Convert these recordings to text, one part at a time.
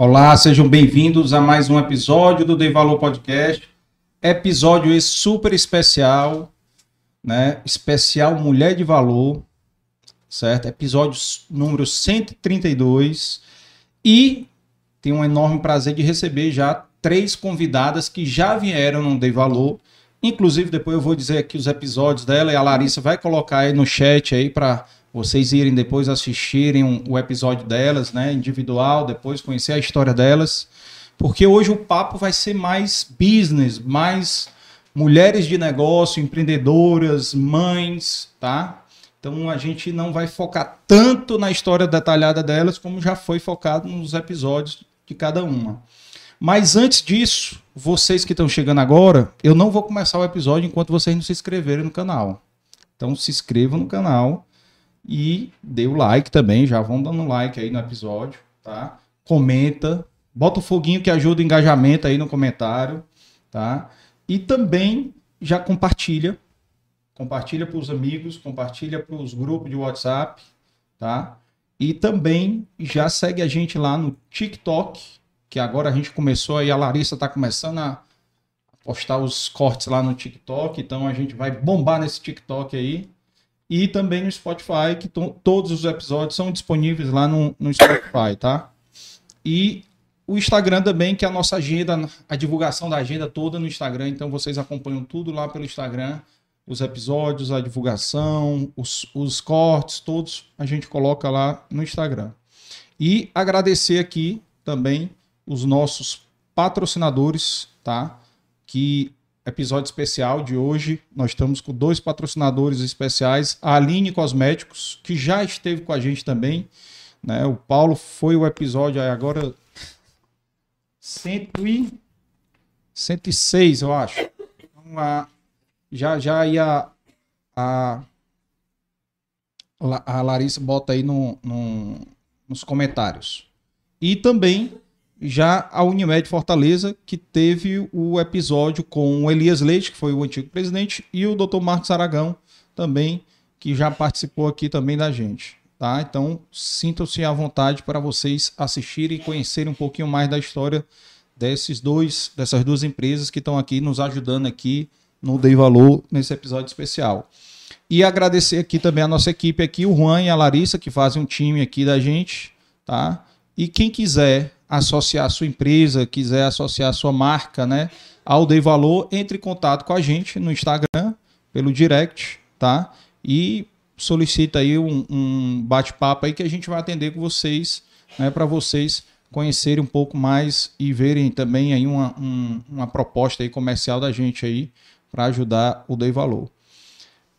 Olá, sejam bem-vindos a mais um episódio do Dei Valor Podcast. Episódio esse super especial, né? Especial Mulher de Valor, certo? Episódio número 132. E tenho um enorme prazer de receber já três convidadas que já vieram no Dei Valor. Inclusive, depois eu vou dizer aqui os episódios dela e a Larissa vai colocar aí no chat aí para vocês irem depois assistirem um, o episódio delas, né, individual, depois conhecer a história delas, porque hoje o papo vai ser mais business, mais mulheres de negócio, empreendedoras, mães, tá? Então a gente não vai focar tanto na história detalhada delas como já foi focado nos episódios de cada uma. Mas antes disso, vocês que estão chegando agora, eu não vou começar o episódio enquanto vocês não se inscreverem no canal. Então se inscrevam no canal e dê o like também, já vão dando like aí no episódio, tá? Comenta, bota o foguinho que ajuda o engajamento aí no comentário, tá? E também já compartilha, compartilha para os amigos, compartilha para os grupos de WhatsApp, tá? E também já segue a gente lá no TikTok, que agora a gente começou aí, a Larissa está começando a postar os cortes lá no TikTok, então a gente vai bombar nesse TikTok aí, e também no Spotify, que todos os episódios são disponíveis lá no, no Spotify, tá? E o Instagram também, que é a nossa agenda, a divulgação da agenda toda no Instagram, então vocês acompanham tudo lá pelo Instagram, os episódios, a divulgação, os, os cortes, todos a gente coloca lá no Instagram. E agradecer aqui também os nossos patrocinadores, tá? Que episódio especial de hoje. Nós estamos com dois patrocinadores especiais, a Aline Cosméticos, que já esteve com a gente também. Né? O Paulo foi o episódio agora 100 e 106, eu acho. Então, a, já já ia a, a Larissa bota aí no, no, nos comentários. E também já a Unimed Fortaleza, que teve o episódio com o Elias Leite, que foi o antigo presidente, e o Dr. Marcos Aragão, também, que já participou aqui também da gente. Tá? Então, sintam-se à vontade para vocês assistirem e conhecerem um pouquinho mais da história desses dois, dessas duas empresas que estão aqui nos ajudando aqui no Dei Valor nesse episódio especial. E agradecer aqui também a nossa equipe aqui, o Juan e a Larissa, que fazem um time aqui da gente, tá? E quem quiser associar a sua empresa, quiser associar a sua marca, né, ao Dei Valor, entre em contato com a gente no Instagram, pelo direct, tá? E solicita aí um, um bate-papo aí que a gente vai atender com vocês, né, para vocês conhecerem um pouco mais e verem também aí uma, um, uma proposta aí comercial da gente aí para ajudar o Dei Valor.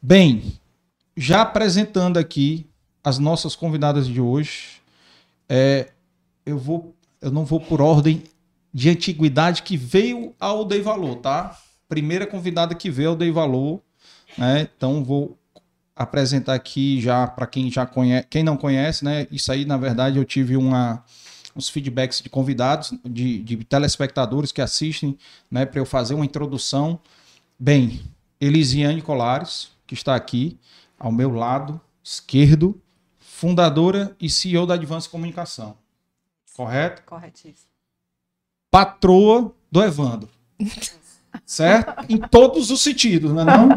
Bem, já apresentando aqui as nossas convidadas de hoje, é, eu vou eu não vou por ordem de antiguidade que veio ao Dei Valor, tá? Primeira convidada que veio ao Dei Valor, né? Então vou apresentar aqui já para quem já conhece, quem não conhece, né? Isso aí, na verdade, eu tive uma uns feedbacks de convidados, de, de telespectadores que assistem, né, para eu fazer uma introdução. Bem, Elisiane Colares, que está aqui ao meu lado esquerdo, fundadora e CEO da Advance Comunicação. Correto? Corretíssimo. Patroa do Evandro. certo? Em todos os sentidos, não é não?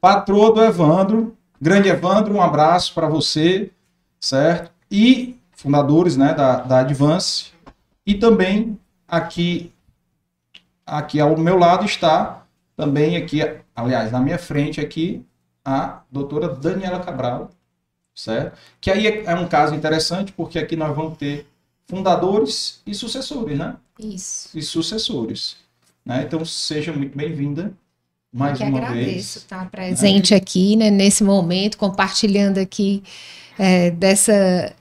Patroa do Evandro. Grande Evandro, um abraço para você, certo? E fundadores né, da, da Advance. E também aqui, aqui ao meu lado está também aqui, aliás, na minha frente aqui, a doutora Daniela Cabral, certo? Que aí é, é um caso interessante, porque aqui nós vamos ter fundadores e sucessores, né? Isso. E sucessores. Né? Então, seja muito bem-vinda mais Eu uma agradeço vez. estar presente né? aqui, né, nesse momento, compartilhando aqui é, dessa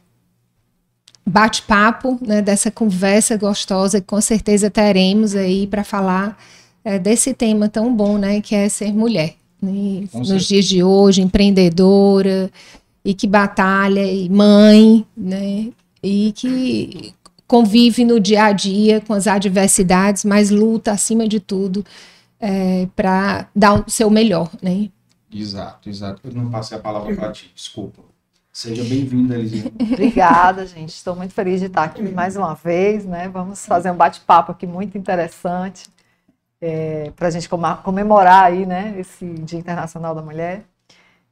bate-papo, né, dessa conversa gostosa que com certeza teremos aí para falar é, desse tema tão bom, né, que é ser mulher. Né, nos dias de hoje, empreendedora e que batalha, e mãe, né, e que convive no dia a dia com as adversidades, mas luta acima de tudo é, para dar o seu melhor, né? Exato, exato. Eu não passei a palavra para ti, desculpa. Seja bem-vinda, Elisiane. Obrigada, gente. Estou muito feliz de estar aqui mais uma vez, né? Vamos fazer um bate-papo aqui muito interessante é, para a gente comemorar aí, né, esse Dia Internacional da Mulher.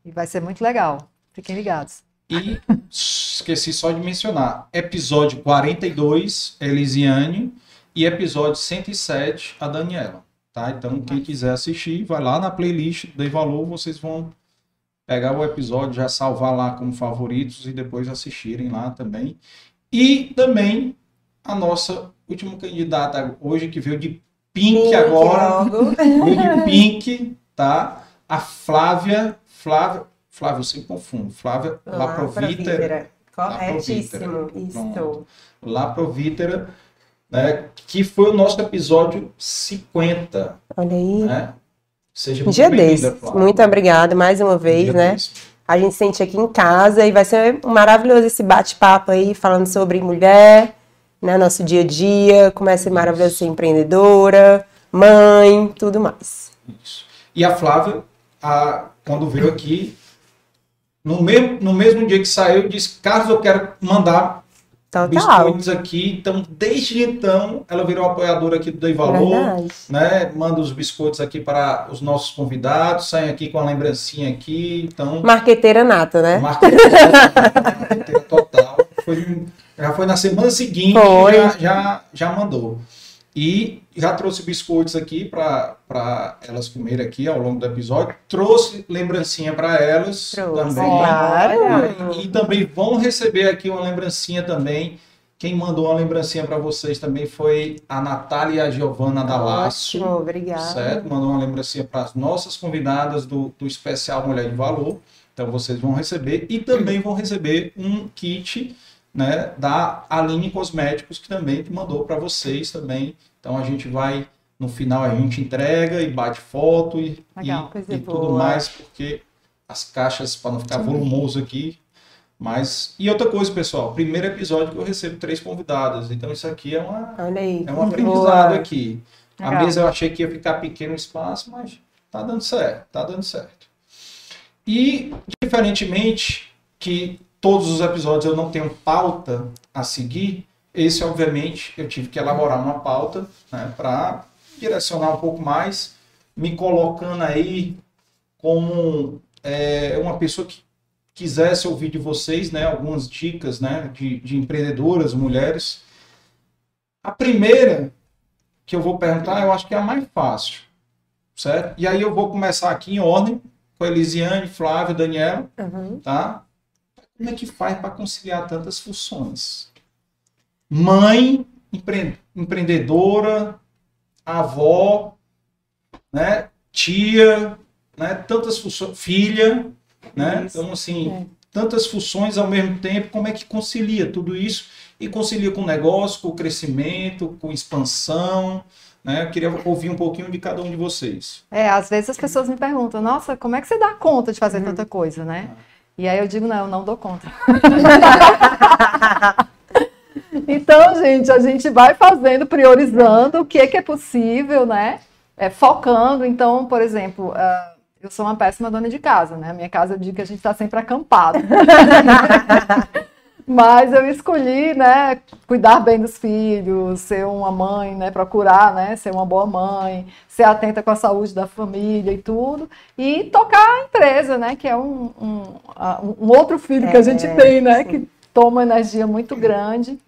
E vai ser muito legal. Fiquem ligados. E esqueci só de mencionar, episódio 42, Elisiane, e episódio 107, a Daniela. Tá? Então, quem quiser assistir, vai lá na playlist, dei valor, vocês vão pegar o episódio, já salvar lá como favoritos e depois assistirem lá também. E também a nossa última candidata hoje, que veio de Pink, Pink agora. Veio de Pink, tá? A Flávia. Flávia. Flávia, eu sempre confundo. Flávia Laprovítera. Corretíssimo, isso. Laprovítera, né? Que foi o nosso episódio 50. Olha aí. Né? Seja um dia desse. Muito obrigada mais uma vez, né? Desse. A gente sente aqui em casa e vai ser maravilhoso esse bate-papo aí, falando sobre mulher, né? Nosso dia a dia, como é ser maravilhoso ser empreendedora, mãe, tudo mais. Isso. E a Flávia, a, quando veio aqui, no mesmo, no mesmo dia que saiu, disse: Carlos, eu quero mandar Total. biscoitos aqui. Então, desde então, ela virou apoiadora aqui do Dei Valor, né? Manda os biscoitos aqui para os nossos convidados, saem aqui com a lembrancinha aqui. Então, marqueteira nata, né? Marqueteira, marqueteira total. Foi, já foi na semana seguinte, já, já, já mandou. E já trouxe biscoitos aqui para elas comerem aqui ao longo do episódio. Trouxe lembrancinha para elas trouxe. também. Claro. E também vão receber aqui uma lembrancinha também. Quem mandou uma lembrancinha para vocês também foi a Natália e a Giovana Dalasso. Obrigada. Certo? Mandou uma lembrancinha para as nossas convidadas do, do especial Mulher de Valor. Então vocês vão receber e também vão receber um kit né, da Aline Cosméticos, que também mandou para vocês também. Então a gente vai, no final a gente entrega e bate foto e, Legal, e, e tudo mais, porque as caixas, para não ficar Sim. volumoso aqui. Mas, e outra coisa, pessoal, primeiro episódio que eu recebo três convidadas, então isso aqui é, uma, aí, é um aprendizado boa. aqui. Legal. A mesa eu achei que ia ficar pequeno o espaço, mas tá dando certo, tá dando certo. E, diferentemente que todos os episódios eu não tenho pauta a seguir. Esse, obviamente, eu tive que elaborar uma pauta né, para direcionar um pouco mais, me colocando aí como é, uma pessoa que quisesse ouvir de vocês né, algumas dicas né, de, de empreendedoras, mulheres. A primeira que eu vou perguntar, eu acho que é a mais fácil, certo? E aí eu vou começar aqui em ordem, com a Elisiane, Flávio, Daniela, uhum. tá? Como é que faz para conciliar tantas funções? Mãe, empre empreendedora, avó, né? tia, né? tantas funções, filha, né? Então, assim, é. tantas funções ao mesmo tempo, como é que concilia tudo isso? E concilia com o negócio, com o crescimento, com expansão, né? Eu queria ouvir um pouquinho de cada um de vocês. É, às vezes as pessoas me perguntam, nossa, como é que você dá conta de fazer uhum. tanta coisa, né? Ah. E aí eu digo, não, eu não dou conta. então, gente, a gente vai fazendo, priorizando o que é que é possível, né? É, focando. Então, por exemplo, uh, eu sou uma péssima dona de casa, né? A minha casa eu digo que a gente está sempre acampado. Mas eu escolhi, né, cuidar bem dos filhos, ser uma mãe, né, procurar, né, ser uma boa mãe, ser atenta com a saúde da família e tudo, e tocar a empresa, né, que é um, um, um outro filho é, que a gente é, tem, né, sim. que toma energia muito grande.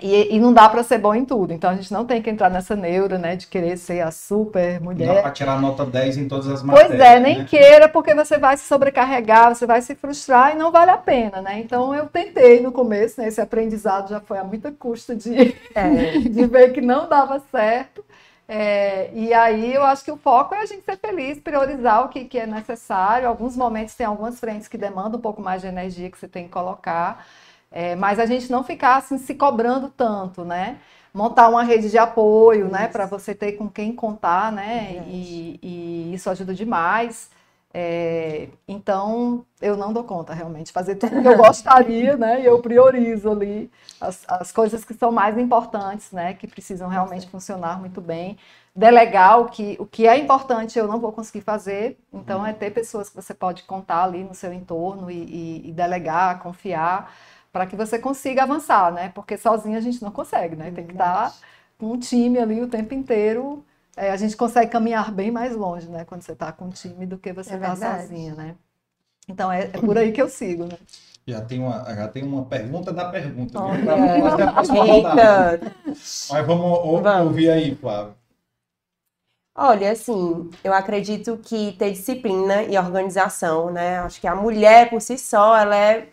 E, e, não dá para ser bom em tudo. Então a gente não tem que entrar nessa neura, né, de querer ser a super mulher. Não dá para tirar nota 10 em todas as matérias. Pois é, nem né? queira, porque você vai se sobrecarregar, você vai se frustrar e não vale a pena, né? Então eu tentei no começo, né, esse aprendizado já foi a muita custa de, é. de ver que não dava certo. É, e aí eu acho que o foco é a gente ser feliz, priorizar o que, que é necessário. Alguns momentos tem algumas frentes que demandam um pouco mais de energia que você tem que colocar. É, mas a gente não ficar assim se cobrando tanto, né? Montar uma rede de apoio, né? isso. né? Para você ter com quem contar, né? E, e, isso ajuda demais. É, então, eu não dou conta realmente fazer tudo que eu gostaria, né? E eu priorizo ali as, as coisas que são mais importantes, né? Que precisam realmente funcionar muito bem. Delegar o que, o que é importante eu não vou conseguir fazer, então é ter pessoas que você pode contar ali no seu entorno e, e, e delegar, confiar, para que você consiga avançar, né? Porque sozinho a gente não consegue, né? Tem que estar com um time ali o tempo inteiro é, a gente consegue caminhar bem mais longe, né? Quando você está com um time do que você está é sozinha, né? Então é, é, por aí que eu sigo, né? Já tem uma, já tem uma pergunta da pergunta. Oh, é. Mas vamos, vamos ouvir aí, Flávio. Olha, assim, eu acredito que ter disciplina e organização, né? Acho que a mulher por si só, ela é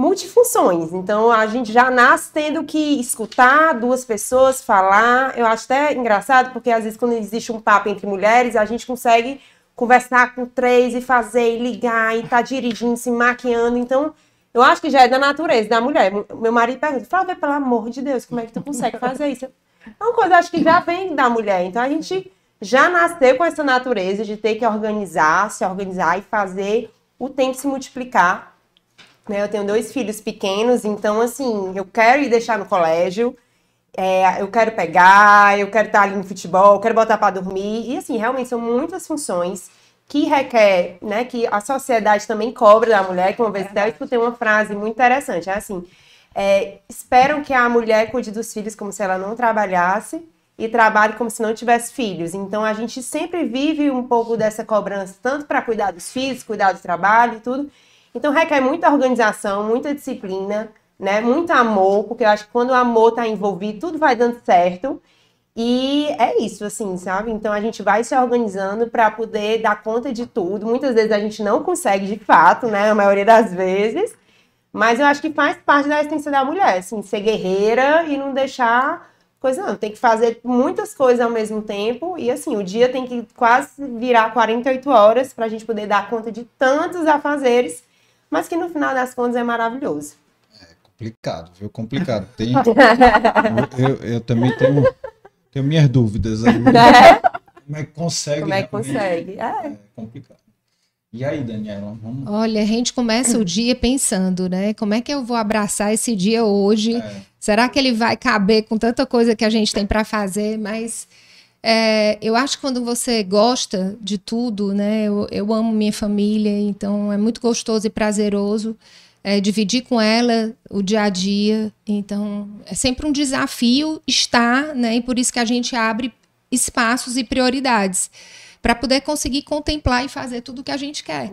multifunções. Então a gente já nasce tendo que escutar duas pessoas falar. Eu acho até engraçado porque às vezes quando existe um papo entre mulheres, a gente consegue conversar com três e fazer e ligar e tá dirigindo, se maquiando. Então, eu acho que já é da natureza da mulher. Meu marido pergunta: "Flávia, pelo amor de Deus, como é que tu consegue fazer isso?" É uma coisa acho que já vem da mulher. Então a gente já nasceu com essa natureza de ter que organizar, se organizar e fazer o tempo se multiplicar né? Eu tenho dois filhos pequenos, então, assim, eu quero ir deixar no colégio, é, eu quero pegar, eu quero estar ali no futebol, eu quero botar para dormir. E, assim, realmente são muitas funções que requer, né, que a sociedade também cobra da mulher, que uma vez até eu escutei uma frase muito interessante, é assim, é, esperam que a mulher cuide dos filhos como se ela não trabalhasse e trabalhe como se não tivesse filhos. Então a gente sempre vive um pouco dessa cobrança, tanto para cuidar dos filhos, cuidar do trabalho e tudo, então requer muita organização, muita disciplina, né? Muito amor, porque eu acho que quando o amor está envolvido, tudo vai dando certo. E é isso, assim, sabe? Então a gente vai se organizando para poder dar conta de tudo. Muitas vezes a gente não consegue de fato, né? A maioria das vezes. Mas eu acho que faz parte da essência da mulher, assim, ser guerreira e não deixar coisa não. Tem que fazer muitas coisas ao mesmo tempo. E assim, o dia tem que quase virar 48 horas para a gente poder dar conta de tantos afazeres mas que no final das contas é maravilhoso. É complicado, viu? Complicado. Tem, eu, eu, eu, também tenho, tenho minhas dúvidas. Aí. É? Como é que consegue? Como é que consegue? É. é complicado. E aí, Daniela? Vamos... Olha, a gente começa o dia pensando, né? Como é que eu vou abraçar esse dia hoje? É. Será que ele vai caber com tanta coisa que a gente tem para fazer? Mas é, eu acho que quando você gosta de tudo, né? Eu, eu, amo minha família, então é muito gostoso e prazeroso é, dividir com ela o dia a dia. Então é sempre um desafio estar, né? E por isso que a gente abre espaços e prioridades para poder conseguir contemplar e fazer tudo o que a gente quer.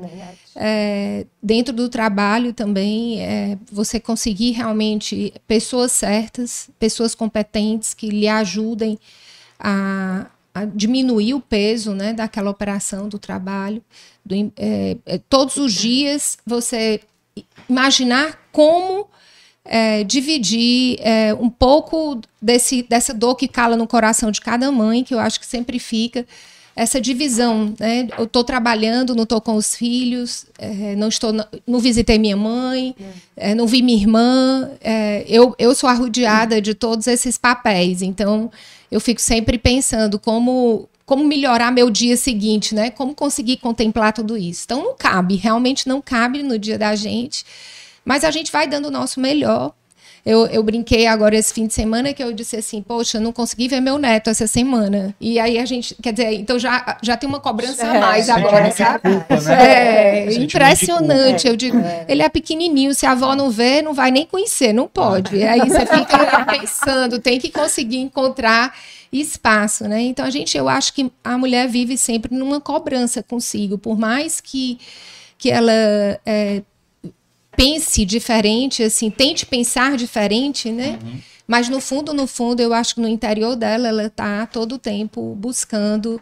É, dentro do trabalho também, é, você conseguir realmente pessoas certas, pessoas competentes que lhe ajudem a, a diminuir o peso né, daquela operação do trabalho. Do, é, é, todos os dias você imaginar como é, dividir é, um pouco desse, dessa dor que cala no coração de cada mãe, que eu acho que sempre fica essa divisão, né? Eu estou trabalhando, não estou com os filhos, é, não estou, não visitei minha mãe, é, não vi minha irmã. É, eu, eu sou arrodeada de todos esses papéis, então eu fico sempre pensando como como melhorar meu dia seguinte, né? Como conseguir contemplar tudo isso. Então não cabe, realmente não cabe no dia da gente, mas a gente vai dando o nosso melhor. Eu, eu brinquei agora esse fim de semana que eu disse assim, poxa, não consegui ver meu neto essa semana. E aí a gente, quer dizer, então já, já tem uma cobrança a mais é, agora, sabe? Culpa, né? É, impressionante. Eu digo, é. ele é pequenininho, se a avó não vê, não vai nem conhecer, não pode. Aí você fica pensando, tem que conseguir encontrar espaço, né? Então a gente, eu acho que a mulher vive sempre numa cobrança consigo, por mais que que ela é, pense diferente, assim, tente pensar diferente, né? Uhum. Mas no fundo, no fundo, eu acho que no interior dela ela está todo o tempo buscando,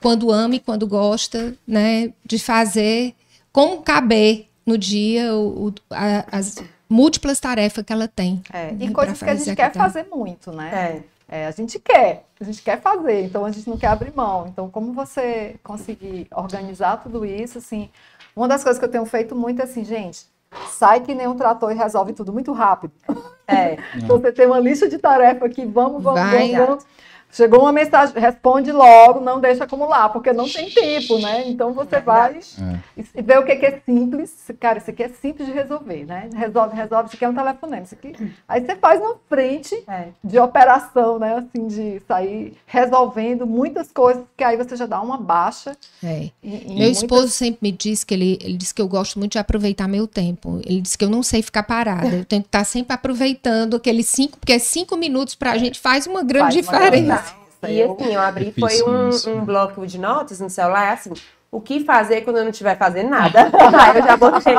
quando ama e quando gosta, né, de fazer como caber no dia o, o a, as múltiplas tarefas que ela tem. É, né, e coisas que a gente quer fazer muito, né? É. É, a gente quer, a gente quer fazer, então a gente não quer abrir mão. Então, como você conseguir organizar tudo isso, assim, uma das coisas que eu tenho feito muito é assim, gente, sai que nem um trator e resolve tudo muito rápido. É. Então você tem uma lista de tarefa aqui, vamos, vamos, Vai. vamos, vamos. Chegou uma mensagem, responde logo, não deixa acumular, porque não tem tempo, né? Então você é vai é. e vê o que é simples. Cara, isso aqui é simples de resolver, né? Resolve, resolve, isso aqui é um telefonema, isso aqui. Aí você faz uma frente é. de operação, né? Assim, de sair resolvendo muitas coisas, que aí você já dá uma baixa. É. Em, em meu muitas... esposo sempre me diz que ele, ele diz que eu gosto muito de aproveitar meu tempo. Ele diz que eu não sei ficar parada. Eu tenho que estar sempre aproveitando aqueles cinco, porque cinco minutos para a gente faz uma grande faz diferença. E assim, eu abri, foi um, um bloco de notas no celular, assim, o que fazer quando eu não estiver fazendo nada. Aí eu já botei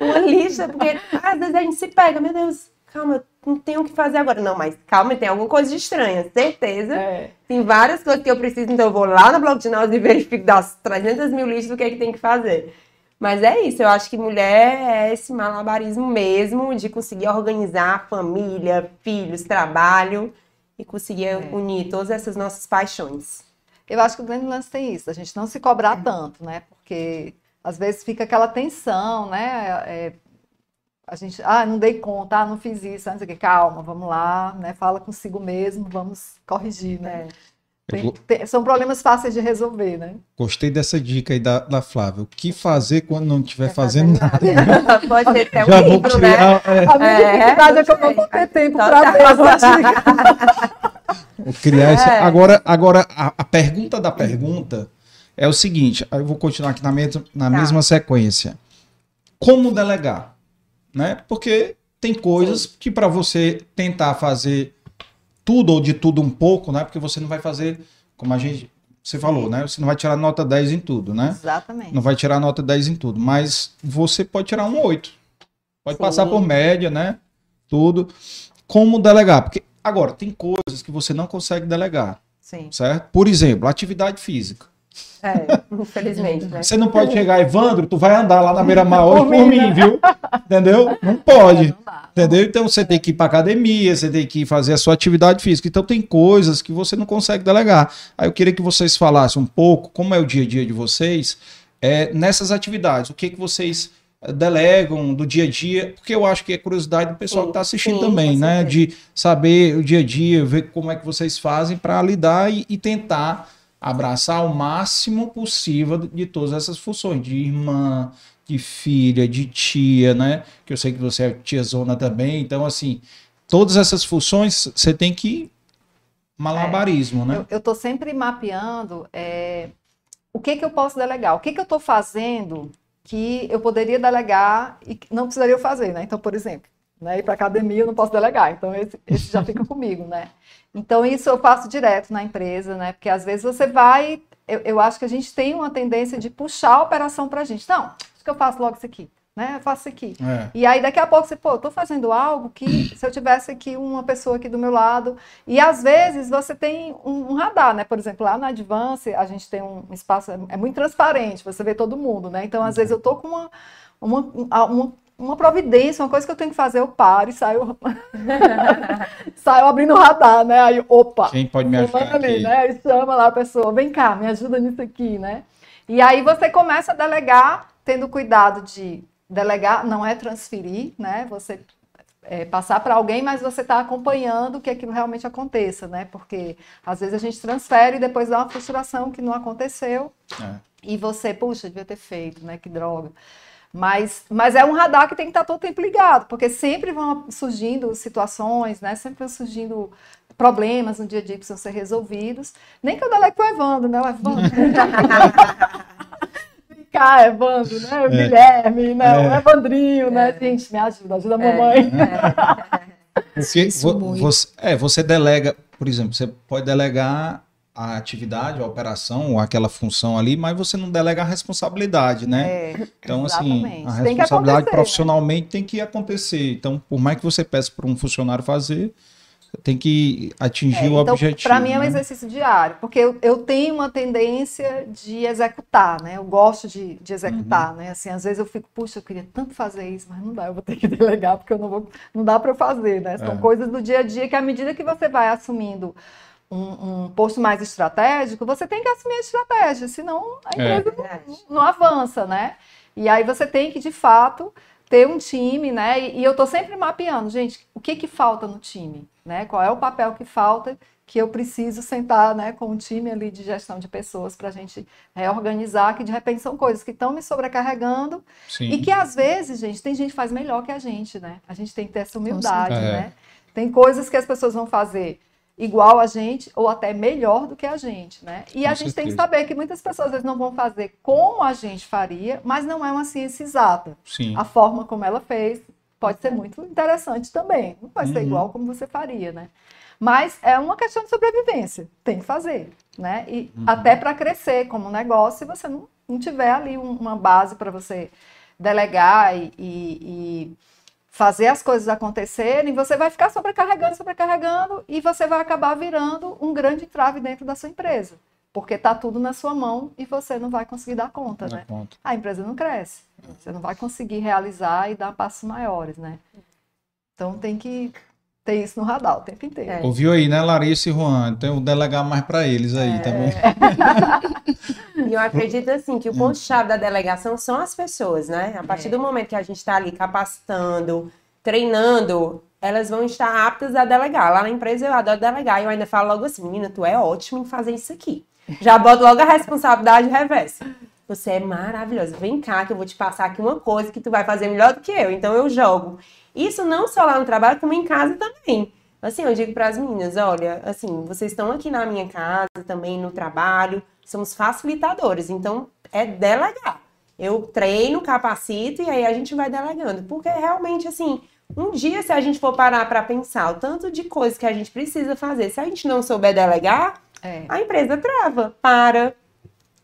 uma lista, porque às vezes a gente se pega, meu Deus, calma, não tenho o que fazer agora. Não, mas calma, tem alguma coisa de estranha, certeza. É. Tem várias coisas que eu preciso, então eu vou lá no bloco de notas e verifico das 300 mil listas do que é que tem que fazer. Mas é isso, eu acho que mulher é esse malabarismo mesmo de conseguir organizar família, filhos, trabalho e conseguir é. unir todas essas nossas paixões. Eu acho que o grande lance tem isso, a gente não se cobrar tanto, né? Porque às vezes fica aquela tensão, né? É, a gente, ah, não dei conta, ah, não fiz isso, não sei o que, calma, vamos lá, né? Fala consigo mesmo, vamos corrigir, né? É. Tem, tem, são problemas fáceis de resolver, né? Gostei dessa dica aí da, da Flávia. O que fazer quando não estiver fazendo nada? nada. Pode ser até um Já livro, vou criar, né? É. A minha é, dificuldade é que eu não vou ter tempo para ver Vou criar isso. É. Agora, agora a, a, pergunta da pergunta é o seguinte, eu vou continuar aqui na, mesma, na tá. mesma sequência. Como delegar? Né? Porque tem coisas Sim. que para você tentar fazer tudo ou de tudo um pouco, né? Porque você não vai fazer, como a gente, você falou, né? Você não vai tirar nota 10 em tudo, né? Exatamente. Não vai tirar nota 10 em tudo, mas você pode tirar um 8. Pode Sim. passar por média, né? Tudo. Como delegar? Porque agora tem coisas que você não consegue delegar. Sim. Certo? Por exemplo, atividade física. É, infelizmente, né? Você não pode chegar, Evandro, tu vai andar lá na beira-mar hoje por, por mim, né? viu? Entendeu? Não pode. Não entendeu? Então você tem que ir para academia, você tem que fazer a sua atividade física. Então tem coisas que você não consegue delegar. Aí eu queria que vocês falassem um pouco como é o dia a dia de vocês é, nessas atividades. O que, que vocês delegam do dia a dia, porque eu acho que é curiosidade do pessoal sim, que está assistindo sim, também, né? De saber o dia a dia, ver como é que vocês fazem para lidar e, e tentar abraçar o máximo possível de todas essas funções, de irmã, de filha, de tia, né? Que eu sei que você é tiazona também, então assim, todas essas funções você tem que malabarismo, é, né? Eu, estou sempre mapeando é, o que que eu posso delegar, o que que eu estou fazendo que eu poderia delegar e não precisaria fazer, né? Então, por exemplo, né, ir para academia eu não posso delegar, então esse, esse já fica comigo, né? Então, isso eu faço direto na empresa, né? Porque às vezes você vai. Eu, eu acho que a gente tem uma tendência de puxar a operação para a gente. Não, acho que eu faço logo isso aqui. Né? Eu faço isso aqui. É. E aí, daqui a pouco, você, pô, eu tô fazendo algo que, se eu tivesse aqui uma pessoa aqui do meu lado. E às vezes você tem um, um radar, né? Por exemplo, lá na Advance, a gente tem um espaço, é, é muito transparente, você vê todo mundo, né? Então, às vezes, eu tô com uma, uma, uma uma providência, uma coisa que eu tenho que fazer, eu paro e saio, saio abrindo o radar, né? Aí, opa, quem pode me ajudar ali, aqui? né? Aí chama lá a pessoa, vem cá, me ajuda nisso aqui, né? E aí você começa a delegar, tendo cuidado de delegar, não é transferir, né? Você é, passar para alguém, mas você está acompanhando que aquilo realmente aconteça, né? Porque às vezes a gente transfere e depois dá uma frustração que não aconteceu é. e você, puxa, devia ter feito, né? Que droga. Mas, mas é um radar que tem que estar todo o tempo ligado, porque sempre vão surgindo situações, né? Sempre vão surgindo problemas no dia a dia que precisam ser resolvidos. Nem que eu delegue para o Evandro, né? O Evandro. cá, Evandro, né? O é. Guilherme, né? É. O Evandrinho, né? É. Gente, me ajuda, ajuda a mamãe. É. Porque você, é, você delega, por exemplo, você pode delegar a atividade, a operação, ou aquela função ali, mas você não delega a responsabilidade, né? É, então, assim, exatamente. assim, a responsabilidade tem né? profissionalmente né? tem que acontecer. Então, por mais que você peça para um funcionário fazer, tem que atingir é, o então, objetivo. Para mim é um né? exercício diário, porque eu, eu, tenho uma tendência de executar, né? Eu gosto de, de executar, uhum. né? Assim, às vezes eu fico, puxa, eu queria tanto fazer isso, mas não dá, eu vou ter que delegar porque eu não vou, não dá para fazer, né? São é. coisas do dia a dia que à medida que você vai assumindo um, um, posto mais estratégico, você tem que assumir a estratégia, senão a é. empresa é. não, não, avança, né? E aí você tem que, de fato, ter um time, né? E, e eu estou sempre mapeando, gente, o que que falta no time, né? Qual é o papel que falta que eu preciso sentar, né, com um time ali de gestão de pessoas para a gente reorganizar, que de repente são coisas que estão me sobrecarregando Sim. e que às vezes, gente, tem gente que faz melhor que a gente, né? A gente tem que ter essa humildade, é. né? Tem coisas que as pessoas vão fazer igual a gente ou até melhor do que a gente, né? E Com a gente certeza. tem que saber que muitas pessoas às vezes não vão fazer como a gente faria, mas não é uma ciência exata. Sim. A forma como ela fez pode ser muito interessante também. Não vai uhum. ser igual como você faria, né? Mas é uma questão de sobrevivência. Tem que fazer, né? E uhum. até para crescer como negócio, se você não, não tiver ali uma base para você delegar e, e, e fazer as coisas acontecerem, você vai ficar sobrecarregando, sobrecarregando e você vai acabar virando um grande entrave dentro da sua empresa. Porque está tudo na sua mão e você não vai conseguir dar conta, né? Conta. A empresa não cresce. Você não vai conseguir realizar e dar passos maiores, né? Então tem que ter isso no radar o tempo inteiro. É. Ouviu aí, né, Larissa e Juan? Então delegar mais para eles aí é. também. e eu acredito assim que o ponto-chave da delegação são as pessoas, né? A partir é. do momento que a gente está ali capacitando, treinando, elas vão estar aptas a delegar. Lá na empresa eu adoro delegar. E eu ainda falo logo assim, menina, tu é ótimo em fazer isso aqui. Já boto logo a responsabilidade reversa. Você é maravilhosa. Vem cá que eu vou te passar aqui uma coisa que tu vai fazer melhor do que eu. Então eu jogo. Isso não só lá no trabalho, como em casa também. Assim, eu digo para as meninas, olha, assim, vocês estão aqui na minha casa, também no trabalho, somos facilitadores, então é delegar. Eu treino, capacito e aí a gente vai delegando, porque realmente assim, um dia se a gente for parar para pensar o tanto de coisas que a gente precisa fazer, se a gente não souber delegar, é. a empresa trava, para.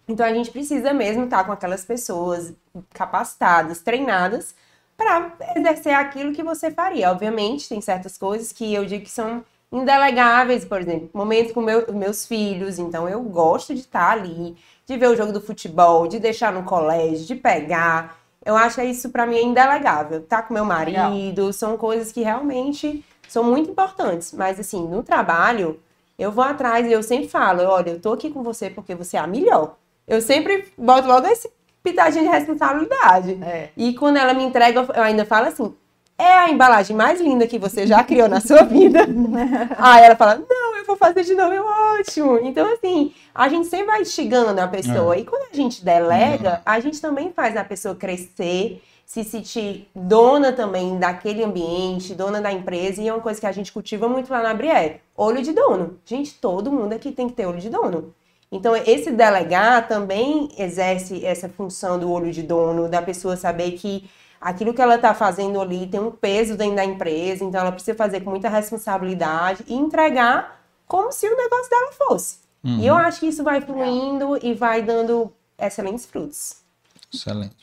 Então a gente precisa mesmo estar com aquelas pessoas capacitadas, treinadas para exercer aquilo que você faria. Obviamente, tem certas coisas que eu digo que são indelegáveis, por exemplo, momentos com meu, meus filhos, então eu gosto de estar ali, de ver o jogo do futebol, de deixar no colégio, de pegar. Eu acho que isso para mim é indelegável. Tá com meu marido, Legal. são coisas que realmente são muito importantes, mas assim, no trabalho, eu vou atrás e eu sempre falo, olha, eu tô aqui com você porque você é a melhor. Eu sempre boto logo esse pitadinha de responsabilidade. É. E quando ela me entrega, eu ainda falo assim: é a embalagem mais linda que você já criou na sua vida. Aí ela fala: não, eu vou fazer de novo, é ótimo. Então, assim, a gente sempre vai instigando a pessoa. É. E quando a gente delega, a gente também faz a pessoa crescer se sentir dona também daquele ambiente, dona da empresa, e é uma coisa que a gente cultiva muito lá na Briere. Olho de dono. Gente, todo mundo aqui tem que ter olho de dono. Então, esse delegar também exerce essa função do olho de dono, da pessoa saber que aquilo que ela está fazendo ali tem um peso dentro da empresa, então ela precisa fazer com muita responsabilidade e entregar como se o negócio dela fosse. Uhum. E eu acho que isso vai fluindo e vai dando excelentes frutos. Excelente.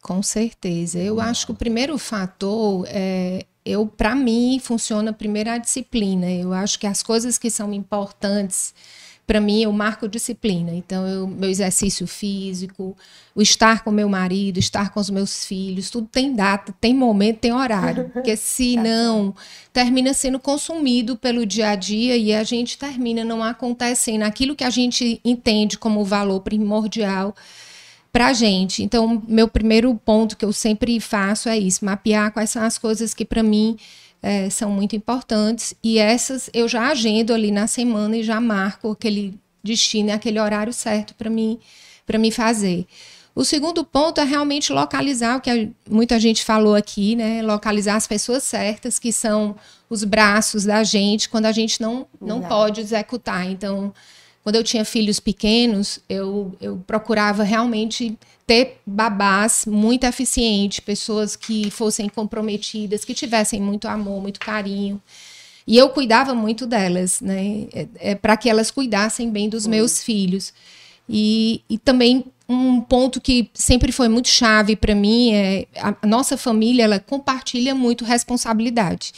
Com certeza. Eu acho que o primeiro fator é eu para mim funciona primeiro a disciplina. Eu acho que as coisas que são importantes para mim eu marco disciplina. Então, eu, meu exercício físico, o estar com meu marido, estar com os meus filhos, tudo tem data, tem momento, tem horário. Porque se tá não, termina sendo consumido pelo dia a dia e a gente termina não acontecendo aquilo que a gente entende como valor primordial para a gente. Então, meu primeiro ponto que eu sempre faço é isso: mapear quais são as coisas que para mim é, são muito importantes e essas eu já agendo ali na semana e já marco aquele destino, aquele horário certo para mim para me fazer. O segundo ponto é realmente localizar o que muita gente falou aqui, né? Localizar as pessoas certas, que são os braços da gente, quando a gente não, não pode executar. Então, quando eu tinha filhos pequenos, eu, eu procurava realmente ter babás muito eficientes, pessoas que fossem comprometidas, que tivessem muito amor, muito carinho. E eu cuidava muito delas, né? É, é para que elas cuidassem bem dos meus filhos. E, e também um ponto que sempre foi muito chave para mim é a nossa família ela compartilha muito responsabilidade.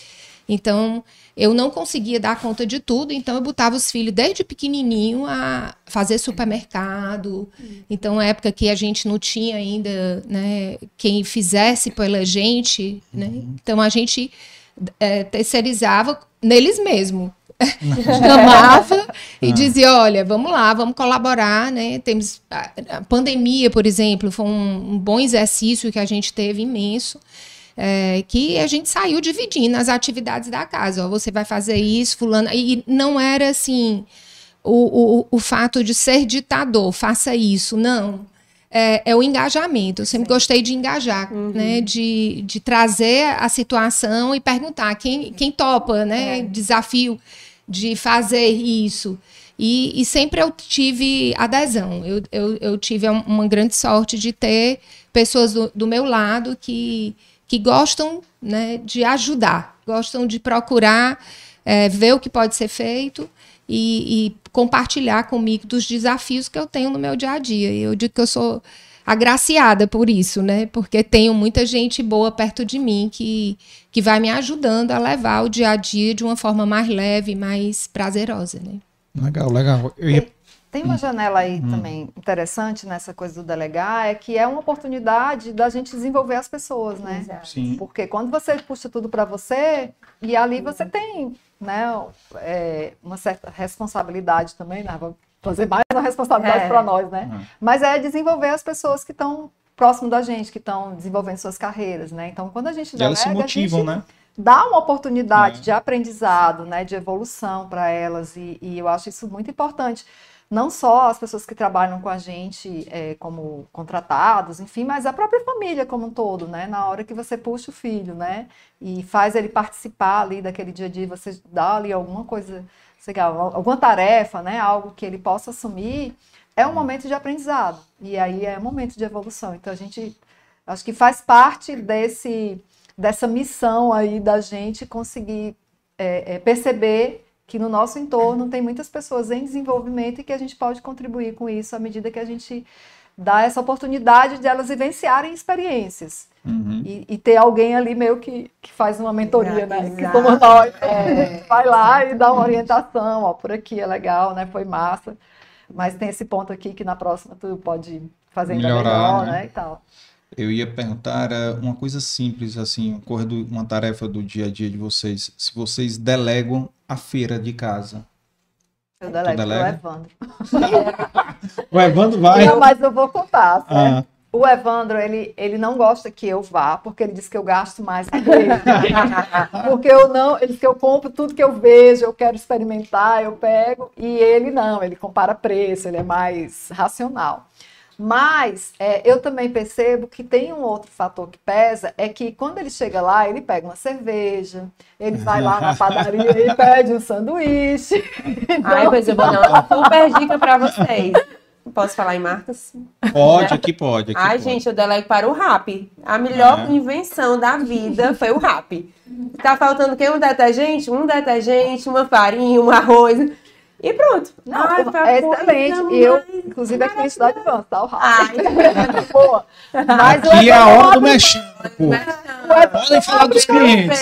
Então, eu não conseguia dar conta de tudo, então eu botava os filhos desde pequenininho a fazer supermercado. Então, época que a gente não tinha ainda, né, quem fizesse pela gente, né? Uhum. Então a gente é, terceirizava neles mesmo. Chamava e ah. dizia: olha, vamos lá, vamos colaborar, né? Temos a, a pandemia, por exemplo, foi um, um bom exercício que a gente teve imenso é, que a gente saiu dividindo as atividades da casa. Ó, você vai fazer isso, fulano. E não era assim o, o, o fato de ser ditador, faça isso. Não. É, é, o engajamento. Eu sempre Sim. gostei de engajar, uhum. né? De, de trazer a situação e perguntar quem, quem topa, né? É. Desafio de fazer isso. E, e, sempre eu tive adesão. Eu, eu, eu, tive uma grande sorte de ter pessoas do, do meu lado que, que gostam né, de ajudar, gostam de procurar é, ver o que pode ser feito e, e, compartilhar comigo dos desafios que eu tenho no meu dia a dia. E eu digo que eu sou agraciada por isso, né? Porque tenho muita gente boa perto de mim que, que vai me ajudando a levar o dia a dia de uma forma mais leve, mais prazerosa, né? Legal, legal. Ia... Tem, uma hum. janela aí hum. também interessante nessa coisa do delegar, é que é uma oportunidade da gente desenvolver as pessoas, né? Sim. Porque quando você puxa tudo para você, e ali você tem né, é, uma certa responsabilidade também, né? Vou fazer mais uma responsabilidade é. para nós, né? Uhum. Mas é desenvolver as pessoas que estão próximo da gente, que estão desenvolvendo suas carreiras, né? Então, quando a gente delega, elas se motivam, né? dá uma oportunidade é. de aprendizado, né, de evolução para elas, e, e, eu acho isso muito importante. Não só as pessoas que trabalham com a gente é, como contratados, enfim, mas a própria família como um todo, né? Na hora que você puxa o filho, né? E faz ele participar ali daquele dia a dia, você dá ali alguma coisa, sei lá, alguma tarefa, né? Algo que ele possa assumir, é um momento de aprendizado. E aí é um momento de evolução. Então a gente acho que faz parte desse dessa missão aí da gente conseguir é, é, perceber que no nosso entorno tem muitas pessoas em desenvolvimento e que a gente pode contribuir com isso à medida que a gente dá essa oportunidade de elas vivenciarem experiências. Uhum. E, e, ter alguém ali meio que, que faz uma mentoria, né? Exato. Que somos nós, é, vai lá e dá uma orientação, ó, por aqui é legal, né? Foi massa. Mas tem esse ponto aqui que na próxima tu pode fazer ainda Melhorar, melhor, né? né? E tal. Eu ia perguntar uma coisa simples, assim, uma tarefa do dia a dia de vocês. Se vocês delegam a feira de casa. Eu delego delega? pro Evandro. o Evandro vai? Não, mas eu vou contar, certo? Ah. O Evandro, ele, ele não gosta que eu vá, porque ele diz que eu gasto mais que ele. porque eu não, ele diz que eu compro tudo que eu vejo, eu quero experimentar, eu pego. E ele não, ele compara preço, ele é mais racional. Mas é, eu também percebo que tem um outro fator que pesa, é que quando ele chega lá, ele pega uma cerveja, ele vai lá na padaria e pede um sanduíche. Então... Ai, pois eu vou dar uma super dica para vocês. Posso falar em marcas? Pode, aqui pode. Aqui Ai, pode. gente, eu delego para o rap. A melhor é. invenção da vida foi o rap. Tá faltando quem? Um detergente? Um detergente, uma farinha, um arroz. E pronto. Não, Ai, é excelente. E eu, inclusive, aqui no Cidade Vans, tá? O Ai, boa. Mas aqui é a hora do mexer. Podem falar dos clientes.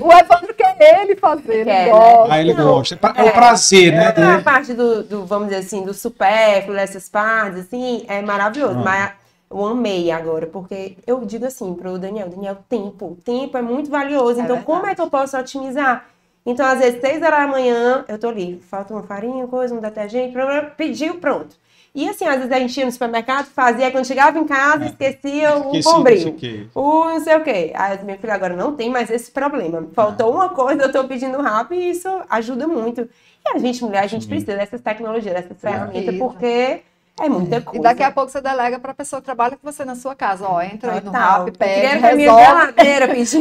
O Evandro quer ele fazer, quer, ele gosta. Ah, ele gosta. É, o prazer, né? É, a parte do, do, vamos dizer assim, do supérfluo, dessas partes, assim, é maravilhoso. Ah. Mas eu amei agora, porque eu digo assim pro Daniel, Daniel, tempo. Tempo é muito valioso. É então, verdade. como é que eu posso otimizar? Então, às vezes, seis horas da manhã, eu tô ali, falta uma farinha, coisa, um detergente, pediu, pronto. E assim, às vezes a gente ia no supermercado, fazia, quando chegava em casa, é. esquecia o bombril, o não sei o quê. Aí minha filha agora não tem mais esse problema. Faltou ah. uma coisa, eu tô pedindo rápido e isso ajuda muito. E a gente, mulher, a gente Sim. precisa dessas tecnologias, dessas ferramentas, porque é muita coisa. E daqui a pouco você delega para a pessoa que trabalha com você na sua casa. Ó, entra aí no Rap, pede, Eu queria que a minha geladeira pedisse.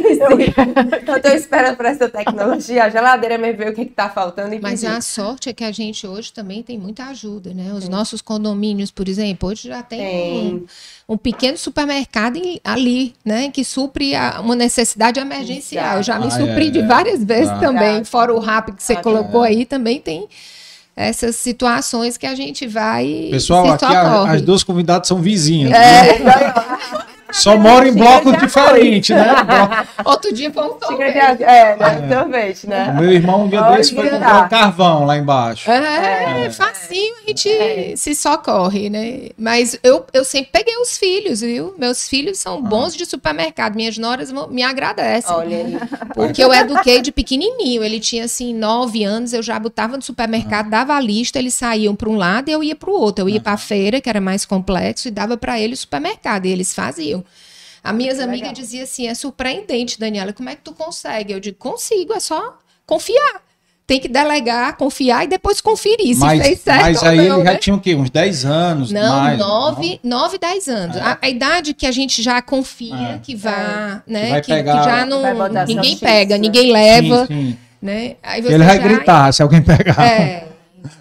eu estou esperando para essa tecnologia. A geladeira me ver o que está faltando e Mas a sorte é que a gente hoje também tem muita ajuda, né? Os Sim. nossos condomínios, por exemplo, hoje já tem, tem. Um, um, pequeno supermercado ali, né? Que supre a, uma necessidade emergencial. Eu já me ah, supri é, de várias vezes ah. também. Fora o Rap que você ah, colocou é. aí, também tem essas situações que a gente vai. Pessoal, aqui a, as duas convidadas são vizinhas. É. Só mora em blocos diferentes, né? Outro dia foi um sorvete. É, né? sorvete, né? O meu irmão um dia desse foi comprar um carvão lá embaixo. É, é. facinho, a gente é. se socorre, né? Mas eu, eu sempre peguei os filhos, viu? Meus filhos são ah. bons de supermercado. Minhas noras me agradecem. Olha aí. Porque eu eduquei de pequenininho. Ele tinha, assim, nove anos, eu já botava no supermercado, ah. dava a lista, eles saíam para um lado e eu ia para o outro. Eu ia ah. para a feira, que era mais complexo, e dava para eles o supermercado. E eles faziam. As minhas amigas diziam assim: é surpreendente, Daniela, como é que tu consegue? Eu digo: consigo, é só confiar tem que delegar, confiar e depois conferir se mas, fez certo Mas aí não, ele né? já tinha o quê? Uns 10 anos? Não, mais, 9, 9, 10 anos. É. A, a, idade que a gente já confia é. que vá, é. né? Que, vai que, pegar, que já não. Ninguém pega, X, ninguém leva. Sim, sim. Né? Aí ele vai já... gritar se alguém pegar. É.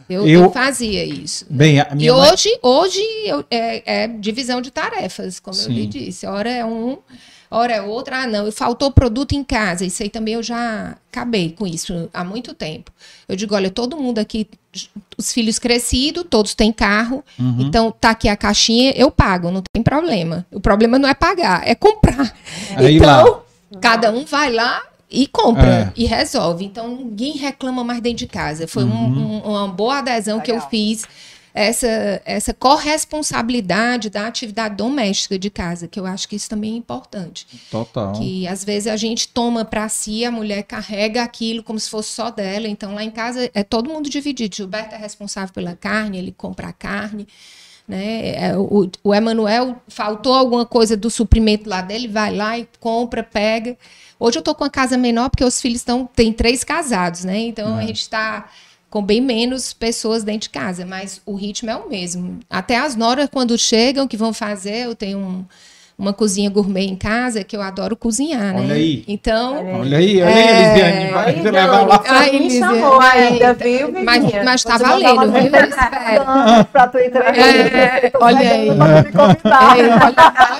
Eu, eu, eu, fazia isso. Bem, e hoje, mãe... hoje eu, é, é, divisão de tarefas, como Sim. eu lhe disse. Hora é um, hora é outra. Ah, não, faltou produto em casa. Isso aí também eu já acabei com isso há muito tempo. Eu digo, olha, todo mundo aqui, os filhos crescidos, todos têm carro. Uhum. Então, tá aqui a caixinha, eu pago, não tem problema. O problema não é pagar, é comprar. É então, cada um vai lá e compra é. e resolve. Então, ninguém reclama mais dentro de casa. Foi uhum. um, um, uma boa adesão Legal. que eu fiz essa, essa corresponsabilidade da atividade doméstica de casa, que eu acho que isso também é importante. Total. Que às vezes a gente toma para si, a mulher carrega aquilo como se fosse só dela. Então lá em casa é todo mundo dividido. Gilberto é responsável pela carne, ele compra a carne. Né? É, o, o Emanuel faltou alguma coisa do suprimento lá dele, vai lá e compra, pega. Hoje eu tô com a casa menor porque os filhos estão tem três casados, né? Então é. a gente está com bem menos pessoas dentro de casa, mas o ritmo é o mesmo. Até as noras, quando chegam, que vão fazer, eu tenho um, uma cozinha gourmet em casa que eu adoro cozinhar, né? Olha aí. Então. Olha aí, olha aí, é, Elisiane. Vai aí, levar lá. Aí, me chamou ainda, viu, Mas, mas tá valendo, viu? Pra tu é, Olha aí.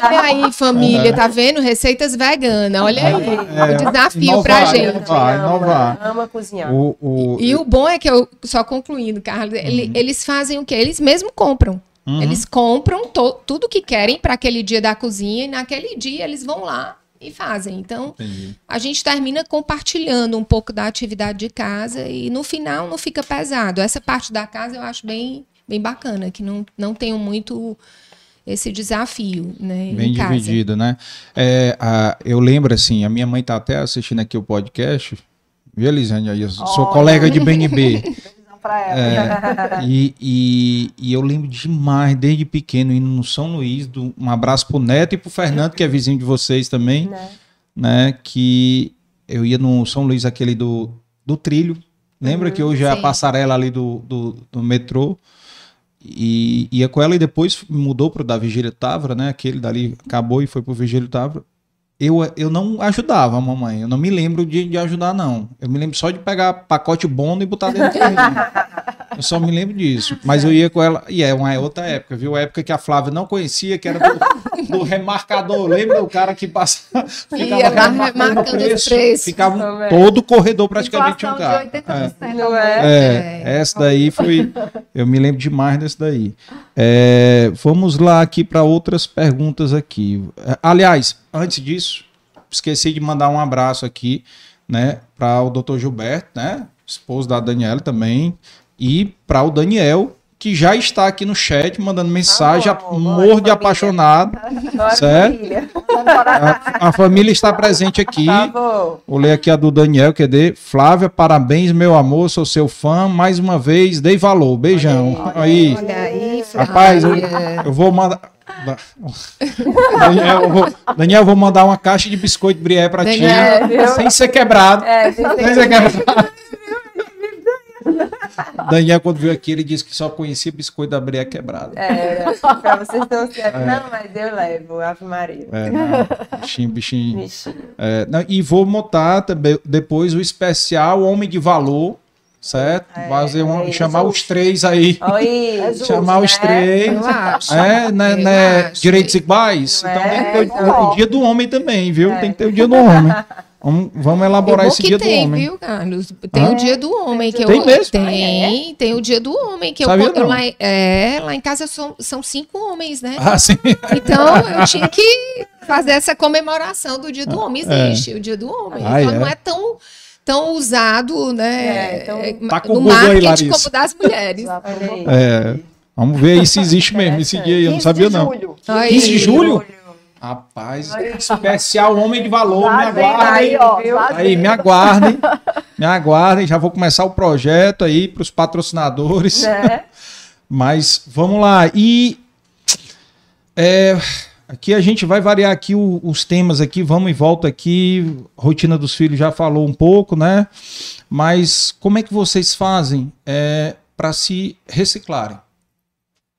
olha aí, família, tá vendo? Receitas veganas, olha aí. É, o desafio inovar, pra gente. Inovar, inovar. Ama cozinhar. O, o... E, e o bom é que eu, só concluindo, Carlos, uhum. eles fazem o quê? Eles mesmo compram. Uhum. Eles compram tudo que querem para aquele dia da cozinha e naquele dia eles vão lá e fazem. Então, Entendi. a gente termina compartilhando um pouco da atividade de casa e no final não fica pesado. Essa parte da casa eu acho bem, bem bacana, que não, não tenho muito esse desafio, né? Bem dividido, né? É, a, eu lembro assim, a minha mãe está até assistindo aqui o podcast, viu, Elisane? Eu sou oh. colega de BNB. para ela. É, e, e, e, eu lembro demais, desde pequeno, indo no São Luís, do, um abraço pro Neto e pro Fernando, que é vizinho de vocês também, né? né que eu ia no São Luís, aquele do, do trilho. Lembra uhum, que hoje sim. é a passarela ali do, do, do, metrô? E ia com ela e depois mudou pro da Vigília Távora, né? Aquele dali acabou e foi pro Vigília Távora eu, eu não ajudava a mamãe. Eu não me lembro de, de ajudar, não. Eu me lembro só de pegar pacote bom e botar dentro do Eu só me lembro disso. Mas eu ia com ela. E é uma outra época, viu? A época que a Flávia não conhecia, que era do, do remarcador. Lembra o cara que passava. Ficava remarcando preço, preço. Ficava todo o corredor praticamente um carro. É. Não é? é? É, essa daí foi. Eu me lembro demais desse daí. É, vamos lá aqui para outras perguntas aqui. Aliás, antes disso, esqueci de mandar um abraço aqui, né, para o Dr. Gilberto, né, esposo da Daniela também, e para o Daniel, que já está aqui no chat mandando mensagem, ah, morro de apaixonado. certo? A, a, família está presente aqui. Tá Vou ler aqui a do Daniel, cadê? Flávia, parabéns, meu amor, sou seu fã. Mais uma vez, dei valor. Beijão. Olha aí. Olha aí Rapaz, eu, eu, vou mandar. Daniel, eu vou, Daniel, vou mandar uma caixa de biscoito Brié para ti, sem ser quebrado. É, sem ser quebrado. Daniel, quando veio aqui, ele disse que só conhecia biscoito da Bria quebrada. É, pra vocês não se... É. Não, mas eu levo, Ave Maria. É, não, bichinho, bichinho. bichinho. É, não, e vou montar também, depois o especial Homem de Valor, certo? É, Fazer um, é, chamar os três aí. Oi, é chamar os né? três. É, né, né, direitos iguais. Então tem que ter o, o, dia do homem também, viu? Tem que ter o dia do homem. Vamos, vamos elaborar esse dia tem, do homem. Viu, Carlos? Tem ah, o dia do homem que tem eu mesmo? tem, tem o dia do homem que Sabia eu, eu lá, é, lá em casa são, são cinco homens, né? Ah, sim. Então eu tinha que fazer essa comemoração do dia do homem. É. Existe é. o dia do homem. Ah, então é? não é tão tão usado, né? É, então, é, tá com no marketing aí, como das mulheres. é, vamos ver aí se existe mesmo esse dia aí. Eu não sabia, não. 15 de julho? Rapaz, especial homem de valor, me aguardem. Aí, ó, aí, me aguardem. Me aguardem, já vou começar o projeto aí para os patrocinadores. É. Mas vamos lá. E é, Aqui a gente vai variar aqui o, os temas aqui, vamos e volta aqui. Rotina dos filhos já falou um pouco, né? Mas como é que vocês fazem é, para se reciclarem?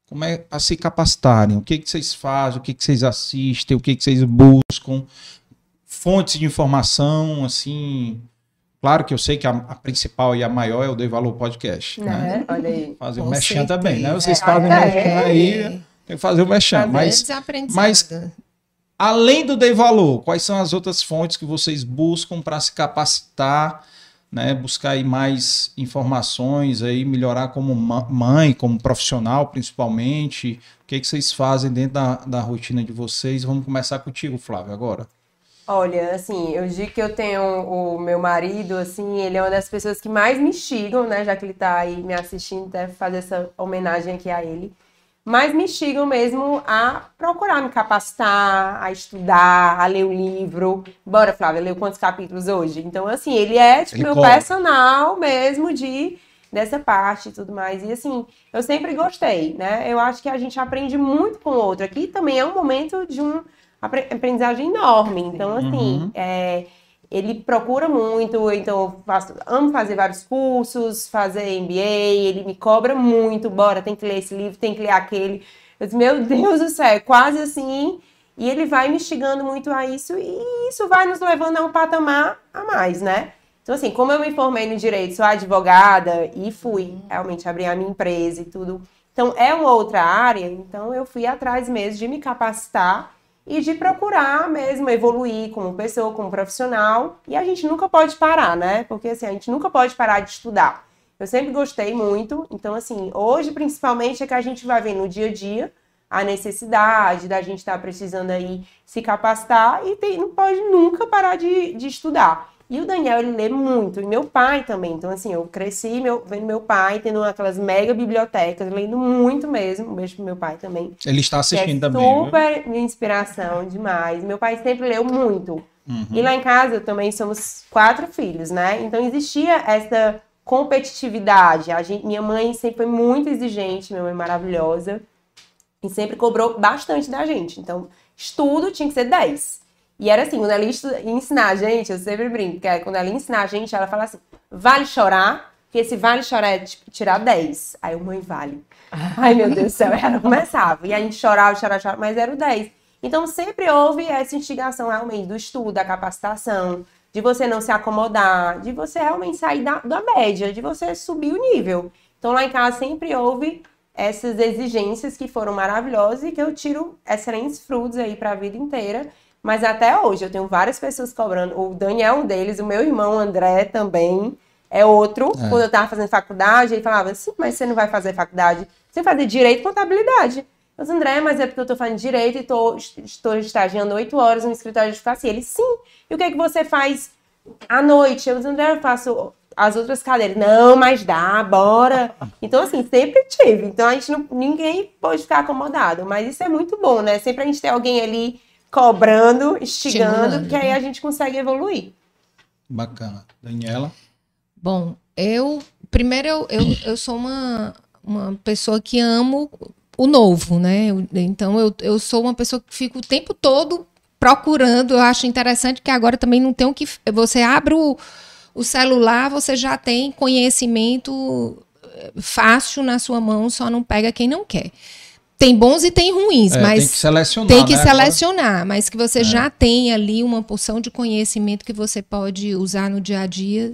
Como é para se capacitarem? O que, que vocês fazem? O que, que vocês assistem? O que, que vocês buscam? Fontes de informação, assim. Claro que eu sei que a, a principal e a maior é o Dei Valor Podcast. Né? né? Olha aí. Fazer o mexão também, né? Vocês é, fazem é, mexão é. aí. Tem que fazer o mexão. Mas, mas além do Dei Valor, quais são as outras fontes que vocês buscam para se capacitar? Né, buscar aí mais informações, aí melhorar como mãe, como profissional principalmente. O que, é que vocês fazem dentro da, da rotina de vocês? Vamos começar contigo, Flávio, agora. Olha, assim, eu digo que eu tenho o meu marido, assim, ele é uma das pessoas que mais me instigam, né, já que ele está aí me assistindo, deve fazer essa homenagem aqui a ele mas me instigam mesmo a procurar me capacitar, a estudar, a ler o livro. Bora, Flávia, leu quantos capítulos hoje? Então, assim, ele é tipo ele meu corre. personal mesmo de dessa parte e tudo mais. E assim, eu sempre gostei, né? Eu acho que a gente aprende muito com o outro. Aqui também é um momento de um aprendizagem enorme. Então, assim, uhum. é, ele procura muito, então eu faço, amo fazer vários cursos, fazer MBA, ele me cobra muito, bora, tem que ler esse livro, tem que ler aquele. Eu disse, meu Deus do céu, é quase assim. E ele vai me instigando muito a isso, e isso vai nos levando a um patamar a mais, né? Então, assim, como eu me formei no direito, sou advogada e fui realmente abrir a minha empresa e tudo. Então, é uma outra área, então eu fui atrás mesmo de me capacitar e de procurar mesmo evoluir como pessoa, como profissional. E a gente nunca pode parar, né? Porque assim, a gente nunca pode parar de estudar. Eu sempre gostei muito, então assim, hoje principalmente é que a gente vai ver no dia a dia a necessidade da gente estar tá precisando aí se capacitar e tem, não pode nunca parar de, de estudar. E o Daniel, ele lê muito, e meu pai também. Então, assim, eu cresci meu, vendo meu pai tendo aquelas mega bibliotecas, lendo muito mesmo. Um beijo pro meu pai também. Ele está assistindo é também. Super minha inspiração demais. Meu pai sempre leu muito. Uhum. E lá em casa também somos quatro filhos, né? Então existia essa competitividade. A gente, minha mãe sempre foi muito exigente, minha mãe maravilhosa, e sempre cobrou bastante da gente. Então, estudo tinha que ser 10. E era assim, quando ela ia ensinar a gente, eu sempre brinco, que é, quando ela ia ensinar a gente, ela fala assim, vale chorar, porque esse vale chorar é tipo, tirar 10. Aí o mãe vale. Ai, meu Deus do céu, ela começava. E a gente chorava, chorava, chorava, mas era o 10. Então sempre houve essa instigação realmente do estudo, da capacitação, de você não se acomodar, de você realmente sair da, da média, de você subir o nível. Então lá em casa sempre houve essas exigências que foram maravilhosas e que eu tiro excelentes frutos aí para a vida inteira. Mas até hoje eu tenho várias pessoas cobrando. O Daniel é um deles, o meu irmão André também é outro. É. Quando eu estava fazendo faculdade, ele falava assim, mas você não vai fazer faculdade, você vai fazer direito e contabilidade. Eu disse, André, mas é porque eu estou fazendo direito e tô, estou estagiando oito horas no escritório de advocacia. Ele, sim. E o que é que você faz à noite? Eu disse, André, eu faço as outras cadeiras. Não, mas dá, bora. Então, assim, sempre tive. Então, a gente não, ninguém pode ficar acomodado. Mas isso é muito bom, né? Sempre a gente tem alguém ali cobrando, instigando, que aí a gente consegue evoluir. Bacana. Daniela? Bom, eu. Primeiro, eu, eu, eu sou uma, uma pessoa que amo o novo, né? Então, eu, eu sou uma pessoa que fica o tempo todo procurando. Eu acho interessante que agora também não tem o que. Você abre o, o celular, você já tem conhecimento eh, fácil na sua mão, só não pega quem não quer tem bons e tem ruins, é, mas tem que selecionar. Tem que né, selecionar, agora? mas que você é. já tem ali uma porção de conhecimento que você pode usar no dia a dia,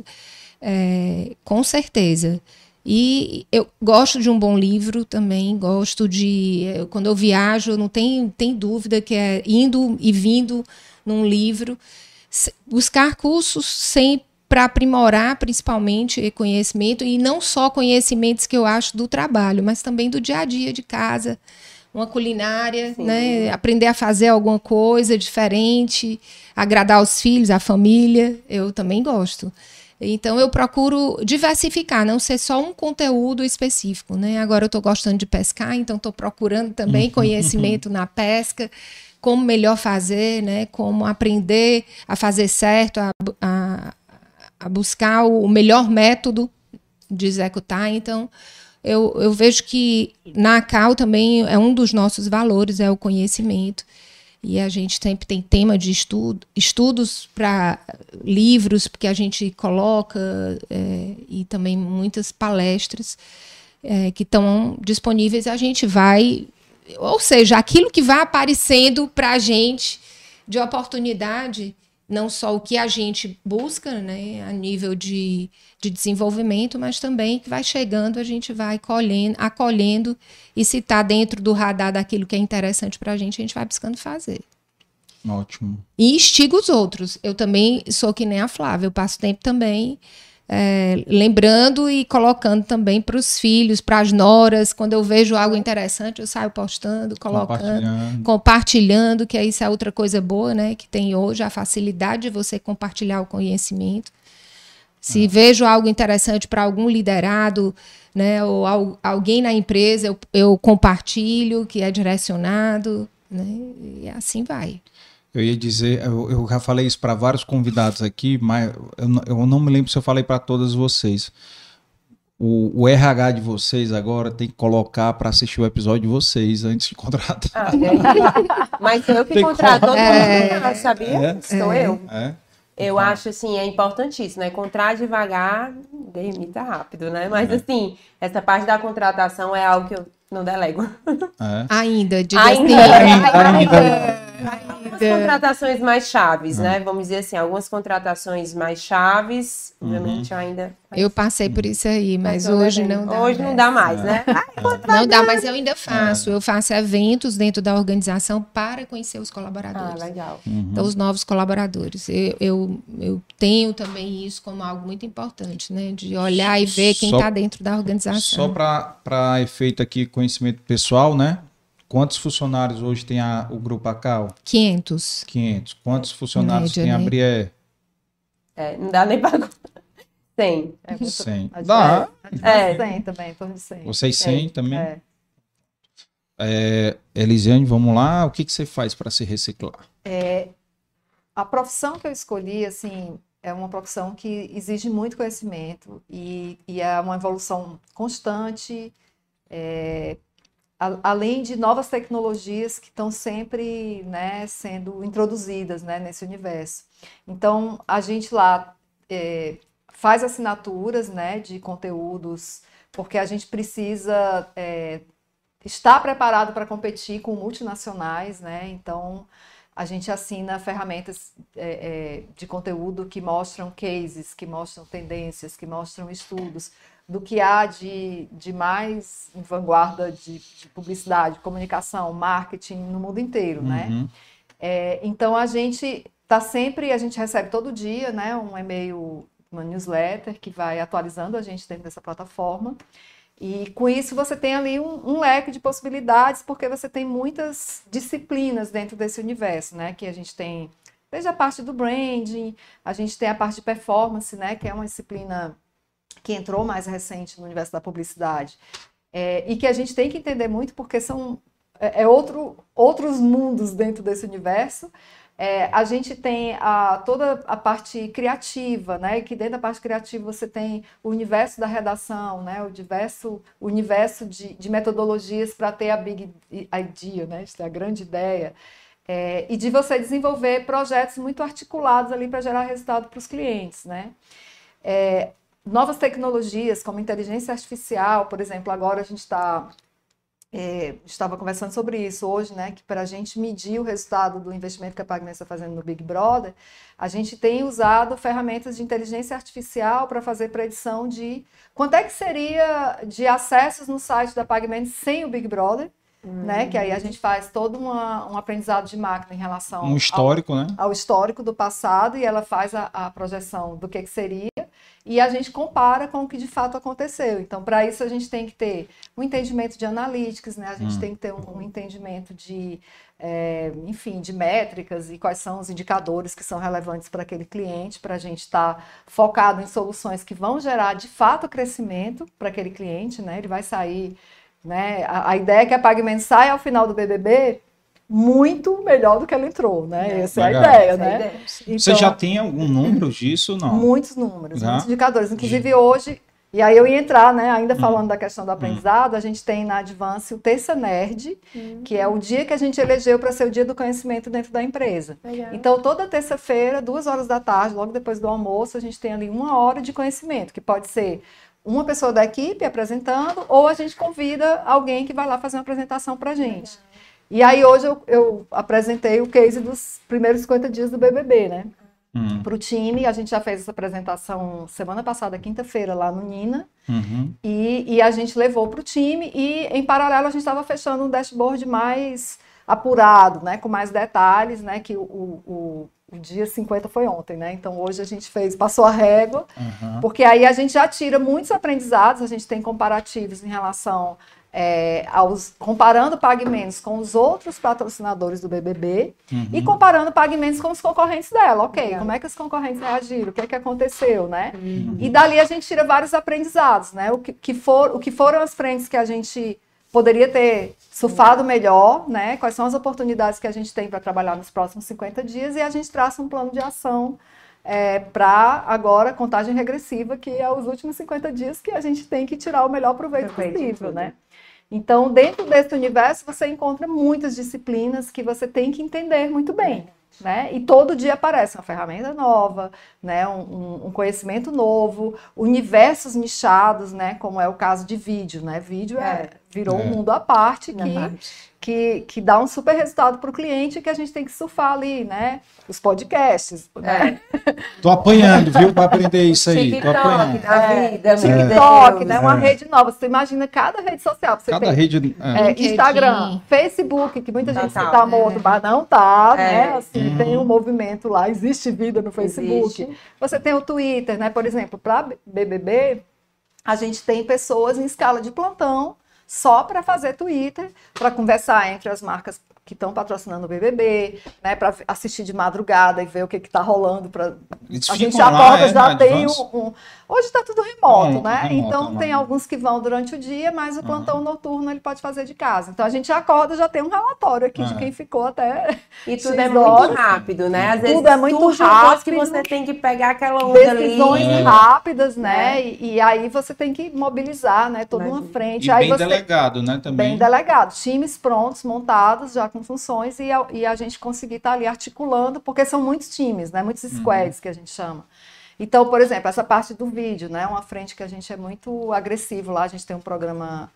é, com certeza. E eu gosto de um bom livro também, gosto de. Quando eu viajo, não tem, tem dúvida que é indo e vindo num livro. Buscar cursos sempre para aprimorar principalmente conhecimento e não só conhecimentos que eu acho do trabalho, mas também do dia a dia de casa, uma culinária, Sim. né? Aprender a fazer alguma coisa diferente, agradar os filhos, a família, eu também gosto. Então eu procuro diversificar, não ser só um conteúdo específico, né? Agora eu estou gostando de pescar, então estou procurando também conhecimento na pesca, como melhor fazer, né? Como aprender a fazer certo, a, a a buscar o melhor método de executar. Então, eu, eu vejo que na ACAL também é um dos nossos valores, é o conhecimento. E a gente sempre tem tema de estudo, estudos para livros, porque a gente coloca, é, e também muitas palestras é, que estão disponíveis. A gente vai, ou seja, aquilo que vai aparecendo para a gente de oportunidade, não só o que a gente busca né, a nível de, de desenvolvimento, mas também que vai chegando, a gente vai colhendo, acolhendo, e se está dentro do radar daquilo que é interessante para a gente, a gente vai buscando fazer. Ótimo. E instiga os outros. Eu também sou que nem a Flávia, eu passo tempo também é, lembrando e colocando também para os filhos, para as noras. Quando eu vejo algo interessante, eu saio postando, colocando, compartilhando. compartilhando, que isso é outra coisa boa, né? Que tem hoje a facilidade de você compartilhar o conhecimento. Se ah. vejo algo interessante para algum liderado, né, ou al alguém na empresa, eu, eu compartilho, que é direcionado, né, e assim vai. Eu ia dizer, eu, eu já falei isso para vários convidados aqui, mas eu, eu, não me lembro se eu falei para todos vocês. O, o, RH de vocês agora tem que colocar para assistir o episódio de vocês antes de contratar. Ah, é. Mas eu que contrato todo é, mundo, sabia? É, Sou é, eu. É. Eu então. acho assim, é importantíssimo, né? Contratar devagar, demita rápido, né? Mas é. assim, essa parte da contratação é algo que eu não delego. É. Ainda, diga ainda, assim. Ainda, ainda. ainda. Algumas contratações mais chaves, né? Vamos dizer assim, algumas contratações mais chaves, obviamente uhum. ainda. Eu passei por isso aí, mas hoje não dá. Hoje não dá mais, né? não dá, mas eu ainda faço. Eu faço eventos dentro da organização para conhecer os colaboradores. Ah, legal. Uhum. Então, os novos colaboradores. Eu, eu, eu, tenho também isso como algo muito importante, né? De olhar e ver quem está dentro da organização. Só para efeito aqui, conhecimento pessoal, né? Quantos funcionários hoje tem a, o Grupo Acau? 500. 500. Quantos funcionários Média, tem a né? Brié? É, não dá nem para 100. É, 100. Dá. É, 100 também, de 100. Vocês 100 é. também? É. é. Elisiane, vamos lá. O que, que você faz para se reciclar? É, a profissão que eu escolhi, assim, é uma profissão que exige muito conhecimento e, e é uma evolução constante. É, além de novas tecnologias que estão sempre né, sendo introduzidas né, nesse universo. Então, a gente lá é, faz assinaturas né, de conteúdos, porque a gente precisa é, estar preparado para competir com multinacionais, né? Então, a gente assina ferramentas é, é, de conteúdo que mostram cases, que mostram tendências, que mostram estudos, do que há de, de mais em vanguarda de, de publicidade, comunicação, marketing no mundo inteiro, né? uhum. né? É, então a gente está sempre, a gente recebe todo dia, né, um e-mail, uma newsletter que vai atualizando a gente dentro dessa plataforma. E com isso você tem ali um, um, leque de possibilidades, porque você tem muitas disciplinas dentro desse universo, né? Que a gente tem desde a parte do branding, a gente tem a parte de performance, né? Que é uma disciplina que entrou mais recente no universo da publicidade, é, e que a gente tem que entender muito porque são é, é outro, outros mundos dentro desse universo. É, a gente tem a, toda a parte criativa, né? Que dentro da parte criativa você tem o universo da redação, né? O diverso o universo de, de metodologias para ter a big idea, né? A grande ideia. É, e de você desenvolver projetos muito articulados ali para gerar resultado para os clientes, né? É, novas tecnologias, como inteligência artificial, por exemplo, agora a gente está é, estava conversando sobre isso hoje, né? Que para a gente medir o resultado do investimento que a Pagnet está fazendo no Big Brother, a gente tem usado ferramentas de inteligência artificial para fazer predição de quanto é que seria de acessos no site da Pagment sem o Big Brother. Hum. Né? Que aí a gente faz todo uma, um aprendizado de máquina em relação um histórico, ao, né? ao histórico do passado e ela faz a, a projeção do que, que seria e a gente compara com o que de fato aconteceu. Então, para isso, a gente tem que ter um entendimento de analytics, né? a gente hum. tem que ter um, um entendimento de, é, enfim, de métricas e quais são os indicadores que são relevantes para aquele cliente, para a gente estar tá focado em soluções que vão gerar de fato crescimento para aquele cliente, né? Ele vai sair. Né? A, a ideia é que a Pagment saia ao final do BBB muito melhor do que ela entrou, né? É, Essa é a ideia, Essa né? É a ideia. Então, Você já tem algum número disso? Não. Muitos números, já? muitos indicadores. Inclusive, hoje E aí eu ia entrar, né, ainda falando da questão do aprendizado, a gente tem na Advance o Terça Nerd, que é o dia que a gente elegeu para ser o dia do conhecimento dentro da empresa. Legal. Então, toda terça-feira, duas horas da tarde, logo depois do almoço, a gente tem ali uma hora de conhecimento, que pode ser uma pessoa da equipe apresentando, ou a gente convida alguém que vai lá fazer uma apresentação para a gente. E aí hoje eu, eu, apresentei o case dos primeiros 50 dias do BBB, né? Uhum. Para o time, a gente já fez essa apresentação semana passada, quinta-feira, lá no Nina. Uhum. E, e, a gente levou para o time e, em paralelo, a gente estava fechando um dashboard mais apurado, né? Com mais detalhes, né? Que o, o, o dia 50 foi ontem, né? Então hoje a gente fez, passou a régua, uhum. porque aí a gente já tira muitos aprendizados, a gente tem comparativos em relação é, aos, comparando PagMenos com os outros patrocinadores do BBB uhum. e comparando PagMenos com os concorrentes dela. Ok, como é que os concorrentes reagiram? O que é que aconteceu, né? Uhum. E dali a gente tira vários aprendizados, né? O que, que, for, o que foram as frentes que a gente poderia ter surfado melhor, né? Quais são as oportunidades que a gente tem para trabalhar nos próximos 50 dias e a gente traça um plano de ação é, para agora contagem regressiva, que é os últimos 50 dias que a gente tem que tirar o melhor proveito possível, né? Então, dentro desse universo, você encontra muitas disciplinas que você tem que entender muito bem. Né? E todo dia aparece uma ferramenta nova, né? um, um, conhecimento novo, universos nichados, né? como é o caso de vídeo. Né? Vídeo é, é virou é. um mundo à parte que, que, que dá um super resultado para o cliente que a gente tem que surfar ali, né? Os podcasts. Né? É. Tô apanhando, viu, para aprender isso aí. TikTok, Tô apanhando. Da vida, é. TikTok, né? Uma é. rede nova. Você imagina cada rede social. Você cada tem, rede. É. é Instagram, Facebook, que muita gente está tá morto, mas não tá, né? Assim, uhum. tem um movimento lá, existe vida no Facebook. Existe. Você tem o Twitter, né? Por exemplo, para BBB, a gente tem pessoas em escala de plantão só para fazer Twitter, para conversar entre as marcas que estão patrocinando o BBB, né, para assistir de madrugada e ver o que está rolando. Pra... A gente já acorda, é, já tem um, um, Hoje está tudo remoto, né? Remoto, então remoto. tem alguns que vão durante o dia, mas o plantão uhum. noturno ele pode fazer de casa. Então a gente acorda, já tem um relatório aqui uhum. de quem ficou até. E tudo é muito rápido, né? Às vezes tudo é muito rápido. que você tem que pegar aquela onda Decisões ali. rápidas, né? É. E, e, aí você tem que mobilizar, né? Toda uma frente. E aí bem você... delegado, né? Também. Bem delegado. Times prontos, montados, já com funções e a, e a gente conseguir estar tá ali articulando, porque são muitos times, né? Muitos uhum. squads uhum. que a gente chama. Então, por exemplo, essa parte do vídeo, né? Uma frente que a gente é muito agressivo lá, a gente tem um programa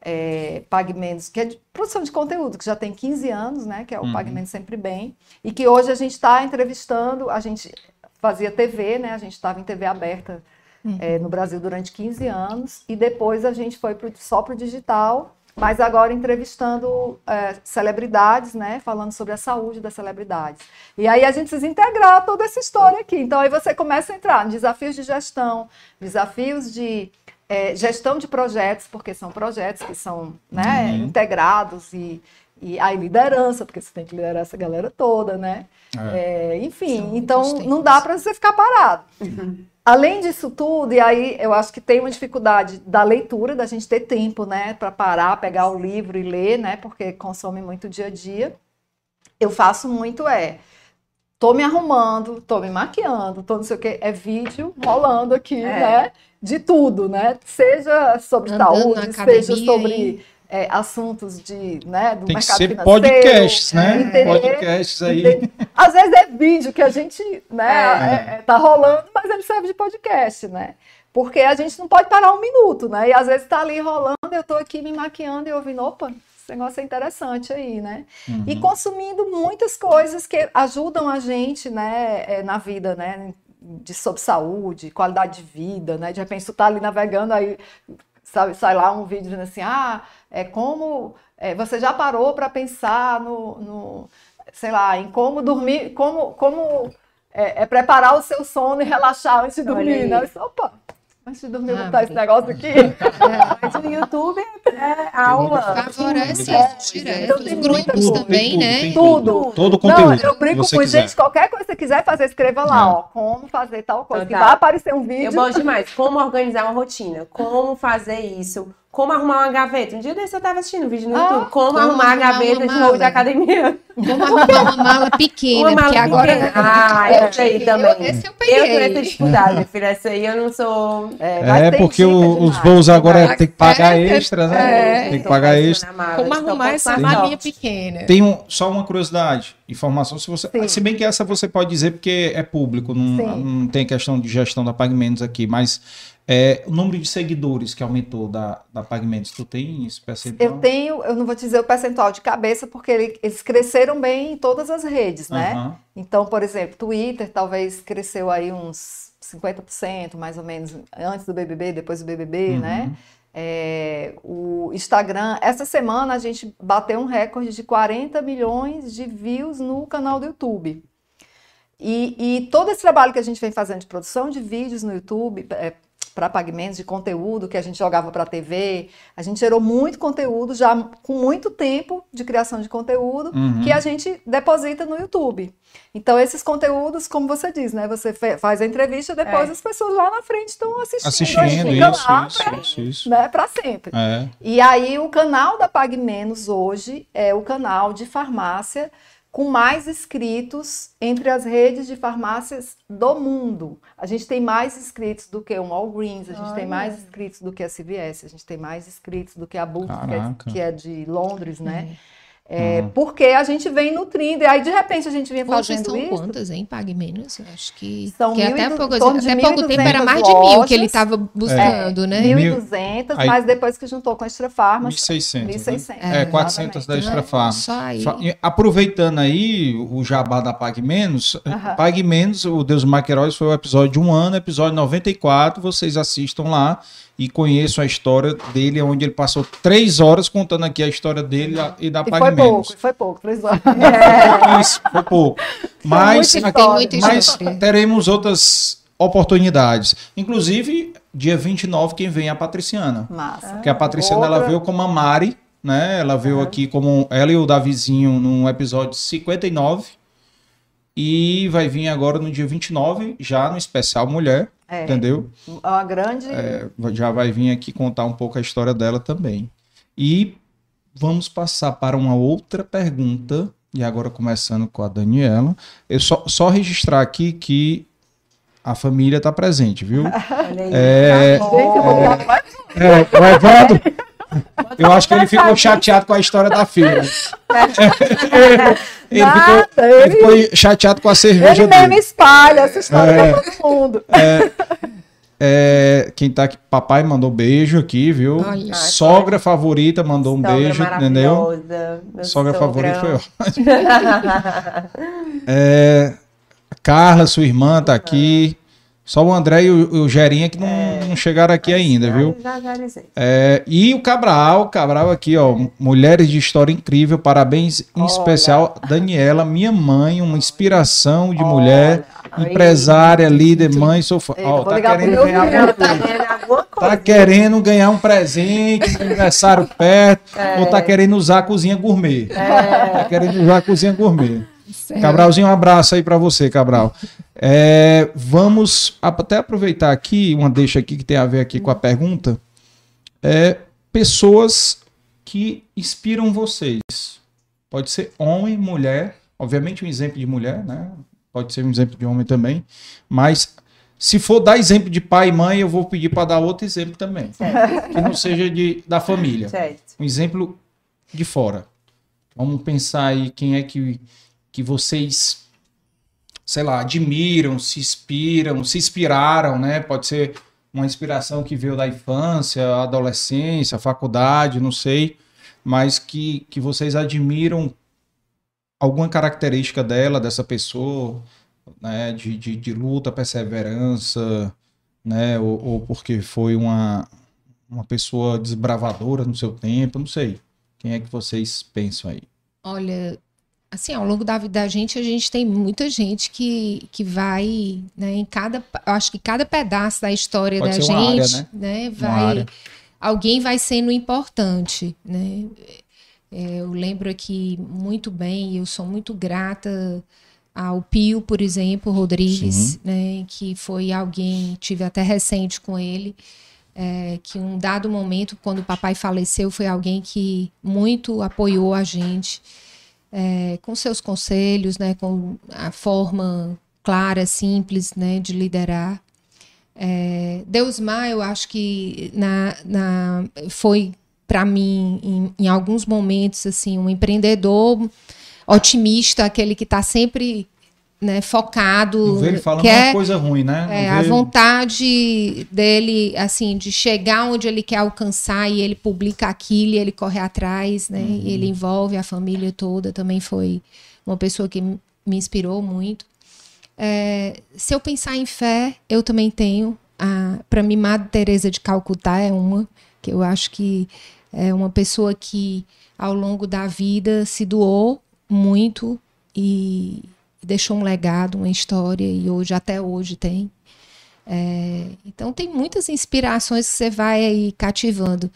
é, Pague Menos, que é de produção de conteúdo, que já tem 15 anos, né? Que é o uhum. Pague Menos Sempre Bem. E que hoje a gente está entrevistando, a gente fazia TV, né? A gente estava em TV aberta uhum. é, no Brasil durante 15 anos. E depois a gente foi pro, só para o digital mas agora entrevistando é, celebridades, né, falando sobre a saúde das celebridades. E aí a gente precisa integrar toda essa história aqui. Então aí você começa a entrar em desafios de gestão, desafios de é, gestão de projetos, porque são projetos que são né, uhum. integrados e, e aí liderança, porque você tem que liderar essa galera toda, né? É. É, enfim, então não dá para você ficar parado. Uhum. Além disso tudo, e aí eu acho que tem uma dificuldade da leitura, da gente ter tempo, né, para parar, pegar o livro e ler, né, porque consome muito dia a dia. Eu faço muito é tô me arrumando, tô me maquiando, tô não sei o que, é vídeo rolando aqui, é. né? De tudo, né? Seja sobre Andando saúde, seja sobre é, assuntos de, né, do Tem mercado que ser financeiro. podcasts, né? Entender, podcasts aí. Entender. Às vezes é vídeo que a gente, né, é. É, é. tá rolando, mas ele serve de podcast, né? Porque a gente não pode parar um minuto, né? E às vezes tá ali rolando, eu tô aqui me maquiando e ouvindo, opa, esse negócio é interessante aí, né? Uhum. E consumindo muitas coisas que ajudam a gente, né, é, na vida, né? De sobre saúde, qualidade de vida, né? De repente tu tá ali navegando, aí sabe, sai lá um vídeo dizendo assim, ah, é como é, você já parou para pensar no, no, sei lá, em como dormir, como, como é, é, preparar o seu sono e relaxar antes de dormir, né? Eu opa, antes de dormir, ah, botar esse negócio aqui. É, mas o YouTube é aula. Favorece é, direto. Os grupos também, né? Tudo. Todo o conteúdo. Não, eu brinco com gente, qualquer coisa que você quiser fazer, escreva lá, Não. ó, como fazer tal coisa. Então, tá. vai aparecer um vídeo. Eu gosto demais. Como organizar uma rotina, como fazer isso, como arrumar uma gaveta. Um dia desse eu tava assistindo um vídeo no ah, YouTube. Como, como arrumar, a gaveta de roupa de academia. Como arrumar uma mala pequena, uma mala porque agora... Pequena. Ah, essa aí também. Eu, esse eu peguei. Eu tenho essa dificuldade, minha filha. Essa aí eu não sou... É, é porque o, os voos agora tem que pagar é, extra, né? É, tem que pagar extra. Como arrumar essa malinha pequena. Tem um, só uma curiosidade. Informação, se você... Sim. Se bem que essa você pode dizer porque é público. Não, não tem questão de gestão da Pague Menos aqui, mas é, o número de seguidores que aumentou da, da Pagamentos, tu tem esse percentual? Eu tenho, eu não vou te dizer o percentual de cabeça, porque ele, eles cresceram bem em todas as redes, né? Uhum. Então, por exemplo, Twitter talvez cresceu aí uns 50%, mais ou menos, antes do BBB, depois do BBB, uhum. né? É, o Instagram, essa semana a gente bateu um recorde de 40 milhões de views no canal do YouTube. E, e todo esse trabalho que a gente vem fazendo de produção de vídeos no YouTube, é, para pagamentos de conteúdo que a gente jogava para a TV. A gente gerou muito conteúdo já com muito tempo de criação de conteúdo uhum. que a gente deposita no YouTube. Então, esses conteúdos, como você diz, né? Você faz a entrevista, depois é. as pessoas lá na frente estão assistindo. Assistindo, isso, lá isso, pra, isso, isso. Né, para sempre. É. E aí, o canal da Pag Menos hoje é o canal de farmácia com mais inscritos entre as redes de farmácias do mundo. A gente tem mais inscritos do que o Walgreens, a gente Ai, tem mais inscritos do que a CVS, a gente tem mais inscritos do que a Boots, que, é, que é, de Londres, né? É. É, uhum. Porque a gente vem nutrindo, e aí de repente a gente vem fazendo são isso. quantas, hein? Pague menos. Acho que, são que até, pouco, até pouco tempo era mais de mil que ele estava buscando, é, né? 1.200, aí, mas depois que juntou com a Extra Farma. 1.600. 1.600. Né? É, 400 da Extra Farma. Só aí. Aproveitando aí o jabá da Pague Menos, uhum. Pague Menos, o Deus Maqueróis foi o episódio de um ano, episódio 94. Vocês assistam lá e conheço a história dele, onde ele passou três horas contando aqui a história dele e da e Pague foi Menos. Pouco, foi pouco, três horas. É. Isso, foi pouco. Mas, aqui, mas teremos outras oportunidades. Inclusive, dia 29, quem vem é a Patriciana. Massa. Porque a Patriciana Outra... ela veio como a Mari, né? Ela veio uhum. aqui como ela e o Davizinho num episódio 59. E vai vir agora no dia 29, já no especial Mulher. É, entendeu? Uma grande. É, já vai vir aqui contar um pouco a história dela também. E vamos passar para uma outra pergunta. E agora começando com a Daniela. Eu só, só registrar aqui que a família está presente, viu? é, tá é, é, o Evandro, eu acho que ele ficou chateado com a história da filha. ele, Nada, ficou, ele... ficou chateado com a cerveja ele dele. Ele mesmo espalha essa história é, para todo mundo. É, é, quem tá aqui, papai mandou beijo aqui, viu? Olha, sogra favorita mandou um beijo, entendeu? Sogra favorita foi ótimo. é, Carla, sua irmã, tá aqui. Só o André e o, o Gerinha que não, é, não chegaram aqui ainda, viu? Já, já é, e o Cabral, Cabral aqui, ó. Mulheres de história incrível, parabéns em Olha. especial. Daniela, minha mãe, uma inspiração de Olha. mulher, Aí. empresária, líder, mãe, sou fã. Ó, tá querendo ganhar, tá, tá querendo ganhar um presente, aniversário perto, é. ou tá querendo usar a cozinha gourmet. É. Tá querendo usar a cozinha gourmet. Certo. Cabralzinho, um abraço aí para você, Cabral. É, vamos até aproveitar aqui, uma deixa aqui que tem a ver aqui com a pergunta. É, pessoas que inspiram vocês. Pode ser homem, mulher, obviamente um exemplo de mulher, né? Pode ser um exemplo de homem também, mas se for dar exemplo de pai e mãe, eu vou pedir para dar outro exemplo também. Certo. Que não seja de, da família. Certo. Um exemplo de fora. Vamos pensar aí quem é que, que vocês sei lá, admiram, se inspiram, se inspiraram, né? Pode ser uma inspiração que veio da infância, adolescência, faculdade, não sei, mas que, que vocês admiram alguma característica dela, dessa pessoa, né? De, de, de luta, perseverança, né? Ou, ou, porque foi uma, uma pessoa desbravadora no seu tempo, não sei. Quem é que vocês pensam aí? Olha, assim, ao longo da vida da gente, a gente tem muita gente que, que vai, né, em cada, acho que cada pedaço da história Pode da gente, área, né? né, vai, alguém vai sendo importante, né? É, eu lembro aqui muito bem, eu sou muito grata ao Pio, por exemplo, Rodrigues, né, que foi alguém, tive até recente com ele, é, que um dado momento, quando o papai faleceu, foi alguém que muito apoiou a gente é, com seus conselhos, né, com a forma clara, simples, né, de liderar. É, Deusmar, eu acho que na, na foi para mim em, em, alguns momentos assim um empreendedor otimista, aquele que está sempre né, focado. Não vê ele falando quer, uma coisa ruim, né? É, a vontade dele, assim, de chegar onde ele quer alcançar e ele publica aquilo e ele corre atrás, né? Uhum. E ele envolve a família toda. Também foi uma pessoa que me inspirou muito. É, se eu pensar em fé, eu também tenho. Para mim, Madre Teresa de Calcutá é uma que eu acho que é uma pessoa que ao longo da vida se doou muito e deixou um legado, uma história e hoje até hoje tem. É, então tem muitas inspirações que você vai aí cativando.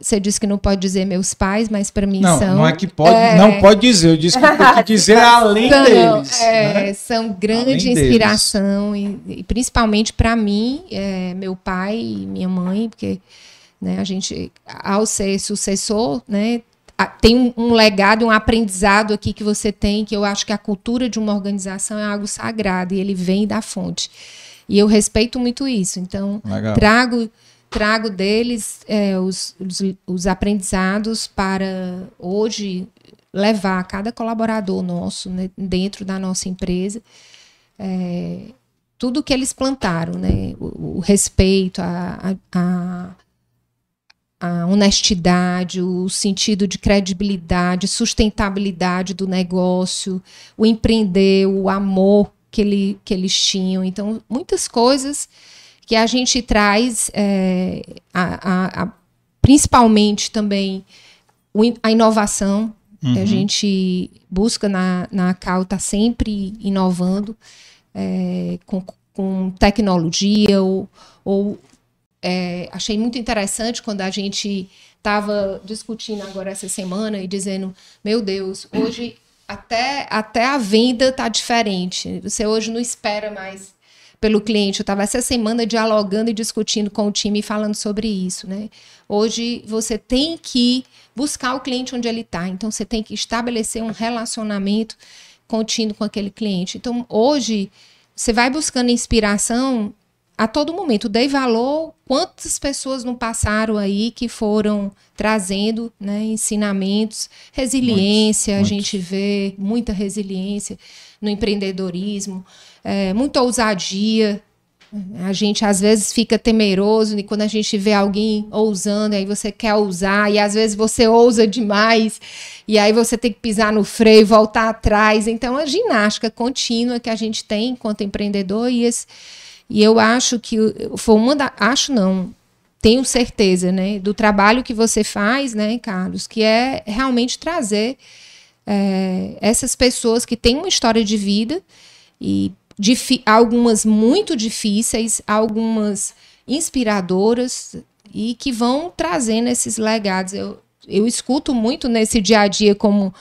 Você disse que não pode dizer meus pais, mas para mim não, são. Não é que pode, é... não pode dizer. Eu disse que tem que dizer além são, deles. É, né? São grande além inspiração e, e, principalmente para mim, é, meu pai e minha mãe, porque né, a gente, ao ser sucessor, né, tem um, legado, um aprendizado aqui que você tem, que eu acho que a cultura de uma organização é algo sagrado e ele vem da fonte. E eu respeito muito isso. Então, Legal. trago trago deles é, os, os, os, aprendizados para hoje levar cada colaborador nosso né, dentro da nossa empresa é, tudo que eles plantaram, né? O, o respeito, a, a, a honestidade, o sentido de credibilidade, sustentabilidade do negócio, o empreender, o amor que, ele, que eles tinham. Então, muitas coisas que a gente traz, é, a, a, a, principalmente também a inovação. Uhum. A gente busca na, na CAL, está sempre inovando é, com, com tecnologia ou, ou é, achei muito interessante quando a gente estava discutindo agora essa semana e dizendo: meu Deus, hoje até, até a venda está diferente. Você hoje não espera mais pelo cliente. Eu estava essa semana dialogando e discutindo com o time falando sobre isso. Né? Hoje você tem que buscar o cliente onde ele está. Então você tem que estabelecer um relacionamento contínuo com aquele cliente. Então hoje você vai buscando inspiração a todo momento. Dei valor, quantas pessoas não passaram aí que foram trazendo né, ensinamentos, resiliência, muitos, a gente vê muita resiliência no empreendedorismo, é, muita ousadia. A gente às vezes fica temeroso e quando a gente vê alguém ousando, aí você quer ousar, e às vezes você ousa demais, e aí você tem que pisar no freio, voltar atrás. Então, a ginástica contínua que a gente tem enquanto empreendedor, e esse, e eu acho que foi uma da, acho não, tenho certeza, né, do trabalho que você faz, né, Carlos, que é realmente trazer é, essas pessoas que têm uma história de vida e algumas muito difíceis, algumas inspiradoras e que vão trazendo esses legados. Eu, eu escuto muito nesse dia a dia como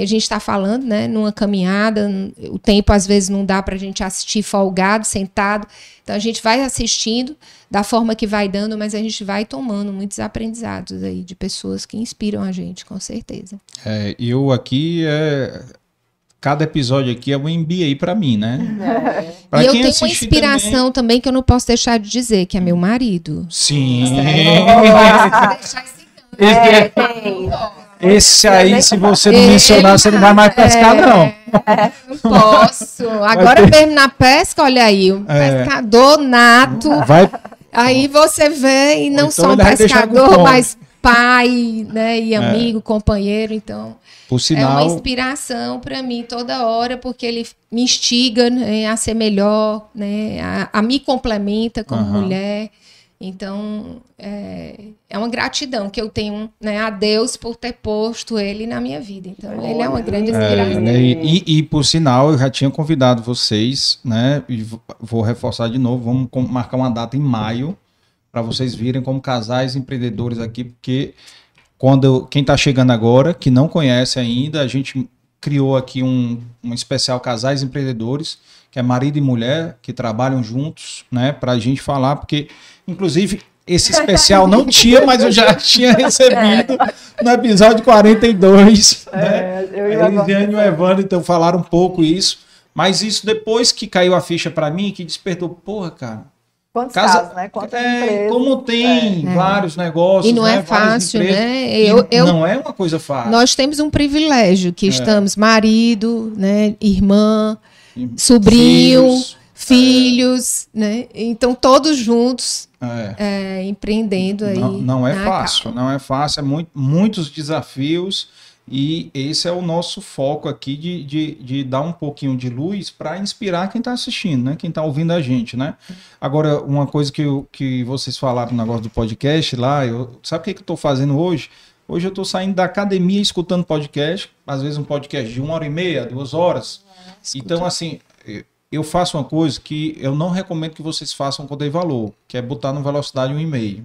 a gente está falando, né, numa caminhada, o tempo às vezes não dá para a gente assistir folgado, sentado. Então a gente vai assistindo da forma que vai dando, mas a gente vai tomando muitos aprendizados aí de pessoas que inspiram a gente, com certeza. É, eu aqui é cada episódio aqui é um MBA para mim, né? É. Pra e eu tenho uma inspiração também... também... que eu não posso deixar de dizer, que é meu marido. Sim. É. É, tem. Esse aí, se você não mencionar, você não vai mais pescar, é, não. Não posso. Agora mesmo na pesca, olha aí, um é. pescador nato. Vai. Aí você vê e não então só um pescador, mas pai, né, e é. amigo, é. companheiro, então sinal... é uma inspiração para mim toda hora, porque ele me instiga né, a ser melhor, né, a, a me complementa como uhum. mulher. Então, é, é uma gratidão que eu tenho né, a Deus por ter posto ele na minha vida. Então, ele é uma grande inspiração. É, e, e, por sinal, eu já tinha convidado vocês, né? E vou reforçar de novo, vamos marcar uma data em maio, para vocês virem como casais empreendedores aqui, porque quando quem está chegando agora, que não conhece ainda, a gente criou aqui um, um especial Casais Empreendedores, que é marido e mulher que trabalham juntos, né? Para a gente falar, porque Inclusive, esse especial não tinha, mas eu já tinha recebido no episódio 42. É, né? eu e a Elisiane e o Evandro então falaram um pouco isso, mas isso depois que caiu a ficha para mim, que despertou, porra, cara. Quantos casa, casos, né? Quantas é, Como tem é. vários negócios. E não né? é fácil, né? Eu, eu, não é uma coisa fácil. Nós temos um privilégio, que é. estamos marido, né, irmã, sobrinho. Filhos filhos, né? Então todos juntos é. É, empreendendo aí. Não, não é fácil, não é fácil, é muito, muitos desafios e esse é o nosso foco aqui de, de, de dar um pouquinho de luz para inspirar quem está assistindo, né? Quem está ouvindo a gente, né? Agora, uma coisa que, eu, que vocês falaram no negócio do podcast lá, eu, sabe o que, que eu estou fazendo hoje? Hoje eu estou saindo da academia escutando podcast, às vezes um podcast de uma hora e meia, duas horas. Então, assim, eu faço uma coisa que eu não recomendo que vocês façam quando tem valor, que é botar no velocidade um e-mail.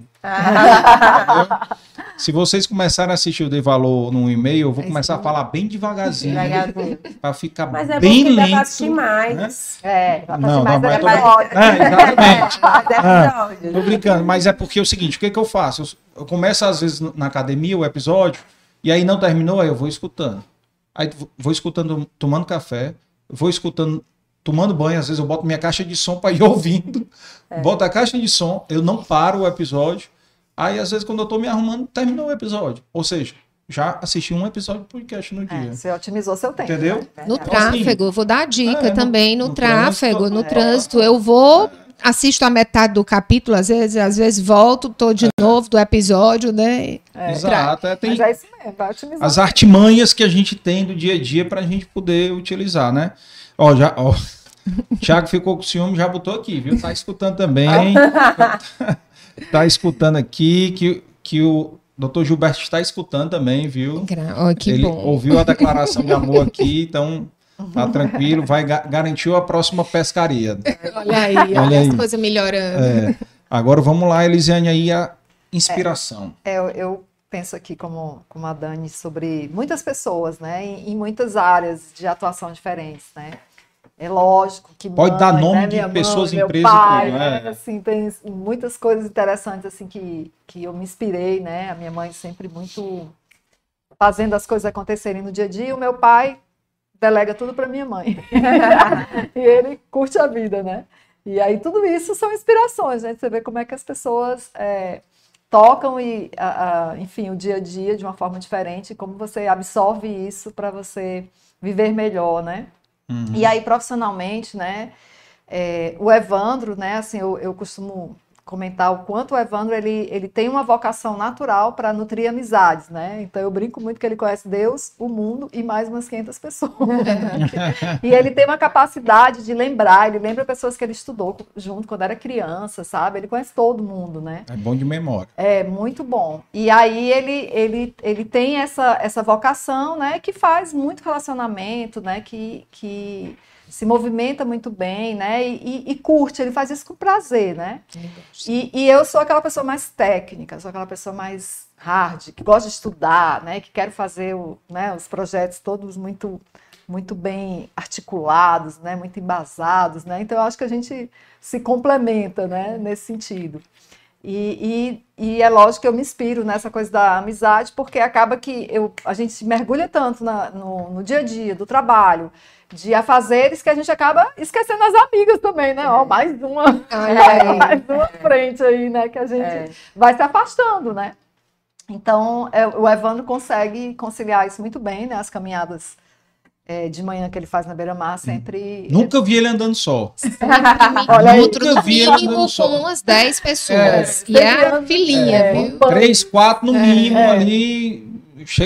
Se vocês começarem a assistir o Dei Valor num e-mail, eu vou começar a falar bem devagarzinho. para ficar Mas é bem lento. Mas assistir mais. Né? É, não, mais não, mas tô... é, exatamente. ah, tô brincando, mas é porque é o seguinte, o que, que eu faço? Eu, eu começo às vezes na academia o episódio, e aí não terminou, aí eu vou escutando. Aí vou escutando, tomando café, vou escutando tomando banho, às vezes eu boto minha caixa de som para ir ouvindo. É. Boto a caixa de som, eu não paro o episódio. Aí, às vezes, quando eu tô me arrumando, terminou o episódio. Ou seja, já assisti um episódio de podcast no é, dia. É, você otimizou seu tempo. Entendeu? Né? No então, tráfego, assim, vou dar a dica é, também. No, no tráfego, trânsito, no é. trânsito, eu vou assisto a metade do capítulo, às vezes, às vezes volto, tô de é. novo do episódio, né? É. Exato. É, tem Mas é isso mesmo, otimizar. As artimanhas que a gente tem do dia a dia para a gente poder utilizar, né? Ó, já, ó. Thiago ficou com ciúme, já botou aqui, viu? Tá escutando também. tá escutando aqui que, que o doutor Gilberto está escutando também, viu? Oh, que Ele bom. ouviu a declaração de amor aqui, então tá tranquilo, vai garantir a próxima pescaria. Olha aí, olha, olha aí. as coisas melhorando. É. Agora vamos lá, Elisiane, aí a inspiração. É, eu, eu penso aqui como, como a Dani sobre muitas pessoas, né, em, em muitas áreas de atuação diferentes, né? É lógico que pode mãe, dar nome né, de pessoas, mãe, empresas, pai, tudo, né? Assim, tem muitas coisas interessantes assim que, que eu me inspirei, né? A minha mãe sempre muito fazendo as coisas acontecerem no dia a dia. O meu pai delega tudo para minha mãe e ele curte a vida, né? E aí tudo isso são inspirações, né? Você vê como é que as pessoas é, tocam e, a, a, enfim, o dia a dia de uma forma diferente, como você absorve isso para você viver melhor, né? Uhum. E aí profissionalmente, né? É, o Evandro, né? Assim, eu, eu costumo comentar o quanto o Evandro ele, ele tem uma vocação natural para nutrir amizades, né? Então eu brinco muito que ele conhece Deus, o mundo e mais umas 500 pessoas. e ele tem uma capacidade de lembrar, ele lembra pessoas que ele estudou junto quando era criança, sabe? Ele conhece todo mundo, né? É bom de memória. É, muito bom. E aí ele ele, ele tem essa essa vocação, né, que faz muito relacionamento, né, que que se movimenta muito bem, né? E, e, curte, ele faz isso com prazer, né? E, e, eu sou aquela pessoa mais técnica, sou aquela pessoa mais hard, que gosta de estudar, né? Que quero fazer o, né, os projetos todos muito muito bem articulados, né? Muito embasados, né? Então eu acho que a gente se complementa, né? Nesse sentido. E, e, e, é lógico que eu me inspiro nessa coisa da amizade, porque acaba que eu, a gente se mergulha tanto na, no, no dia a dia do trabalho, de afazeres que a gente acaba esquecendo as amigas também, né? É. Ó, mais uma, é. mais uma frente aí, né? Que a gente é. vai se afastando, né? Então, é, o Evandro consegue conciliar isso muito bem, né? As caminhadas é, de manhã que ele faz na beira-mar sempre. Nunca vi ele andando só. Olha, Nunca vi ele andando só. com umas 10 pessoas. É. E é a filhinha, é, viu? Três, quatro no mínimo ali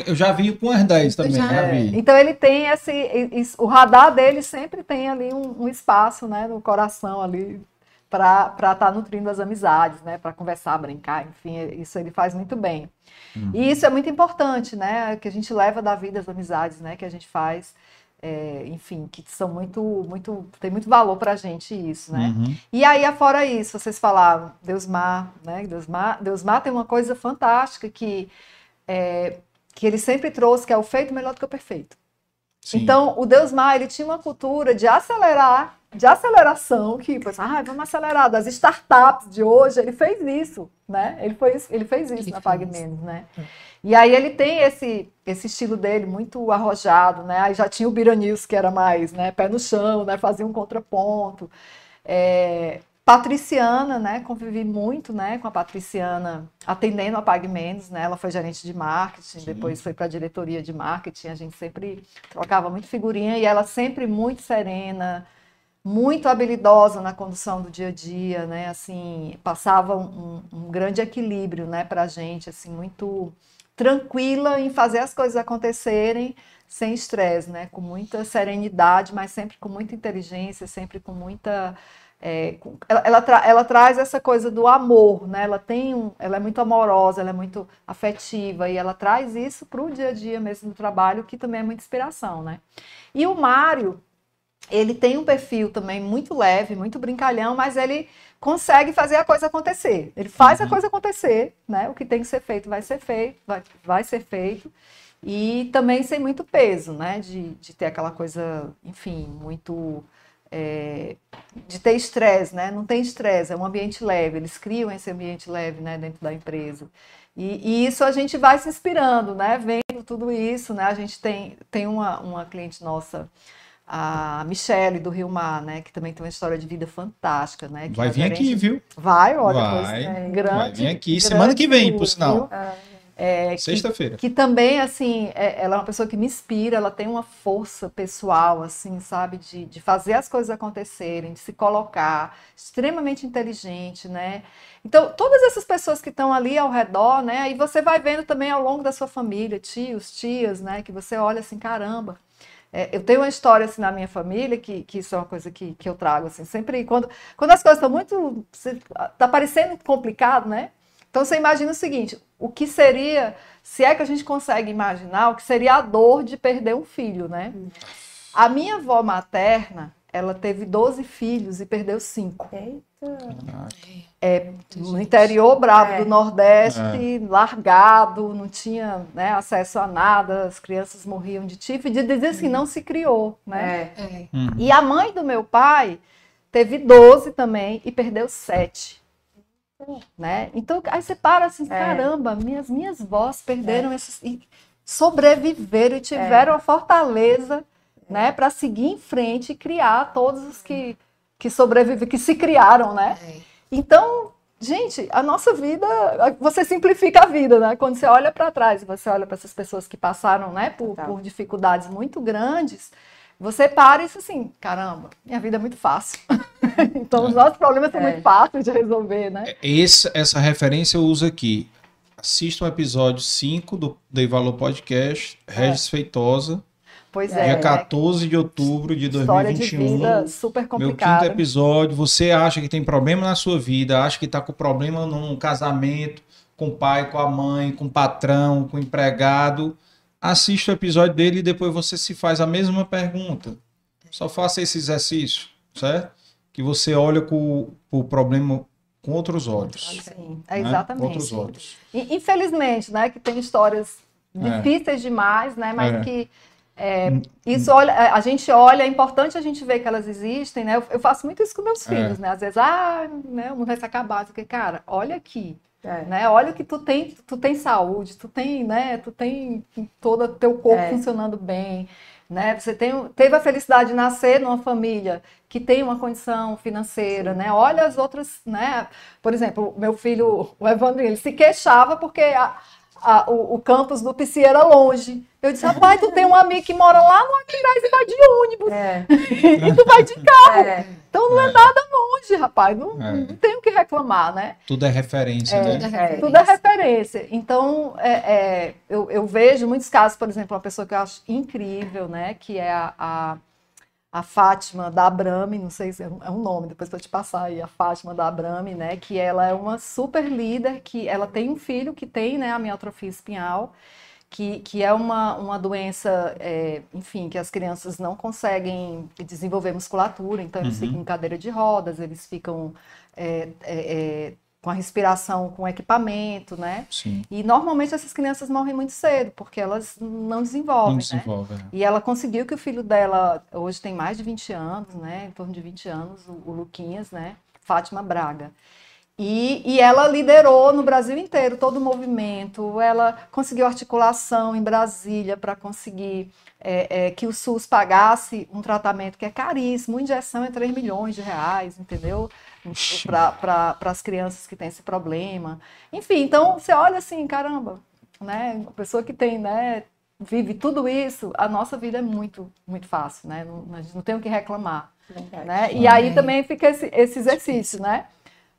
eu já vi com as 10 também. Já. Já então ele tem esse, esse, O radar dele sempre tem ali um, um espaço né, no coração ali para estar tá nutrindo as amizades, né? Para conversar, brincar, enfim, isso ele faz muito bem. Uhum. E isso é muito importante, né? Que a gente leva da vida as amizades, né? Que a gente faz. É, enfim, que são muito, muito, tem muito valor para a gente isso, né? Uhum. E aí, fora isso, vocês falaram, Deusmar, né? Deusmar, Deusmar tem uma coisa fantástica que é, que ele sempre trouxe, que é o feito melhor do que o perfeito. Sim. Então, o Deus Mar, ele tinha uma cultura de acelerar, de aceleração, que, pois, ah, vamos acelerar, das startups de hoje, ele fez isso, né? Ele, foi, ele fez isso ele na Pague Menos, né? É. E aí ele tem esse, esse estilo dele muito arrojado, né? Aí já tinha o Bira News, que era mais, né, pé no chão, né, fazia um contraponto. É, Patriciana, né? Convivi muito, né, com a Patriciana atendendo a Pague Menos, né? Ela foi gerente de marketing, Sim. depois foi para a diretoria de marketing. A gente sempre trocava muito figurinha e ela sempre muito serena, muito habilidosa na condução do dia a dia, né? Assim, passava um, um grande equilíbrio, né, para a gente, assim, muito tranquila em fazer as coisas acontecerem sem estresse, né? Com muita serenidade, mas sempre com muita inteligência, sempre com muita é, ela, ela, tra ela, traz essa coisa do amor, né? Ela tem um, ela é muito amorosa, ela é muito afetiva e ela traz isso para o dia a dia mesmo do trabalho, que também é muita inspiração, né? E o Mário, ele tem um perfil também muito leve, muito brincalhão, mas ele consegue fazer a coisa acontecer. Ele faz uhum. a coisa acontecer, né? O que tem que ser feito vai ser feito, vai, vai ser feito. E também sem muito peso, né? De, de ter aquela coisa, enfim, muito é, de ter estresse, né? Não tem estresse, é um ambiente leve. Eles criam esse ambiente leve, né, dentro da empresa. E, e, isso a gente vai se inspirando, né? Vendo tudo isso, né? A gente tem, tem uma, uma cliente nossa, a Michele do Rio Mar, né? Que também tem uma história de vida fantástica, né? vai vir aqui, viu? Vai, olha, vai, pois, é, grande, vai vir aqui semana que vem, por sinal. Ah, é, Sexta-feira. Que, que, também, assim, é, ela é uma pessoa que me inspira, ela tem uma força pessoal, assim, sabe, de, de fazer as coisas acontecerem, de se colocar, extremamente inteligente, né? Então, todas essas pessoas que estão ali ao redor, né? Aí você vai vendo também ao longo da sua família, tios, tias, né? Que você olha assim, caramba. É, eu tenho uma história assim na minha família, que, que isso é uma coisa que, que eu trago, assim, sempre quando, quando as coisas estão muito. Tá parecendo complicado, né? Então você imagina o seguinte: o que seria, se é que a gente consegue imaginar, o que seria a dor de perder um filho, né? A minha avó materna, ela teve 12 filhos e perdeu cinco. É, no interior bravo é. do Nordeste, é. largado, não tinha né, acesso a nada, as crianças morriam de tifo, e de dizer assim, não se criou, né? É. É. Uhum. E a mãe do meu pai teve 12 também e perdeu sete. Né? Então, aí você para assim, é. caramba, minhas, minhas vós perderam é. esses. E sobreviveram e tiveram é. a fortaleza né, para seguir em frente e criar todos os que, que sobreviveram, que se criaram, né? É. Então, gente, a nossa vida, você simplifica a vida, né? Quando você olha para trás, você olha para essas pessoas que passaram, né, por, por dificuldades muito grandes, você para e diz assim, caramba, minha vida é muito fácil. então é. os nossos problemas são é. muito fáceis de resolver, né? É, esse, essa referência eu uso aqui. Assista o episódio 5 do Dei Valor Podcast, Regis é. Feitosa. Pois é. Dia 14 de outubro de 2021. De vida super complicado. Meu quinto episódio. Você acha que tem problema na sua vida, acha que está com problema num casamento, com o pai, com a mãe, com o patrão, com o empregado assista o episódio dele e depois você se faz a mesma pergunta. Só faça esse exercício, certo? Que você olha com o problema com outros olhos. Sim, é exatamente. Né? Com outros olhos. Infelizmente, né, que tem histórias é. difíceis é. demais, né, mas é. que é, hum, isso olha, a gente olha, é importante a gente ver que elas existem, né? Eu, eu faço muito isso com meus é. filhos, né? Às vezes, ah, né, o mundo vai se acabar, porque, cara, olha aqui, é. Né? Olha que tu tem, tu tem saúde, tu tem, né? Tu tem todo teu corpo é. funcionando bem, né? Você tem, teve a felicidade de nascer numa família que tem uma condição financeira, Sim. né? Olha as outras, né? Por exemplo, meu filho, o Evandro, ele se queixava porque a, a, o, o, campus do PC era longe. Eu disse, rapaz, tu tem um amigo que mora lá no Aquiraz e vai de ônibus. É. e tu vai de carro. É. Então não é, é nada longe, rapaz. Não, é. não tem o que reclamar, né? Tudo é referência, né? Tudo é referência. Tudo é referência. Então, é, eu, eu, vejo muitos casos, por exemplo, uma pessoa que eu acho incrível, né? Que é a, a a Fátima da Abrame, não sei se é um nome, depois para te passar aí, a Fátima da Abrame, né, que ela é uma super líder, que ela tem um filho que tem, né, a miotrofia espinhal, que, que é uma, uma doença, é, enfim, que as crianças não conseguem desenvolver musculatura, então eles uhum. ficam em cadeira de rodas, eles ficam é, é, é com a respiração, com equipamento, né? Sim. E normalmente essas crianças morrem muito cedo, porque elas não desenvolvem, não desenvolve, né? É. E ela conseguiu que o filho dela, hoje tem mais de 20 anos, né? Em torno de 20 anos, o, o Luquinhas, né? Fátima Braga. E, e, ela liderou no Brasil inteiro todo o movimento. Ela conseguiu articulação em Brasília para conseguir é, é, que o SUS pagasse um tratamento que é caríssimo. Uma injeção é 3 milhões de reais, entendeu? Para as crianças que têm esse problema. Enfim, então você olha assim, caramba, né? Uma pessoa que tem, né? Vive tudo isso, a nossa vida é muito, muito fácil, né? Não, a gente não tem o que reclamar. Né? E aí também fica esse, esse exercício, né?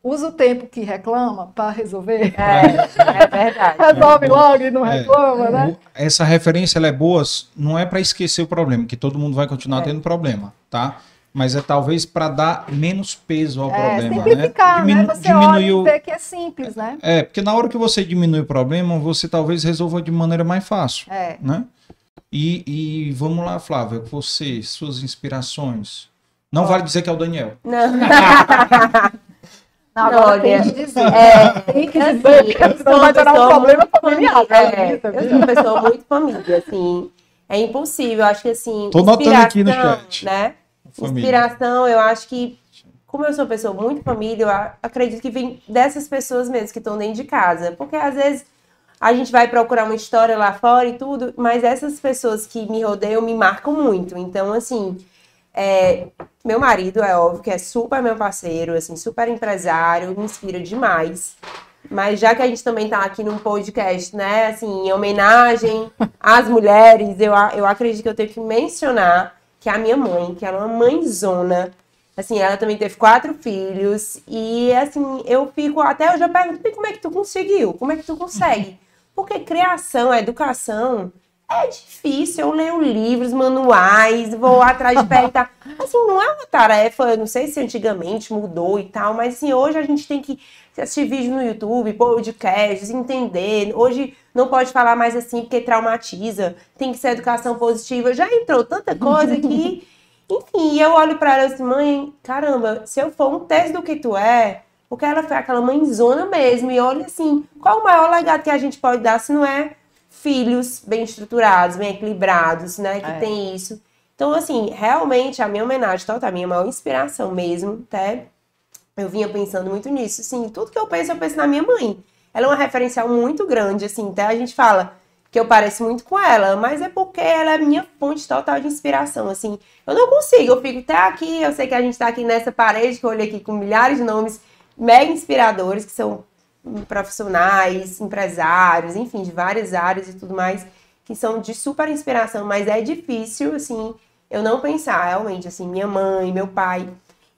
usa o tempo que reclama para resolver. É, é verdade. Resolve logo e não é, reclama, né? Essa referência é boa, não é para esquecer o problema, que todo mundo vai continuar é. tendo problema, tá? Mas é talvez para dar menos peso ao é, problema, simplificar, né? Diminu né? Você olha e vê que é simples, né? É, porque na hora que você diminui o problema, você talvez resolva de maneira mais fácil, é. né? E, e vamos lá, Flávia, você, suas inspirações. Não vale dizer que é o Daniel. Não. Não, agora tem que dizer. É, tem que dizer, assim, porque senão vai gerar um problema familiar. É, eu sou uma pessoa muito família, assim. É impossível, acho que assim. Tô notando aqui no chat. Né? Inspiração, eu acho que, como eu sou uma pessoa muito família, eu acredito que vem dessas pessoas mesmo que estão dentro de casa. Porque às vezes a gente vai procurar uma história lá fora e tudo, mas essas pessoas que me rodeiam me marcam muito. Então, assim, é, meu marido, é óbvio que é super meu parceiro, assim, super empresário, me inspira demais. Mas já que a gente também tá aqui num podcast, né, assim, em homenagem às mulheres, eu, eu acredito que eu tenho que mencionar que a minha mãe, que ela é uma mãezona, assim, ela também teve quatro filhos, e assim, eu fico, até eu pergunto, como é que tu conseguiu? Como é que tu consegue? Porque criação, educação, é difícil, eu leio livros, manuais, vou atrás de perguntar. Assim, não é uma tarefa, eu não sei se antigamente mudou e tal, mas assim, hoje a gente tem que assistir vídeo no YouTube, podcasts, entender. Hoje não pode falar mais assim porque traumatiza, tem que ser educação positiva. Já entrou tanta coisa que, enfim, eu olho para ela assim, mãe, caramba, se eu for um teste do que tu é, porque ela foi aquela mãezona mesmo, e olha assim, qual o maior legado que a gente pode dar se não é filhos bem estruturados, bem equilibrados, né? Que é. tem isso. Então, assim, realmente a minha homenagem total, a minha maior inspiração mesmo, até eu vinha pensando muito nisso. Assim, tudo que eu penso, eu penso na minha mãe. Ela é uma referencial muito grande, assim, até a gente fala que eu pareço muito com ela, mas é porque ela é minha fonte total de inspiração, assim. Eu não consigo, eu fico até aqui, eu sei que a gente tá aqui nessa parede, que eu olhei aqui com milhares de nomes mega inspiradores, que são profissionais, empresários, enfim, de várias áreas e tudo mais, que são de super inspiração, mas é difícil, assim, eu não pensar, realmente, assim, minha mãe, meu pai.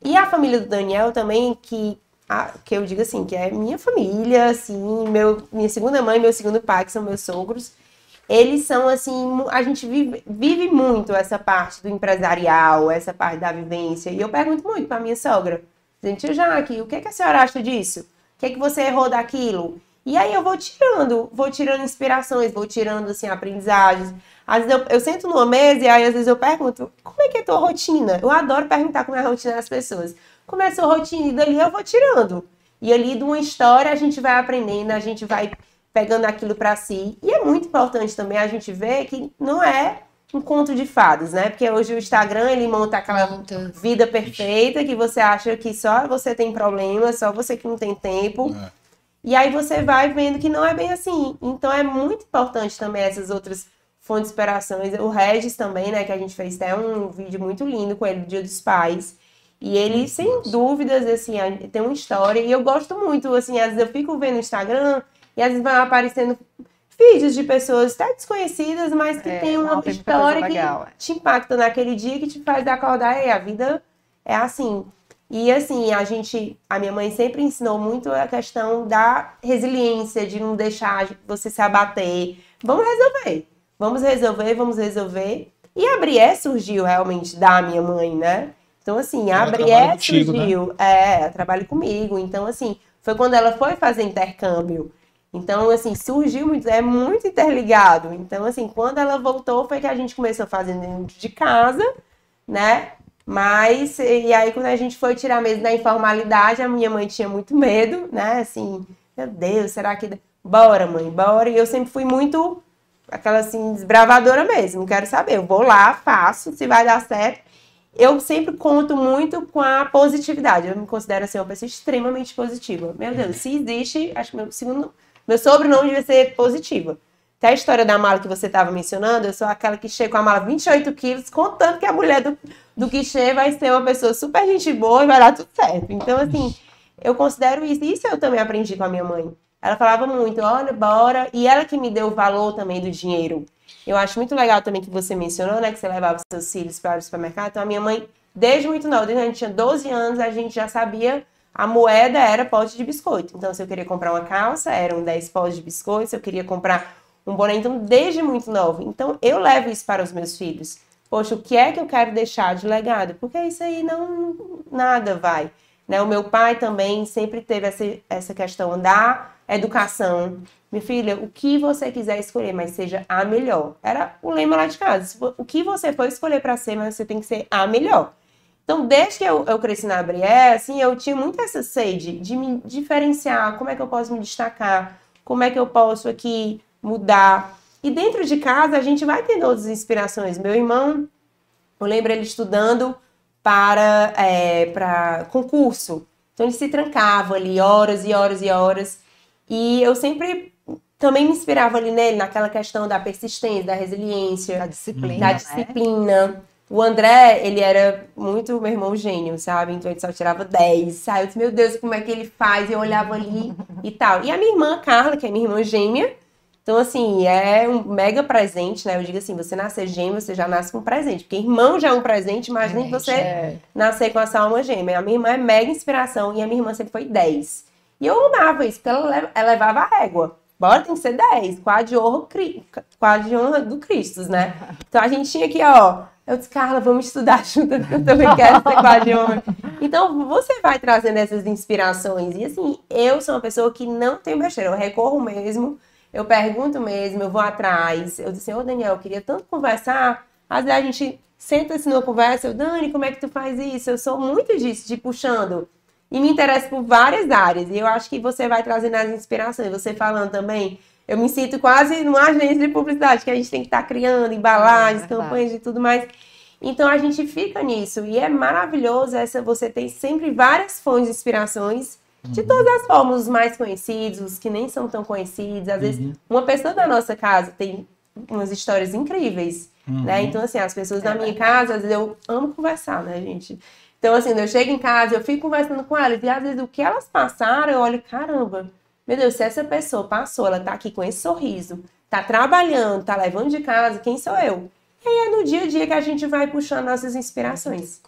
E a família do Daniel também, que, a, que eu digo assim, que é minha família, assim, meu, minha segunda mãe, meu segundo pai, que são meus sogros, eles são, assim, a gente vive, vive muito essa parte do empresarial, essa parte da vivência. E eu pergunto muito para minha sogra, gente, Jaque, o que, é que a senhora acha disso? Que é que você errou daquilo? E aí eu vou tirando, vou tirando inspirações, vou tirando, assim, aprendizagens. Às vezes eu, eu sento numa mesa e aí às vezes eu pergunto, como é que é a tua rotina? Eu adoro perguntar como é a rotina das pessoas. Como é a sua rotina? E dali eu vou tirando. E ali de uma história a gente vai aprendendo, a gente vai pegando aquilo para si. E é muito importante também a gente ver que não é um conto de fadas, né? Porque hoje o Instagram ele monta aquela monta. vida perfeita que você acha que só você tem problema, só você que não tem tempo. É. E aí você vai vendo que não é bem assim. Então é muito importante também essas outras fontes de inspirações. O Regis também, né, que a gente fez até um vídeo muito lindo com ele do Dia dos Pais. E ele, sem dúvidas, assim, tem uma história. E eu gosto muito, assim, às vezes eu fico vendo no Instagram e às vezes vai aparecendo vídeos de pessoas até desconhecidas, mas que é, tem uma não, história que legal, é. te impacta naquele dia, que te faz acordar, e a vida é assim. E assim, a gente, a minha mãe sempre ensinou muito a questão da resiliência, de não deixar você se abater. Vamos resolver. Vamos resolver, vamos resolver. E a Brié surgiu realmente da minha mãe, né? Então, assim, a Brié surgiu. Né? É, trabalha comigo. Então, assim, foi quando ela foi fazer intercâmbio. Então, assim, surgiu muito, é muito interligado. Então, assim, quando ela voltou, foi que a gente começou fazendo dentro de casa, né? Mas, e aí quando a gente foi tirar mesmo da informalidade, a minha mãe tinha muito medo, né? Assim, meu Deus, será que. Bora, mãe, bora. E eu sempre fui muito aquela assim, desbravadora mesmo. Quero saber, eu vou lá, faço, se vai dar certo. Eu sempre conto muito com a positividade. Eu me considero assim, uma pessoa extremamente positiva. Meu Deus, se existe, acho que meu segundo. Meu sobrenome devia ser positiva. Até a história da mala que você estava mencionando, eu sou aquela que chega com a mala 28 quilos, contando que a mulher do, do Quichê vai ser uma pessoa super gente boa e vai dar tudo certo. Então, assim, eu considero isso. Isso eu também aprendi com a minha mãe. Ela falava muito, olha, bora. E ela que me deu o valor também do dinheiro. Eu acho muito legal também que você mencionou, né, que você levava seus filhos para o supermercado. Então, a minha mãe, desde muito nova, desde a gente tinha 12 anos, a gente já sabia a moeda era pote de biscoito. Então, se eu queria comprar uma calça, eram 10 potes de biscoito. Se eu queria comprar um boné, então desde muito novo. Então eu levo isso para os meus filhos. Poxa, o que é que eu quero deixar de legado? Porque isso aí não nada vai. Né? O meu pai também sempre teve essa, essa questão da educação. Minha filha, o que você quiser escolher, mas seja a melhor. Era o lema lá de casa. O que você for escolher para ser, mas você tem que ser a melhor. Então, desde que eu, eu cresci na Brié, assim, eu tinha muito essa sede de me diferenciar, como é que eu posso me destacar, como é que eu posso aqui mudar. E dentro de casa a gente vai tendo outras inspirações. Meu irmão, eu lembro ele estudando para, é, para concurso. Então ele se trancava ali horas e horas e horas. E eu sempre também me inspirava ali nele, naquela questão da persistência, da resiliência, da disciplina. Da disciplina. Né? O André, ele era muito meu irmão gênio, sabe? Então ele só tirava 10. Sabe? Eu disse, meu Deus, como é que ele faz? Eu olhava ali e tal. E a minha irmã, Carla, que é minha irmã gêmea, então, assim, é um mega presente, né? Eu digo assim, você nascer gêmeo, você já nasce com um presente. Porque irmão já é um presente, imagina que você é. nascer com essa alma gêmea. A minha irmã é mega inspiração e a minha irmã sempre foi 10. E eu amava isso, porque ela, ela levava a régua. Bora, tem que ser 10. Quadro de honra, quadro de honra do Cristo, né? Então a gente tinha aqui, ó. Eu disse, Carla, vamos estudar junto, eu também quero ser honra. Então você vai trazendo essas inspirações. E assim, eu sou uma pessoa que não tem besteira, eu recorro mesmo eu pergunto mesmo, eu vou atrás. Eu disse, ô Daniel, eu queria tanto conversar. Às vezes a gente senta-se numa conversa, eu, Dani, como é que tu faz isso? Eu sou muito disso, de puxando. E me interesso por várias áreas. E eu acho que você vai trazendo as inspirações. Você falando também, eu me sinto quase numa agência de publicidade, que a gente tem que estar tá criando embalagens, é campanhas e tudo mais. Então a gente fica nisso. E é maravilhoso essa, você tem sempre várias fontes de inspirações de todas as formas, os mais conhecidos, os que nem são tão conhecidos. Às vezes, uhum. uma pessoa da nossa casa tem umas histórias incríveis, uhum. né? Então, assim, as pessoas é da minha casa, às vezes eu amo conversar, né, gente? Então, assim, eu chego em casa, eu fico conversando com elas, e às vezes o que elas passaram, eu olho, caramba, meu Deus, se essa pessoa passou, ela tá aqui com esse sorriso, tá trabalhando, tá levando de casa, quem sou eu? E aí é no dia a dia que a gente vai puxando nossas inspirações.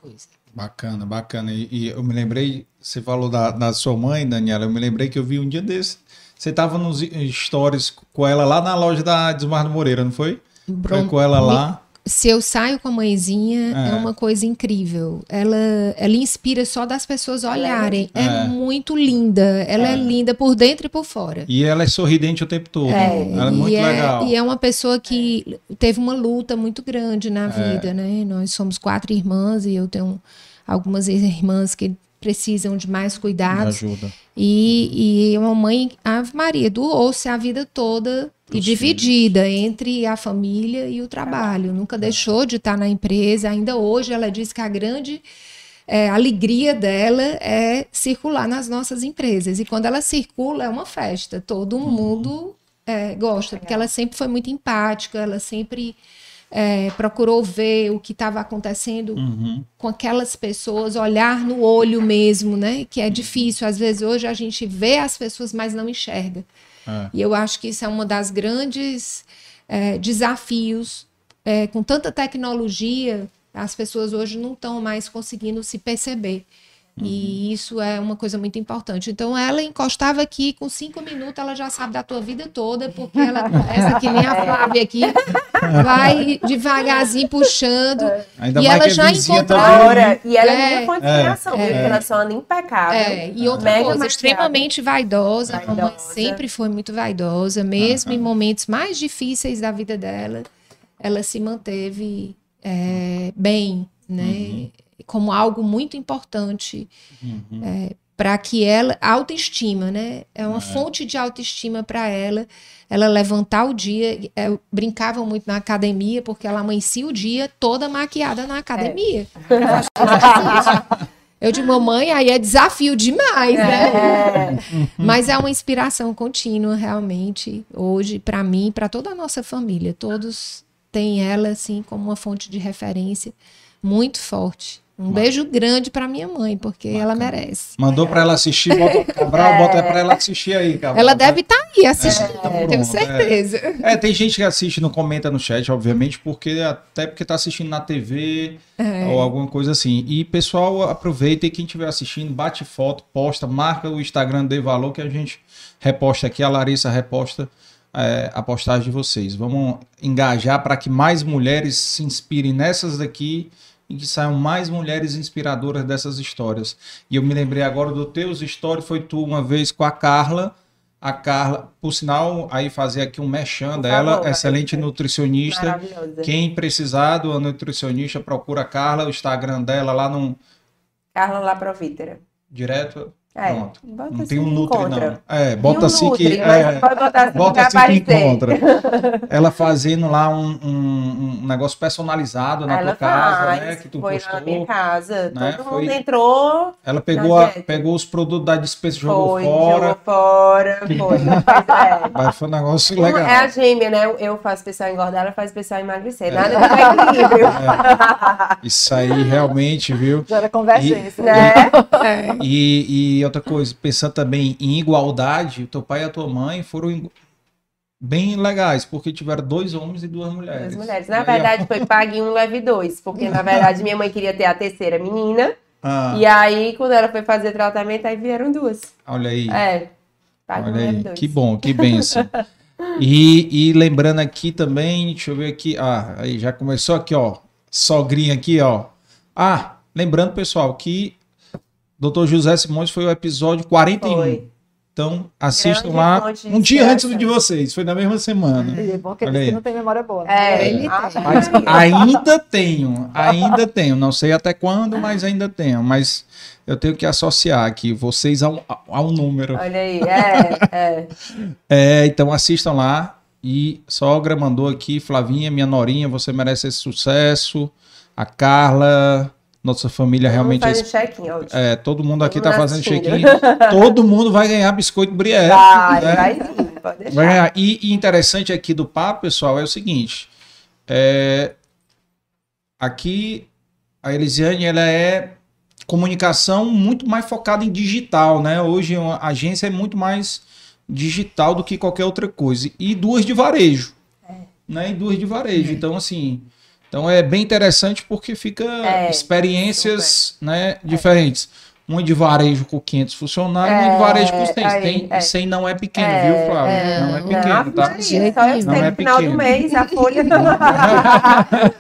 Bacana, bacana. E, e, eu me lembrei, você falou da, da sua mãe, Daniela, eu me lembrei que eu vi um dia desse. Você estava nos stories com ela lá na loja da Desmar Moreira, não foi? Foi com ela lá se eu saio com a mãezinha, é. é, uma coisa incrível. Ela, ela inspira só das pessoas olharem. É, é muito linda. Ela é. é. linda por dentro e por fora. E ela é sorridente o tempo todo. É, ela é muito é, legal. E é uma pessoa que teve uma luta muito grande na vida, né? Nós somos quatro irmãs e eu tenho algumas irmãs que precisam de mais cuidados. Ajuda. E, e uma mãe, Ave Maria, doou-se a vida toda e dividida entre a família e o trabalho. Nunca deixou de estar na empresa. Ainda hoje ela diz que a grande é, alegria dela é circular nas nossas empresas. E quando ela circula, é uma festa. Todo uhum. mundo é, gosta, porque ela sempre foi muito empática, ela sempre é, procurou ver o que estava acontecendo uhum. com aquelas pessoas, olhar no olho mesmo, né? Que é difícil. Às vezes hoje a gente vê as pessoas, mas não enxerga. É. E eu acho que isso é uma das grandes é, desafios. É, com tanta tecnologia, as pessoas hoje não estão mais conseguindo se perceber. Uhum. E isso é uma coisa muito importante. Então, ela encostava aqui, com cinco minutos, ela já sabe da tua vida toda, porque ela começa que nem a Flávia aqui, vai devagarzinho puxando. É. Ainda e ela já encontrou. E ela é, é muito inspiração, é, é. ela só impecável. É. E outra Mega coisa, extremamente vaidosa. vaidosa. A mamãe sempre foi muito vaidosa, mesmo uhum. em momentos mais difíceis da vida dela, ela se manteve é, bem, né? Uhum como algo muito importante uhum. É, para que ela autoestima, né? É uma é. fonte de autoestima para ela. Ela levantar o dia, é, brincavam muito na academia porque ela amanhecia o dia toda maquiada na academia. É. Eu de mamãe, aí é desafio demais, né? É. Mas é uma inspiração contínua, realmente, hoje, para mim, para toda a nossa família. Todos têm ela, assim, como uma fonte de referência muito forte. Um Mano. beijo grande para minha mãe, porque Bacana. ela merece. Mandou para ela assistir, bota Cabral, é. bota para ela assistir aí, Cabral. Ela deve estar tá aí assistindo, é, tenho certeza. É. é. tem gente que assiste, não comenta no chat, obviamente, porque até porque tá assistindo na TV é. ou alguma coisa assim. E pessoal, aproveita e quem estiver assistindo, bate foto, posta, marca o Instagram de Valor que a gente reposta aqui, a Larissa reposta é, a postagem de vocês. Vamos engajar para que mais mulheres se inspirem nessas daqui e que saiam mais mulheres inspiradoras dessas histórias. E eu me lembrei agora do teus histórias, foi tu uma vez com a Carla, a Carla, por sinal, aí fazer aqui um mechan dela, excelente nutricionista. Quem precisar do nutricionista, procura a Carla, o Instagram dela lá no... Carla Laprovítera. Direto é, Pronto. Não tem um Nutri, encontra. não. É, bota um assim nutri, que. É, assim bota assim que encontra. Ela fazendo lá um, um, um negócio personalizado na ela tua casa, faz, né? Que tu foi postou. na minha casa. Né? Todo foi, mundo entrou. Ela pegou, a, pegou os produtos da dispensa e jogou fora. Jogou fora, foi. É. Mas foi um negócio legal. É a gêmea, né? Eu faço pessoal engordar, ela faz pessoal emagrecer. É. Nada de equilíbrio. É. Isso aí realmente, viu? Já era convergência. E, né? É. e, e e outra coisa, pensando também em igualdade, teu pai e a tua mãe foram bem legais, porque tiveram dois homens e duas mulheres. Duas mulheres. Na verdade, foi pague um, leve dois, porque na verdade minha mãe queria ter a terceira menina. Ah. E aí, quando ela foi fazer tratamento, aí vieram duas. Olha aí. É. Pague Olha um, aí. Dois. Que bom, que benção. e, e lembrando aqui também, deixa eu ver aqui. Ah, aí já começou aqui, ó. Sogrinha aqui, ó. Ah, lembrando, pessoal, que Dr. José Simões foi o episódio 41. Foi. Então, assistam Grande lá um dia antes do de vocês. Foi na mesma semana. É bom que ele não tem memória boa. Né? É, ele ah, mas ainda tenho, ainda tenho. Não sei até quando, mas ainda tenho. Mas eu tenho que associar aqui vocês a um, a um número. Olha aí, é, é. é. Então assistam lá. E sogra mandou aqui, Flavinha, minha norinha, você merece esse sucesso. A Carla, nossa família todo realmente. Faz é, check é, todo mundo aqui está fazendo check-in. todo mundo vai ganhar biscoito Brielle. Vai, né? vai sim, pode deixar. Vai ganhar. E, e, interessante aqui do papo, pessoal, é o seguinte. É, aqui a Elisiane ela é comunicação muito mais focada em digital, né? Hoje a agência é muito mais digital do que qualquer outra coisa. E duas de varejo. É. Né? E duas de varejo. É. Então, assim, então é bem interessante porque fica é, experiências né, diferentes. Um de varejo com 500 funcionários, é, um de varejo com 100. É, Tem, é, 100 não é pequeno, é, viu, Flávio? É, não é pequeno, não, tá? Maria, não é pequeno. final do mês, a folha...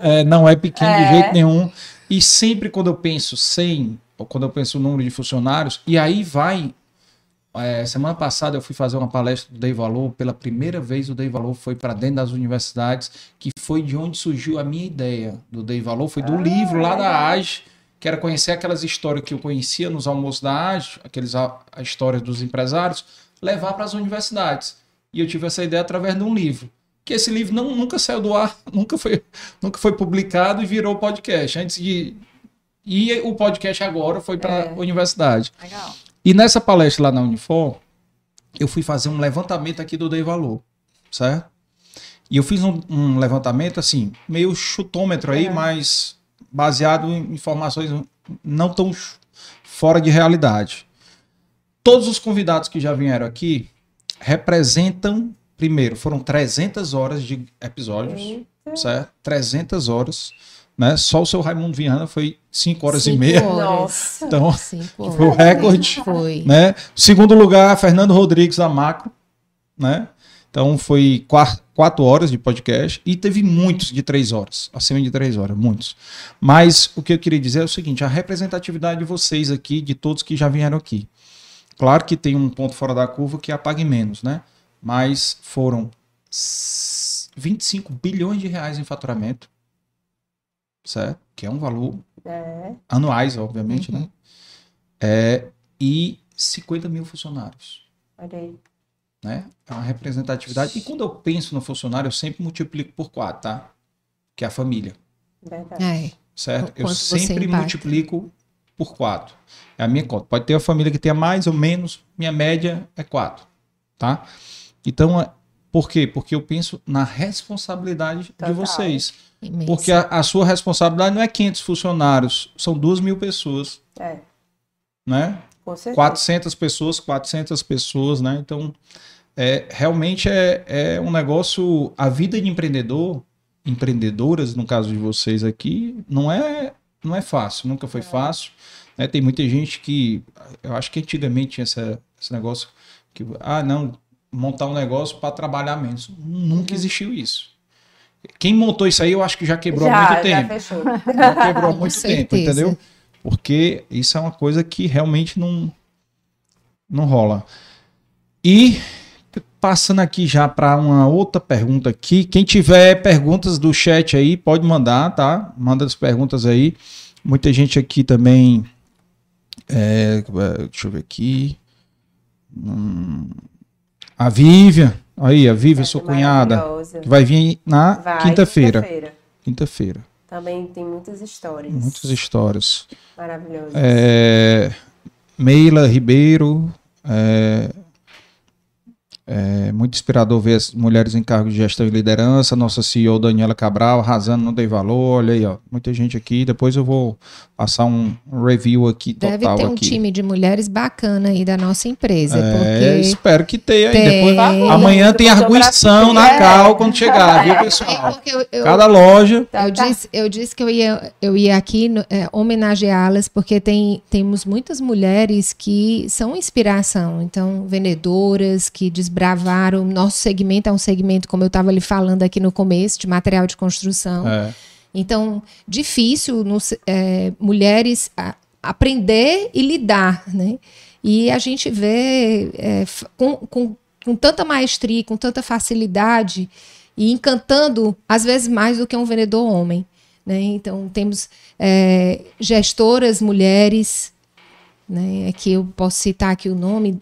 é, não é pequeno de jeito nenhum. E sempre quando eu penso 100, ou quando eu penso o número de funcionários, e aí vai é, semana passada eu fui fazer uma palestra do Dei Valor. Pela primeira vez o Dei Valor foi para dentro das universidades, que foi de onde surgiu a minha ideia do Dei Valor. Foi do ah, livro lá da AGE, que era conhecer aquelas histórias que eu conhecia nos almoços da AGE, aqueles, a, a história dos empresários, levar para as universidades. E eu tive essa ideia através de um livro. Que esse livro não, nunca saiu do ar, nunca foi, nunca foi publicado e virou podcast. Antes de. E o podcast agora foi para a é. universidade. Legal. E nessa palestra lá na Unifor, eu fui fazer um levantamento aqui do Dei Valor, certo? E eu fiz um, um levantamento assim, meio chutômetro aí, é. mas baseado em informações não tão fora de realidade. Todos os convidados que já vieram aqui representam, primeiro, foram 300 horas de episódios, Eita. certo? 300 horas né? Só o seu Raimundo Viana foi 5 horas cinco e meia. Horas. Nossa. Então, foi o recorde. Foi. Né? Segundo lugar, Fernando Rodrigues da Macro, né? Então foi 4 horas de podcast e teve muitos de 3 horas, acima de 3 horas, muitos. Mas o que eu queria dizer é o seguinte: a representatividade de vocês aqui, de todos que já vieram aqui. Claro que tem um ponto fora da curva que apague menos, né? Mas foram 25 bilhões de reais em faturamento certo? Que é um valor é. anuais, obviamente, uhum. né? É, e 50 mil funcionários. Olha aí. Né? É uma representatividade. E quando eu penso no funcionário, eu sempre multiplico por quatro, tá? Que é a família. Verdade. É. Certo? Eu sempre multiplico por quatro. É a minha conta. Pode ter uma família que tenha mais ou menos, minha média é quatro, tá? Então, é, por quê? Porque eu penso na responsabilidade Total. de vocês. Imensa. Porque a, a, sua responsabilidade não é 500 funcionários, são duas mil pessoas. É. Né? Com 400 pessoas, 400 pessoas, né? Então, é, realmente é, é um negócio. A vida de empreendedor, empreendedoras, no caso de vocês aqui, não é, não é fácil, nunca foi é. fácil. Né? Tem muita gente que. Eu acho que antigamente tinha essa, esse negócio que. Ah, não, montar um negócio para trabalhar menos. Nunca uhum. existiu isso. Quem montou isso aí, eu acho que já quebrou já, há muito já tempo. Fechou. Já quebrou há muito tempo, entendeu? Porque isso é uma coisa que realmente não, não rola. E passando aqui já para uma outra pergunta aqui. Quem tiver perguntas do chat aí, pode mandar, tá? Manda as perguntas aí. Muita gente aqui também. É, deixa eu ver aqui. Hum, a Vivian. Aí, a Vivian, sua cunhada. Que vai vir na quinta-feira. Quinta-feira. Quinta também tem muitas histórias. Muitas histórias. Maravilhosas. É, Meila Ribeiro. É, é muito inspirador ver as mulheres em cargos de gestão e liderança. Nossa CEO Daniela Cabral arrasando, não tem valor. Olha aí, ó, muita gente aqui. Depois eu vou passar um review aqui total. Deve ter um aqui. time de mulheres bacana aí da nossa empresa. É, porque espero que tenha. Tem. Depois, amanhã tem arguição na Cal quando chegar, viu, pessoal? É eu, eu, Cada loja. Eu disse, eu disse que eu ia, eu ia aqui é, homenageá-las, porque tem, temos muitas mulheres que são inspiração. Então, vendedoras que desbravaram. Nosso segmento é um segmento, como eu estava lhe falando aqui no começo, de material de construção. É. Então, difícil nos, é, mulheres a, aprender e lidar, né? E a gente vê é, com, com, com tanta maestria, com tanta facilidade e encantando, às vezes, mais do que um vendedor homem. Né? Então, temos é, gestoras mulheres, né? aqui eu posso citar aqui o nome,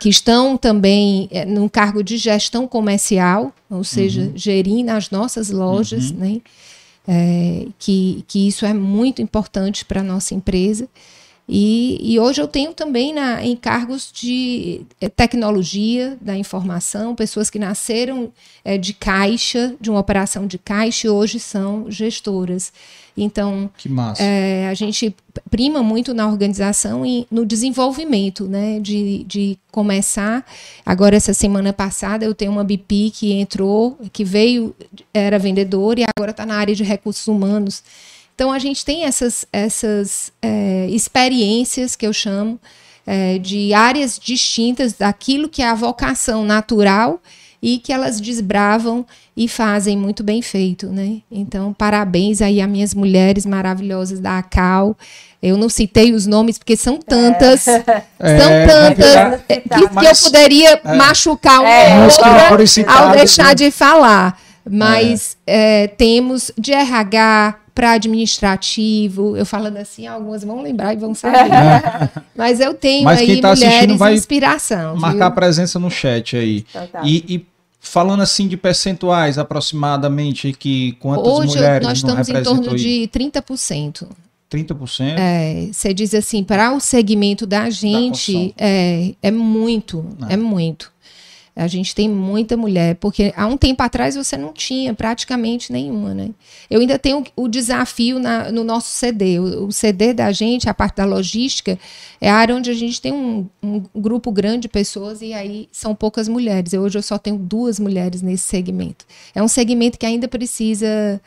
que estão também é, num cargo de gestão comercial, ou seja, uhum. gerindo as nossas lojas, uhum. né? É, que, que isso é muito importante para a nossa empresa. E, e, hoje eu tenho também na, em cargos de é, tecnologia da informação, pessoas que nasceram é, de caixa, de uma operação de caixa, e hoje são gestoras. Então, é, a gente prima muito na organização e no desenvolvimento, né? De, de começar. Agora, essa semana passada, eu tenho uma BP que entrou, que veio, era vendedora e agora está na área de recursos humanos. Então, a gente tem essas, essas é, experiências que eu chamo é, de áreas distintas daquilo que é a vocação natural e que elas desbravam e fazem muito bem feito, né? Então, parabéns aí a minhas mulheres maravilhosas da ACAL. Eu não citei os nomes porque são tantas, é. são é, tantas é, que, que, eu poderia é. machucar é, outra ao deixar né? de falar. Mas é. temos de RH, para administrativo. Eu falando assim, algumas vão lembrar e vão saber. Mas eu tenho Mas aí tá mulheres vai inspiração. Marcar viu? presença no chat aí. E, e, falando assim de percentuais aproximadamente, que quantas Hoje, mulheres nós estamos em torno aí? de 30%. 30%? É, você diz assim, para o segmento da gente, da é, é muito, é. é muito. A gente tem muita mulher, porque há um tempo atrás você não tinha praticamente nenhuma, né? Eu ainda tenho o desafio na, no nosso CD. O, o, CD da gente, a parte da logística, é a área onde a gente tem um, um grupo grande de pessoas e aí são poucas mulheres. Eu, hoje eu só tenho duas mulheres nesse segmento. É um segmento que ainda precisa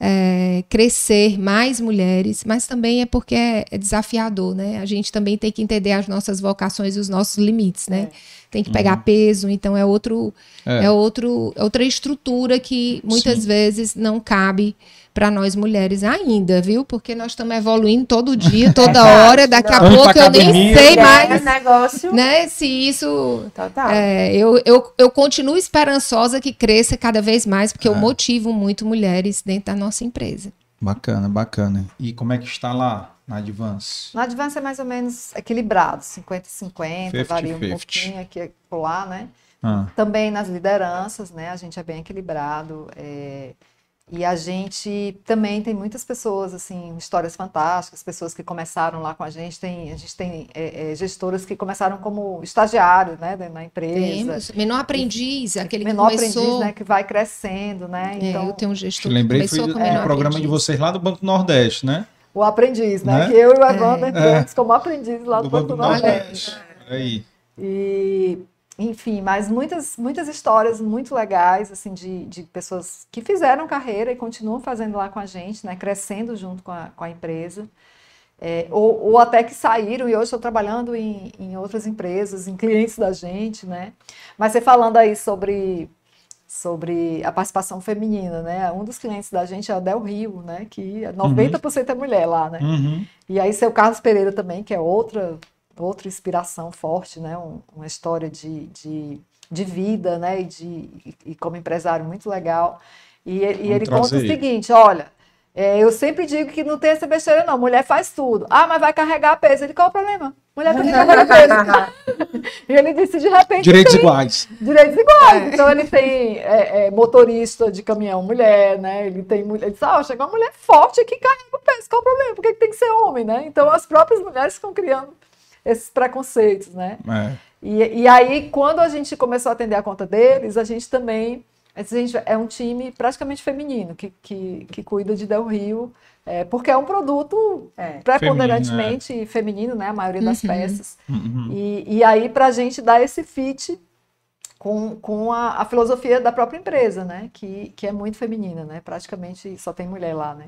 é, crescer mais mulheres, mas também é porque é, é, desafiador, né? A gente também tem que entender as nossas vocações e os nossos limites, né? É tem que pegar uhum. peso, então é outro é. é outro é outra estrutura que muitas Sim. vezes não cabe para nós mulheres ainda, viu? Porque nós estamos evoluindo todo dia, toda hora. Daqui a pouco eu nem sei mais, negócio. né? Se isso, Total. É, eu, eu, eu continuo esperançosa que cresça cada vez mais, porque é. eu motivo muito mulheres dentro da nossa empresa. Bacana, bacana. E como é que está lá na Advance? Na Advance é mais ou menos equilibrado, 50-50, varia um 50. pouquinho aqui e lá, né? Ah. Também nas lideranças, né? A gente é bem equilibrado. É... E a gente também tem muitas pessoas, assim, histórias fantásticas, pessoas que começaram lá com a gente. Tem, a gente tem é, é, gestoras que começaram como estagiários, né, na empresa. Temos. Menor aprendiz, e, aquele menor que começou... aprendiz, né, que vai crescendo, né? É, então, eu tenho um gestor que lembrei foi o programa aprendiz. de vocês lá do Banco Nordeste, né? O aprendiz, né? né? Que eu e o Evandro é. entramos como aprendiz lá do, do Banco, Banco Nordeste. Nordeste. Aí. E enfim, mas muitas, muitas histórias muito legais, assim, de, de pessoas que fizeram carreira e continuam fazendo lá com a gente, né, crescendo junto com a, com a empresa, é, ou, ou, até que saíram e hoje estão trabalhando em, em outras empresas, em clientes da gente, né, mas você falando aí sobre sobre a participação feminina, né? Um dos clientes da gente é o Del Rio, né? Que 90% uhum. é mulher lá, né? Uhum. E aí seu Carlos Pereira também, que é outra outra inspiração forte, né? Um, uma história de, de, de, vida, né? E, de, e, e como empresário muito legal. E, e ele conta o seguinte: olha, é, eu sempre digo que não tem essa besteira, não. Mulher faz tudo. Ah, mas vai carregar peso. Ele, qual o problema? Mulher também carrega peso. e ele disse, de repente. Direitos tem, iguais. Direitos iguais. É. Então ele tem é, é, motorista de caminhão mulher, né? Ele tem mulher. Ele disse, ah, chegou uma mulher forte que carrega o peso. Qual o problema? Por que, que tem que ser homem, né? Então as próprias mulheres ficam criando esses preconceitos, né? É. E, e aí, quando a gente começou a atender a conta deles, a gente também. A gente é um time praticamente feminino que, que, que cuida de Del Rio, é, porque é um produto é. preponderantemente feminino, é. feminino, né? A maioria das uhum. peças. Uhum. E, e aí, para a gente dar esse fit com, com a, a, filosofia da própria empresa, né? Que, que é muito feminina, né? Praticamente só tem mulher lá, né?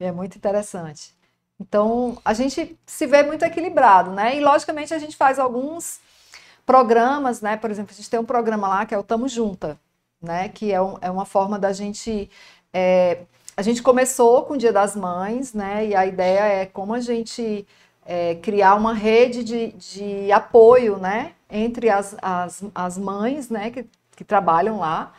E é muito interessante. Então, a gente se vê muito equilibrado, né? E, logicamente, a gente faz alguns programas, né? Por exemplo, a gente tem um programa lá que é o Tamo Junta, né? Que é, um, é uma forma da gente... É, a gente começou com o Dia das Mães, né? E a ideia é como a gente é, criar uma rede de, de apoio, né? Entre as, as, as mães, né? Que, que trabalham lá.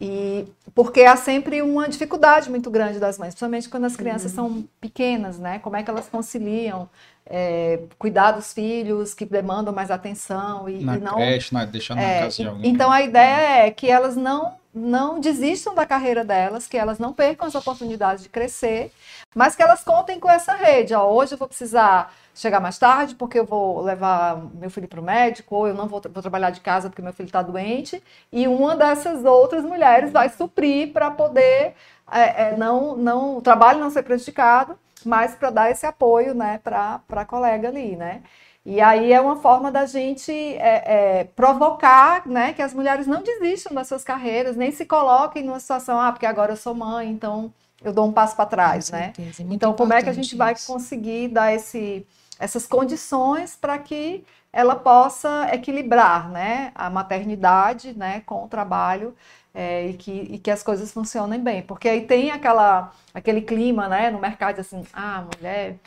E porque há sempre uma dificuldade muito grande das mães, principalmente quando as crianças uhum. são pequenas, né? Como é que elas conciliam é, cuidar dos filhos que demandam mais atenção e, na e não creche, na, deixando é, na casa de alguém. Então a ideia é que elas não não desistam da carreira delas, que elas não percam as oportunidades de crescer, mas que elas contem com essa rede. Ó, hoje eu vou precisar chegar mais tarde porque eu vou levar meu filho para o médico, ou eu não vou, vou, trabalhar de casa porque meu filho está doente, e uma dessas outras mulheres vai suprir para poder é, é, não, não, o trabalho não ser prejudicado, mas para dar esse apoio né, para a colega ali, né? E aí é uma forma da gente é, é, provocar né, que as mulheres não desistam das suas carreiras, nem se coloquem numa situação, ah, porque agora eu sou mãe, então eu dou um passo para trás, né? Certeza, é então, como é que a gente isso. vai conseguir dar esse, essas condições para que ela possa equilibrar né, a maternidade né, com o trabalho é, e, que, e que as coisas funcionem bem. Porque aí tem aquela, aquele clima né, no mercado assim, ah, mulher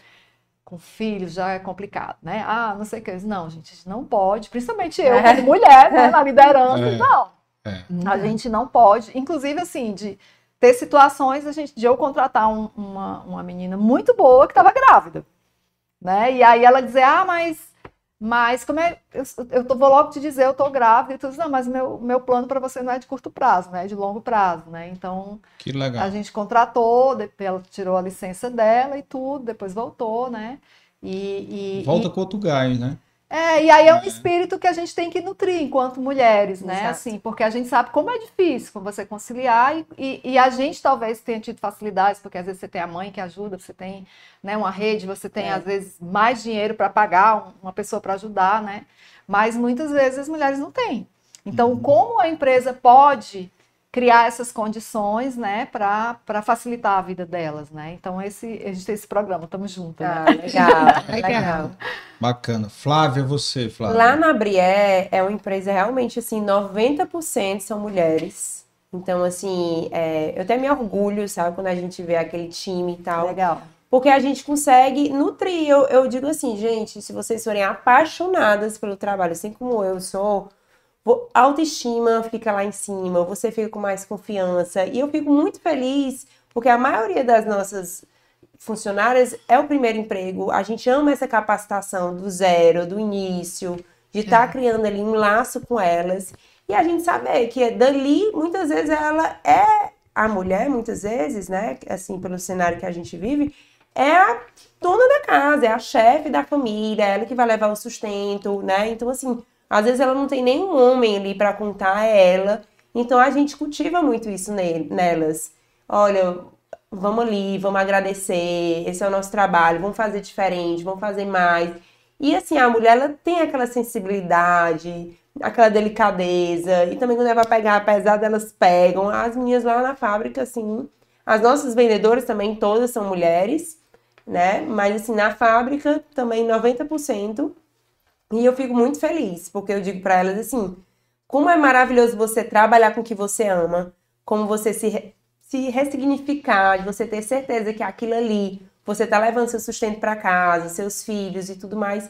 com filhos já é complicado, né? Ah, não sei o que. Não, gente, a gente não pode, principalmente eu, é. como mulher, né, na liderança, é. não. É. A gente não pode, inclusive assim, de ter situações a gente, de eu contratar um, uma, uma menina muito boa que estava grávida né? E aí ela dizer, ah, mas, mas como é, eu, eu tô, vou logo te dizer, eu tô grávida, e tu diz, não, mas meu, meu plano para você não é de curto prazo, né? É de longo prazo, né? Então, que legal. a gente contratou, ela tirou a licença dela e tudo, depois voltou, né? E, e Volta e, com outro gás, né? É, e aí é um é. espírito que a gente tem que nutrir enquanto mulheres, né? Exato. Assim, porque a gente sabe como é difícil você conciliar e, e, e, a gente talvez tenha tido facilidades, porque às vezes você tem a mãe que ajuda, você tem né, uma rede, você tem é. às vezes mais dinheiro para pagar uma pessoa para ajudar, né? Mas muitas vezes as mulheres não têm. Então, uhum. como a empresa pode criar essas condições, né, para facilitar a vida delas, né? Então esse a gente tem esse programa, estamos juntos. Ah, né? legal, legal. Bacana. Flávia, você, Flávia. Lá na Brié é uma empresa realmente assim, 90% são mulheres. Então, assim, é, eu até me orgulho, sabe, quando a gente vê aquele time e tal. Legal. Porque a gente consegue nutrir. Eu, eu digo assim, gente, se vocês forem apaixonadas pelo trabalho, assim como eu sou, autoestima fica lá em cima, você fica com mais confiança. E eu fico muito feliz Porque a maioria das nossas funcionárias é o primeiro emprego, a gente ama essa capacitação do zero, do início, de estar tá é. criando ali um laço com elas. E a gente saber que dali, muitas vezes, ela é a mulher, muitas vezes, né? Assim, pelo cenário que a gente vive, é a dona da casa, é a chefe da família, é ela que vai levar o sustento, né? Então, assim, às vezes ela não tem nenhum homem ali para contar, é ela. Então a gente cultiva muito isso nelas. Olha, vamos ali, vamos agradecer, esse é o nosso trabalho, vamos fazer diferente, vamos fazer mais. E assim, a mulher ela tem aquela sensibilidade, aquela delicadeza, e também quando ela vai pegar, apesar delas pegam, as minhas lá na fábrica, assim, as nossas vendedoras também, todas são mulheres, né? Mas assim, na fábrica também 90%. E eu fico muito feliz, porque eu digo para elas assim, como é maravilhoso você trabalhar com o que você ama, como você se, se ressignificar, de você ter certeza que aquilo ali, você tá levando seu sustento para casa, seus filhos e tudo mais.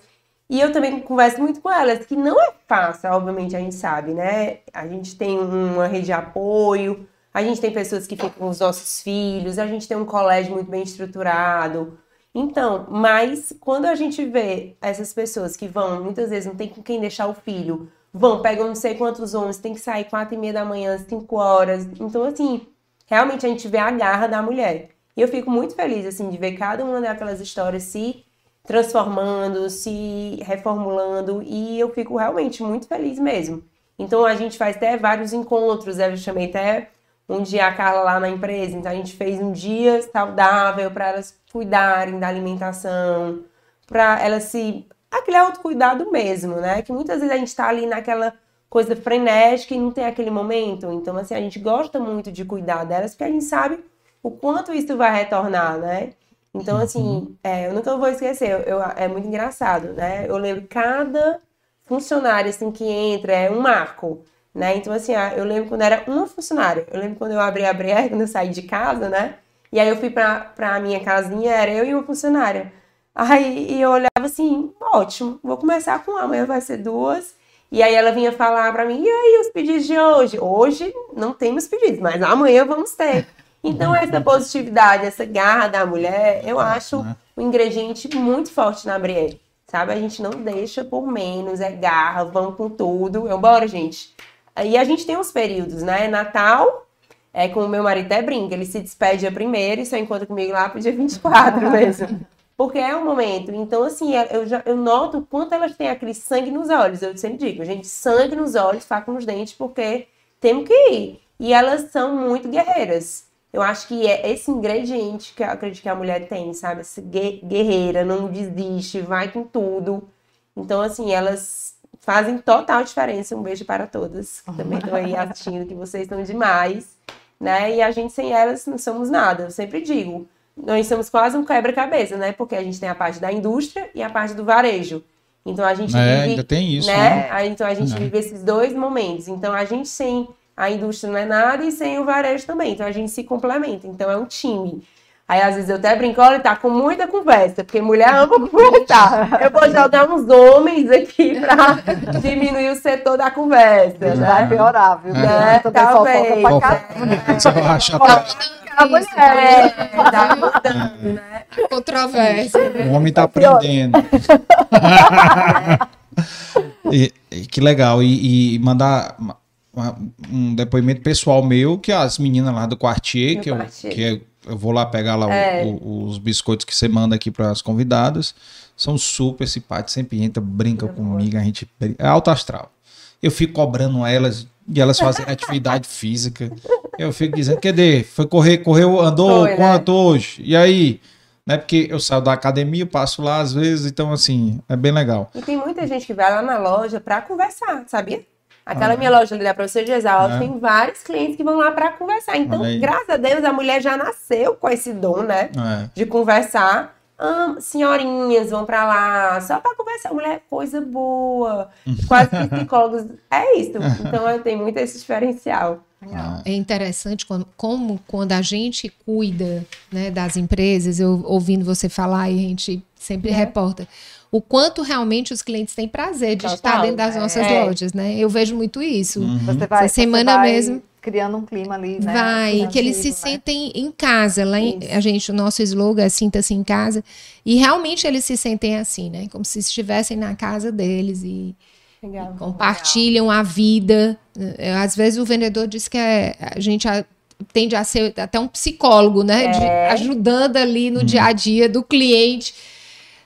E eu também converso muito com elas, que não é fácil, obviamente a gente sabe, né? A gente tem uma rede de apoio, a gente tem pessoas que ficam com os nossos filhos, a gente tem um colégio muito bem estruturado. Então, mas quando a gente vê essas pessoas que vão, muitas vezes não tem com quem deixar o filho, vão, pegam não sei quantos homens, tem que sair quatro e meia da manhã, cinco horas. Então, assim, realmente a gente vê a garra da mulher. E eu fico muito feliz, assim, de ver cada uma daquelas histórias se transformando, se reformulando, e eu fico realmente muito feliz mesmo. Então, a gente faz até vários encontros, eu chamei até um dia a Carla lá na empresa, então a gente fez um dia saudável para elas cuidarem da alimentação, para elas se aquele autocuidado mesmo, né? Que muitas vezes a gente está ali naquela coisa frenética e não tem aquele momento. Então, assim, a gente gosta muito de cuidar delas porque a gente sabe o quanto isso vai retornar, né? Então, assim, uhum. é, eu nunca vou esquecer, eu, eu, é muito engraçado, né? Eu lembro cada funcionário, assim, que entra, é um marco, né? Então, assim, eu lembro quando era uma funcionária, eu lembro quando eu abri a BR, quando eu saí de casa, né? E aí eu fui pra, pra minha casinha, era eu e uma funcionária. Aí eu olhava assim, ótimo, vou começar com amanhã vai ser duas. E aí ela vinha falar para mim, e aí os pedidos de hoje? Hoje não temos pedidos, mas amanhã vamos ter. Então essa positividade, essa garra da mulher, eu acho né? um ingrediente muito forte na Brienne. Sabe? A gente não deixa por menos, é garra, vamos com tudo. Eu, bora, gente. Aí a gente tem uns períodos, né? Natal, é com o meu marido até brinca, ele se despede dia primeiro e só encontra comigo lá pro dia 24 mesmo. Porque é o momento. Então, assim, é, eu, já, eu noto o quanto elas têm aquele sangue nos olhos. Eu sempre digo, gente, sangue nos olhos, faca nos dentes, porque temos que ir. E elas são muito guerreiras. Eu acho que é esse ingrediente que eu acredito que a mulher tem, sabe? Essa guerreira, não desiste, vai com tudo. Então, assim, elas fazem total diferença. Um beijo para todas que também estão aí assistindo, que vocês estão demais, né? E a gente sem elas não somos nada. Eu sempre digo, nós somos quase um quebra-cabeça, né? Porque a gente tem a parte da indústria e a parte do varejo. Então a gente é, vive, ainda tem isso, né? né? Então a gente é. vive esses dois momentos. Então a gente sem a indústria não é nada e sem o varejo também. Então a gente se complementa. Então é um time. Aí às vezes eu até brinco, olha, tá com muita conversa, porque mulher ama conversar. Eu vou jogar uns homens aqui pra diminuir o setor da conversa. Já vai piorar, viu? Né? Talvez. Você vai achar a mulher. Tá mudando, né? Controvérsia. O homem tá aprendendo. e, que legal. E, e mandar um depoimento pessoal meu, que as meninas lá do Quartier, que eu, que eu, eu, vou lá pegar lá é. o, o, os biscoitos que você manda aqui para as convidadas, são super simpáticas, sempre entra, brinca comigo, a gente é alto astral. Eu fico cobrando elas e elas fazem atividade física. Eu fico dizendo, cadê? Foi correr, correu, andou Foi, quanto né? hoje? E aí? Né? Porque eu saio da academia, passo lá às vezes, então assim, é bem legal. E tem muita gente que vai lá na loja para conversar, sabia? Aquela ah, minha loja ali da Professor de Exalto, é. tem vários clientes que vão lá para conversar. Então, graças a Deus, a mulher já nasceu com esse dom, né? É. De conversar. Ah, senhorinhas vão para lá só para conversar. Mulher, coisa boa. Quase psicólogos. É isso. Então, eu tenho muito esse diferencial. Ah. É interessante como, como, quando a gente cuida né, das empresas, eu ouvindo você falar e a gente sempre é. reporta, o quanto realmente os clientes têm prazer de Total, estar dentro das nossas é. lojas, né? Eu vejo muito isso. Uhum. Você vai, Essa semana vai mesmo. criando um clima ali, né? Vai, que eles se né? sentem em casa. Lá em, a gente, o nosso slogan é sinta-se em casa. E realmente eles se sentem assim, né? Como se estivessem na casa deles e, Legal. e compartilham Legal. a vida. É, às vezes o vendedor diz que é, a gente tende a ser até um psicólogo, né? É. De, ajudando ali no hum. dia a dia do cliente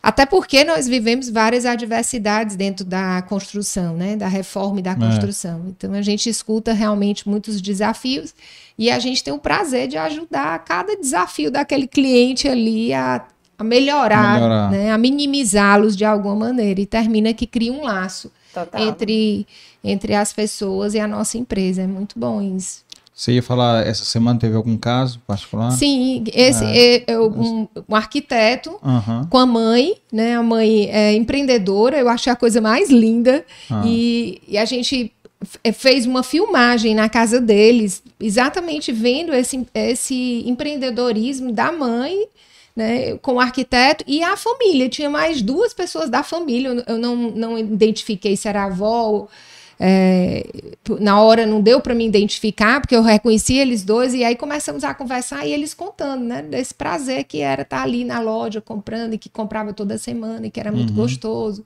até porque nós vivemos várias adversidades dentro da construção, né? Da reforma e da é. construção. É. Então a gente escuta realmente muitos desafios e a gente tem o prazer de ajudar cada desafio daquele cliente ali a, a melhorar, melhorar. Né? a minimizá-los de alguma maneira. E termina que cria um laço entre, entre as pessoas e a nossa empresa. É muito bom isso. Você ia falar, essa semana teve algum caso particular? Sim, esse é, é um, um, arquiteto uhum. com a mãe, né? A mãe é empreendedora, eu achei a coisa mais linda. Uhum. E, e a gente é, fez uma filmagem na casa deles, exatamente vendo esse, esse empreendedorismo da mãe. Né, com o arquiteto e a família. Tinha mais duas pessoas da família. Eu não, não identifiquei se era a avó é, na hora não deu para me identificar, porque eu reconheci eles dois, e aí começamos a conversar e eles contando, né? Desse prazer que era estar ali na loja comprando e que comprava toda semana e que era muito uhum. gostoso,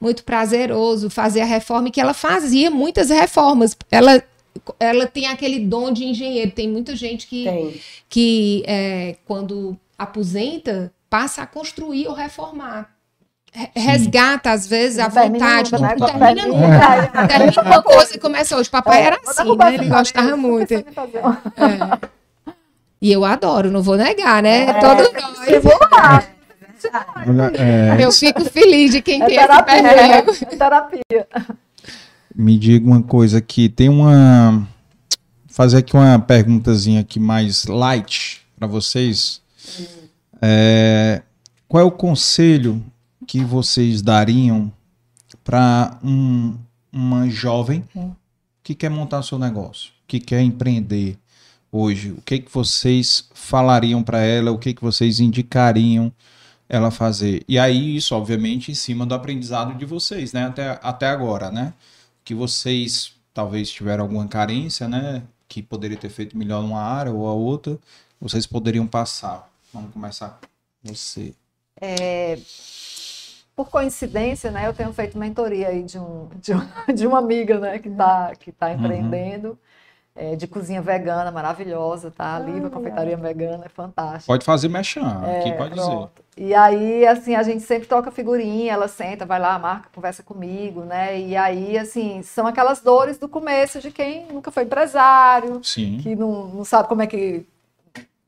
muito prazeroso fazer a reforma e que ela fazia muitas reformas. Ela ela tem aquele dom de engenheiro. Tem muita gente que, que é, quando aposenta, passa a construir ou reformar resgata, às vezes, a vontade. Não, não, termina nunca. Termina uma coisa e começa hoje. Papai é, era assim, né? Ele gostava muito. É. E eu adoro, não vou negar, né? É, Todos nós. Eu vou lá. É. Eu fico feliz de quem é tem terapia, esse perfil. É terapia. Me diga uma coisa aqui, tem uma fazer aqui uma perguntazinha aqui mais light para vocês. Hum. É, qual é o conselho que vocês dariam para um, uma jovem que quer montar seu negócio, que quer empreender hoje? O que que vocês falariam para ela? O que que vocês indicariam ela fazer? E aí isso, obviamente, em cima do aprendizado de vocês, né? Até, até agora, né? Que vocês talvez tiveram alguma carência, né? Que poderia ter feito melhor numa área ou a outra, vocês poderiam passar. Vamos começar com você. É, por coincidência, né, eu tenho feito mentoria aí de, um, de, um, de uma amiga, né, que está que tá uhum. empreendendo, uhum. é, de cozinha vegana, maravilhosa, tá? A Liva, confeitaria vegana, é fantástica. Pode fazer mexão, é, aqui pode pronto. dizer. E aí, assim, a gente sempre toca figurinha, ela senta, vai lá, marca, conversa comigo, né? E aí, assim, são aquelas dores do começo de quem nunca foi empresário, Sim. que não, não sabe como é que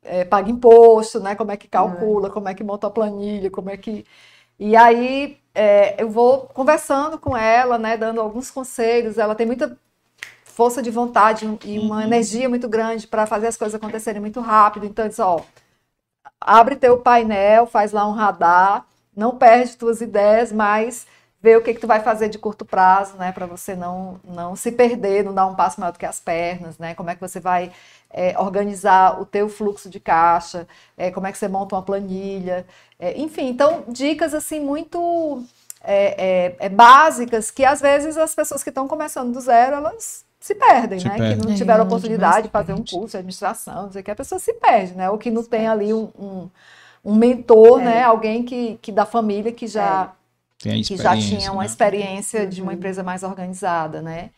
é, paga imposto, né? Como é que calcula, é. como é que monta a planilha, como é que e aí é, eu vou conversando com ela, né, dando alguns conselhos. Ela tem muita força de vontade e uma uhum. energia muito grande para fazer as coisas acontecerem muito rápido. Então, diz, ó, abre teu painel, faz lá um radar, não perde tuas ideias, mas vê o que, que tu vai fazer de curto prazo, né, para você não, não se perder, não dar um passo maior do que as pernas, né, como é que você vai é, organizar o teu fluxo de caixa, é, como é que você monta uma planilha, é, enfim, então dicas assim muito é, é, é, básicas que às vezes as pessoas que estão começando do zero elas se perdem, se né? Perde. Que não tiveram oportunidade de fazer um curso de administração, não sei que a pessoa se perde, né? Ou que não tem ali um, um, um mentor, né? Alguém que, que da família que já que já tinha uma né? experiência de uma uhum. empresa mais organizada, né?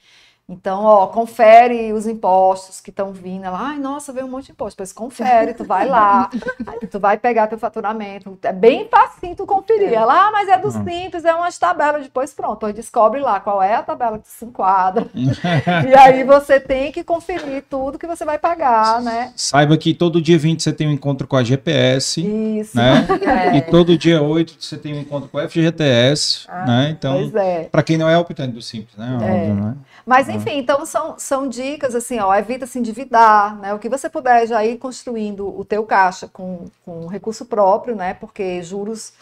Então, ó, confere os impostos que estão vindo. Ela, ai, nossa, veio um monte de imposto. Pois confere, tu vai lá, tu vai pegar teu faturamento. É bem fácil tu conferir. Ela, ah, mas é do uhum. simples, é umas tabelas. Depois, pronto, aí descobre lá qual é a tabela que se enquadra. e aí você tem que conferir tudo que você vai pagar, né? Saiba que todo dia 20 você tem um encontro com a GPS. Isso. Né? É. E todo dia 8 você tem um encontro com o FGTS. Ah, né? Então, é. para quem não é optante do simples, né? É. Óbvio, né? Mas, enfim, enfim, então são, são dicas assim, ó, evita se endividar, né? O que você puder já ir construindo o teu caixa com, com recurso próprio, né? Porque juros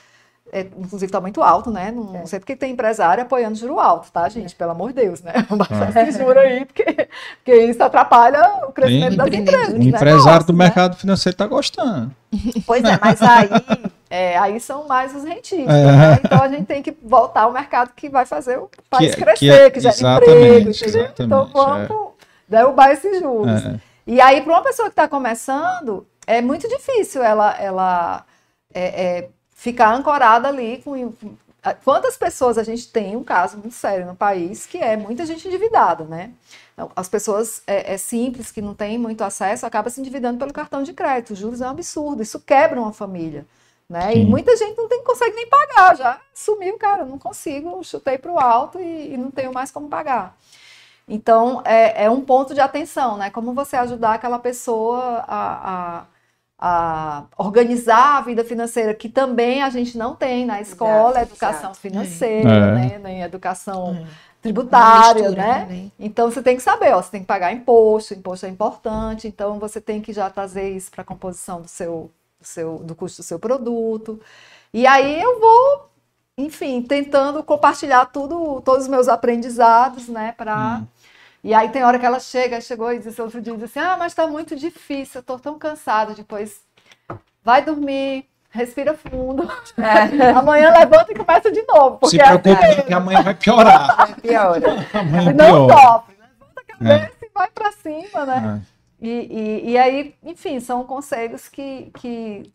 é, inclusive está muito alto, né? Não, é. sei porque tem empresário apoiando juro alto, tá, gente? É. Pelo amor de Deus, né? Baixar é. esse juro aí, porque, porque isso atrapalha o crescimento Sim. das empresas. O empresário do né? mercado financeiro está gostando. Pois é, mas aí, é, aí são mais os rentistas, é. né? Então a gente tem que voltar ao mercado que vai fazer o país que, crescer, que, é, que gera emprego, entendeu? Então vamos derrubar esses juros. É. E aí, para uma pessoa que está começando, é muito difícil ela, ela é, é, ficar ancorada ali com. Quantas pessoas a gente tem um caso muito sério no país que é muita gente endividada, né? Então, as pessoas é, é simples, que não têm muito acesso, acabam se endividando pelo cartão de crédito. Os juros é um absurdo, isso quebra uma família. Né? E muita gente não tem, consegue nem pagar, já sumiu, cara, não consigo, chutei para o alto e, e, não tenho mais como pagar. Então, é, é, um ponto de atenção, né? Como você ajudar aquela pessoa a, a, a, organizar a vida financeira, que também a gente não tem na escola, exato, educação exato. financeira, é. né? Nem educação é. tributária, mistura, né? né? Então, você tem que saber, ó, você tem que pagar imposto, imposto é importante, então você tem que já trazer isso para a composição do seu seu, do custo do seu produto. E aí eu vou, enfim, tentando compartilhar tudo, todos os meus aprendizados, né, para hum. E aí tem hora que ela chega, chegou e disse outro dia, disse assim, ah, mas está muito difícil, eu tô tão cansada, depois vai dormir, respira fundo. É. Amanhã levanta e começa de novo. Porque Se preocupe é que amanhã vai piorar. É, piora. Amanhã não piora. sofre, levanta a cabeça é. e vai para cima, né? É. E, e, e, aí, enfim, são conselhos que, que,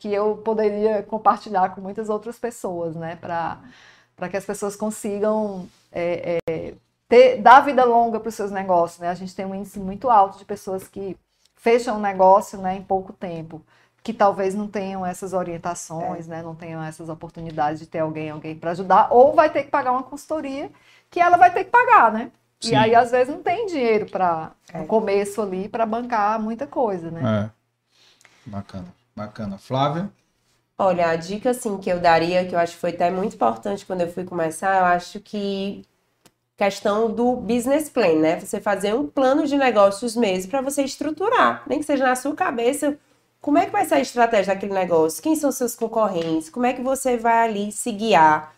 que eu poderia compartilhar com muitas outras pessoas, né? Para que as pessoas consigam é, é, ter, dar vida longa para os seus negócios, né? A gente tem um índice muito alto de pessoas que fecham um negócio né, em pouco tempo, que talvez não tenham essas orientações, é. né? Não tenham essas oportunidades de ter alguém, alguém para ajudar, ou vai ter que pagar uma consultoria que ela vai ter que pagar, né? Sim. E aí, às vezes, não tem dinheiro para, é. no começo ali, para bancar muita coisa, né? É. Bacana, bacana. Flávia? Olha, a dica, assim, que eu daria, que eu acho que foi até muito importante quando eu fui começar, eu acho que questão do business plan, né? Você fazer um plano de negócios mesmo para você estruturar, nem que seja na sua cabeça, como é que vai ser a estratégia daquele negócio? Quem são seus concorrentes? Como é que você vai ali se guiar?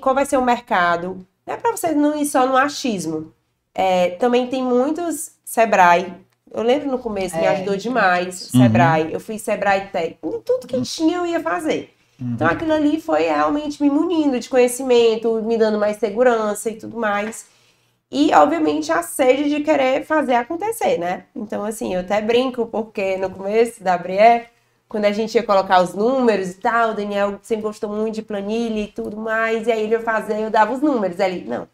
Qual vai ser o mercado? Não é para você não ir só no achismo. É, também tem muitos Sebrae. Eu lembro no começo, é, me ajudou demais. Uhum. Sebrae. Eu fui Sebrae Tech. Tudo que tinha eu ia fazer. Uhum. Então aquilo ali foi realmente me munindo de conhecimento, me dando mais segurança e tudo mais. E, obviamente, a sede de querer fazer acontecer, né? Então, assim, eu até brinco, porque no começo da Brié, quando a gente ia colocar os números e tal, o Daniel sempre gostou muito de planilha e tudo mais, e aí ele ia fazer, eu dava os números. Ele, não,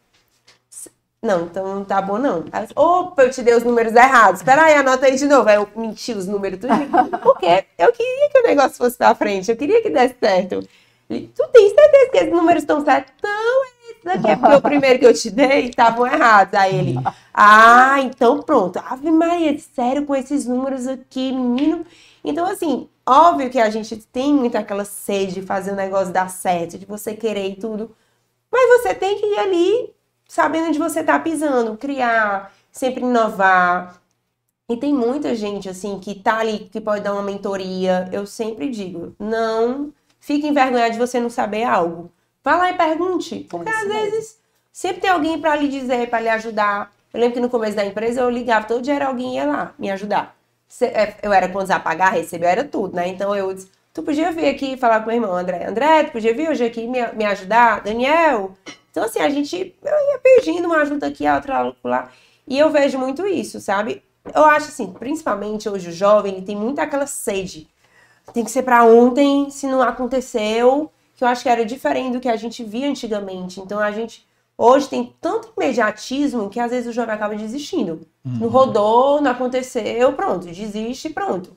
não, então não tá bom, não. Aí, Opa, eu te dei os números errados. Espera aí, anota aí de novo. Aí eu menti os números tudo. Porque eu queria que o negócio fosse pra frente. Eu queria que desse certo. tu tem certeza que esses números estão certos? Não, esse daqui é porque o primeiro que eu te dei estavam errados. Aí ele, ah, então pronto. Ave Maria, sério, com esses números aqui, menino. Então, assim, óbvio que a gente tem muito aquela sede de fazer o negócio dar certo, de você querer e tudo. Mas você tem que ir ali sabendo onde você está pisando, criar, sempre inovar. E tem muita gente assim que tá ali que pode dar uma mentoria. Eu sempre digo, não fique envergonhado de você não saber algo. Vá lá e pergunte, porque às vezes sempre tem alguém para lhe dizer, para lhe ajudar. Eu lembro que no começo da empresa eu ligava todo dia era alguém ia lá me ajudar. É, eu era quando a pagar, receber, era tudo, né? Então eu disse, tu podia vir aqui falar com o meu irmão André. André, tu podia vir hoje aqui me, me ajudar? Daniel, então, assim, a gente ia pedindo uma ajuda aqui, outra lá. E eu vejo muito isso, sabe? Eu acho assim, principalmente hoje o jovem, ele tem muito aquela sede. Tem que ser para ontem, se não aconteceu, que eu acho que era diferente do que a gente via antigamente. Então a gente hoje tem tanto imediatismo que às vezes o jovem acaba desistindo. Uhum. Não rodou, não aconteceu, pronto, desiste, pronto.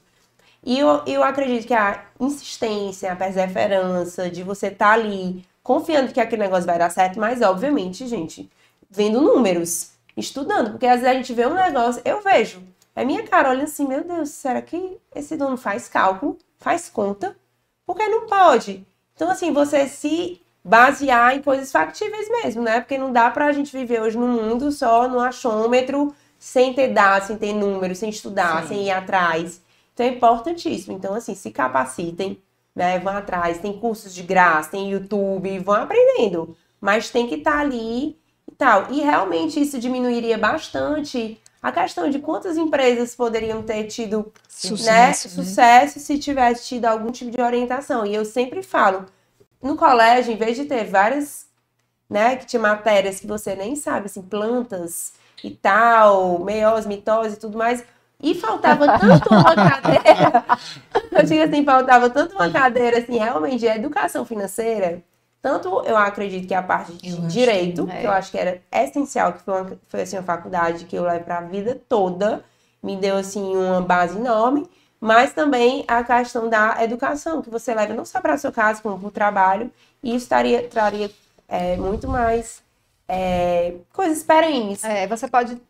E eu, eu acredito que a insistência, a perseverança de você estar tá ali confiando que aquele negócio vai dar certo, mas obviamente, gente, vendo números, estudando, porque às vezes a gente vê um negócio, eu vejo, é minha cara, olha assim, meu Deus, será que esse dono faz cálculo, faz conta? Porque não pode. Então, assim, você se basear em coisas factíveis mesmo, né? Porque não dá pra gente viver hoje no mundo só no achômetro, sem ter dados, sem ter números, sem estudar, Sim. sem ir atrás. Então é importantíssimo. Então, assim, se capacitem, né? Vão atrás, tem cursos de graça, tem YouTube, vão aprendendo. Mas tem que estar tá ali e tal. E realmente isso diminuiria bastante a questão de quantas empresas poderiam ter tido sucesso, né, sucesso se tivesse tido algum tipo de orientação. E eu sempre falo, no colégio, em vez de ter várias, né, que tinha matérias que você nem sabe, assim, plantas, e tal, meiose, mitose e tudo mais. E faltava tanto uma cadeira, eu digo assim, faltava tanto uma cadeira, assim, realmente, de educação financeira, tanto eu acredito que a parte de eu direito, que, é. que eu acho que era essencial, que foi, uma, foi assim, uma faculdade que eu levo para a vida toda, me deu, assim, uma base enorme, mas também a questão da educação, que você leva não só para o seu caso, como para o trabalho, e isso traria, traria é, muito mais é, coisas perenes. É, você pode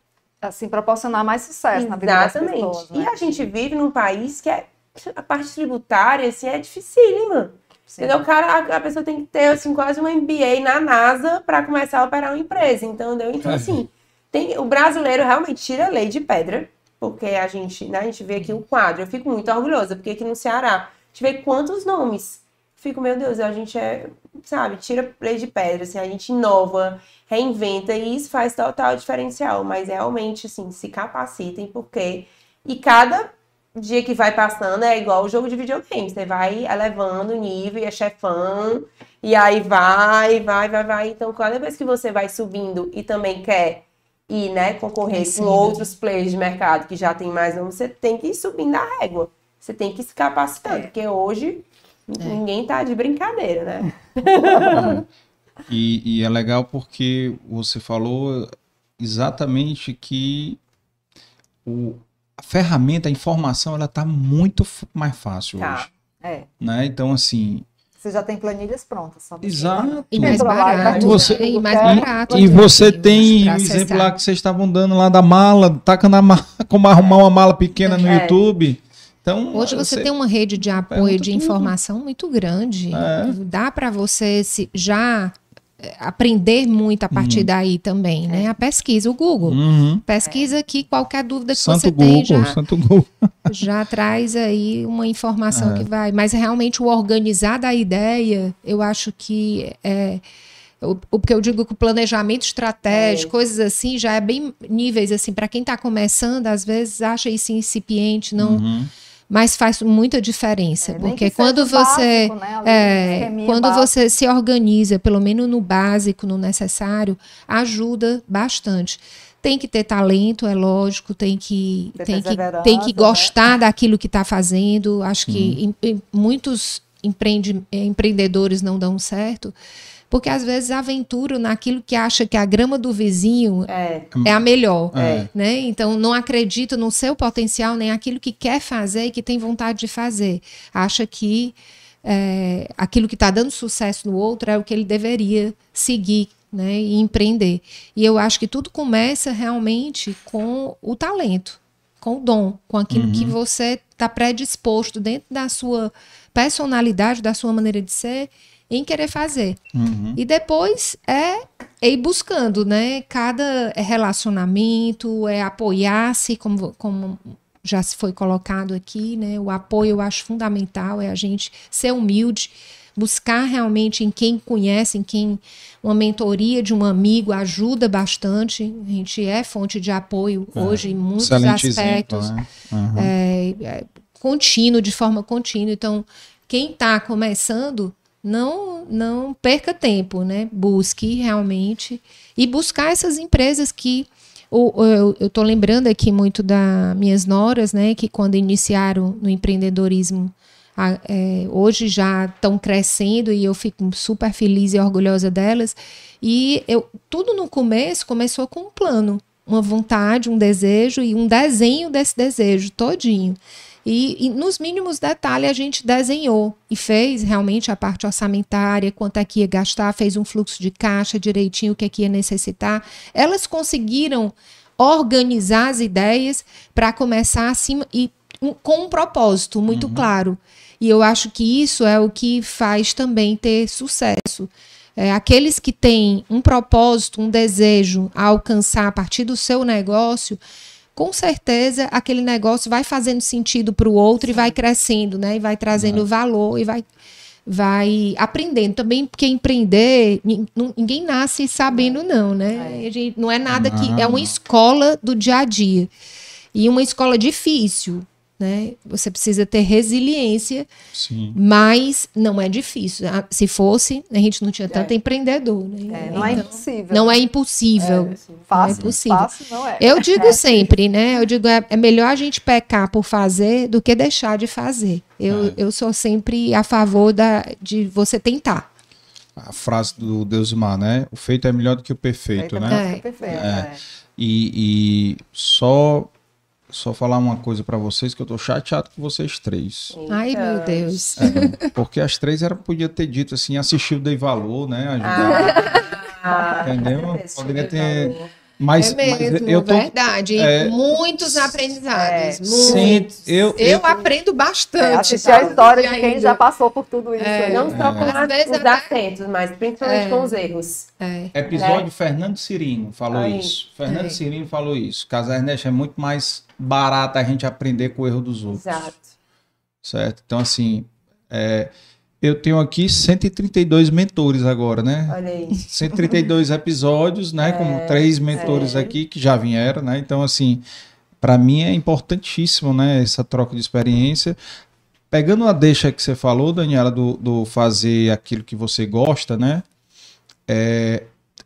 assim proporcionar mais sucesso Exatamente. na vida das pessoas. Né? E a gente vive num país que é a parte tributária assim é dificílima. Entendeu? O cara, a, a, pessoa tem que ter assim quase um MBA na NASA para começar a operar uma empresa, entendeu? Então é. assim, tem, o brasileiro realmente tira a lei de pedra, porque a gente, né, a gente vê aqui o quadro. Eu fico muito orgulhosa, porque aqui no Ceará, a gente vê quantos nomes. Fico, meu Deus, a gente é, sabe, tira lei de pedra, assim, a gente inova, reinventa e isso faz total diferencial. Mas realmente, assim, se capacitem, porque. E cada dia que vai passando é igual o jogo de videogame. Você vai elevando o nível e é chefão. E aí vai, vai, vai, vai. Então, cada vez que você vai subindo e também quer ir, né, concorrer Sim. com outros players de mercado que já tem mais você tem que ir subindo a régua. Você tem que se capacitar, é. porque hoje é. ninguém tá de brincadeira, né? E, e é legal porque você falou exatamente que o, a ferramenta, a informação, ela tá muito mais fácil tá. hoje. É. Né? Então, assim. Você já tem planilhas prontas. Só Exato. E mais barato. Você, e mais barato. E você tem o exemplo lá que vocês estavam dando lá da mala, tacando a mala, como arrumar uma mala pequena no é. YouTube. Então, Hoje você, você, tem uma rede de apoio de informação muito grande. É. Dá para você se já aprender muito a partir uhum. daí também, né? É. A pesquisa, o Google. Uhum. Pesquisa que qualquer dúvida que Santo você Google, tem já, Santo Google. já traz aí uma informação é. que vai. Mas realmente o organizar da ideia, eu acho que é o que eu digo que o planejamento estratégico, é. coisas assim, já é bem níveis assim para quem está começando, às vezes acha isso incipiente, não uhum mas faz muita diferença, é, porque quando você básico, né? é, quando básico. você se organiza, pelo menos no básico, no necessário, ajuda bastante. Tem que ter talento, é lógico, tem que tem que, tem que gostar né? daquilo que está fazendo. Acho que em, em, muitos empreende, empreendedores não dão certo porque às vezes aventura naquilo que acha que a grama do vizinho é, é a melhor, é. né? Então não acredita no seu potencial nem aquilo que quer fazer e que tem vontade de fazer. Acha que é, aquilo que está dando sucesso no outro é o que ele deveria seguir, né? E empreender. E eu acho que tudo começa realmente com o talento, com o dom, com aquilo uhum. que você está predisposto dentro da sua personalidade, da sua maneira de ser em querer fazer. Uhum. E depois é, é ir buscando, né? Cada relacionamento, é apoiar-se, como, como já se foi colocado aqui, né? O apoio eu acho fundamental, é a gente ser humilde, buscar realmente em quem conhece, em quem uma mentoria de um amigo ajuda bastante. A gente é fonte de apoio é, hoje em muitos aspectos. Exemplo, né? uhum. é, é, contínuo, de forma contínua. Então, quem está começando não não perca tempo, né? Busque realmente e buscar essas empresas que eu estou lembrando aqui muito das minhas noras, né? Que quando iniciaram no empreendedorismo, a, é, hoje já estão crescendo e eu fico super feliz e orgulhosa delas. E eu, tudo no começo começou com um plano, uma vontade, um desejo e um desenho desse desejo todinho. E, e, nos mínimos detalhes a gente desenhou e fez realmente a parte orçamentária, quanto é que ia gastar, fez um fluxo de caixa direitinho, o que é que ia necessitar. Elas conseguiram organizar as ideias para começar assim e um, com um propósito muito uhum. claro. E eu acho que isso é o que faz também ter sucesso. É, aqueles que têm um propósito, um desejo a alcançar a partir do seu negócio, com certeza aquele negócio vai fazendo sentido para o outro Sim. e vai crescendo, né? E vai trazendo uhum. valor e vai vai aprendendo também, porque empreender, ninguém nasce sabendo não, né? É. Gente, não é nada que é uma escola do dia a dia. E uma escola difícil, né? Você precisa ter resiliência, Sim. mas não é difícil. Ah, se fosse, a gente não tinha tanto é. empreendedor. Né? É, não é então, é impossível. Não é impossível. É, fácil, não é impossível. Fácil não é. Eu digo sempre, né? Eu digo, é, é, melhor a gente pecar por fazer do que deixar de fazer. Eu, é. eu sou sempre a favor da, de você tentar. A frase do Deus Mar, né? O feito é melhor do que o perfeito, né? É. Perfeito, é. E, e só só falar uma coisa para vocês que eu tô chateado com vocês três. Ai, meu Deus. É, porque as três era podia ter dito assim, assistiu Dei Valor, né? Ajudar. Ah, entendeu? Poderia ter mas, é mesmo, mas eu tô, verdade. É, muitos aprendizados. É, muitos. Sim, eu, eu, eu, aprendo bastante. É, assistir a história de quem já passou por tudo isso. É, não só com é. os acertos, mas principalmente com os erros. Episódio Fernando Cirino falou Aí. isso. Fernando Cirino falou isso. Casa Ernesto é muito mais barato a gente aprender com o erro dos outros. Exato. Certo? Então, assim, é, eu tenho aqui 132 mentores agora, né? Olha aí. 132 episódios, né? É, com três mentores é. aqui que já vieram, né? Então, assim, para mim é importantíssimo, né? Essa troca de experiência. Pegando a deixa que você falou, Daniela, do, do fazer aquilo que você gosta, né? É,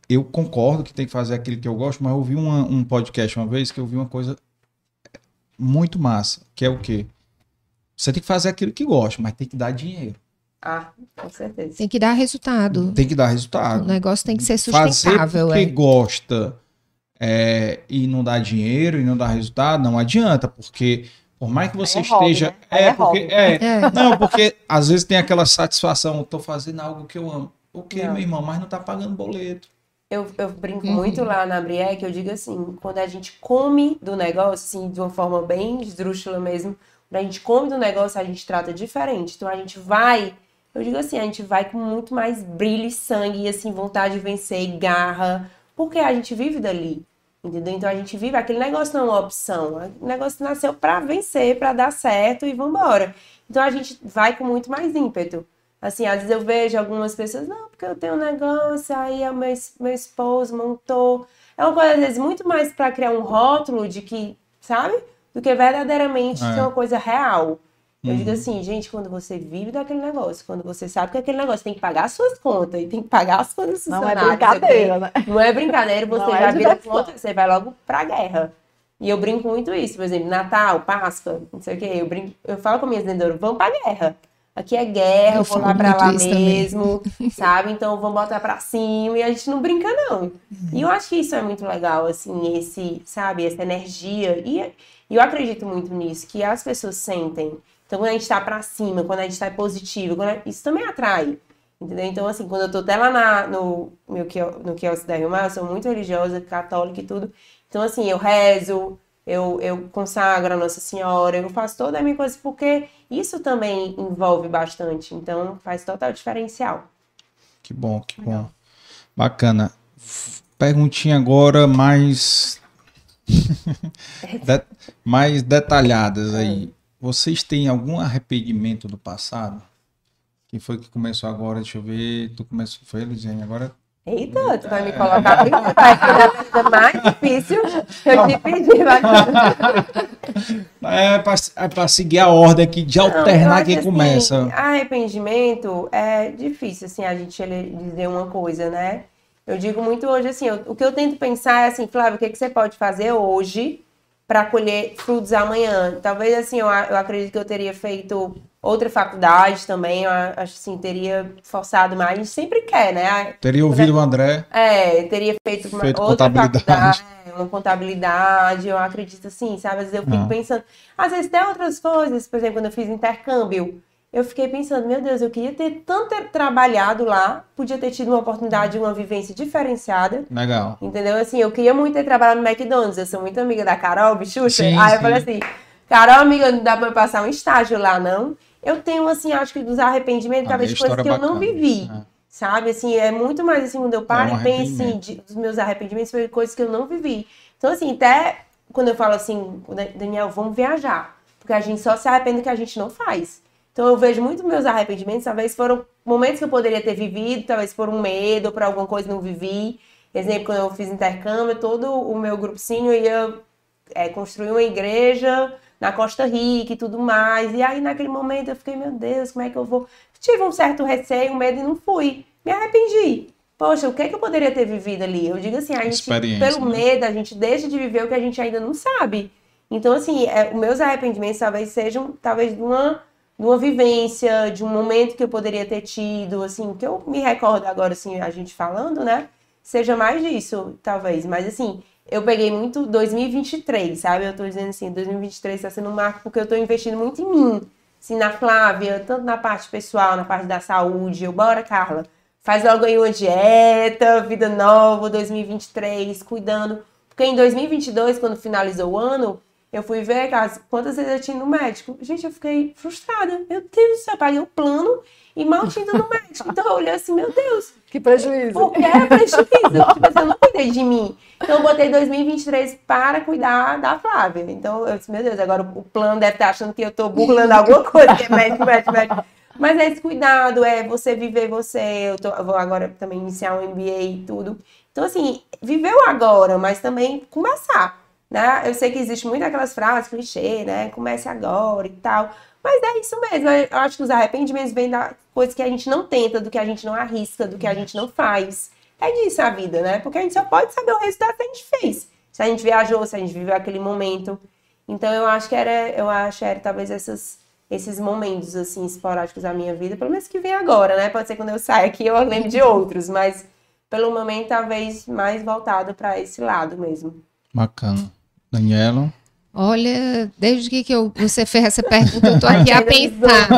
eu concordo que tem que fazer aquilo que eu gosto, mas eu ouvi uma, um podcast uma vez que eu vi uma coisa muito massa, que é o quê? Você tem que fazer aquilo que gosta, mas tem que dar dinheiro. Ah, com certeza. Tem que dar resultado. Tem que dar resultado. O negócio tem que ser sustentável. Fazer porque é. gosta é, e não dá dinheiro e não dá resultado, não adianta, porque por mais que você é esteja. Hobby, né? É, é, porque. É, é, Não, porque às vezes tem aquela satisfação, estou fazendo algo que eu amo. O que, meu irmão? Mas não está pagando boleto. Eu, eu brinco uhum. muito lá na Brié que eu digo assim, quando a gente come do negócio, assim, de uma forma bem esdrúxula mesmo, quando a gente come do negócio, a gente trata diferente. Então a gente vai eu digo assim, a gente vai com muito mais brilho e sangue, e assim, vontade de vencer, garra, porque a gente vive dali, entendeu? Então a gente vive, aquele negócio não é uma opção, o negócio nasceu para vencer, para dar certo e vambora. Então a gente vai com muito mais ímpeto. Assim, às vezes eu vejo algumas pessoas, não, porque eu tenho um negócio, aí o meu, meu esposo montou. É uma coisa, às vezes, muito mais para criar um rótulo de que, sabe? Do que verdadeiramente é. ser uma coisa real. Eu uhum. digo assim, gente, quando você vive daquele negócio, quando você sabe que aquele negócio tem que pagar as suas contas e tem que pagar as contas dos Não é brincadeira, né? Não é brincadeira, você é já vira conta, você vai logo pra guerra. E eu brinco muito isso, por exemplo, Natal, Páscoa, não sei o quê, eu, brinco, eu falo com minhas vendedoras, vamos pra guerra. Aqui é guerra, eu vou lá pra lá mesmo, também. sabe? Então vamos botar pra cima e a gente não brinca, não. Uhum. E eu acho que isso é muito legal, assim, esse, sabe, essa energia. E eu acredito muito nisso, que as pessoas sentem então, quando a gente está para cima, quando a gente está positivo, a... isso também atrai. Entendeu? Então, assim, quando eu tô até lá na, no, meu, no quiosque da Rio Mar, eu sou muito religiosa, católica e tudo. Então, assim, eu rezo, eu, eu consagro a Nossa Senhora, eu faço toda a minha coisa, porque isso também envolve bastante. Então, faz total diferencial. Que bom, que bom. Bacana. Perguntinha agora mais. de... mais detalhadas aí. Vocês têm algum arrependimento do passado? Quem foi que começou agora? Deixa eu ver. Tu começou, foi, Luiziane? Agora. Eita, tu vai me colocar principal, é mais difícil. Eu te pedi, vai. É para é seguir a ordem aqui de alternar quem assim, começa. Arrependimento é difícil, assim, a gente dizer uma coisa, né? Eu digo muito hoje, assim, eu, o que eu tento pensar é assim, Flávio, o que, que você pode fazer hoje para colher frutos amanhã. Talvez assim, eu, eu acredito que eu teria feito outra faculdade também, eu acho assim, teria forçado mais, a gente sempre quer, né? Teria ouvido o André. É, teria feito, uma feito outra faculdade, uma contabilidade, eu acredito assim, sabe? Às vezes eu fico ah. pensando, às vezes tem outras coisas, por exemplo, quando eu fiz intercâmbio, eu fiquei pensando, meu Deus, eu queria ter tanto trabalhado lá, podia ter tido uma oportunidade, uma vivência diferenciada. Legal. Entendeu? Assim, eu queria muito ter trabalhado no McDonald's, eu sou muito amiga da Carol Bichucha. Sim, aí sim. eu falei assim, Carol, amiga, não dá pra eu passar um estágio lá, não. Eu tenho, assim, acho que dos arrependimentos, ah, talvez, de coisas que eu não vivi. É. Sabe, assim, é muito mais assim, quando eu paro é um e penso, assim, de, dos meus arrependimentos, foi coisas que eu não vivi. Então, assim, até quando eu falo assim, Daniel, vamos viajar. Porque a gente só se arrepende que a gente não faz. Então eu vejo muito meus arrependimentos, talvez foram momentos que eu poderia ter vivido, talvez por um medo por alguma coisa não vivi. Exemplo, quando eu fiz intercâmbio, todo o meu grupinho ia é, construir uma igreja na Costa Rica e tudo mais. E aí, naquele momento, eu fiquei, meu Deus, como é que eu vou? Tive um certo receio, um medo e não fui. Me arrependi. Poxa, o que, é que eu poderia ter vivido ali? Eu digo assim, a gente, pelo né? medo, a gente deixa de viver o que a gente ainda não sabe. Então, assim, é, os meus arrependimentos talvez sejam, talvez, de uma, de uma vivência, de um momento que eu poderia ter tido, assim, que eu me recordo agora, assim, a gente falando, né? Seja mais disso, talvez. Mas, assim, eu peguei muito 2023, sabe? Eu tô dizendo assim, 2023 tá sendo um marco porque eu tô investindo muito em mim. Assim, na Flávia, tanto na parte pessoal, na parte da saúde. Eu, bora, Carla, faz logo aí uma dieta, vida nova, 2023, cuidando. Porque em 2022, quando finalizou o ano, eu fui ver as, quantas vezes eu tinha no médico. Gente, eu fiquei frustrada. Meu Deus do céu, eu paguei o plano e mal tinha ido no médico. Então eu olhei assim, meu Deus. Que prejuízo. Por que é prejuízo? tipo assim, eu não cuidei de mim. Então eu botei 2023 para cuidar da Flávia. Então eu disse, meu Deus, agora o plano deve estar achando que eu estou burlando alguma coisa, que é médico, médico, médico. Mas é esse cuidado, é você viver você. Eu, tô, eu vou agora também iniciar um MBA e tudo. Então, assim, viveu agora, mas também começar. Né? Eu sei que existe muito aquelas frases, clichê, né? Comece agora e tal. Mas é isso mesmo. Eu acho que os arrependimentos vêm da coisa que a gente não tenta, do que a gente não arrisca, do que a gente não faz. É disso a vida, né? Porque a gente só pode saber o resultado que a gente fez. Se a gente viajou, se a gente viveu aquele momento. Então eu acho que era, eu acho que era talvez essas, esses momentos assim esporádicos da minha vida, pelo menos que vem agora, né? Pode ser quando eu sair aqui eu lembre de outros, mas pelo momento talvez mais voltado para esse lado mesmo. Bacana. Daniela? Olha, desde que, que eu, você fez essa pergunta, eu tô aqui a pensar.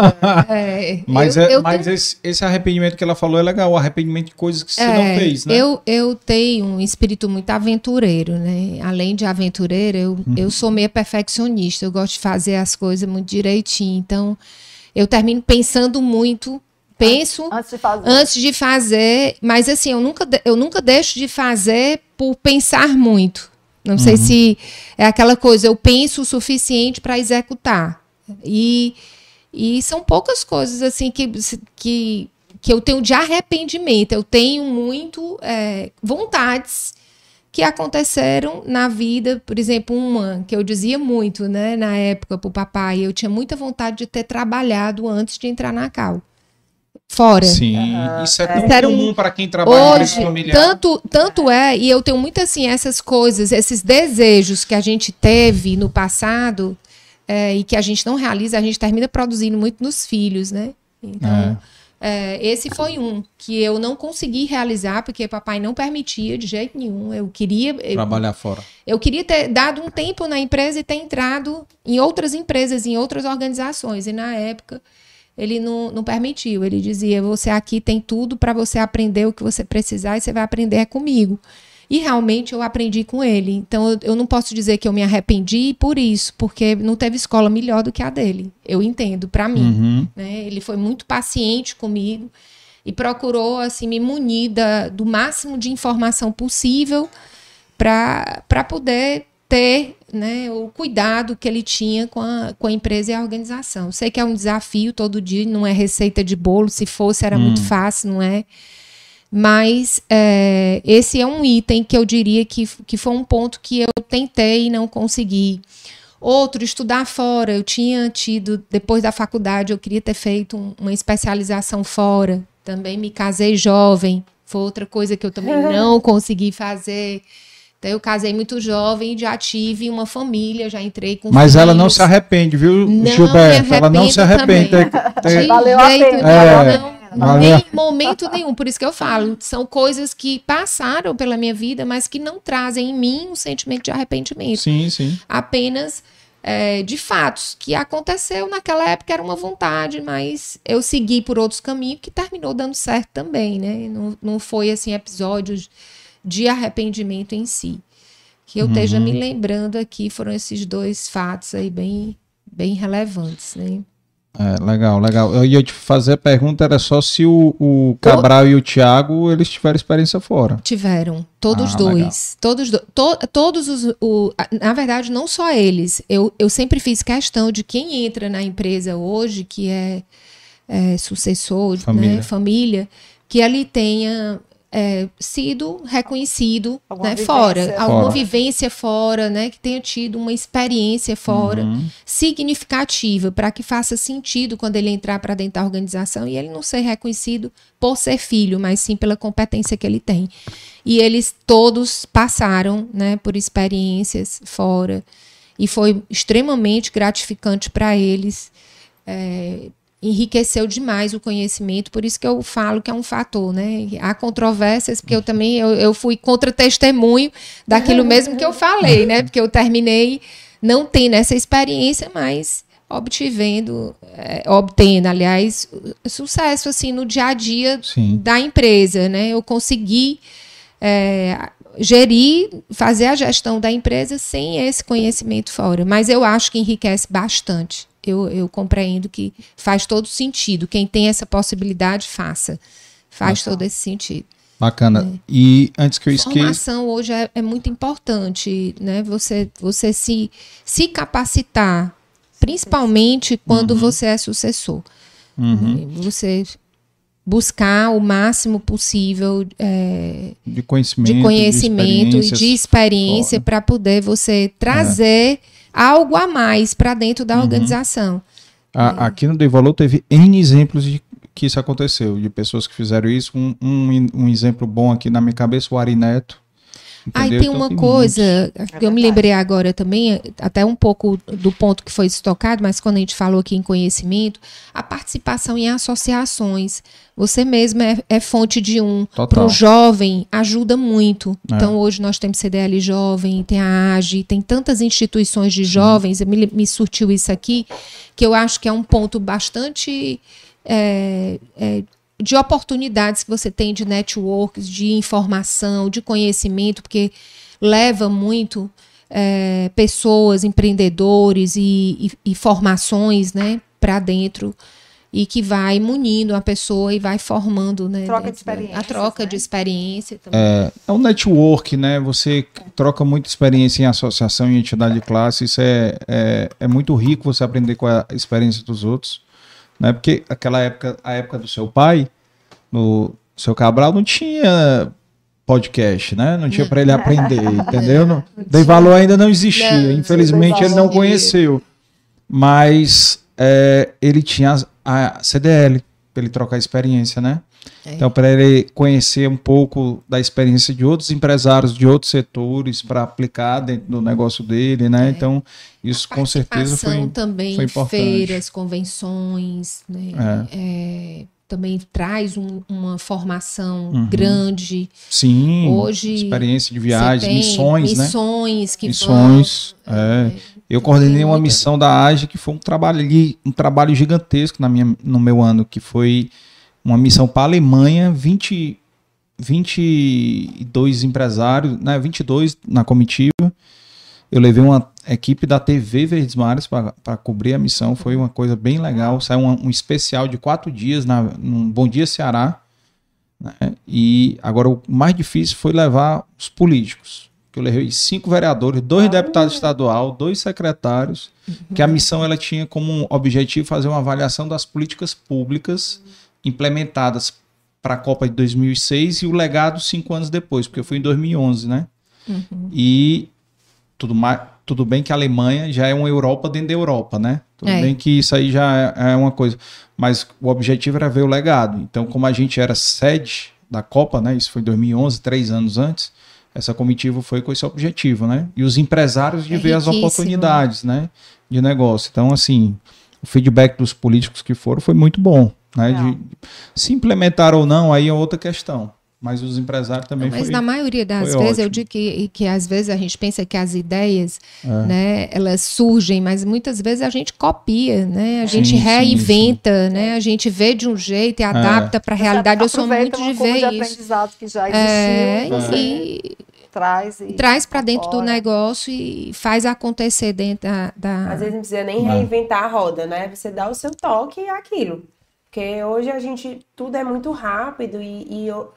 É, mas eu, é, eu mas tenho... esse, esse, arrependimento que ela falou é legal, o arrependimento de coisas que você é, não fez, né? Eu, eu tenho um espírito muito aventureiro, né? Além de aventureiro, eu, uhum. eu sou meio perfeccionista, eu gosto de fazer as coisas muito direitinho. Então, eu termino pensando muito penso antes de, fazer. antes de fazer, mas assim, eu nunca, eu nunca deixo de fazer por pensar muito. Não uhum. sei se é aquela coisa, eu penso o suficiente para executar. E, e são poucas coisas assim que, que, que eu tenho de arrependimento. Eu tenho muito é, vontades que aconteceram na vida, por exemplo, uma que eu dizia muito, né, na época para o papai, eu tinha muita vontade de ter trabalhado antes de entrar na Cal fora. Sim, isso é tão comum um... para quem trabalha Hoje, em familiar. Tanto, tanto é, e eu tenho muito assim, essas coisas, esses desejos que a gente teve no passado é, e que a gente não realiza, a gente termina produzindo muito nos filhos, né? Então, é. é, esse foi um que eu não consegui realizar porque papai não permitia de jeito nenhum. Eu queria. Trabalhar eu, fora. Eu queria ter dado um tempo na empresa e ter entrado em outras empresas, em outras organizações. E na época ele não, não permitiu. Ele dizia: você aqui tem tudo para você aprender o que você precisar e você vai aprender é comigo. E realmente eu aprendi com ele. Então eu, não posso dizer que eu me arrependi por isso, porque não teve escola melhor do que a dele. Eu entendo, para mim. Uhum. Né? Ele foi muito paciente comigo e procurou assim me munir da, do máximo de informação possível para poder ter né, o cuidado que ele tinha com a, com a empresa e a organização. Sei que é um desafio todo dia, não é receita de bolo, se fosse era hum. muito fácil, não é? Mas é, esse é um item que eu diria que, que foi um ponto que eu tentei e não consegui. Outro, estudar fora. Eu tinha tido, depois da faculdade, eu queria ter feito um, uma especialização fora. Também me casei jovem. Foi outra coisa que eu também não consegui fazer. Então, eu casei muito jovem, já tive uma família, já entrei com Mas filhos. ela não se arrepende, viu, não Gilberto? Ela não se arrepende. Tem... Valeu a pena. É, não, nem em momento nenhum. Por isso que eu falo, são coisas que passaram pela minha vida, mas que não trazem em mim um sentimento de arrependimento. Sim, sim. Apenas é, de fatos que aconteceu naquela época era uma vontade, mas eu segui por outros caminhos que terminou dando certo também, né? Não, não foi assim episódios de arrependimento em si. Que eu uhum. esteja me lembrando aqui, foram esses dois fatos aí bem, bem relevantes, né? É, legal, legal. Eu ia te fazer a pergunta, era só se o, o Cabral e o Thiago, eles tiveram experiência fora. Tiveram, todos ah, dois. Legal. Todos, do, to, todos os, o, na verdade, não só eles. Eu, eu sempre fiz questão de quem entra na empresa hoje, que é, é sucessor, família. Né, família, que ali tenha é, sido reconhecido né, fora, alguma fora. vivência fora, né, que tenha tido uma experiência fora uhum. significativa para que faça sentido quando ele entrar para dentro da organização e ele não ser reconhecido por ser filho, mas sim pela competência que ele tem. E eles todos passaram, né, por experiências fora e foi extremamente gratificante para eles. É, enriqueceu demais o conhecimento, por isso que eu falo que é um fator, né? Há controvérsias, porque eu também eu, eu fui contra-testemunho daquilo mesmo que eu falei, né? Porque eu terminei não tendo essa experiência, mas obtivendo, é, obtendo, aliás, sucesso assim no dia a dia Sim. da empresa, né? Eu consegui é, gerir, fazer a gestão da empresa sem esse conhecimento fora, mas eu acho que enriquece bastante eu, eu compreendo que faz todo sentido. Quem tem essa possibilidade, faça. Faz todo esse sentido. Bacana. É. E antes que eu esqueça. Formação hoje é, é, muito importante, né? Você, você se, se capacitar, principalmente quando uhum. você é sucessor. Uhum. Né? Você buscar o máximo possível é, de conhecimento, de conhecimento e de experiência para poder você trazer. É algo a mais para dentro da uhum. organização. A, aqui no Dei Valor teve N exemplos de que isso aconteceu, de pessoas que fizeram isso. Um, um, um exemplo bom aqui na minha cabeça, o Ari Neto, Aí tem então, uma tem coisa que eu me lembrei agora também, até um pouco do ponto que foi estocado, mas quando a gente falou aqui em conhecimento, a participação em associações. Você mesmo é, é fonte de um. Para o jovem, ajuda muito. É. Então, hoje nós temos CDL Jovem, tem a AGE, tem tantas instituições de jovens, me, me surtiu isso aqui, que eu acho que é um ponto bastante. É, é, de oportunidades que você tem de networks, de informação, de conhecimento, porque leva muito é, pessoas, empreendedores e, e, e formações né, para dentro e que vai munindo a pessoa e vai formando, né? Troca de experiência. A troca né? de experiência também. É, é um network, né? Você troca muita experiência em associação e entidade de classe. Isso é, é, é muito rico você aprender com a experiência dos outros né? Porque aquela época, a época do seu pai, no seu Cabral, não tinha podcast, né? Não tinha para ele aprender, entendeu? Não, Dei valor ainda não existia. Não, Infelizmente ele não conheceu. Mas é, ele tinha a, a CDL para ele trocar experiência, né? É. Então, para ele conhecer um pouco da experiência de outros empresários de outros setores para aplicar dentro do negócio dele, né? É. Então, isso com certeza foi, também, foi importante. feiras, convenções, né? É. é também traz um, uma formação uhum. grande. Sim. Hoje experiência de viagem, missões, né? Missões que missões. Vão, é. é. Eu coordenei uma missão da AGE que foi um trabalho um trabalho gigantesco na minha, no meu ano, que foi uma missão para a Alemanha, 20, 22 empresários, né, 22 na comitiva. Eu levei uma equipe da TV Verdes Mares para cobrir a missão, foi uma coisa bem legal. Saiu um, um especial de quatro dias na, num Bom Dia Ceará. Né? E agora o mais difícil foi levar os políticos. Que eu levei cinco vereadores, dois ah, deputados estadual, dois secretários, uhum. que a missão ela tinha como objetivo fazer uma avaliação das políticas públicas uhum implementadas para a Copa de 2006 e o legado cinco anos depois, porque foi em 2011, né? Uhum. E tudo, mais, tudo bem que a Alemanha já é uma Europa dentro da Europa, né? Tudo é. bem que isso aí já é, é uma coisa. Mas o objetivo era ver o legado. Então, como a gente era sede da Copa, né? Isso foi em 2011, três anos antes. Essa comitiva foi com esse objetivo, né? E os empresários de é ver as oportunidades, né? De negócio. Então, assim, o feedback dos políticos que foram foi muito bom. Né? De, se implementar ou não, aí é outra questão. Mas os empresários também Mas foi, na maioria das vezes, ótimo. eu digo que, que às vezes a gente pensa que as ideias, é. né, elas surgem, mas muitas vezes a gente copia, né? A gente sim, reinventa, sim, sim. né? A gente vê de um jeito e adapta é. para a realidade. Eu sou muito de ver de isso. aprendizado que já existiu. É, e, traz e traz para dentro do negócio e faz acontecer dentro da, da... Às vezes não precisa nem reinventar a roda, né? Você dá o seu toque e é aquilo. Porque hoje a gente, tudo é muito rápido e, e eu,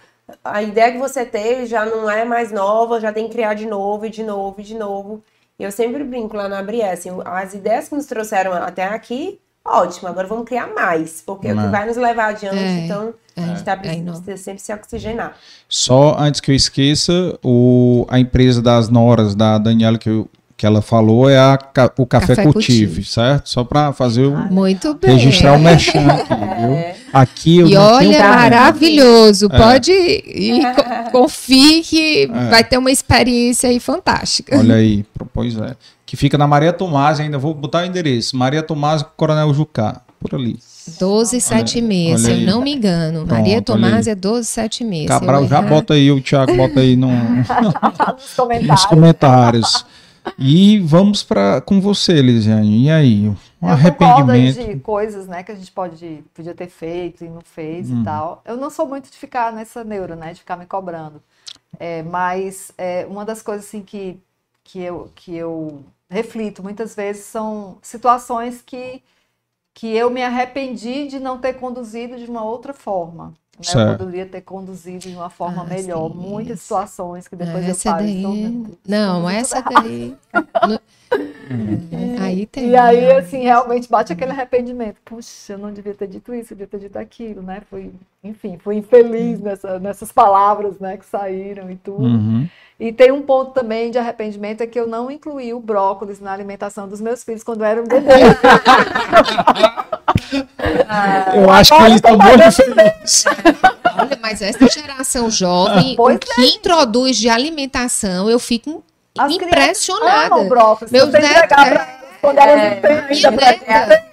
a ideia que você teve já não é mais nova, já tem que criar de novo, e de novo, e de novo. E eu sempre brinco lá na Brie, assim, as ideias que nos trouxeram até aqui ótimo, agora vamos criar mais, porque é o que vai nos levar adiante, é, então a gente está é, precisando é sempre se oxigenar. Só antes que eu esqueça, o, a empresa das noras da Daniela que eu que ela falou é a, o Café, Café Cultive, Cultive, certo? Só para fazer o. Muito bem. Registrar o merchan aqui, viu? Aqui eu E olha, maravilhoso. É. Pode ir, confie que é. vai ter uma experiência aí fantástica. Olha aí, pois é. Que fica na Maria Tomás, ainda vou botar o endereço. Maria Tomás, Coronel Jucá, por ali. 1276, se eu não me engano. Pronto, Maria Tomás é 1276. Cabral, já bota aí, o Thiago bota aí no, nos comentários. Nos comentários. E vamos para com você, Lisiane. E aí? Um eu arrependimento. de coisas, né, que a gente pode podia ter feito e não fez hum. e tal. Eu não sou muito de ficar nessa neura, né, de ficar me cobrando. É, mas é, uma das coisas assim que que eu que eu reflito muitas vezes são situações que que eu me arrependi de não ter conduzido de uma outra forma. Né? Eu poderia ter conduzido de uma forma ah, melhor. Sim, Muitas situações que depois essa eu paro. Daí... não, essa daí. aí tem. E aí, assim, realmente bate aquele arrependimento. Puxa, eu não devia ter dito isso, eu devia ter dito aquilo, né? Fui, enfim, fui infeliz nessa, nessas palavras né, que saíram e tudo. Uhum. E tem um ponto também de arrependimento é que eu não incluí o brócolis na alimentação dos meus filhos quando eram bebês. eu acho que eles estão muito felizes. Olha, mas essa geração jovem, pois o que é. introduz de alimentação, eu fico As impressionada. Brócolis, Meus netos, é, quando elas é, não têm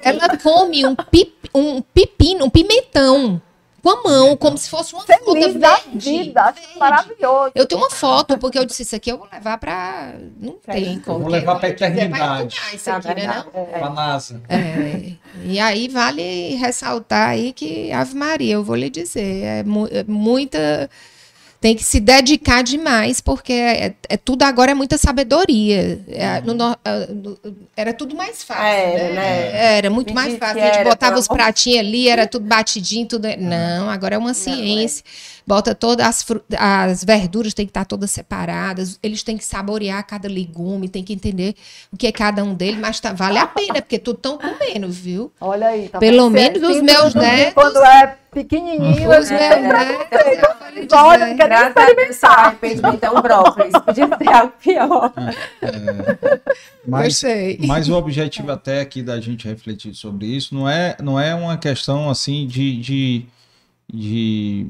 ainda ela come um, pip, um pepino, um pimentão com a mão, como se fosse uma Feliz fruta da verde, vida, verde. maravilhoso. Eu tenho uma foto, porque eu disse, isso aqui eu vou levar para... Não tem como. Vou levar para a eternidade. Isso aqui, né, não? É. Para a NASA. É. E aí vale ressaltar aí que, Ave Maria, eu vou lhe dizer, é, mu é muita tem que se dedicar demais, porque é, é tudo agora é muita sabedoria. É, no, é, no, era tudo mais fácil. Era, né? né? Era muito Me mais fácil. A gente botava os pratinhos ali, era tudo batidinho, tudo. Não, agora é uma ciência. Não, é bota todas as, as verduras tem que estar todas separadas, eles têm que saborear cada legume, tem que entender o que é cada um deles, mas tá, vale a pena, porque tudo estão comendo, viu? Olha aí, tá Pelo menos os meus netos. Quando é pequenininho, os meus netos. Olha, não quero experimentar. Arrependimento é um brócolis, podia ser algo pior. É, mas, mas o objetivo até aqui da gente refletir sobre isso não é, não é uma questão assim de, de, de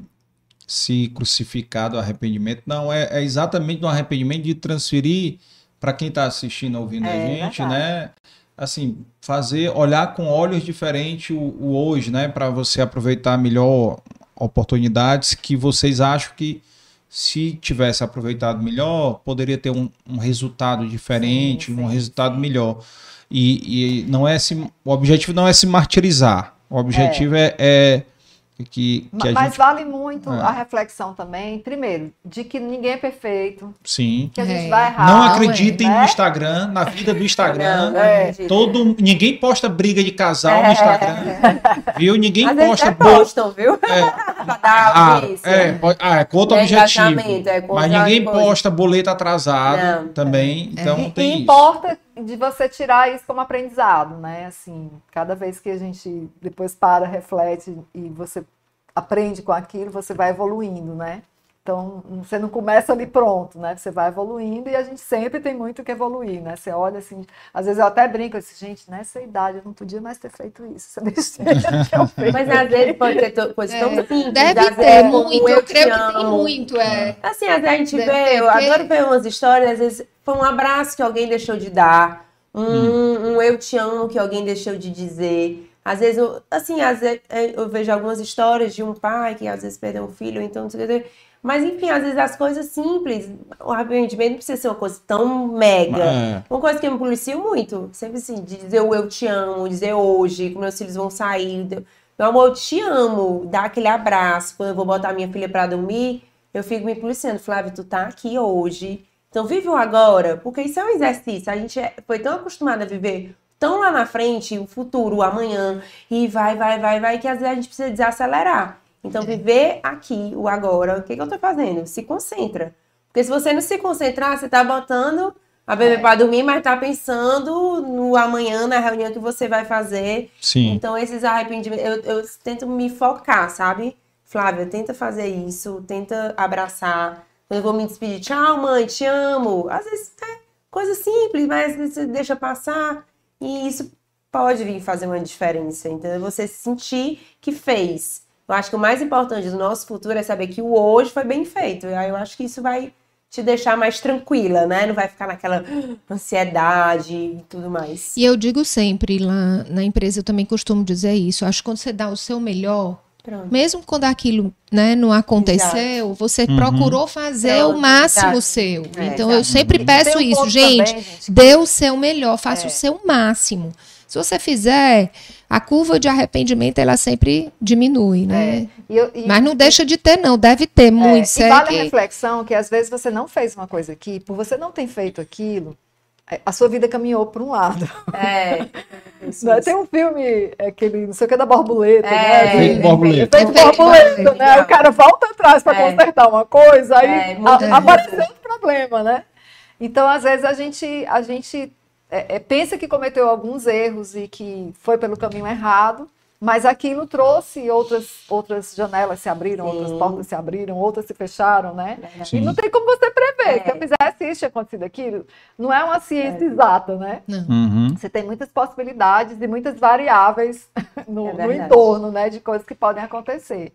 se crucificar do arrependimento. Não, é, é exatamente no arrependimento de transferir para quem está assistindo, ouvindo é, a gente, né? Assim, fazer, olhar com olhos diferentes o, o hoje, né? Para você aproveitar melhor oportunidades que vocês acham que se tivesse aproveitado melhor, poderia ter um, um resultado diferente, sim, sim. um resultado melhor. E, e, não é se, o objetivo não é se martirizar. O objetivo é, é, é que, que Mas gente... vale muito é. a reflexão também, primeiro, de que ninguém é perfeito. Sim. Que a gente é. vai errar. Não acreditem né? no Instagram, na vida do Instagram. é. Todo, ninguém posta briga de casal no é. Instagram. Viu? Ninguém Às posta. Bo... postam, viu? É. ah, é, ah, é contra o objetivo. É Mas ninguém posta boleto atrasado Não. também. Então e, tem e importa de você tirar isso como aprendizado, né? Assim, cada vez que a gente depois para, reflete e você aprende com aquilo, você vai evoluindo, né? Então, você não começa ali pronto, né? Você vai evoluindo e a gente sempre tem muito que evoluir, né? Você olha assim, às vezes eu até brinco, eu disse, gente, nessa idade eu não podia mais ter feito isso. Mas às vezes pode ter coisa tão é, simples. Deve ter muito, eu, creio que tem muito, é. Assim, às vezes a gente Deve vê, ter, eu adoro ver umas histórias, às vezes foi um abraço que alguém deixou de dar, um, hum. um eu te amo que alguém deixou de dizer. Às vezes, eu, assim, às vezes eu vejo algumas histórias de um pai que às vezes perdeu um filho, então, mas enfim, às vezes as coisas simples, o arrependimento não precisa ser uma coisa tão mega. É. Uma coisa que eu me policio muito, sempre assim, de dizer o eu te amo, dizer hoje, que meus filhos vão sair. Meu amor, eu te amo, dar aquele abraço. Quando eu vou botar minha filha para dormir, eu fico me policiando. Flávio, tu tá aqui hoje. Então vive o agora, porque isso é um exercício. A gente é, foi tão acostumado a viver tão lá na frente, o futuro, o amanhã, e vai, vai, vai, vai, que às vezes a gente precisa desacelerar. Então, viver aqui, o agora, o que, que eu tô fazendo? Se concentra. Porque se você não se concentrar, você tá botando a beber é. para dormir, mas tá pensando no amanhã, na reunião que você vai fazer. Sim. Então, esses arrependimentos, eu, eu tento me focar, sabe? Flávia, tenta fazer isso, tenta abraçar. Eu vou me despedir, tchau, mãe, te amo. Às vezes é coisa simples, mas você deixa passar. E isso pode vir fazer uma diferença, entendeu? Você sentir que fez. Eu acho que o mais importante do nosso futuro é saber que o hoje foi bem feito. E aí eu acho que isso vai te deixar mais tranquila, né? Não vai ficar naquela ansiedade e tudo mais. E eu digo sempre lá na empresa, eu também costumo dizer isso. Acho que quando você dá o seu melhor, Pronto. Mesmo quando aquilo né, não aconteceu, Exato. você uhum. procurou fazer Pronto. o máximo Exato. seu. É, então eu sempre peço um isso, gente, também, gente, dê o seu melhor, faça é. o seu máximo. Se você fizer, a curva de arrependimento ela sempre diminui, né? É. E eu, e, Mas não deixa de ter, não, deve ter é, muito. E vale que... a reflexão que às vezes você não fez uma coisa aqui, por você não ter feito aquilo, é, a sua vida caminhou para um lado. É. Isso, isso. Tem um filme, aquele, não sei o que, da borboleta, é, né? Feito borboleta. Feito borboleta, né? O cara volta atrás para é. consertar uma coisa, aí é, a, apareceu outro problema, né? Então, às vezes, a gente, a gente é, é, pensa que cometeu alguns erros e que foi pelo caminho errado, mas aquilo trouxe outras, outras janelas se abriram, Sim. outras portas se abriram, outras se fecharam, né? Sim. E não tem como você prever. É. Se eu fizesse isso, tinha acontecido aquilo. Não é uma ciência é. exata, né? Uhum. Você tem muitas possibilidades e muitas variáveis no, é no, entorno, né? De coisas que podem acontecer.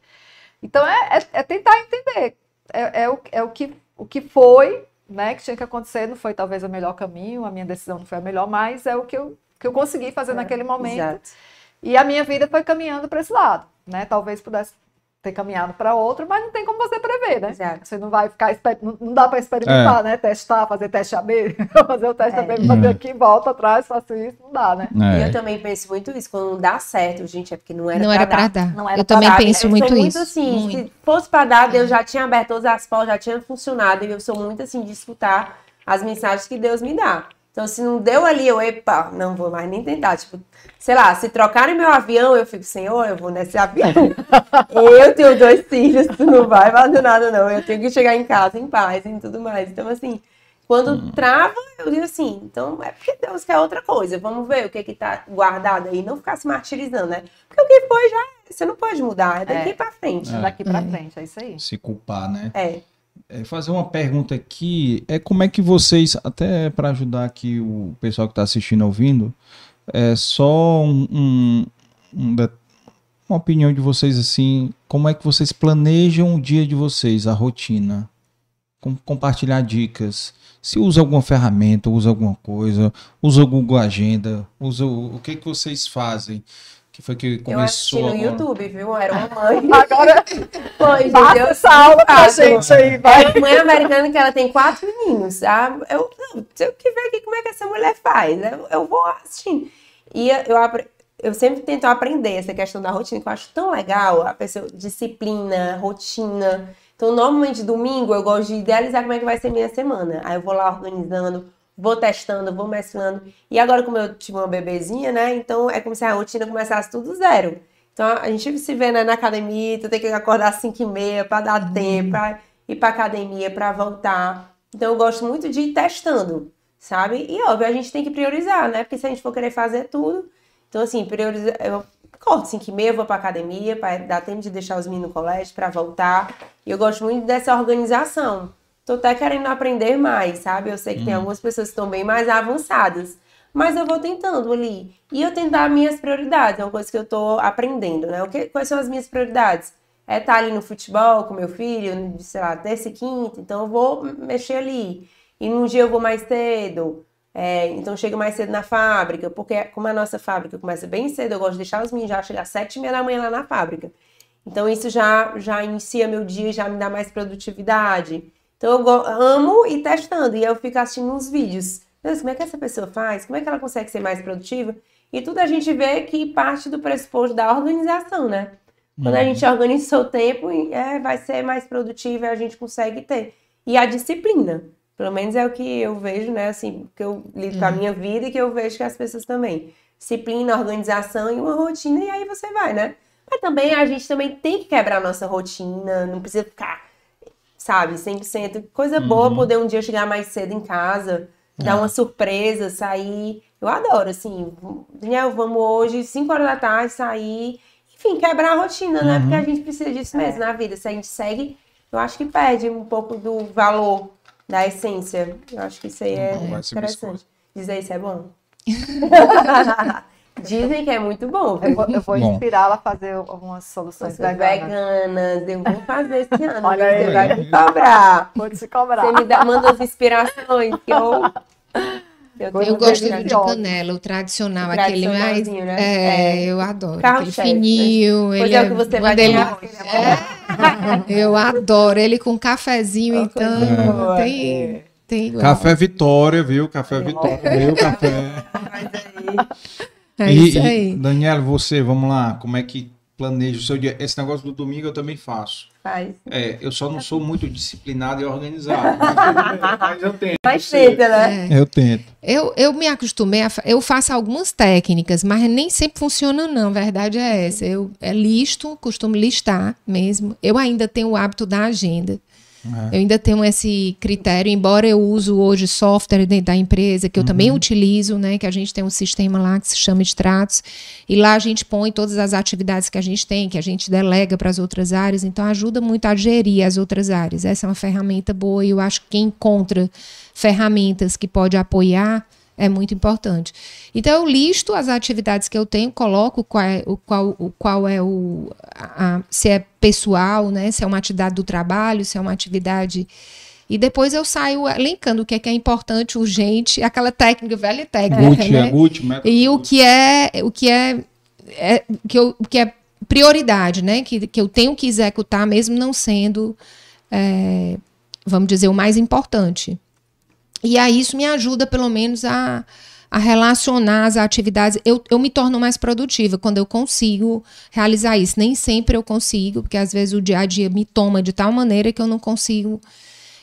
Então, é, é, é tentar entender. É, é, o, é o, que, o que foi, né, que tinha que acontecer, não foi talvez o melhor caminho, a minha decisão não foi a melhor, mas é o que eu, que eu consegui fazer é, naquele momento. Exato. E a minha vida foi caminhando para esse lado, né? Talvez pudesse ter caminhado para outro, mas não tem como você prever, né? Exato. Você não vai ficar, não dá para experimentar, é. né? Testar, fazer teste AB, fazer o teste é. AB, fazer aqui, volta atrás, faço isso, não dá, né? É. E eu também penso muito isso, quando não dá certo, gente, é porque não era não para dar. dar. Não era eu também dar. penso eu muito isso. Muito assim, muito. se fosse para dar, Deus já tinha aberto todas as portas, já tinha funcionado, e eu sou muito assim de escutar as mensagens que Deus me dá. Então, se não deu ali, eu, epa, não vou mais nem tentar. Tipo, sei lá, se trocarem meu avião, eu fico, senhor, eu vou nesse avião. eu tenho dois filhos, tu não vai fazer nada, não. Eu tenho que chegar em casa em paz e tudo mais. Então, assim, quando hum. trava, eu digo assim, então é porque Deus quer outra coisa. Vamos ver o que que tá guardado aí, não ficar se martirizando, né? Porque o que foi já, você não pode mudar, é daqui é. pra frente. É. Daqui pra frente, é isso aí. Se culpar, né? É é, fazer uma pergunta aqui. É como é que vocês, até para ajudar aqui o pessoal que está assistindo ouvindo, é só um, um, um, uma opinião de vocês assim, como é que vocês planejam o dia de vocês, a rotina? Com, compartilhar dicas. Se usa alguma ferramenta, usa alguma coisa, usa o Google Agenda, usa o, o que que vocês fazem? Que foi que começou. Eu assisti no YouTube, viu? Era uma mãe. Agora foi, Passa essa aula pra gente aí, vai. É uma mãe americana que ela tem quatro meninos. Ah, eu, eu tenho que ver aqui como é que essa mulher faz. Eu, eu vou assistindo. E eu, eu sempre tento aprender essa questão da rotina, que eu acho tão legal. A pessoa, disciplina, rotina. Então, normalmente, domingo, eu gosto de idealizar como é que vai ser minha semana. Aí eu vou lá organizando vou testando, vou mesclando. E agora, como eu tive uma bebezinha, né? Então é como se a rotina começasse tudo zero. Então a gente se vê né, na academia, tu tem que acordar às 5 e meia para dar uhum. tempo, pra ir para academia, para voltar. Então eu gosto muito de ir testando, sabe? E óbvio, a gente tem que priorizar, né? Porque se a gente for querer fazer tudo, então assim, priorizar. Eu acordo 5 e meia, vou para academia, para dar tempo de deixar os meninos no colégio, para voltar. E eu gosto muito dessa organização tô até querendo aprender mais, sabe? Eu sei que uhum. tem algumas pessoas que estão bem mais avançadas, mas eu vou tentando ali. E eu tentar minhas prioridades, é uma coisa que eu tô aprendendo, né? O que, quais são as minhas prioridades? É estar tá ali no futebol com meu filho, sei lá, terça e quinta, então eu vou mexer ali. E num dia eu vou mais cedo, é, então chego mais cedo na fábrica, porque como a nossa fábrica começa bem cedo, eu gosto de deixar os meninos já chegar às sete e meia da manhã lá na fábrica. Então isso já, já inicia meu dia, já me dá mais produtividade. Então eu amo ir testando e eu fico assistindo uns vídeos. Deus, como é que essa pessoa faz? Como é que ela consegue ser mais produtiva? E tudo a gente vê que parte do pressuposto da organização, né? Quando a uhum. gente organiza o tempo, é, vai ser mais produtiva e a gente consegue ter. E a disciplina. Pelo menos é o que eu vejo, né? Assim, que eu lido com a uhum. minha vida e que eu vejo que as pessoas também. Disciplina, organização e uma rotina, e aí você vai, né? Mas também a gente também tem que quebrar a nossa rotina, não precisa ficar sabe? 100%. Coisa boa uhum. poder um dia chegar mais cedo em casa, dar uma surpresa, sair. Eu adoro, assim, Daniel, vamos hoje, 5 horas da tarde, sair. Enfim, quebrar a rotina, né? Porque a uhum. gente precisa disso mesmo é. na vida. Se a gente segue, eu acho que perde um pouco do valor, da essência. Eu acho que isso aí é interessante. Diz aí se é bom. Dizem que é muito bom. Eu vou, vou inspirá-la a fazer algumas soluções veganas. veganas. Eu vou fazer esse ano. Olha você aí. vai me cobrar. Vou te cobrar. Você me dá, manda as inspirações que eu... Eu, eu gosto de canela, o tradicional, o aquele mais. Né? É, é, eu adoro. Aquele fininho. Né? Ele é, é o que você vai dele... é. Eu adoro ele com cafezinho, então. Tem, tem Café Vitória, viu? Café Vitória. Meu café. Mas aí. É e, isso aí. E, Daniela, você, vamos lá, como é que planeja o seu dia? Esse negócio do domingo eu também faço. Faz. É, eu só não sou muito disciplinado e organizado. Mas, eu tento. Faz feita, né? É. Eu tento. Eu, eu me acostumei, a, eu faço algumas técnicas, mas nem sempre funciona não, a verdade é essa. Eu é listo, costumo listar mesmo. Eu ainda tenho o hábito da agenda. É. Eu ainda tenho esse critério, embora eu uso hoje software dentro da empresa, que eu uhum. também utilizo, né? Que a gente tem um sistema lá que se chama Extratos, e lá a gente põe todas as atividades que a gente tem, que a gente delega para as outras áreas, então ajuda muito a gerir as outras áreas. Essa é uma ferramenta boa e eu acho que quem encontra ferramentas que pode apoiar é muito importante. Então, eu listo as atividades que eu tenho, coloco qual é o, qual, o, qual é o a, se é pessoal, né? Se é uma atividade do trabalho, se é uma atividade. E depois eu saio elencando o que é, que é importante, urgente, aquela técnica, velha técnica. É, né? é e o que é o que é, é que eu, o que é prioridade, né? Que, que eu tenho que executar, mesmo não sendo, é, vamos dizer, o mais importante. E aí isso me ajuda, pelo menos, a, a relacionar as atividades. Eu, eu me torno mais produtiva quando eu consigo realizar isso. Nem sempre eu consigo, porque às vezes o dia a dia me toma de tal maneira que eu não consigo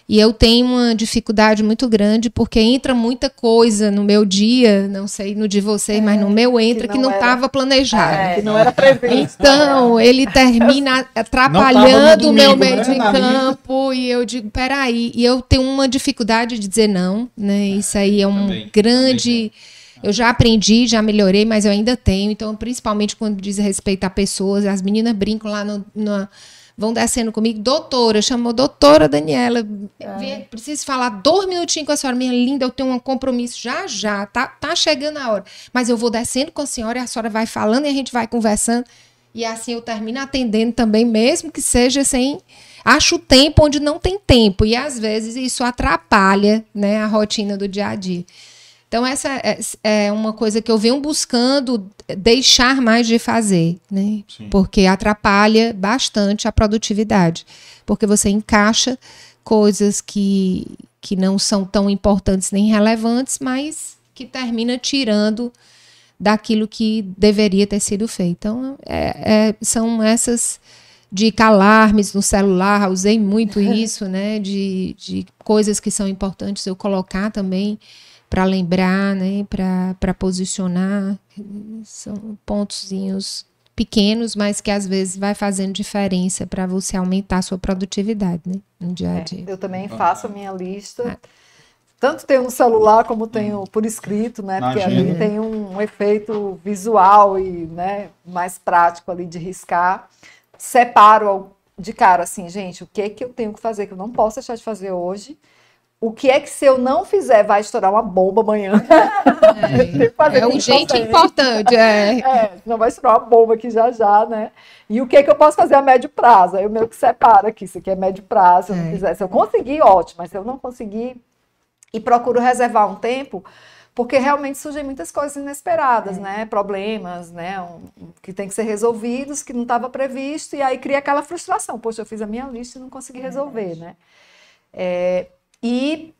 e eu tenho uma dificuldade muito grande porque entra muita coisa no meu dia, não sei no de vocês, é, mas no meu entra que não estava planejado. É, que não era previsto. Então, ele termina atrapalhando o meu meio né, de campo e eu digo, peraí, e eu tenho uma dificuldade de dizer não, né? Isso aí é um também, grande... Também. Eu já aprendi, já melhorei, mas eu ainda tenho. Então, principalmente quando diz respeito a pessoas, as meninas brincam lá no, no vão descendo comigo, doutora, chamou doutora Daniela, é. preciso falar dois minutinhos com a senhora, minha linda, eu tenho um compromisso já, já, tá, tá chegando a hora, mas eu vou descendo com a senhora e a senhora vai falando e a gente vai conversando, e assim eu termino atendendo também, mesmo que seja sem... Acho tempo onde não tem tempo, e às vezes isso atrapalha né, a rotina do dia a dia. Então, essa é, é, uma coisa que eu venho buscando deixar mais de fazer, né? Porque atrapalha bastante a produtividade. Porque você encaixa coisas que, que não são tão importantes nem relevantes, mas que termina tirando daquilo que deveria ter sido feito. Então, é, é, são essas de alarmes no celular, usei muito isso, né? De, de coisas que são importantes eu colocar também para lembrar, né, para posicionar. São pontozinhos pequenos, mas que às vezes vai fazendo diferença para você aumentar a sua produtividade, né, no dia a é, dia. É, eu também faço a minha lista. Ah. Tanto tenho no celular como tenho por escrito, né? Porque ali tem um, um efeito visual e né, mais prático ali de riscar. Separo de cara assim, gente, o que é que eu tenho que fazer que eu não posso deixar de fazer hoje o que é que se eu não fizer vai estourar uma bomba amanhã? É, é urgente importante. É. é, não vai estourar uma bomba aqui já já, né? E o que é que eu posso fazer a médio prazo? Eu meio que separo aqui, isso aqui é médio prazo, se eu não fizer. É. Se eu conseguir, ótimo, mas se eu não conseguir, e procuro reservar um tempo, porque realmente surgem muitas coisas inesperadas, é. né? Problemas, né? Um, que tem que ser resolvidos, que não estava previsto, e aí cria aquela frustração. Poxa, eu fiz a minha lista e não consegui resolver, né? É, e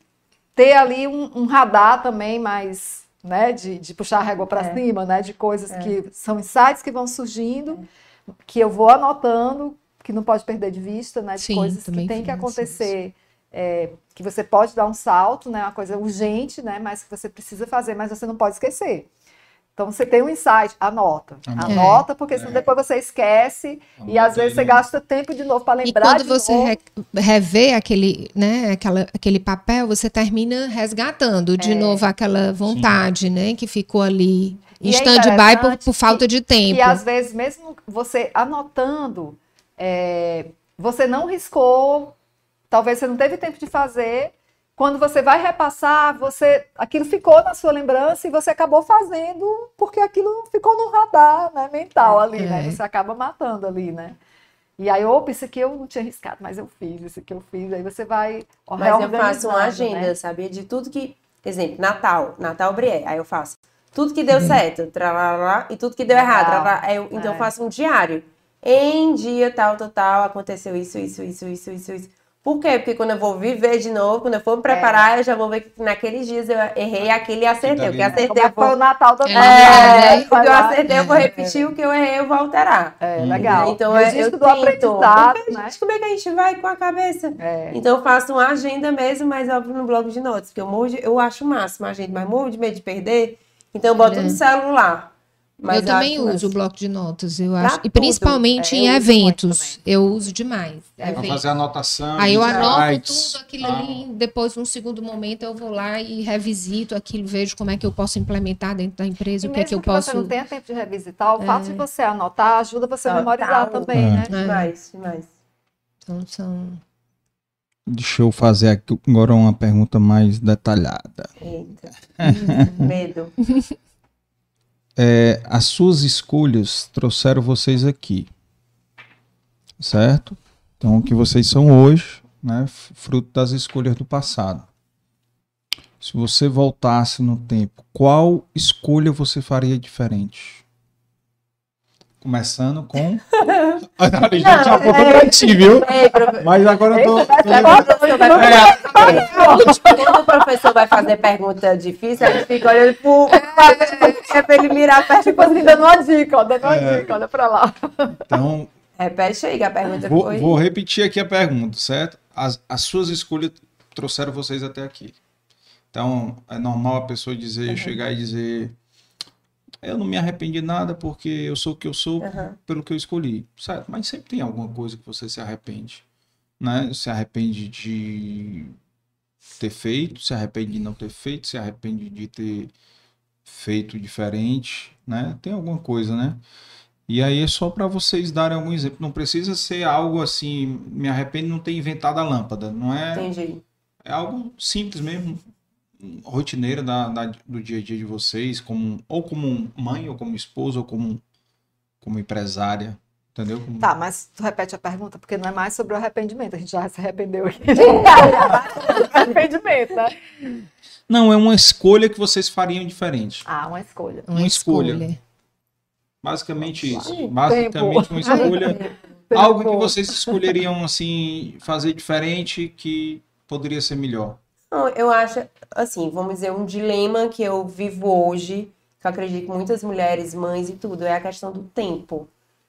ter ali um, um radar também mais, né, de, de puxar a régua para é. cima, né, de coisas é. que são insights que vão surgindo, que eu vou anotando, que não pode perder de vista, né, de Sim, coisas que tem que acontecer, é, que você pode dar um salto, né, uma coisa urgente, né, mas que você precisa fazer, mas você não pode esquecer. Então você tem um insight, anota. Anota, anota porque senão é. depois você esquece e às vezes você gasta tempo de novo para lembrar. E quando você re revê aquele, né, aquela, aquele papel, você termina resgatando de é. novo aquela vontade, Sim. né, que ficou ali em é stand-by por, por, falta de tempo. E às vezes, mesmo você anotando, é, você não riscou, talvez você não teve tempo de fazer quando você vai repassar, você aquilo ficou na sua lembrança e você acabou fazendo porque aquilo ficou no radar né, mental ali, né? é. né? Você acaba matando ali, né? E aí, opa, isso aqui eu não tinha arriscado, mas eu fiz, isso aqui eu fiz. Aí você vai Mas eu faço uma agenda, né? sabia? De tudo que... Exemplo, Natal, Natal Brié. Aí eu faço tudo que deu uhum. certo, tralala, e tudo que deu errado. Tralala, eu, então é. eu faço um diário. Em dia tal, tal, tal, aconteceu isso, isso, isso, isso, isso, isso. Por quê? Porque quando eu vou viver de novo, quando eu for me preparar, é. eu já vou ver que naqueles dias eu errei aquele e acertei. O que acertei Como é foi o Natal do é, é, O que eu acertei, eu vou repetir. O que eu errei, eu vou alterar. É, legal. Então, é, eu, do aprendizado, né? Como é que a gente vai com a cabeça? É. Então, eu faço uma agenda mesmo, mas óbvio no blog de notas. Porque eu, morro de, eu acho o máximo a agenda, mas morro de medo de perder. Então, eu boto é. no celular. Mas eu também uso o bloco de notas, eu acho. E principalmente é, em eventos. Eu uso demais. É, fazer anotação. Aí eu anoto tudo aquilo ah. ali, depois, num segundo momento, eu vou lá e revisito aquilo, vejo como é que eu posso implementar dentro da empresa, e o que é que eu que posso. você não tenha tempo de revisitar, o é. fato de você anotar ajuda você a memorizar também, né? É. Demais, demais. Então são. Deixa eu fazer aqui agora uma pergunta mais detalhada. Eita. Medo. É, as suas escolhas trouxeram vocês aqui, certo? Então, o que vocês são hoje, né, fruto das escolhas do passado. Se você voltasse no tempo, qual escolha você faria diferente? Começando com. a gente já apontou é, pra ti, viu? É, Mas agora eu tô. É, quando o professor vai fazer pergunta difícil, a gente fica olhando pro. É pra ele mirar perto. Tipo assim, dando uma dica, ó, dando uma é. dica, olha pra lá. Então. Repete aí que a pergunta vou, foi. Vou repetir aqui a pergunta, certo? As, as suas escolhas trouxeram vocês até aqui. Então, é normal a pessoa dizer, uhum. chegar e dizer eu não me arrependi de nada porque eu sou o que eu sou uhum. pelo que eu escolhi, certo? Mas sempre tem alguma coisa que você se arrepende, né? Se arrepende de ter feito, se arrepende de não ter feito, se arrepende de ter feito diferente, né? Tem alguma coisa, né? E aí é só para vocês darem algum exemplo. Não precisa ser algo assim, me arrependo de não ter inventado a lâmpada, não é? Entendi. É algo simples mesmo rotineira da, da, do dia a dia de vocês, como, ou como mãe, ou como esposa, ou como, como empresária? Entendeu? Como... Tá, mas tu repete a pergunta, porque não é mais sobre o arrependimento. A gente já se arrependeu aqui. arrependimento, né? Não, é uma escolha que vocês fariam diferente. Ah, uma escolha. Uma, uma escolha. escolha. Basicamente isso. Basicamente Tempo. uma escolha. algo que vocês escolheriam assim fazer diferente que poderia ser melhor. Não, eu acho, assim, vamos dizer, um dilema que eu vivo hoje, que eu acredito que muitas mulheres, mães e tudo, é a questão do tempo.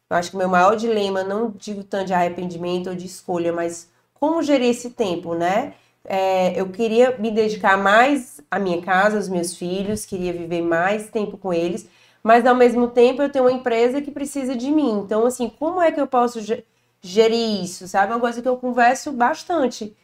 Eu acho que o meu maior dilema, não digo tanto de arrependimento ou de escolha, mas como gerir esse tempo, né? É, eu queria me dedicar mais à minha casa, aos meus filhos, queria viver mais tempo com eles, mas ao mesmo tempo eu tenho uma empresa que precisa de mim. Então, assim, como é que eu posso gerir isso? Sabe? É uma coisa que eu converso bastante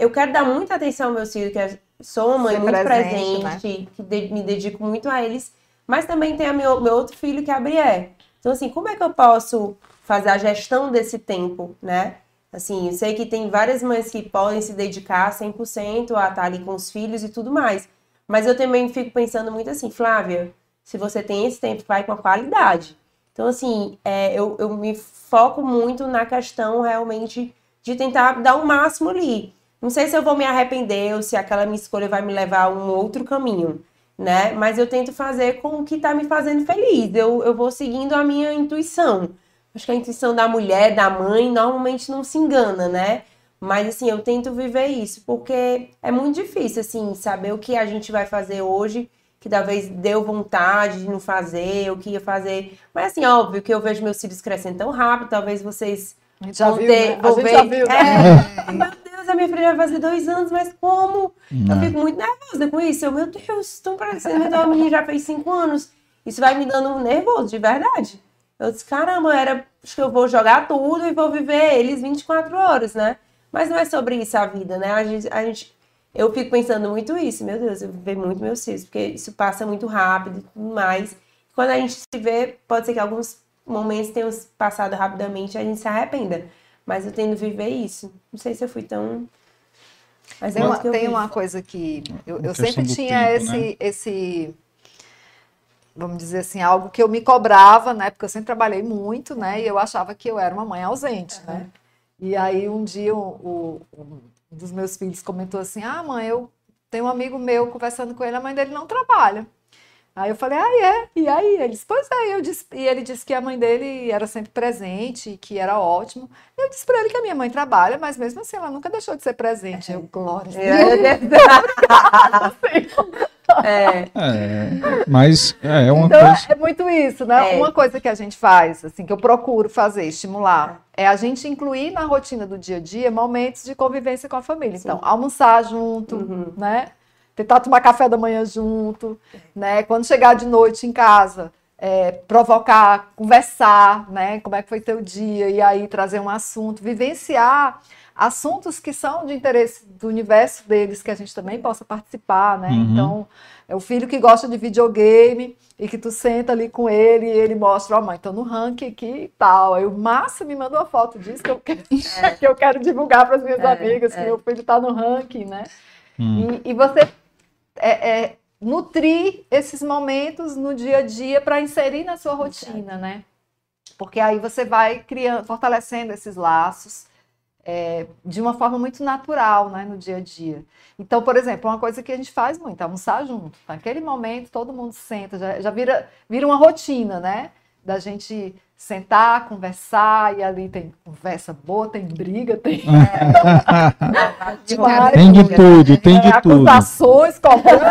eu quero dar muita atenção aos meus filhos, que sou uma mãe Ser muito presente, né? que de, me dedico muito a eles, mas também tem meu, meu outro filho, que é a Brié. Então, assim, como é que eu posso fazer a gestão desse tempo, né? Assim, eu sei que tem várias mães que podem se dedicar 100% a estar ali com os filhos e tudo mais. Mas eu também fico pensando muito assim, Flávia, se você tem esse tempo, vai com a qualidade. Então, assim, é, eu, eu me foco muito na questão realmente de tentar dar o máximo ali. Não sei se eu vou me arrepender ou se aquela minha escolha vai me levar a um outro caminho, né? Mas eu tento fazer com o que tá me fazendo feliz. Eu, eu vou seguindo a minha intuição. Acho que a intuição da mulher, da mãe, normalmente não se engana, né? Mas assim, eu tento viver isso, porque é muito difícil, assim, saber o que a gente vai fazer hoje, que talvez deu vontade de não fazer, o que ia fazer. Mas assim, óbvio que eu vejo meus filhos crescendo tão rápido, talvez vocês a gente já viu, ter, né? A gente ver... já viu, né? É, meu Deus, a minha filha vai fazer dois anos, mas como? Não. Eu fico muito nervosa com isso. Eu, meu Deus, estão parecendo, então a menina já fez cinco anos. isso vai me dando um nervoso, de verdade. Eu disse, caramba, era, acho que eu vou jogar tudo e vou viver eles 24 horas, né? Mas não é sobre isso a vida, né? A gente, a gente, eu fico pensando muito isso, meu Deus, eu viver muito meus filhos, porque isso passa muito rápido e tudo mais. Quando a gente se vê, pode ser que alguns momentos tenham passado rapidamente e a gente se arrependa. Mas eu tendo viver isso. Não sei se eu fui tão. Mas tem, uma, tem uma coisa que eu, eu sempre tinha tempo, esse, né? esse, vamos dizer assim, algo que eu me cobrava, né? Porque eu sempre trabalhei muito, né? E eu achava que eu era uma mãe ausente, uhum. né? E aí um dia o, o, um dos meus filhos comentou assim: Ah, mãe, eu tenho um amigo meu conversando com ele, a mãe dele não trabalha. Aí eu falei, ah, é? E aí? Ele disse, pois é. Eu disse, e ele disse que a mãe dele era sempre presente, que era ótimo. Eu disse para ele que a minha mãe trabalha, mas mesmo assim ela nunca deixou de ser presente. Eu, glória. É. é. Mas é, é uma então, coisa. É muito isso, né? É. Uma coisa que a gente faz, assim, que eu procuro fazer, estimular, é a gente incluir na rotina do dia a dia momentos de convivência com a família. Sim. Então, almoçar junto, uhum. né? Tentar tomar café da manhã junto, né? Quando chegar de noite em casa, é, provocar, conversar, né? Como é que foi teu dia e aí trazer um assunto, vivenciar assuntos que são de interesse do universo deles que a gente também possa participar, né? Uhum. Então, é o filho que gosta de videogame e que tu senta ali com ele e ele mostra, ó, oh, mãe, tô no ranking aqui e tal. Aí o Márcio me mandou uma foto disso que eu quero, é. que eu quero divulgar para as minhas é, amigas, que é. meu filho tá no ranking, né? Hum. E, e, você é, é, nutrir esses momentos no dia a dia para inserir na sua rotina, né? Porque aí você vai criando, fortalecendo esses laços é, de uma forma muito natural, né, no dia a dia. Então, por exemplo, uma coisa que a gente faz muito, almoçar junto. Naquele momento, todo mundo senta, já, já vira, vira uma rotina, né? Da gente sentar, conversar, e ali tem conversa boa, tem briga, tem. É, tem de tudo, tem de é, tudo. Acusações, cobranças.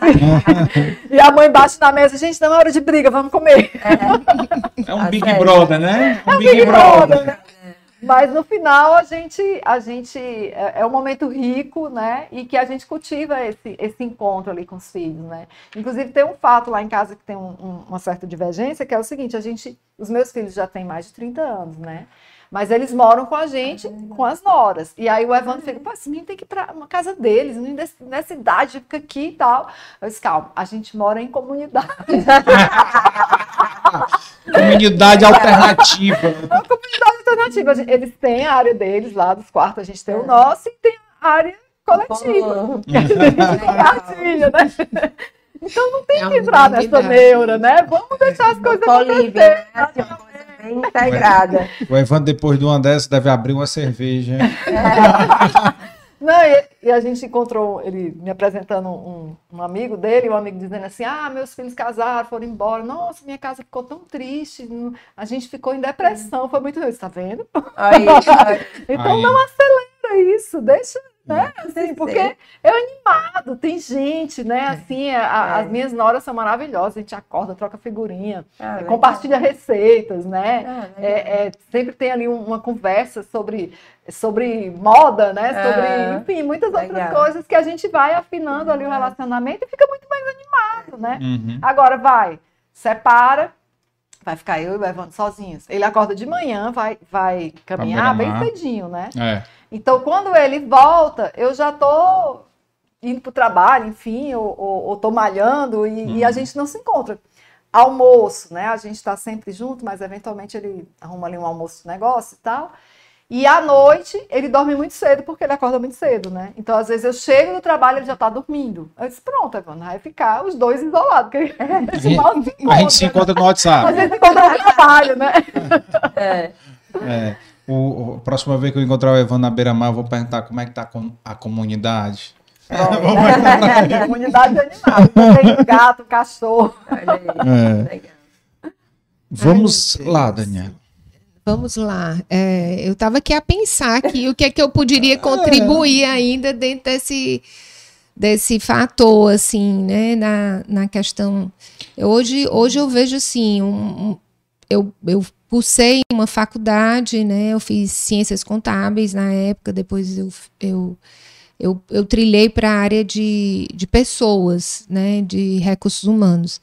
e a mãe bate na mesa, gente, não é hora de briga, vamos comer. É, é um Big Brother, né? Um é um Big, Big Brother. brother. Mas no final a gente, a gente é, é um momento rico, né? E que a gente cultiva esse, esse encontro ali com os filhos, né? Inclusive tem um fato lá em casa que tem um, um, uma certa divergência, que é o seguinte: a gente, os meus filhos já têm mais de 30 anos, né? Mas eles moram com a gente, com as noras. E aí o Evandro fica, pô, esse menino tem que ir para uma casa deles, nessa idade, fica aqui e tal. Eu disse, calma, a gente mora em comunidade. comunidade alternativa. Uma comunidade alternativa. Eles têm a área deles lá dos quartos, a gente tem o nosso e tem a área coletiva. Que a gente compartilha, né? Então não tem é que entrar nessa neura, né? Vamos deixar as coisas acontecer. Né? bem integrada. O Evandro, depois de uma dessas, deve abrir uma cerveja. É. Não, e, e, a gente encontrou ele me apresentando um, um amigo dele, um amigo dizendo assim: Ah, meus filhos casaram, foram embora. Nossa, minha casa ficou tão triste. A gente ficou em depressão. Foi muito ruim, está vendo? Aí, aí. então aí. não acelera isso, deixa né? Assim, porque é animado, tem gente, né? É. Assim, a, é. as minhas noras são maravilhosas, a gente acorda, troca figurinha, ah, compartilha receitas, né? Ah, é, é, sempre tem ali uma conversa sobre, sobre moda, né? Sobre, ah, enfim, muitas legal. outras coisas que a gente vai afinando ali o uhum. relacionamento e fica muito mais animado, né? Uhum. Agora vai, separa, vai ficar eu e o Evandro sozinhos. Ele acorda de manhã, vai, vai caminhar bem cedinho, né? É. Então, quando ele volta, eu já tô indo para o trabalho, enfim, ou, ou, ou tô malhando e, uhum. e, a uhum. gente não se encontra. Almoço, né? A gente está sempre junto, mas eventualmente ele arruma ali um almoço de negócio e tal. E à noite ele dorme muito cedo porque ele acorda muito cedo, né? Então às vezes eu chego no trabalho ele já tá dormindo. Eu disse, pronto, Evandro, vai ficar os dois isolados. Porque a, gente, a gente se encontra no WhatsApp. A gente se encontra no trabalho, né? É. é. O, a próxima vez que eu encontrar o Evandro na beira-mar, eu vou perguntar como é que tá a comunidade. É, comunidade animal. Tem gato, cachorro. É. Vamos Ai, lá, Daniela. Vamos lá. É, eu estava aqui a pensar aqui o que é que eu poderia contribuir ainda dentro desse, desse fator, assim, né? Na, na questão. Hoje, hoje eu vejo assim, um, um, eu, eu cursei uma faculdade, né? Eu fiz ciências contábeis na época, depois eu, eu, eu, eu trilhei para a área de, de pessoas, né? De recursos humanos.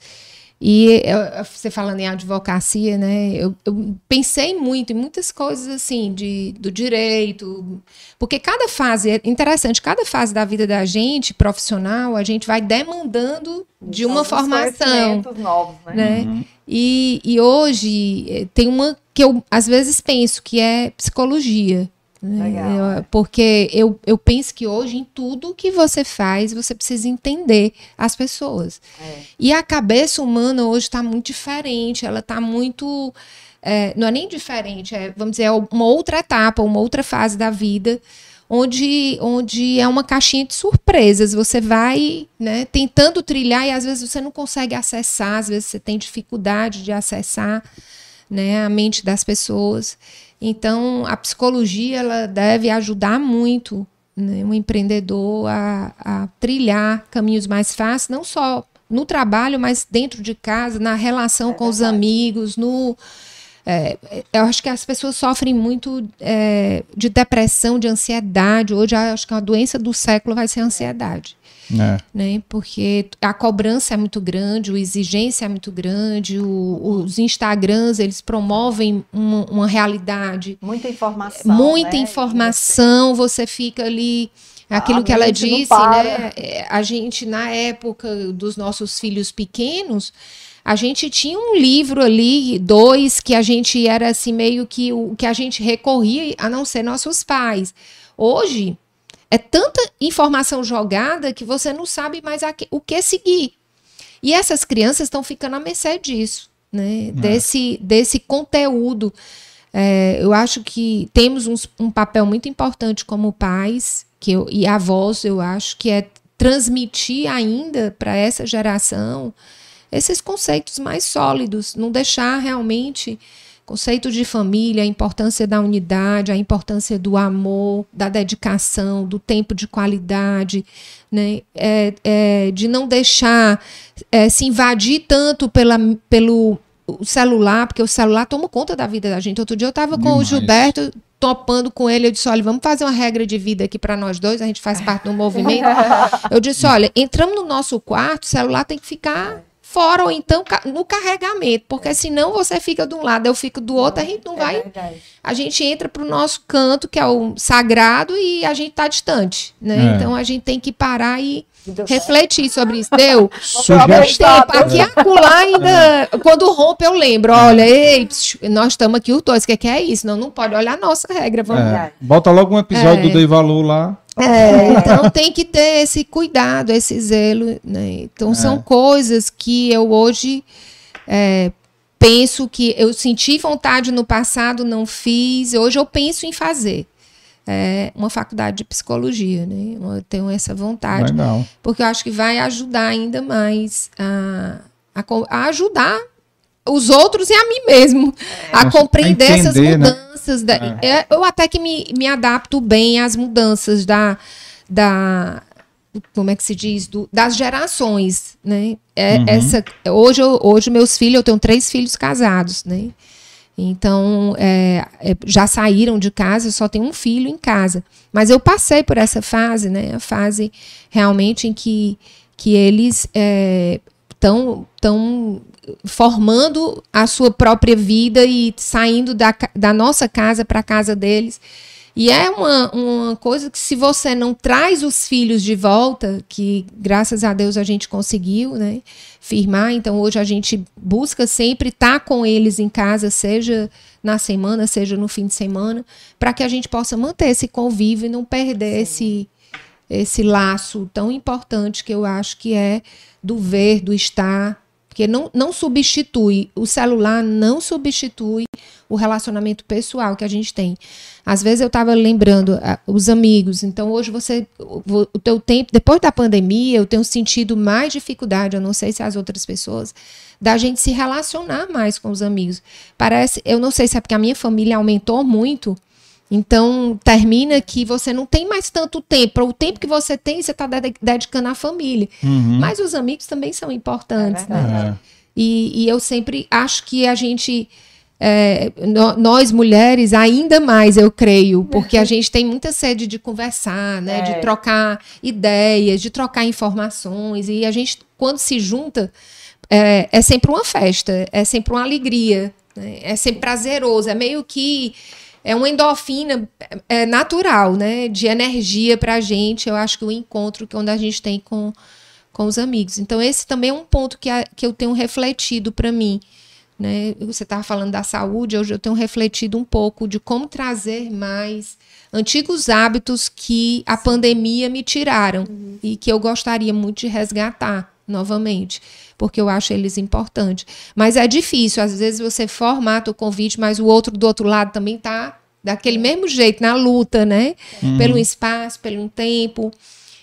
E eu, você falando em advocacia, né? Eu, eu, pensei muito em muitas coisas assim de, do direito, porque cada fase é interessante, cada fase da vida da gente profissional, a gente vai demandando de uma formação, novos, né? né? Uhum. E, e hoje eh, tem uma que eu às vezes penso que é psicologia. Legal. porque eu, eu penso que hoje, em tudo que você faz, você precisa entender as pessoas. É. E a cabeça humana hoje está muito diferente, ela está muito. É, não é nem diferente, é, vamos dizer, é uma outra etapa, uma outra fase da vida, onde, onde é uma caixinha de surpresas. Você vai né, tentando trilhar e às vezes você não consegue acessar, às vezes você tem dificuldade de acessar né, a mente das pessoas. Então, a psicologia ela deve ajudar muito né, um empreendedor a, a trilhar caminhos mais fáceis, não só no trabalho, mas dentro de casa, na relação é com os amigos, no é, eu acho que as pessoas sofrem muito é, de depressão, de ansiedade. Hoje, acho que a doença do século vai ser a ansiedade. É. Né? Porque a cobrança é muito grande, a exigência é muito grande, o, os Instagrams eles promovem uma, uma, realidade. Muita informação. Muita né? informação, você fica ali. Aquilo que ela disse, né? É, a gente, na época dos nossos filhos pequenos, a gente tinha um livro ali, dois, que a gente era assim, meio que o que a gente recorria, a não ser nossos pais. Hoje, é tanta informação jogada que você não sabe mais que, o que seguir. E essas crianças estão ficando à mercê disso, né? É. Desse, desse conteúdo. É, eu acho que temos um, um, papel muito importante como pais que eu, e avós, eu acho, que é transmitir ainda para essa geração esses conceitos mais sólidos, não deixar realmente Conceito de família, a importância da unidade, a importância do amor, da dedicação, do tempo de qualidade, né? É, é, de não deixar é, se invadir tanto pela, pelo celular, porque o celular toma conta da vida da gente. Outro dia eu estava com o Gilberto topando com ele, eu disse, olha, vamos fazer uma regra de vida aqui para nós dois, a gente faz parte do movimento. Eu disse, olha, entramos no nosso quarto, o celular tem que ficar fora ou então no carregamento, porque senão você fica de um lado, eu fico do outro, a gente não é vai. Verdade. A gente entra para o nosso canto, que é o sagrado, e a gente está distante, né? É. Então a gente tem que parar e refletir sobre isso. Deu? tempo. Aqui acolá ainda, é. quando rompe, eu lembro. Olha, ei, nós estamos aqui os dois. O que, que é isso? Não, não pode olhar a nossa regra. Vamos é. Bota logo um episódio é. do Dei Valor lá. É, então tem que ter esse cuidado, esse zelo. Né? Então é. são coisas que eu hoje é, penso que eu senti vontade no passado, não fiz, hoje eu penso em fazer. É uma faculdade de psicologia, né? Eu tenho essa vontade. Legal. Porque eu acho que vai ajudar ainda mais a, a, a ajudar os outros e a mim mesmo é, a compreender a entender, essas né? mudanças. Né? Da, é. Eu até que me, me adapto bem às mudanças da, da como é que se diz do, das gerações, né? É, uhum. essa hoje hoje meus filhos eu tenho três filhos casados, né? Então é, é, já saíram de casa, só tenho um filho em casa. Mas eu passei por essa fase, né? A fase realmente em que que eles estão é, tão formando a sua própria vida e saindo da, da nossa casa para a casa deles. E é uma, uma coisa que, se você não traz os filhos de volta, que graças a Deus a gente conseguiu né, firmar, então hoje a gente busca sempre estar com eles em casa, seja na semana, seja no fim de semana, para que a gente possa manter esse convívio e não perder esse, esse laço tão importante que eu acho que é do ver, do estar, porque não, não substitui, o celular não substitui o relacionamento pessoal que a gente tem. Às vezes eu estava lembrando uh, os amigos, então hoje você, o, o teu tempo, depois da pandemia, eu tenho sentido mais dificuldade, eu não sei se as outras pessoas, da gente se relacionar mais com os amigos. Parece, eu não sei se é porque a minha família aumentou muito, então, termina que você não tem mais tanto tempo. O tempo que você tem, você está dedicando à família. Uhum. Mas os amigos também são importantes, é né? É. E, e, eu sempre acho que a gente, é, nós mulheres, ainda mais, eu creio, porque a gente tem muita sede de conversar, né? De é. trocar ideias, de trocar informações. E a gente, quando se junta é, é sempre uma festa, é sempre uma alegria, né? é sempre prazeroso, é meio que é uma endorfina é, natural, né? De energia para a gente. Eu acho que o encontro que é onde a gente tem com, com os amigos. Então, esse também é um ponto que, a, que eu tenho refletido para mim. Né? Você estava falando da saúde, hoje eu tenho refletido um pouco de como trazer mais antigos hábitos que a pandemia me tiraram uhum. e que eu gostaria muito de resgatar novamente, porque eu acho eles importantes. Mas é difícil, às vezes você formata o convite, mas o outro do outro lado também tá daquele mesmo jeito, na luta, né? Uhum. Pelo espaço, pelo tempo.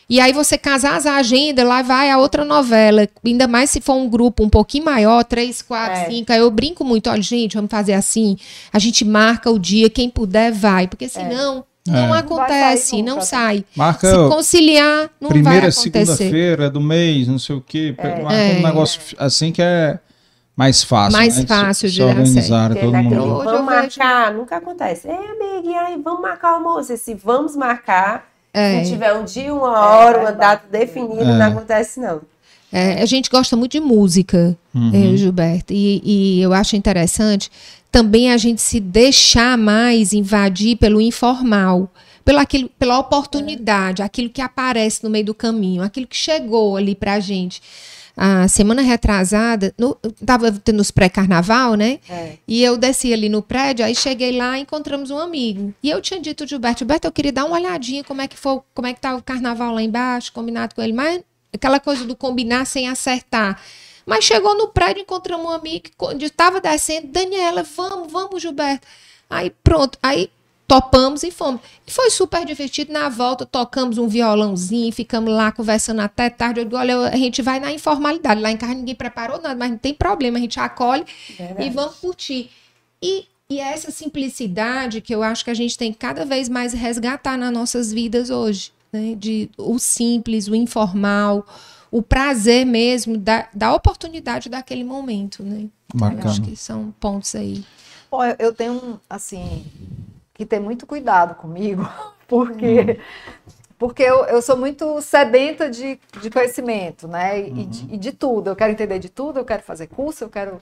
E aí você casar as agendas, lá vai a outra novela. Ainda mais se for um grupo um pouquinho maior, três, quatro, é. cinco. Aí eu brinco muito, olha, gente, vamos fazer assim. A gente marca o dia, quem puder vai. Porque senão não é. acontece, não, nunca, não né? sai. Marca Se conciliar, não primeira, vai acontecer. Primeira segunda-feira do mês, não sei o quê. É. Marca é. um negócio assim que é mais fácil. Mais né? fácil de, organizar todo mundo. Vamos marcar, nunca acontece. É, amiga, e aí vamos marcar o almoço. Se vamos marcar, é. se tiver um dia, uma hora, uma data definida, não acontece não. É, a gente gosta muito de música, uhum. eu, Gilberto, e, e eu acho interessante também a gente se deixar mais invadir pelo informal, pelo aquilo, pela oportunidade, aquilo que aparece no meio do caminho, aquilo que chegou ali para a gente. A semana retrasada, no, tava tendo os pré-carnaval, né? É. E eu desci ali no prédio, aí cheguei lá encontramos um amigo. E eu tinha dito, Gilberto, Gilberto, eu queria dar uma olhadinha como é que foi, como é que tá o carnaval lá embaixo, combinado com ele, mas aquela coisa do combinar sem acertar. Mas chegou no prédio, encontramos um amigo que estava descendo. Daniela, vamos, vamos, Gilberto. Aí pronto, aí topamos e fomos. E foi super divertido. Na volta, tocamos um violãozinho, ficamos lá conversando até tarde. Eu digo, olha, a gente vai na informalidade. Lá em casa ninguém preparou nada, mas não tem problema, a gente acolhe Verdade. e vamos curtir. E, e é essa simplicidade que eu acho que a gente tem que cada vez mais resgatar nas nossas vidas hoje. Né? De, o simples, o informal, o prazer mesmo da, da oportunidade daquele momento, né? Bacana. acho que são pontos aí. Bom, eu, eu tenho, assim, que ter muito cuidado comigo, porque... Hum. Porque eu, eu sou muito sedenta de, de conhecimento, né? E, uhum. de, e de tudo. Eu quero entender de tudo, eu quero fazer curso, eu quero.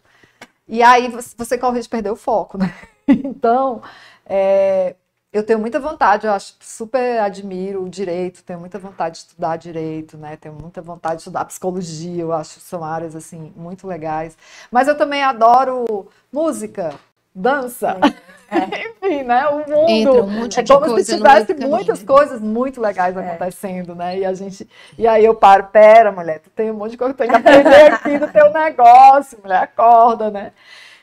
E aí você, você corre risco de perder o foco, né? Então, é, eu tenho muita vontade, eu acho super admiro o direito, tenho muita vontade de estudar direito, né? Tenho muita vontade de estudar psicologia, eu acho que são áreas assim muito legais. Mas eu também adoro música, dança, é. enfim, né? O mundo Entra um monte é como se tivesse muitas coisas muito legais é. acontecendo, né? E a gente, e aí eu paro, pera, mulher, tu tem um monte de coisa que tem que aprender aqui do teu negócio, mulher, acorda, né?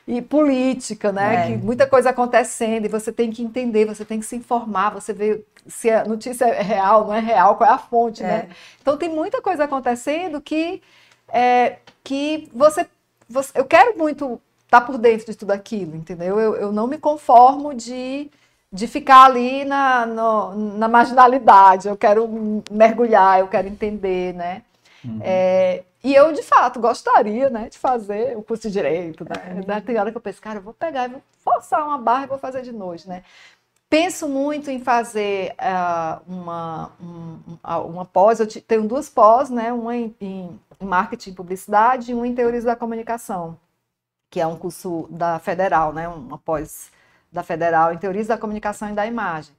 E política, né? É. Que muita coisa acontecendo e você tem que entender, você tem que se informar, você vê se a notícia é real, não é real, qual é a fonte, né? é. né? Então tem muita coisa acontecendo que é, que você, você, eu quero muito estar tá por dentro de tudo aquilo, entendeu? Eu, eu não me conformo de de ficar ali na, no, na marginalidade, eu quero mergulhar, eu quero entender, né? Uhum. É, e eu, de fato, gostaria, né, de fazer o curso de Direito, né? É. Tem hora que eu penso, cara, eu vou pegar e vou forçar uma barra e vou fazer de noite, né? Penso muito em fazer uh, uma, um, uma pós, eu tenho duas pós, né? Uma em, em marketing e publicidade e uma em teorias da comunicação, que é um curso da Federal, né? Uma pós da Federal em teorias da comunicação e da imagem.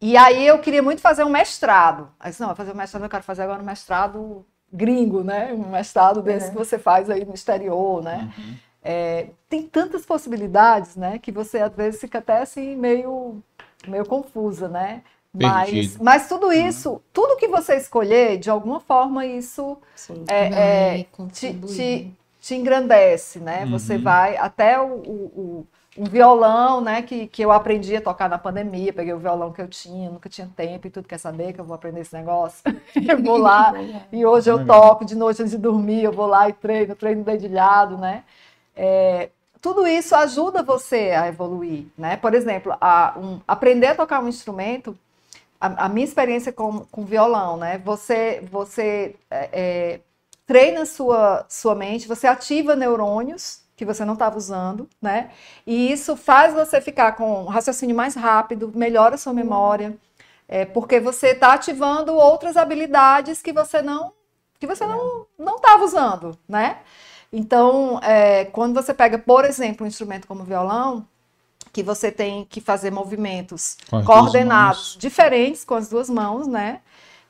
E aí eu queria muito fazer um mestrado. Aí disse, não, vou fazer um mestrado, eu quero fazer agora um mestrado gringo, né? Um mestrado desse é. que você faz aí no exterior, né? Uhum. É, tem tantas possibilidades, né? Que você às vezes fica até assim meio, meio confusa, né? Mas, mas tudo uhum. isso, uhum. tudo que você escolher, de alguma forma, isso é, é te, te, te, engrandece, né? Uhum. Você vai até o, o um violão, né, que, que eu aprendi a tocar na pandemia, peguei o violão que eu tinha, nunca tinha tempo e tudo, quer saber que eu vou aprender esse negócio? eu vou lá, e hoje eu toco, de noite antes de dormir, eu vou lá e treino, treino dedilhado, né? É, tudo isso ajuda você a evoluir, né? Por exemplo, a, um, aprender a tocar um instrumento, a, a, minha experiência com, com violão, né? Você, você é, é, treina sua, sua mente, você ativa neurônios, que você não estava usando, né? E isso faz você ficar com um raciocínio mais rápido, melhora a sua memória, é, porque você está ativando outras habilidades que você não que você não não estava usando, né? Então, é, quando você pega, por exemplo, um instrumento como violão, que você tem que fazer movimentos coordenados diferentes com as duas mãos, né?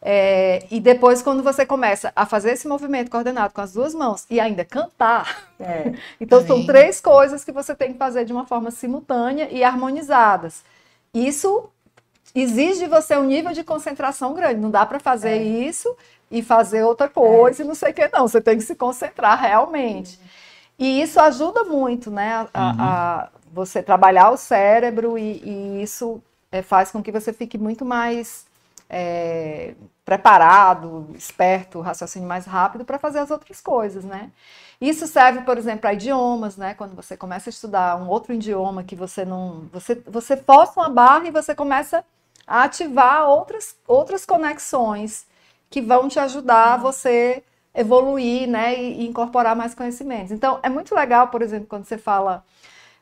É, e depois, quando você começa a fazer esse movimento coordenado com as duas mãos e ainda cantar, é. então são três coisas que você tem que fazer de uma forma simultânea e harmonizadas. Isso exige de você um nível de concentração grande. Não dá para fazer é. isso e fazer outra coisa e não sei o que, não. Você tem que se concentrar realmente. E isso ajuda muito, né? A, uhum. a você trabalhar o cérebro e, e isso é, faz com que você fique muito mais é, preparado, esperto, raciocínio mais rápido para fazer as outras coisas, né? Isso serve, por exemplo, para idiomas, né? Quando você começa a estudar um outro idioma que você não, você você força uma barra e você começa a ativar outras outras conexões que vão te ajudar a você evoluir, né? E, e incorporar mais conhecimentos. Então, é muito legal, por exemplo, quando você fala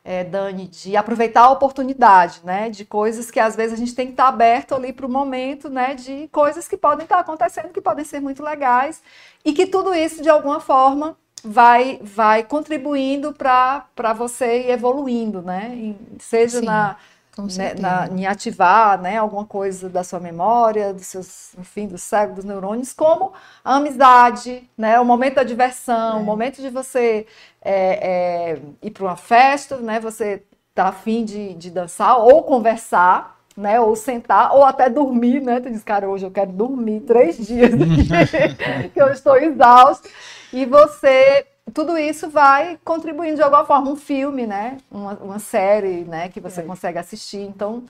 é, Dani, de aproveitar a oportunidade, né? De coisas que às vezes a gente tem que estar aberto ali para o momento, né? De coisas que podem estar acontecendo, que podem ser muito legais, e que tudo isso, de alguma forma, vai, vai contribuindo para você ir evoluindo, né? Seja Sim. na né, na, em ativar né, alguma coisa da sua memória, dos seus, enfim, do cérebro, dos neurônios, como a amizade, né, o momento da diversão, é. o momento de você é, é, ir para uma festa, né, você tá afim de, de dançar ou conversar, né, ou sentar, ou até dormir, né? Tu diz, cara, hoje eu quero dormir três dias, que eu estou exausto. E você tudo isso vai contribuindo de alguma forma. Um filme, né? Uma, uma série, né? Que você é. consegue assistir. Então,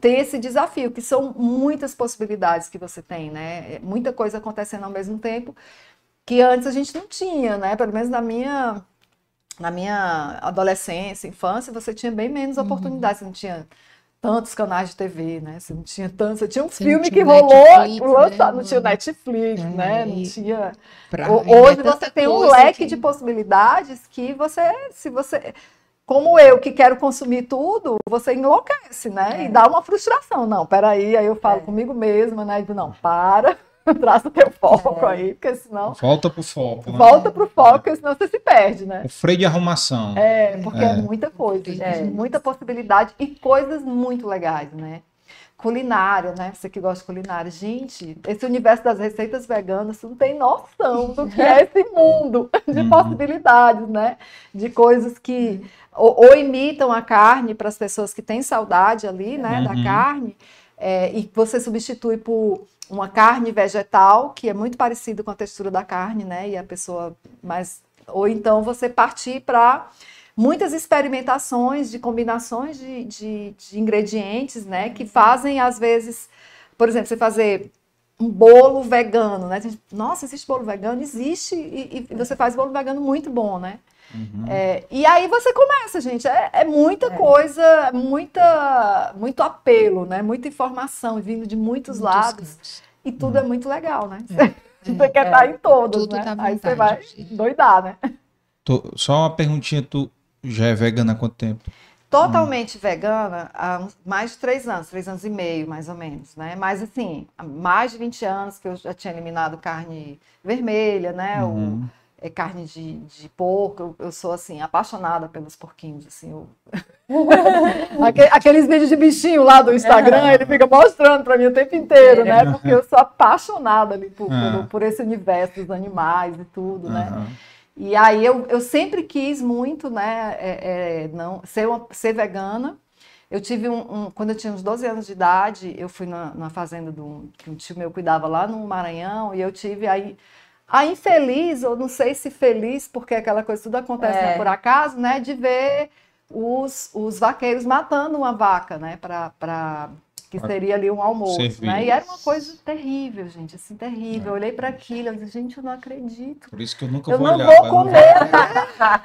tem esse desafio, que são muitas possibilidades que você tem, né? É muita coisa acontecendo ao mesmo tempo que antes a gente não tinha, né? Pelo menos na minha na minha adolescência, infância, você tinha bem menos uhum. oportunidades, você não tinha tantos canais de TV, né? Você não tinha tanto, você tinha um você filme que rolou Netflix, né? não tinha Netflix, é, né? Não tinha. Hoje você tem um leque aqui. de possibilidades que você, se você, como eu que quero consumir tudo, você enlouquece, né? É. E dá uma frustração. Não, peraí, aí eu falo é. comigo mesma, né? Digo, não, para. Traça o teu foco é. aí, porque senão. Volta pro foco. Né? Volta pro foco, porque senão você se perde, né? O freio de arrumação. É, porque é, é muita coisa, é. muita possibilidade e coisas muito legais, né? Culinária, né? Você que gosta de culinária. Gente, esse universo das receitas veganas, você não tem noção do que é esse mundo de uhum. possibilidades, né? De coisas que ou, ou imitam a carne para as pessoas que têm saudade ali, né? Uhum. Da carne. É, e você substitui por uma carne vegetal, que é muito parecido com a textura da carne, né? E a pessoa mais. Ou então você partir para muitas experimentações de combinações de, de, de, ingredientes, né? Que fazem, às vezes, por exemplo, você fazer um bolo vegano, né? Nossa, existe bolo vegano? Existe, e, e você faz bolo vegano muito bom, né? Uhum. É, e aí você começa, gente. É, é muita é. coisa, muita, muito apelo, né? Muita informação vindo de muitos, muitos lados. Cantos. E tudo é uhum. muito legal, né? É. Você quer estar em todos, né? Tá aí você vai doidar, né? Tô, só uma perguntinha, tu já é vegana há quanto tempo? Totalmente hum. vegana há mais de três anos, três anos e meio, mais ou menos, né? Mas assim, há mais de 20 anos que eu já tinha eliminado carne vermelha, né? Uhum. O, é, carne de, de porco, eu, eu, sou assim, apaixonada pelos porquinhos, assim, eu... Aqueles vídeos de bichinho lá do Instagram, ele fica mostrando para mim o tempo inteiro, né? Porque eu sou apaixonada ali por, por, ah. por esse universo dos animais e tudo, né? E aí eu, eu sempre quis muito, né, é, é, não, ser, uma, ser vegana. Eu tive um, um, Quando eu tinha uns 12 anos de idade, eu fui na, na fazenda do, que um tio meu cuidava lá no Maranhão, e eu tive aí a infeliz, ou não sei se feliz, porque aquela coisa tudo acontece é. por acaso, né? De ver os, os vaqueiros matando uma vaca, né? Para que seria ali um almoço, né? E era uma coisa terrível, gente, assim, terrível. É. Eu olhei para aquilo, eu disse, gente, eu não acredito. Por isso que eu nunca eu vou não olhar. Vou comer,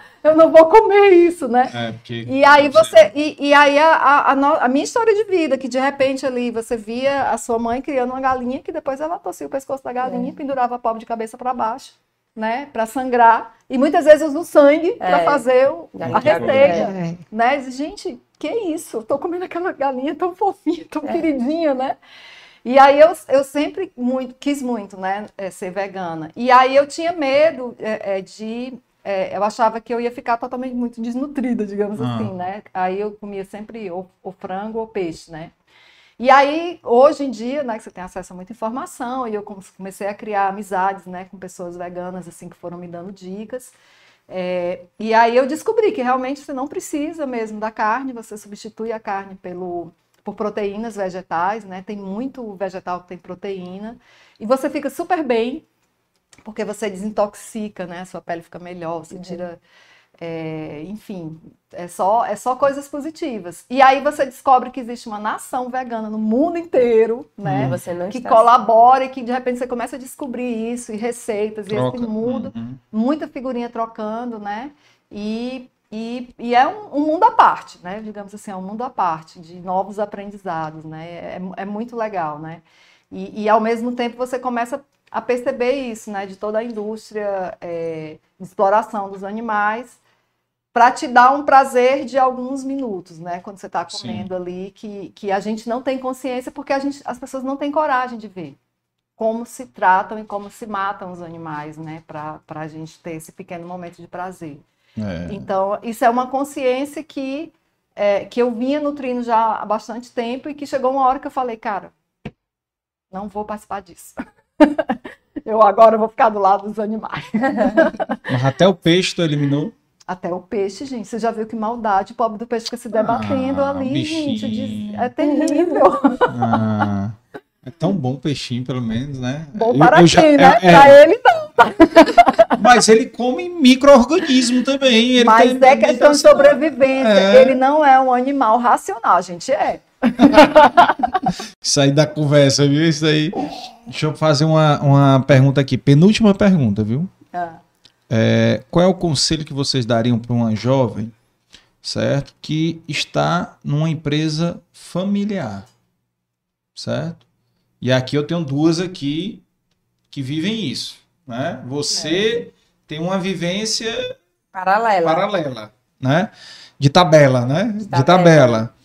eu não vou comer isso, né? É, porque... E aí você, e, e aí a, a, a, a, minha história de vida, que de repente ali você via a sua mãe criando uma galinha, que depois ela torcia o pescoço da galinha, é. pendurava a pobre de cabeça para baixo né, para sangrar e muitas vezes usa o sangue é. para fazer o, a receita, é. né? Gente, que isso? Eu tô comendo aquela galinha tão fofinha, tão é. queridinha, né? E aí eu, eu sempre muito, quis muito, né, é, ser vegana. E aí eu tinha medo é, é, de é, eu achava que eu ia ficar totalmente muito desnutrida, digamos ah. assim, né? Aí eu comia sempre o, o frango ou peixe, né? E aí, hoje em dia, né, que você tem acesso a muita informação, e eu comecei a criar amizades, né, com pessoas veganas, assim, que foram me dando dicas. É, e aí eu descobri que realmente você não precisa mesmo da carne, você substitui a carne pelo, por proteínas vegetais, né? Tem muito vegetal que tem proteína. E você fica super bem, porque você desintoxica, né? A sua pele fica melhor, você uhum. É, enfim, é só, é só coisas positivas. E aí você descobre que existe uma nação vegana no mundo inteiro, né? Uhum. que colabora e que de repente você começa a descobrir isso, e receitas, Troca. e esse mundo, uhum. muita figurinha trocando, né? E e, e é um, um, mundo à parte, né? Digamos assim, é um mundo à parte de novos aprendizados, né? É, é muito legal, né? E, e, ao mesmo tempo você começa a perceber isso, né? De toda a indústria é, de exploração dos animais para te dar um prazer de alguns minutos, né? Quando você está comendo Sim. ali, que, que a gente não tem consciência porque a gente, as pessoas não têm coragem de ver como se tratam e como se matam os animais, né? Para a gente ter esse pequeno momento de prazer. É. Então, isso é uma consciência que, é, que eu vinha nutrindo já há bastante tempo e que chegou uma hora que eu falei, cara, não vou participar disso. eu agora vou ficar do lado dos animais. Mas até o peixe tu eliminou? Até o peixe, gente. Você já viu que maldade. O pobre do peixe fica se debatendo ah, ali, bichinho. gente. É terrível. Ah. É tão bom o peixinho, pelo menos, né? Bom para eu, eu já, né? É, para é... ele não. Mas ele come micro-organismo também. Ele Mas é questão de sobrevivência. É. Ele não é um animal racional, gente. É. Isso aí da conversa, viu? Isso aí. Deixa eu fazer uma, uma pergunta aqui. Penúltima pergunta, viu? Ah. É, qual é o conselho que vocês dariam para uma jovem, certo? Que está numa empresa familiar, certo? E aqui eu tenho duas aqui que vivem isso, né? Você é. tem uma vivência paralela, paralela, né? De tabela, né? De tabela. De tabela.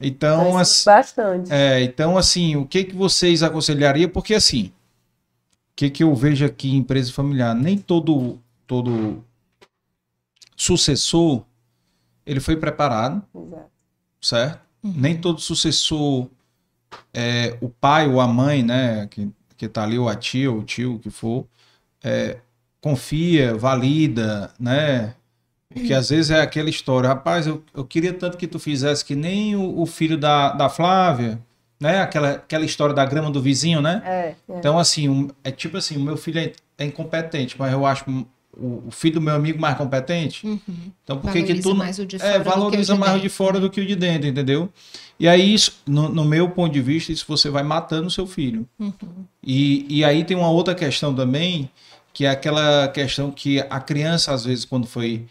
Então, assim, bastante. É, então assim, o que que vocês aconselhariam? Porque assim, o que que eu vejo aqui em empresa familiar, nem todo todo sucessor ele foi preparado, Exato. certo? Uhum. Nem todo sucessor é, o pai ou a mãe, né, que, que tá ali, ou a tia ou o tio, o que for, é, confia, valida, né? Porque às vezes é aquela história, rapaz, eu, eu queria tanto que tu fizesse que nem o, o filho da, da Flávia, né? Aquela, aquela história da grama do vizinho, né? É, é. Então, assim, um, é tipo assim, o meu filho é, é incompetente, mas eu acho o, o, filho do meu amigo mais competente. Uhum. Então, por que que tu mais o de é, fora é, valoriza o mais o de fora do que o de dentro, entendeu? E aí, isso, no, no, meu ponto de vista, isso você vai matando o seu filho. Uhum. E, e aí tem uma outra questão também, que é aquela questão que a criança, às vezes, quando foi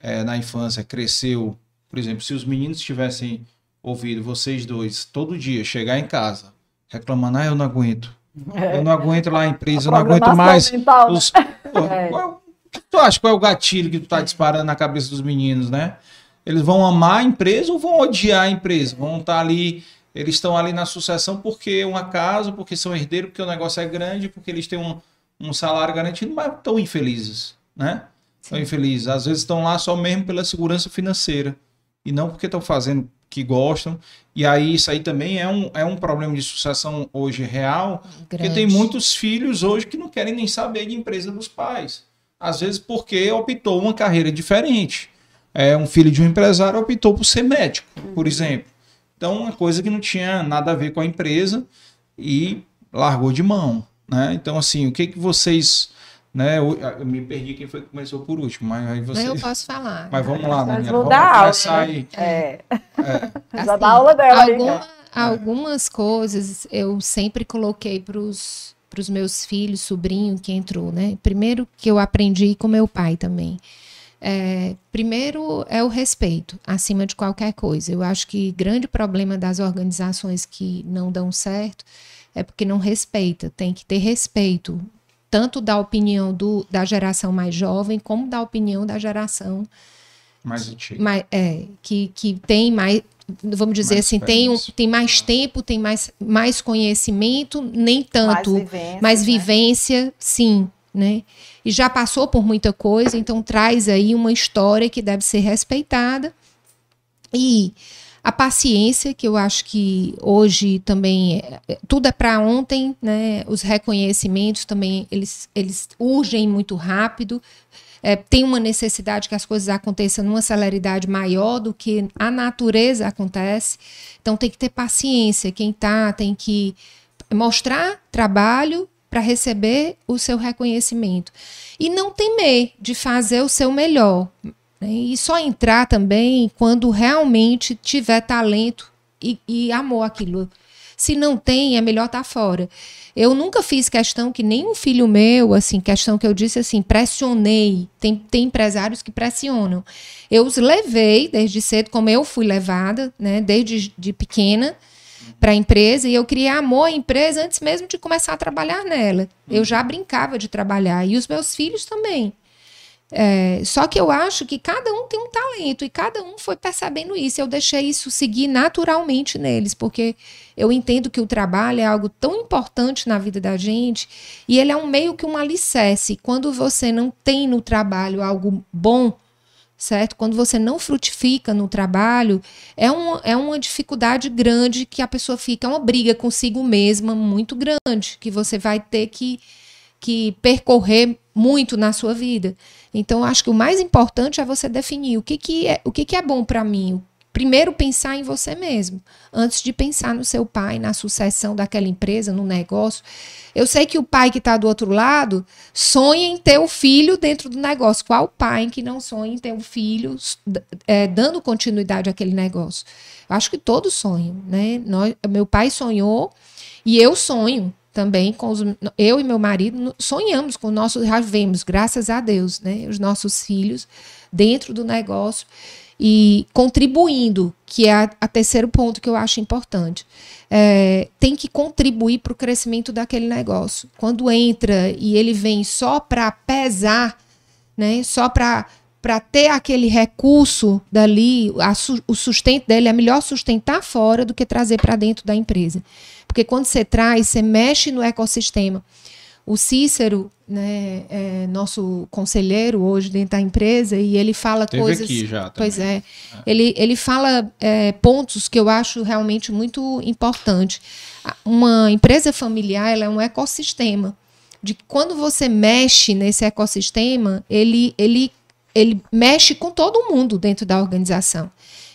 é, na infância, cresceu, por exemplo, se os meninos tivessem ouvido vocês dois todo dia chegar em casa reclamando, ah, eu não aguento. É. Eu não aguento lá a empresa, eu não aguento mais. Mental, os... né? é. Qual, tu acha qual é o gatilho que tu tá disparando na cabeça dos meninos, né? Eles vão amar a empresa ou vão odiar a empresa? Vão estar tá ali, eles estão ali na sucessão porque é um acaso, porque são herdeiros, porque o negócio é grande, porque eles têm um, um salário garantido, mas estão infelizes, né? Estão infelizes. Às vezes estão lá só mesmo pela segurança financeira e não porque estão fazendo que gostam. E aí isso aí também é um, é um problema de sucessão hoje real, Grande. porque tem muitos filhos hoje que não querem nem saber de empresa dos pais. Às vezes porque optou uma carreira diferente é, um filho de um empresário optou por ser médico, por uhum. exemplo. Então, uma coisa que não tinha nada a ver com a empresa e largou de mão. Né? Então, assim, o que, que vocês. Né, eu, eu me perdi quem foi que começou por último, mas aí vocês... Eu posso falar. Mas vamos lá, Daniela. Vamos dar aula, né? É. é. assim, aula dela alguma, aí, Algumas coisas eu sempre coloquei para os meus filhos, sobrinho que entrou, né? Primeiro que eu aprendi com meu pai também. É, primeiro é o respeito, acima de qualquer coisa. Eu acho que grande problema das organizações que não dão certo é porque não respeita. Tem que ter respeito, tanto da opinião do, da geração mais jovem, como da opinião da geração mais antiga. Mais, é, que, que tem mais, vamos dizer mais assim, tem, um, tem mais tempo, tem mais, mais conhecimento, nem tanto, mais vivência, mais vivência né? sim né? E já passou por muita coisa, então traz aí uma história que deve ser respeitada. E a paciência, que eu acho que hoje também é, é tudo é para ontem, né? Os reconhecimentos também eles, eles urgem muito rápido. É, tem uma necessidade que as coisas aconteçam numa celeridade maior do que a natureza acontece. Então tem que ter paciência. Quem tá tem que mostrar trabalho para receber o seu reconhecimento. E não temer de fazer o seu melhor. Né? E só entrar também quando realmente tiver talento e, e amor aquilo. Se não tem, é melhor estar tá fora. Eu nunca fiz questão que nem um filho meu, assim, questão que eu disse assim, pressionei. Tem, tem empresários que pressionam. Eu os levei desde cedo, como eu fui levada, né, desde de pequena para a empresa e eu criei amor à empresa antes mesmo de começar a trabalhar nela. Eu já brincava de trabalhar e os meus filhos também. É, só que eu acho que cada um tem um talento e cada um foi percebendo isso. Eu deixei isso seguir naturalmente neles, porque eu entendo que o trabalho é algo tão importante na vida da gente e ele é um meio que um alicerce. Quando você não tem no trabalho algo bom, certo? Quando você não frutifica no trabalho, é, um, é uma dificuldade grande que a pessoa fica, é uma briga consigo mesma muito grande, que você vai ter que, que percorrer muito na sua vida. Então, acho que o mais importante é você definir o que, que, é, o que, que é bom para mim, primeiro pensar em você mesmo, antes de pensar no seu pai, na sucessão daquela empresa, no negócio. Eu sei que o pai que está do outro lado sonha em ter o filho dentro do negócio. Qual pai que não sonha em ter o filho é, dando continuidade àquele negócio? Acho que todos sonham, né? Nós, meu pai sonhou e eu sonho também com os, eu e meu marido sonhamos com nossos já vemos graças a Deus né os nossos filhos dentro do negócio e contribuindo, que é a, a terceiro ponto que eu acho importante. É, tem que contribuir para o crescimento daquele negócio. Quando entra e ele vem só para pesar, né, só para para ter aquele recurso dali, a, o sustento dele é melhor sustentar fora do que trazer para dentro da empresa. Porque quando você traz, você mexe no ecossistema. O Cícero, né, é nosso conselheiro hoje dentro da empresa, e ele fala Teve coisas. Aqui já pois é. é. Ele, ele fala é, pontos que eu acho realmente muito importante. Uma empresa familiar ela é um ecossistema. De que quando você mexe nesse ecossistema, ele, ele, ele mexe com todo mundo dentro da organização.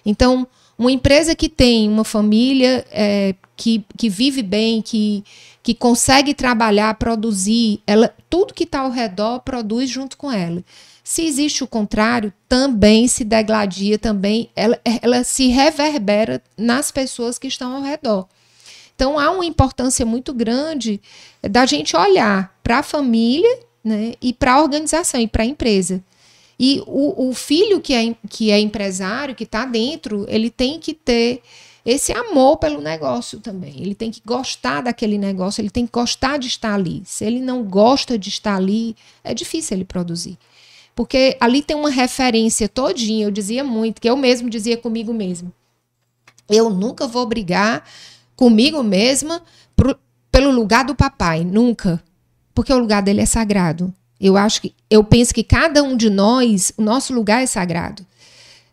Então, uma empresa que tem uma família é, que, que vive bem, que, que consegue trabalhar, produzir, ela, tudo que está ao redor produz junto com ela. Se existe o contrário, também se degladia, também ela, ela se reverbera nas pessoas que estão ao redor. Então há uma importância muito grande da gente olhar para a família né, e para a organização e para a empresa. E o, o filho que é, que é empresário, que está dentro, ele tem que ter esse amor pelo negócio também. Ele tem que gostar daquele negócio, ele tem que gostar de estar ali. Se ele não gosta de estar ali, é difícil ele produzir. Porque ali tem uma referência todinha, eu dizia muito, que eu mesmo dizia comigo mesmo. Eu nunca vou brigar comigo mesma pro, pelo lugar do papai, nunca. Porque o lugar dele é sagrado. Eu acho que eu penso que cada um de nós, o nosso lugar é sagrado.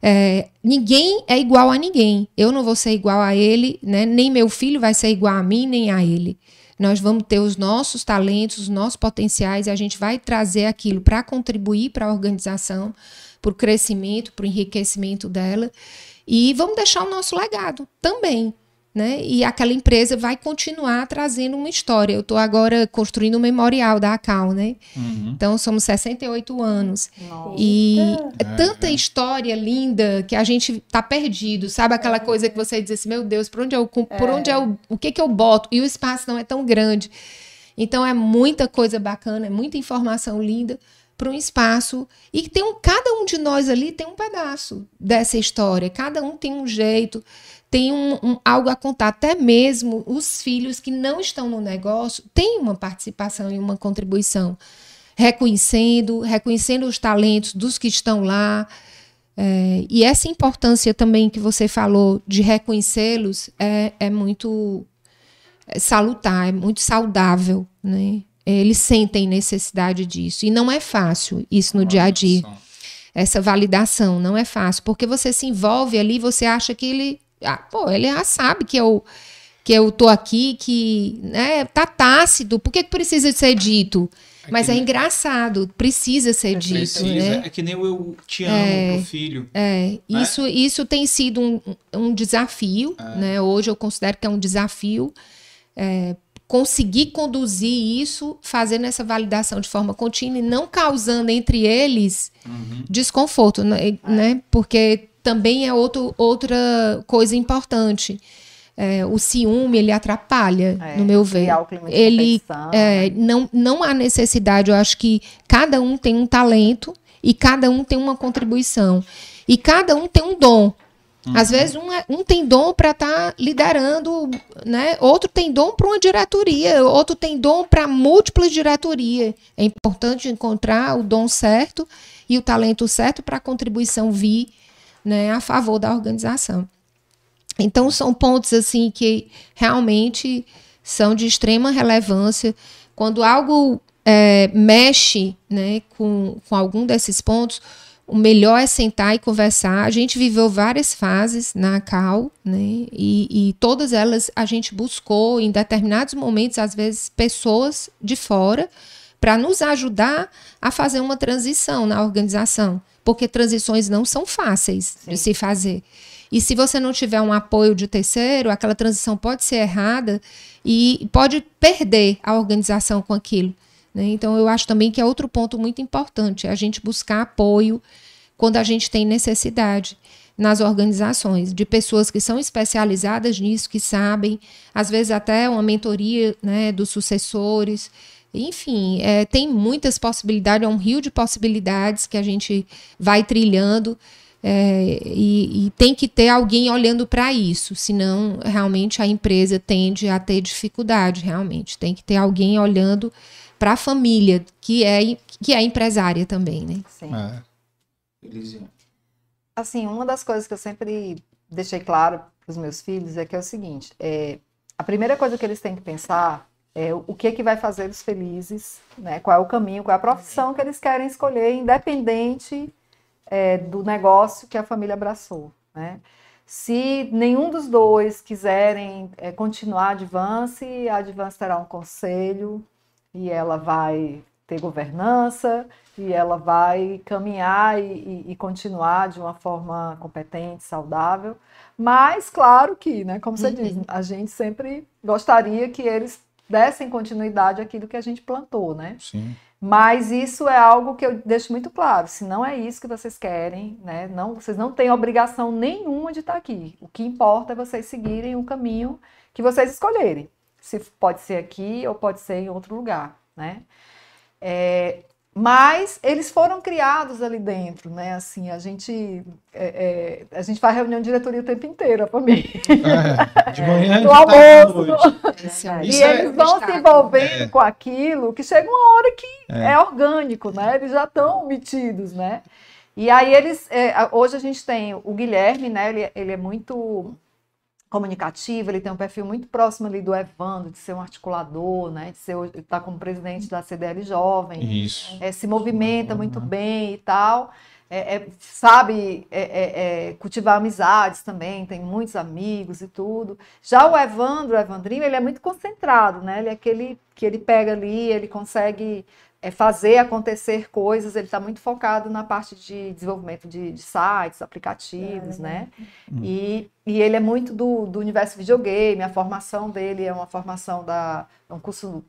É, ninguém é igual a ninguém. Eu não vou ser igual a ele, né? nem meu filho vai ser igual a mim, nem a ele. Nós vamos ter os nossos talentos, os nossos potenciais, e a gente vai trazer aquilo para contribuir para a organização, para o crescimento, para o enriquecimento dela. E vamos deixar o nosso legado também né? E aquela empresa vai continuar trazendo uma história. Eu estou agora construindo um memorial da ACAL, né? Uhum. Então somos 68 anos. Nossa. E é tanta é. história linda que a gente está perdido, sabe aquela é. coisa que você diz assim, meu Deus, por onde eu por é. onde eu, o que que eu boto? E o espaço não é tão grande. Então é muita coisa bacana, é muita informação linda para um espaço e tem um, cada um de nós ali tem um pedaço dessa história, cada um tem um jeito tem um, um, algo a contar. Até mesmo os filhos que não estão no negócio têm uma participação e uma contribuição, reconhecendo, reconhecendo os talentos dos que estão lá. É, e essa importância também que você falou de reconhecê-los é, é muito salutar, é muito saudável, né? eles sentem necessidade disso. E não é fácil isso no dia a dia. Essa validação não é fácil, porque você se envolve ali, você acha que ele, ah, pô, ele já sabe que eu que eu tô aqui, que né, tá tácito, por que precisa ser dito? É Mas é engraçado, precisa ser dito. Precisa, né? É que nem eu te amo é, pro filho. É, né? isso, isso tem sido um, um desafio, é. né? Hoje eu considero que é um desafio é, conseguir conduzir isso, fazendo essa validação de forma contínua e não causando entre eles uhum. desconforto, né? né? Porque também é outro, outra coisa importante é, o ciúme ele atrapalha, é, no meu ver. Ele é, não, não há necessidade. Eu acho que cada um tem um talento e cada um tem uma contribuição e cada um tem um dom. Uhum. Às vezes um, é, um tem dom para estar tá liderando, né? Outro tem dom para uma diretoria, outro tem dom para múltiplas diretorias. É importante encontrar o dom certo e o talento certo para a contribuição vir, né, a favor da organização. Então, são pontos assim que realmente são de extrema relevância. Quando algo é, mexe né, com, com algum desses pontos, o melhor é sentar e conversar. A gente viveu várias fases na CAL, né, e, e todas elas a gente buscou, em determinados momentos, às vezes, pessoas de fora para nos ajudar a fazer uma transição na organização, porque transições não são fáceis Sim. de se fazer. E se você não tiver um apoio de terceiro, aquela transição pode ser errada e pode perder a organização com aquilo. Né? Então, eu acho também que é outro ponto muito importante, é a gente buscar apoio quando a gente tem necessidade nas organizações, de pessoas que são especializadas nisso, que sabem, às vezes até uma mentoria né, dos sucessores. Enfim, é, tem muitas possibilidades, é um rio de possibilidades que a gente vai trilhando é, e, e, tem que ter alguém olhando para isso, senão realmente a empresa tende a ter dificuldade, realmente. Tem que ter alguém olhando para a família, que é, que é empresária também, né? Sim. É. Assim, uma das coisas que eu sempre deixei claro para os meus filhos é que é o seguinte: é, a primeira coisa que eles têm que pensar é o que, é que vai fazer eles felizes, né? qual é o caminho, qual é a profissão que eles querem escolher, independente é, do negócio que a família abraçou. Né? Se nenhum dos dois quiserem é, continuar a Advance, a Advance terá um conselho e ela vai ter governança e ela vai caminhar e, e, e continuar de uma forma competente, saudável. Mas, claro que, né, como você uhum. diz, a gente sempre gostaria que eles dessem continuidade àquilo que a gente plantou, né? Sim. Mas isso é algo que eu deixo muito claro. Se não é isso que vocês querem, né? Não, vocês não têm obrigação nenhuma de estar aqui. O que importa é vocês seguirem o caminho que vocês escolherem. Se pode ser aqui ou pode ser em outro lugar, né? É, mas eles foram criados ali dentro, né? Assim, a gente é, é, a gente faz reunião de diretoria o tempo inteiro, a família. É, de manhã, do almoço. É, e é eles vão se envolvendo é. com aquilo que chega uma hora que é, orgânico, né? Eles já estão metidos, né? E aí eles hoje a gente tem o Guilherme, né? Ele, ele é muito comunicativo, ele tem um perfil muito próximo ali do Evandro, de ser um articulador, né, de ser tá como presidente da CDL Jovem, Isso. É, se movimenta uhum. muito bem e tal, é, é, sabe é, é, é, cultivar amizades também, tem muitos amigos e tudo. Já o Evandro, o Evandrinho, ele é muito concentrado, né, ele é aquele que ele pega ali, ele consegue é fazer acontecer coisas, ele está muito focado na parte de desenvolvimento de, de sites, aplicativos, é, né? Hum. E, e ele é muito do, do universo videogame, a formação dele é uma formação da. É um curso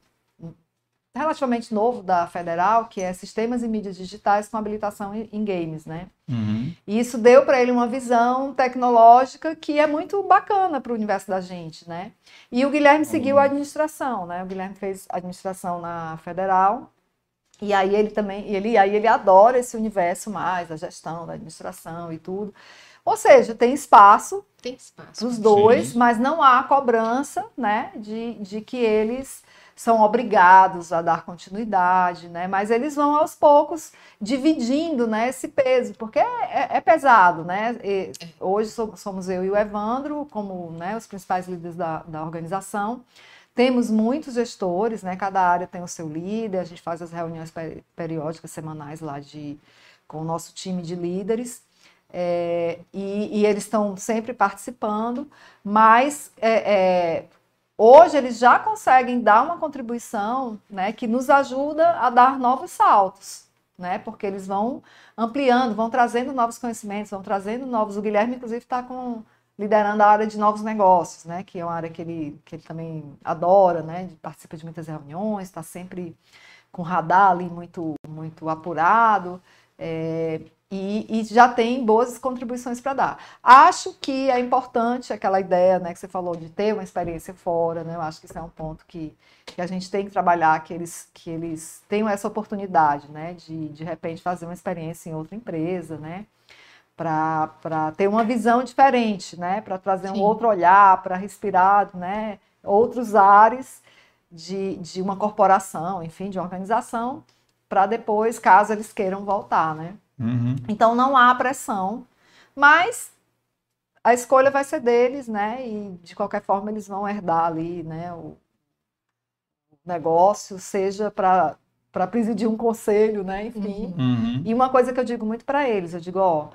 relativamente novo da Federal, que é Sistemas e Mídias Digitais com habilitação em, em games, né? Uhum. E isso deu para ele uma visão tecnológica que é muito bacana para o universo da gente, né? E o Guilherme seguiu a administração, né? O Guilherme fez administração na Federal e aí ele também, ele, aí ele adora esse universo mais, da gestão, da administração e tudo. Ou seja, tem espaço, tem espaço dos dois, Sim. mas não há cobrança, né, de, de que eles são obrigados a dar continuidade, né? Mas eles vão aos poucos dividindo, né, esse peso, porque é, é, é pesado, né? E hoje somos eu e o Evandro como né, os principais líderes da, da organização. Temos muitos gestores, né? Cada área tem o seu líder. A gente faz as reuniões periódicas semanais lá de com o nosso time de líderes. É, e, e, eles estão sempre participando, mas é, é, hoje eles já conseguem dar uma contribuição né, que nos ajuda a dar novos saltos, né, porque eles vão ampliando, vão trazendo novos conhecimentos, vão trazendo novos. O Guilherme, inclusive, está liderando a área de novos negócios, né, que é uma área que ele, que ele também adora, né, participa de muitas reuniões, está sempre com radar ali muito, muito apurado. É, e, e, já tem boas contribuições para dar. Acho que é importante aquela ideia né, que você falou de ter uma experiência fora, né? Eu acho que isso é um ponto que, que a gente tem que trabalhar, que eles, que eles tenham essa oportunidade, né? De, de repente, fazer uma experiência em outra empresa, né? Para ter uma visão diferente, né? Para trazer Sim. um outro olhar, para respirar, né? Outros ares de, de uma corporação, enfim, de uma organização, para depois, caso eles queiram voltar, né? Uhum. Então não há pressão, mas a escolha vai ser deles, né? E de qualquer forma eles vão herdar ali, né? O negócio, seja para para presidir um conselho, né? Enfim. Uhum. E uma coisa que eu digo muito para eles, eu digo, ó,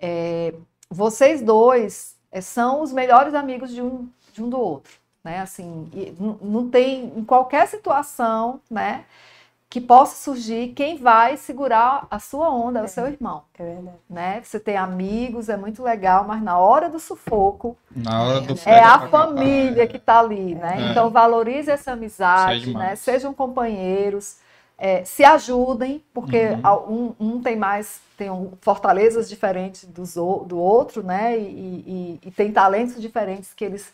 é, vocês dois é, são os melhores amigos de um, de um do outro, né? Assim, não tem em qualquer situação, né? que possa surgir quem vai segurar a sua onda, é, o seu irmão. É verdade. Né? Você tem amigos, é muito legal, mas na hora do sufoco, na hora do é a família que está ali, né? É. Então valorize essa amizade, né? Sejam companheiros, é, se ajudem, porque uhum. um, um, tem mais, tem um, fortalezas diferentes dos, do outro, né? E, e, e tem talentos diferentes que eles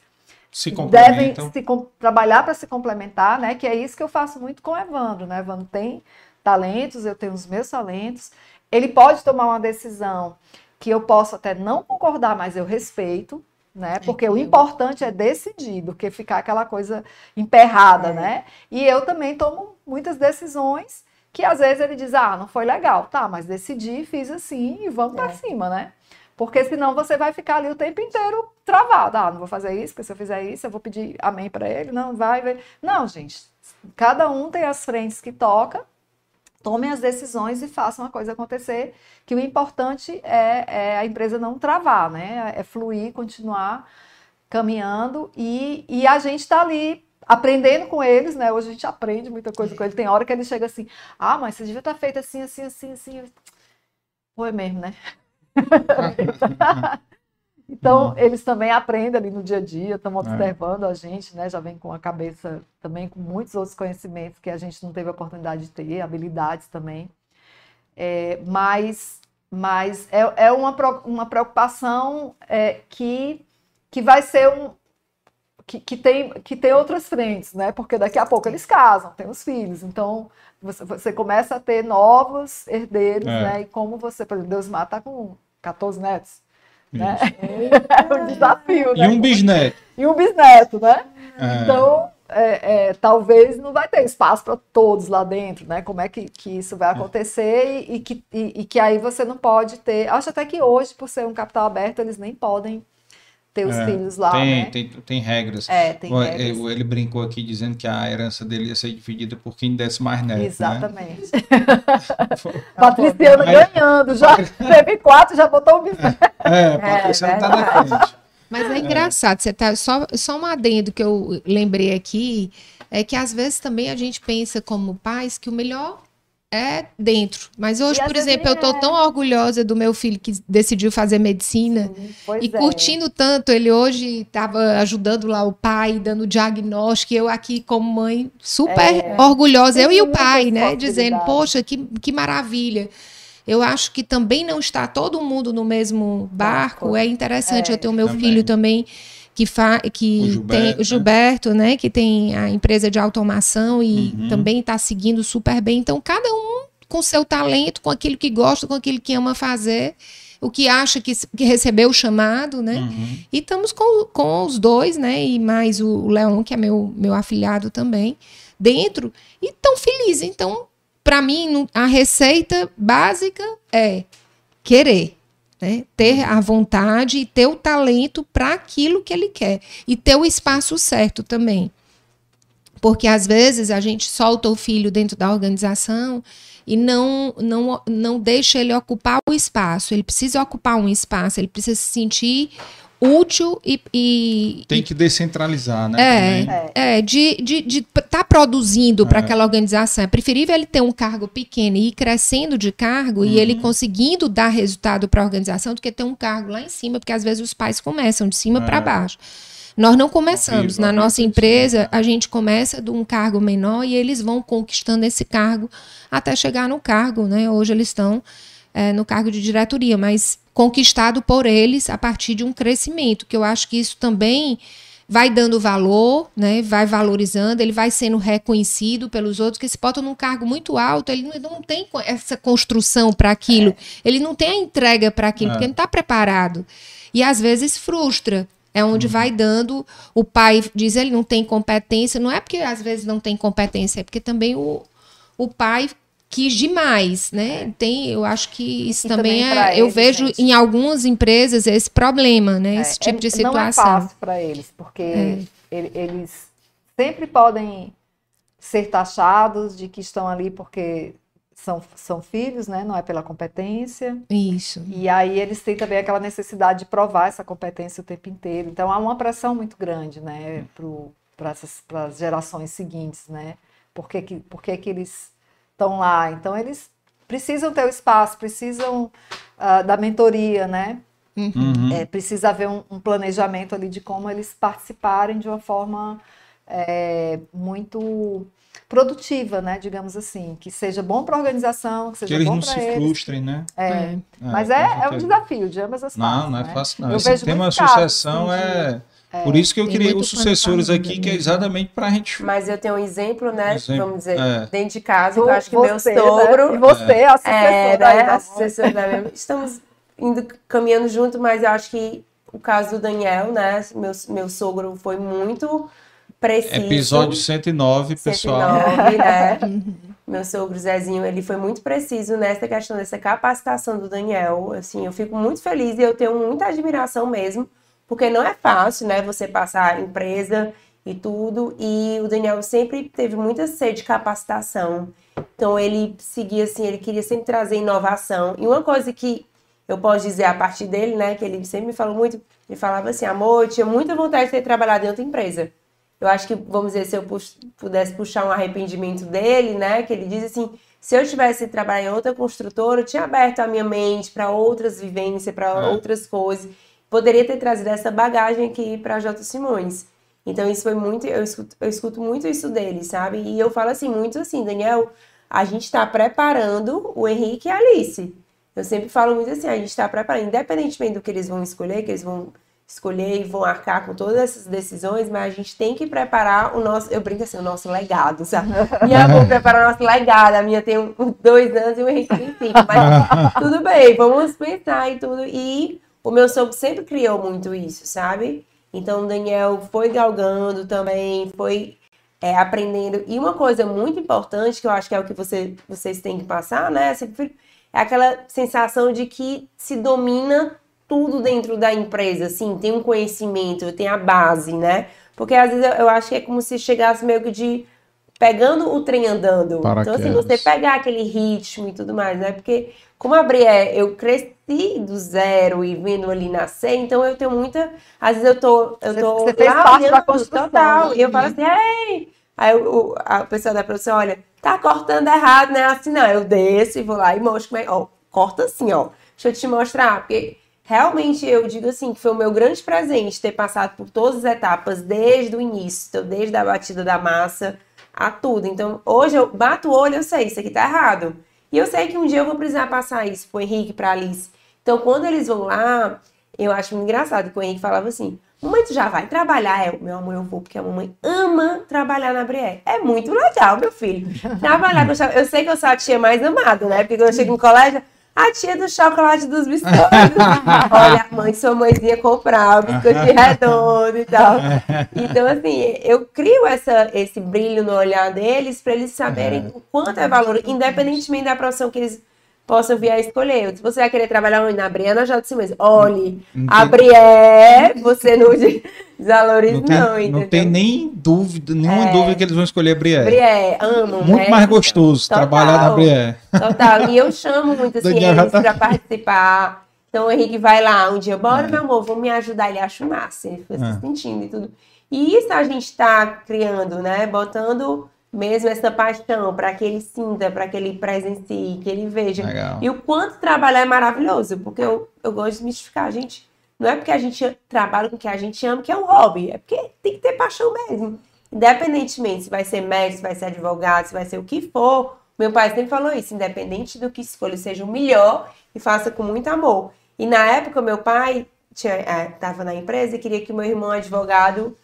se devem se trabalhar para se complementar, né? Que é isso que eu faço muito com o Evandro, né? Evandro tem talentos, eu tenho os meus talentos. Ele pode tomar uma decisão que eu posso até não concordar, mas eu respeito, né? Porque o importante é decidir, do que ficar aquela coisa emperrada, é. né? E eu também tomo muitas decisões que às vezes ele diz: "Ah, não foi legal". Tá, mas decidi, fiz assim e vamos é. para cima, né? Porque senão você vai ficar ali o tempo inteiro travado. Ah, não vou fazer isso, porque se eu fizer isso, eu vou pedir amém para ele. Não, vai, vai. Não, gente. Cada um tem as frentes que toca. Tomem as decisões e façam a coisa acontecer. Que o importante é, é a empresa não travar, né? É fluir, continuar caminhando. E, e a gente está ali aprendendo com eles, né? Hoje a gente aprende muita coisa com ele. Tem hora que ele chega assim, ah, mas você devia estar tá feito assim, assim, assim, assim. Foi mesmo, né? então, uhum. eles também aprendem ali no dia a dia, estão é. observando é. a gente, né? Já vem com a cabeça também com muitos outros conhecimentos que a gente não teve a oportunidade de ter, habilidades também. É, mas mas é, é uma, uma preocupação é, que, que vai ser um. Que, que, tem, que tem outras frentes, né? Porque daqui a pouco eles casam, têm os filhos. Então, você, você começa a ter novos herdeiros, é. né? E como você, por exemplo, Deus mata com 14 netos. Né? É um desafio. E né? um bisneto. E um bisneto, né? É. Então, é, é, talvez não vai ter espaço para todos lá dentro, né? Como é que, que isso vai é. acontecer e, e que, e, e, que aí você não pode ter. Acho até que hoje, por ser um capital aberto, eles nem podem ter os é, filhos lá, tem, né? Tem, tem regras. É, tem regras. Ele, ele, brincou aqui dizendo que a herança dele ia ser dividida por quem desse mais neto, né? Exatamente. Né? Patriciana ganhando, já teve quatro, já botou o bisneto. É, Patriciana é, tá na frente. Mas é engraçado, você tá só, só um adendo que eu lembrei aqui, é que às vezes também a gente pensa como pais que o melhor é dentro. Mas hoje, por exemplo, eu estou é. tão orgulhosa do meu filho que decidiu fazer medicina Sim, e é. curtindo tanto. Ele hoje estava ajudando lá o pai, dando diagnóstico. E eu aqui, como mãe, super é. orgulhosa, eu e o pai, né? Dizendo, poxa, que, que maravilha. Eu acho que também não está todo mundo no mesmo barco. É interessante eu ter o meu também. filho também que, fa que o Gilberto, tem o né? Gilberto, né? né? Que tem a empresa de automação e uhum. também está seguindo super bem. Então, cada um com seu talento, com aquilo que gosta, com aquilo que ama fazer. o que acha que, que recebeu o chamado, né? Uhum. E estamos com, com os dois, né? E mais o Leon, que é meu, meu afilhado também, dentro, e tão felizes. Então, para mim, a receita básica é querer. Né? Ter a vontade e ter o talento para aquilo que ele quer. E ter o espaço certo também. Porque às vezes a gente solta o filho dentro da organização e não, não, não deixa ele ocupar o espaço. Ele precisa ocupar um espaço, ele precisa se sentir útil e. e Tem que descentralizar, né? É, é de estar de, de tá produzindo para é. aquela organização. É preferível ele ter um cargo pequeno e ir crescendo de cargo uhum. e ele uhum. conseguindo dar resultado para a organização do que ter um cargo lá em cima, porque às vezes os pais começam de cima é. para baixo. Nós não começamos. Na nossa empresa, a gente começa de um cargo menor e eles vão conquistando esse cargo até chegar no cargo, né? Hoje eles estão é, no cargo de diretoria, mas conquistado por eles a partir de um crescimento, que eu acho que isso também vai dando valor, né? vai valorizando, ele vai sendo reconhecido pelos outros, que se bota num cargo muito alto, ele não, não tem essa construção para aquilo, é. ele não tem a entrega para aquilo, é. porque não está preparado. E às vezes frustra. É onde uhum. vai dando. O pai diz ele não tem competência. Não é porque às vezes não tem competência, é porque também o, o pai quis demais, né? Tem, eu acho que isso também, também é, eu vejo gente. em algumas empresas esse problema, né? É, esse tipo é, de situação. Não é fácil para eles, porque é. eles sempre podem ser taxados de que estão ali porque são, são filhos, né? Não é pela competência. Isso. E aí eles têm também aquela necessidade de provar essa competência o tempo inteiro. Então há uma pressão muito grande, né? Para as gerações seguintes, né? Por que, que, por que, que eles estão lá. Então, eles precisam ter o espaço, precisam uh, da mentoria, né? Uhum. É, precisa haver um, um, planejamento ali de como eles participarem de uma forma é, muito produtiva, né? Digamos assim, que seja bom para a organização, que seja que eles bom não se eles. frustrem, né? É. é. Mas é, é um desafio de ambas as partes. Não, não é né? fácil não. Eu Esse tema sucessão assim, é é, Por isso que eu queria os sucessores aqui, que é exatamente para a gente. Mas eu tenho um exemplo, né? Exemplo, vamos dizer, é. dentro de casa, eu acho que você, meu sogro. Né? E você, é. a sucessora. É, né? a sucessora da minha... Estamos indo caminhando junto, mas eu acho que o caso do Daniel, né? Meu, meu sogro foi muito preciso. Episódio 109, 109 pessoal. 109, né? meu sogro Zezinho, ele foi muito preciso nessa questão dessa capacitação do Daniel. Assim, eu fico muito feliz e eu tenho muita admiração mesmo porque não é fácil, né, você passar empresa e tudo, e o Daniel sempre teve muita sede de capacitação. Então ele seguia assim, ele queria sempre trazer inovação. E uma coisa que eu posso dizer a partir dele, né, que ele sempre me falou muito, ele falava assim, amor, eu tinha muita vontade de ter trabalhado em outra empresa. Eu acho que, vamos dizer, se eu pudesse puxar um arrependimento dele, né, que ele diz assim, se eu tivesse trabalhado em outra construtora, eu tinha aberto a minha mente para outras vivências, para é. outras coisas poderia ter trazido essa bagagem aqui para J. Simões. Então isso foi muito, eu escuto, eu escuto muito isso dele, sabe? E eu falo assim, muito assim, Daniel, a gente está preparando o Henrique e a Alice. Eu sempre falo muito assim, a gente está preparando, independentemente do que eles vão escolher, que eles vão escolher e vão arcar com todas essas decisões, mas a gente tem que preparar o nosso, eu brinco assim, o nosso legado, sabe? Minha avó preparar o nosso legado, a minha tem um, dois anos e o Henrique tem cinco, mas tudo bem, vamos pensar e tudo. E o meu sogro sempre criou muito isso, sabe? Então o Daniel foi galgando também, foi é, aprendendo. E uma coisa muito importante, que eu acho que é o que você, vocês têm que passar, né? É aquela sensação de que se domina tudo dentro da empresa, assim, tem um conhecimento, tem a base, né? Porque às vezes eu acho que é como se chegasse meio que de pegando o trem andando. Então, assim, você pegar aquele ritmo e tudo mais, né? Porque como a Brié, eu cresci do zero e vendo ali nascer, então eu tenho muita. Às vezes eu tô. Eu tô você, fez parte da construção. Total. Né? E eu falo assim, ei! Aí o, a pessoa da produção, olha, tá cortando errado, né? Assim, não, eu desço e vou lá e mostro como é. Ó, corta assim, ó. Deixa eu te mostrar, porque realmente eu digo assim que foi o meu grande presente ter passado por todas as etapas desde o início, então, desde a batida da massa a tudo. Então, hoje eu bato o olho, eu sei, isso aqui tá errado. E eu sei que um dia eu vou precisar passar isso pro Henrique, pra Alice. Então, quando eles vão lá, eu acho muito engraçado que o Henrique falava assim: Mamãe, tu já vai trabalhar? Eu, meu amor, eu vou, porque a mamãe ama trabalhar na Brié. É muito legal, meu filho. Trabalhar, eu sei que eu sou a tia mais amada, né? Porque quando eu chego no colégio, a tia do chocolate dos biscoitos. Olha, a mãe, sua mãezinha comprava biscoito redondo e tal. Então, assim, eu crio essa, esse brilho no olhar deles para eles saberem o quanto é valor, independentemente da profissão que eles possam vir a escolher. Se você vai querer trabalhar onde? Na Briana já disse mesmo. Olhe, a Brié, você não desvaloriza, não, não, entendeu? Não tem nem dúvida, nenhuma é, dúvida que eles vão escolher a Brié. Brié, amo. Muito né? mais gostoso Total. trabalhar na Brié. Total. E eu chamo muito assim, eles tá... para participar. Então o Henrique vai lá um dia, bora, é. meu amor, vamos me ajudar. Ele acha massa, ele fica é. se sentindo e tudo. E isso a gente está criando, né? Botando mesmo essa paixão para que ele sinta, para que ele presencie, que ele veja. Legal. E o quanto trabalhar é maravilhoso, porque eu, eu gosto de mistificar a gente. Não é porque a gente trabalha com o que a gente ama que é um hobby, é porque tem que ter paixão mesmo. Independentemente se vai ser médico, se vai ser advogado, se vai ser o que for. Meu pai sempre falou isso, independente do que escolha, seja o melhor e faça com muito amor. E na época, meu pai estava é, na empresa e queria que meu irmão advogado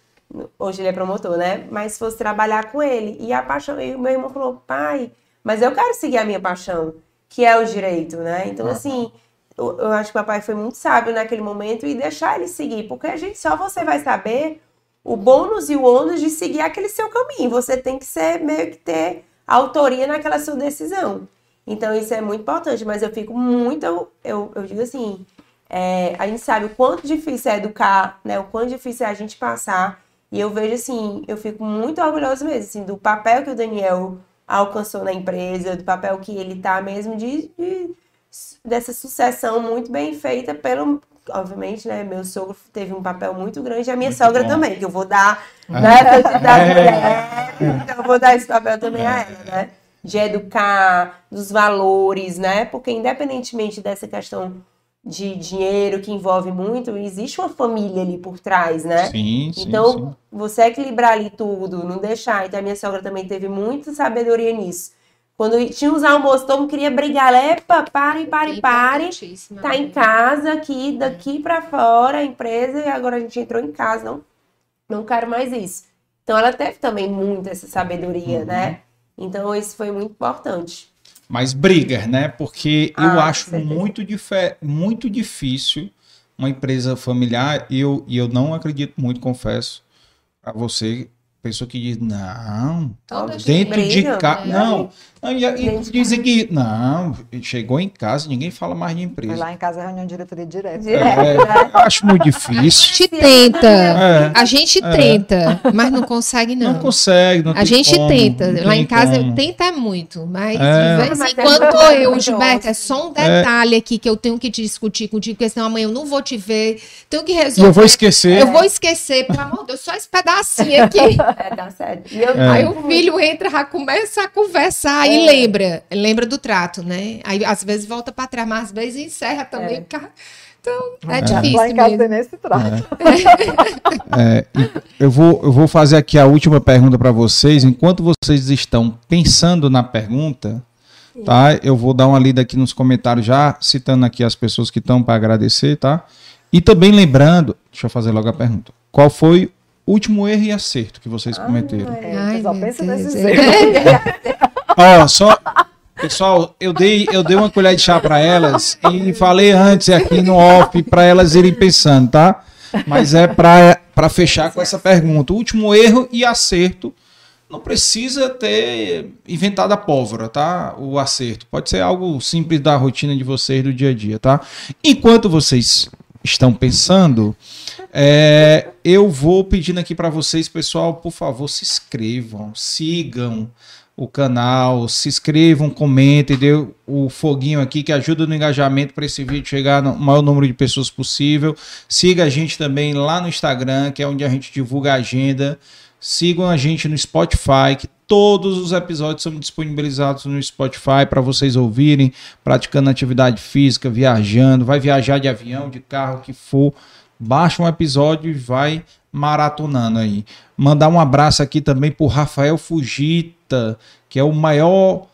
Hoje ele é promotor, né? Mas fosse trabalhar com ele. E a paixão. E o meu irmão falou, pai, mas eu quero seguir a minha paixão, que é o direito, né? Então, assim, eu, eu acho que o papai foi muito sábio naquele momento e deixar ele seguir, porque a gente só você vai saber o bônus e o ônus de seguir aquele seu caminho. Você tem que ser meio que ter autoria naquela sua decisão. Então, isso é muito importante, mas eu fico muito. Eu, eu digo assim. É, a gente sabe o quanto difícil é educar, né? O quanto difícil é a gente passar e eu vejo assim, eu fico muito orgulhosa mesmo, assim, do papel que o Daniel alcançou na empresa, do papel que ele tá mesmo de, de dessa sucessão muito bem feita pelo obviamente, né, meu sogro teve um papel muito grande, e a minha muito sogra bom. também, que eu vou dar, é. né, é. então eu vou dar esse papel também a ela, né, de educar, dos valores, né, porque independentemente dessa questão de dinheiro que envolve muito, existe uma família ali por trás, né? Sim, sim. Então, sim. você equilibrar ali tudo, não deixar. Então, a minha sogra também teve muita sabedoria nisso. Quando tinha os almoços, todo mundo queria brigar. Epa, pare, pare, pare. Tá em casa aqui, daqui para fora, a empresa, e agora a gente entrou em casa. Não, não quero mais isso. Então, ela teve também muito essa sabedoria, uhum. né? Então, isso foi muito importante mas briga, né? Porque ah, eu acho muito, muito difícil uma empresa familiar, e eu, e eu não acredito muito, confesso, a você, pessoa que diz, não, dentro de casa. Né? Não, não, e, e dizem que não, chegou em casa, ninguém fala mais de empresa. Vai lá em casa é reunião de diretoria direto. É, né? Acho muito difícil. A gente tenta, é, a gente é. tenta, mas não consegue não. Não consegue, não A gente como, tenta. Lá em casa como. tenta muito, mas é. em quando é eu, Gilberto, é só um é. detalhe aqui que eu tenho que te discutir contigo, porque senão amanhã eu não vou te ver, tenho que resolver. Eu vou esquecer. Eu vou esquecer, pelo amor de Deus, só esse pedacinho aqui. É, dá certo. E eu, Aí o filho entra, já começa a conversar e é. lembra, lembra do trato, né? Aí às vezes volta para trás, mas às vezes encerra também. É. Então, é, é difícil. Lá em casa mesmo. nesse trato. É. é eu, vou, eu vou fazer aqui a última pergunta para vocês. Enquanto vocês estão pensando na pergunta, tá? Eu vou dar uma lida aqui nos comentários, já citando aqui as pessoas que estão para agradecer, tá? E também lembrando, deixa eu fazer logo a pergunta. Qual foi o último erro e acerto que vocês cometeram? Ai, só pensa nesses Ó, só. Pessoal, eu dei, eu dei uma colher de chá para elas e falei antes aqui no off para elas irem pensando, tá? Mas é para fechar com essa pergunta. O último erro e acerto não precisa ter inventado a pólvora, tá? O acerto. Pode ser algo simples da rotina de vocês do dia a dia, tá? Enquanto vocês estão pensando, é, eu vou pedindo aqui para vocês, pessoal, por favor, se inscrevam, sigam o canal, se inscrevam, comentem, dê o foguinho aqui que ajuda no engajamento para esse vídeo chegar no maior número de pessoas possível. Siga a gente também lá no Instagram, que é onde a gente divulga a agenda. Sigam a gente no Spotify, que todos os episódios são disponibilizados no Spotify para vocês ouvirem, praticando atividade física, viajando, vai viajar de avião, de carro, que for. Baixa um episódio e vai maratonando aí. Mandar um abraço aqui também para o Rafael Fugita, que é o maior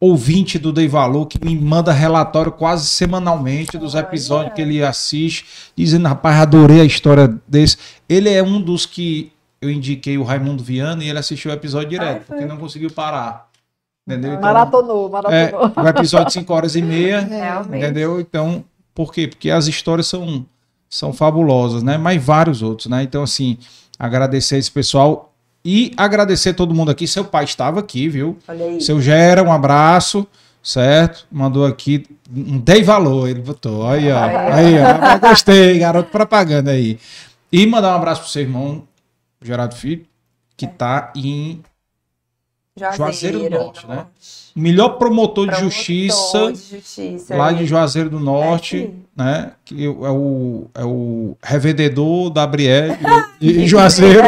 ouvinte do Dei Valor, que me manda relatório quase semanalmente dos episódios que ele assiste, dizendo, rapaz, adorei a história desse. Ele é um dos que eu indiquei o Raimundo Viana e ele assistiu o episódio direto, porque não conseguiu parar. Entendeu? Então, maratonou, maratonou. É, o episódio 5 horas e meia. Realmente. Entendeu? Então, por quê? Porque as histórias são, são fabulosas, né? Mas vários outros, né? Então, assim, agradecer esse pessoal e agradecer todo mundo aqui. Seu pai estava aqui, viu? Seu Gera, um abraço, certo? Mandou aqui, um dei valor, ele botou. Aí, ó. Aí, ó. Gostei, garoto propaganda aí. E mandar um abraço pro seu irmão, Gerardo Filho, que tá em Juazeiro, Juazeiro do Norte, né? O melhor promotor, promotor de, justiça de justiça lá de Juazeiro do Norte, é, né? Que é o, é o revendedor da Brielle de Juazeiro.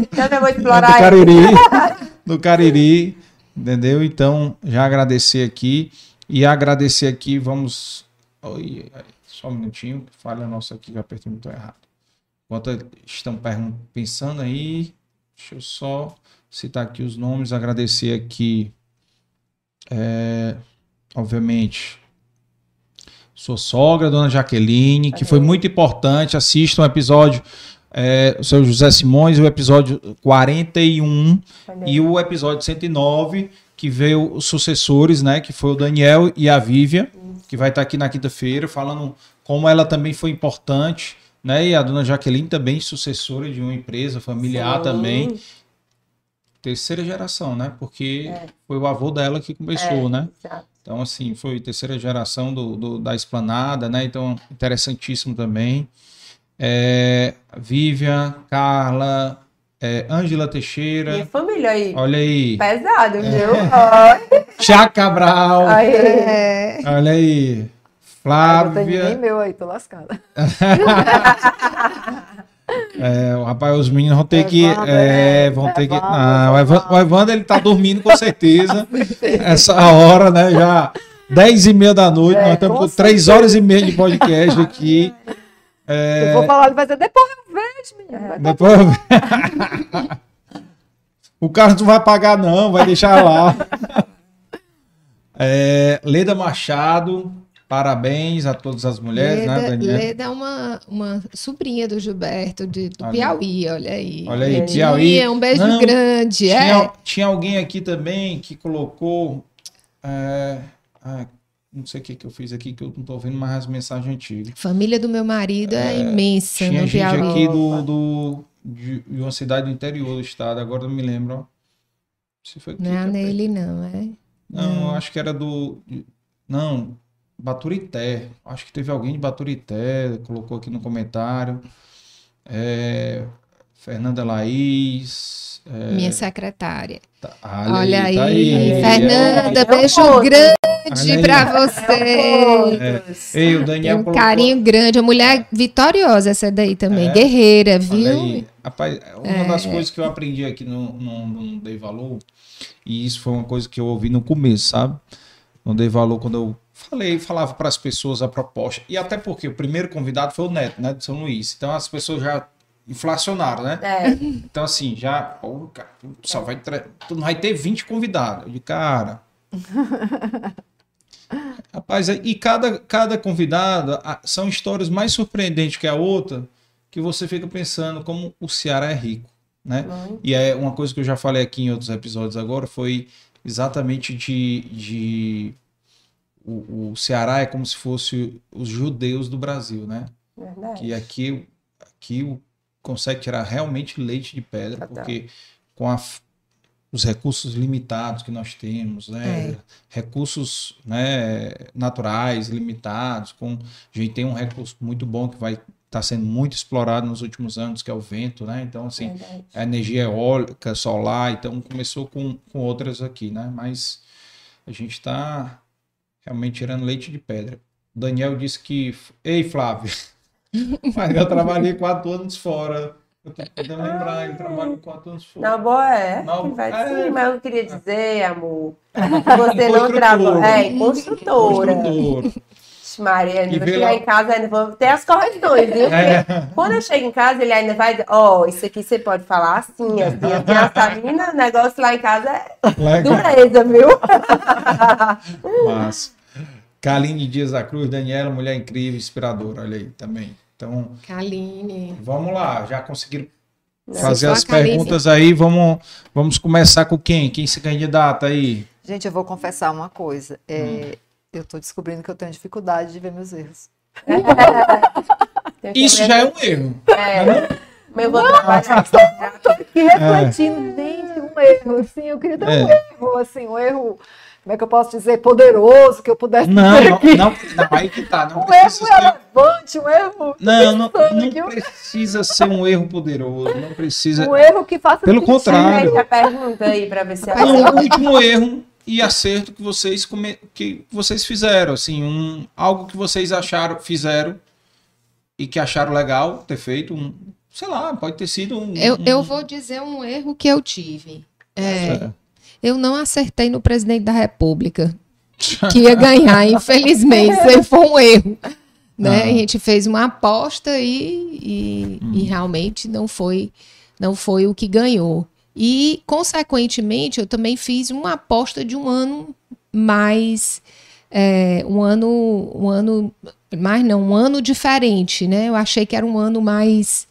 então eu vou explorar do Cariri, do Cariri, entendeu? Então, já agradecer aqui e agradecer aqui, vamos só um minutinho, falha nossa aqui, já apertei muito errado. Enquanto estão pensando aí, deixa eu só citar aqui os nomes, agradecer aqui, é, obviamente, sua sogra, dona Jaqueline, que foi muito importante. Assistam o episódio, é, o seu José Simões, o episódio 41 e o episódio 109, que veio os sucessores, né? Que foi o Daniel e a Vívia, que vai estar aqui na quinta-feira, falando como ela também foi importante. Né? E a dona Jaqueline também, sucessora de uma empresa familiar Sim. também terceira geração, né? Porque é. foi o avô dela que começou, é, né? Exato. Então, assim, foi terceira geração do, do, da esplanada, né? Então, interessantíssimo também. É, Vivian, Carla, é, Ângela Teixeira. Minha família aí. Olha aí. Pesado, é. viu? Chá Cabral. Aí. Olha aí. Flávia. Ai, não nem meu aí, tô lascada. É, rapaz, os meninos vão ter que. É, é, vão ter que. Não, o Evandro, o Evandro ele tá dormindo com certeza. essa hora, né? Já 10 e meia da noite, é, nós estamos com 3 horas e meia de podcast aqui. É... Eu vou falar, ele vai dizer, depois eu vejo, menino. Depois eu vejo. o carro não vai pagar, não, vai deixar lá. É, Leda Machado, Parabéns a todas as mulheres, né, Leda, né, Daniela? Leda é uma, uma sobrinha do Gilberto, de, do olha. Piauí, olha aí. Olha aí, Piauí. É um beijo Não, grande. Tinha, é. tinha alguém aqui também que colocou. É, ah, não sei o que, que eu fiz aqui, que eu não estou vendo mais as mensagens antigas. Família do meu marido é, é imensa tinha gente Piauí. aqui do, do, de uma cidade do interior do estado, agora não me lembro. Se foi não é nele, não, é? Não, não, acho que era do. Não, Baturité. Acho que teve alguém de Baturité, colocou aqui no comentário. É, Fernanda Laís. É, Minha secretária. Tá, olha, aí, tá aí. Fernanda, é, beijo grande para você. É. Ei, o Daniel um colocou... carinho grande. A mulher vitoriosa essa daí também. É. Guerreira, viu? Rapaz, uma das é. coisas que eu aprendi aqui no, no, no Dei Valor, e isso foi uma coisa que eu ouvi no começo, sabe? No Dei Valor, quando eu falei, falava para as pessoas a proposta. E até porque o primeiro convidado foi o Neto, né, de São Luís. Então as pessoas já inflacionaram, né? É. Então assim, já, pô, cara, só vai tu não vai ter 20 convidados. Eu de cara. Rapaz, e cada, cada convidado são histórias mais surpreendentes que a outra, que você fica pensando como o Ceará é rico, né? Uhum. E é uma coisa que eu já falei aqui em outros episódios agora foi exatamente de, de o, o Ceará é como se fosse os judeus do Brasil, né? Verdade. Que aqui, aqui consegue tirar realmente leite de pedra, porque com a, os recursos limitados que nós temos, né? É. recursos né, naturais limitados, com a gente tem um recurso muito bom que vai estar tá sendo muito explorado nos últimos anos, que é o vento, né? Então, assim, Verdade. a energia eólica, solar, então começou com, com outras aqui, né? Mas a gente está realmente tirando leite de pedra. O Daniel disse que. Ei, Flávio, mas eu trabalhei quatro anos fora. Eu tô tentando lembrar, ele trabalhou quatro anos fora. Não, boa é. Não, vai é, sim, mas eu queria dizer, amor, que você não trabalha. É, construtora. construtora. Maria, ainda vou chegar lá... em casa, ainda vou ter as correções, viu? É. Quando eu chego em casa, ele ainda vai ó, oh, isso aqui você pode falar assim, assim, assim, essa o negócio lá em casa é Legal. dureza, viu? Mas, Kaline Dias da Cruz, Daniela, mulher incrível, inspiradora, olha aí, também. Então, Kaline. Vamos lá, já conseguiram fazer as perguntas aí, vamos, vamos começar com quem? Quem se candidata aí? Gente, eu vou confessar uma coisa. É, hum. Eu estou descobrindo que eu tenho dificuldade de ver meus erros. Isso já é um erro. É. Né? Meu vou trabalhar. Estou aqui refletindo, é. gente, um erro. Assim, eu queria ter é. um erro, assim, um erro como é que eu posso dizer, poderoso, que eu pudesse não, não, não, não, aí que tá. Não um erro ser... relevante, um erro. Não, não, não precisa ser um erro poderoso, não precisa. Um erro que faça Pelo contrário. A pergunta aí para ver se é. Não, o último erro e acerto que vocês come... que vocês fizeram, assim, um algo que vocês acharam, fizeram e que acharam legal ter feito, um, sei lá, pode ter sido um. Eu, um... eu vou dizer um erro que eu tive. É, eu não acertei no presidente da República, que ia ganhar, infelizmente. Isso foi um erro. Né? Ah. A gente fez uma aposta e, e, hum. e, realmente não foi, não foi o que ganhou. E, consequentemente, eu também fiz uma aposta de um ano mais. É, um ano. Um ano. Mais não, um ano diferente, né? Eu achei que era um ano mais.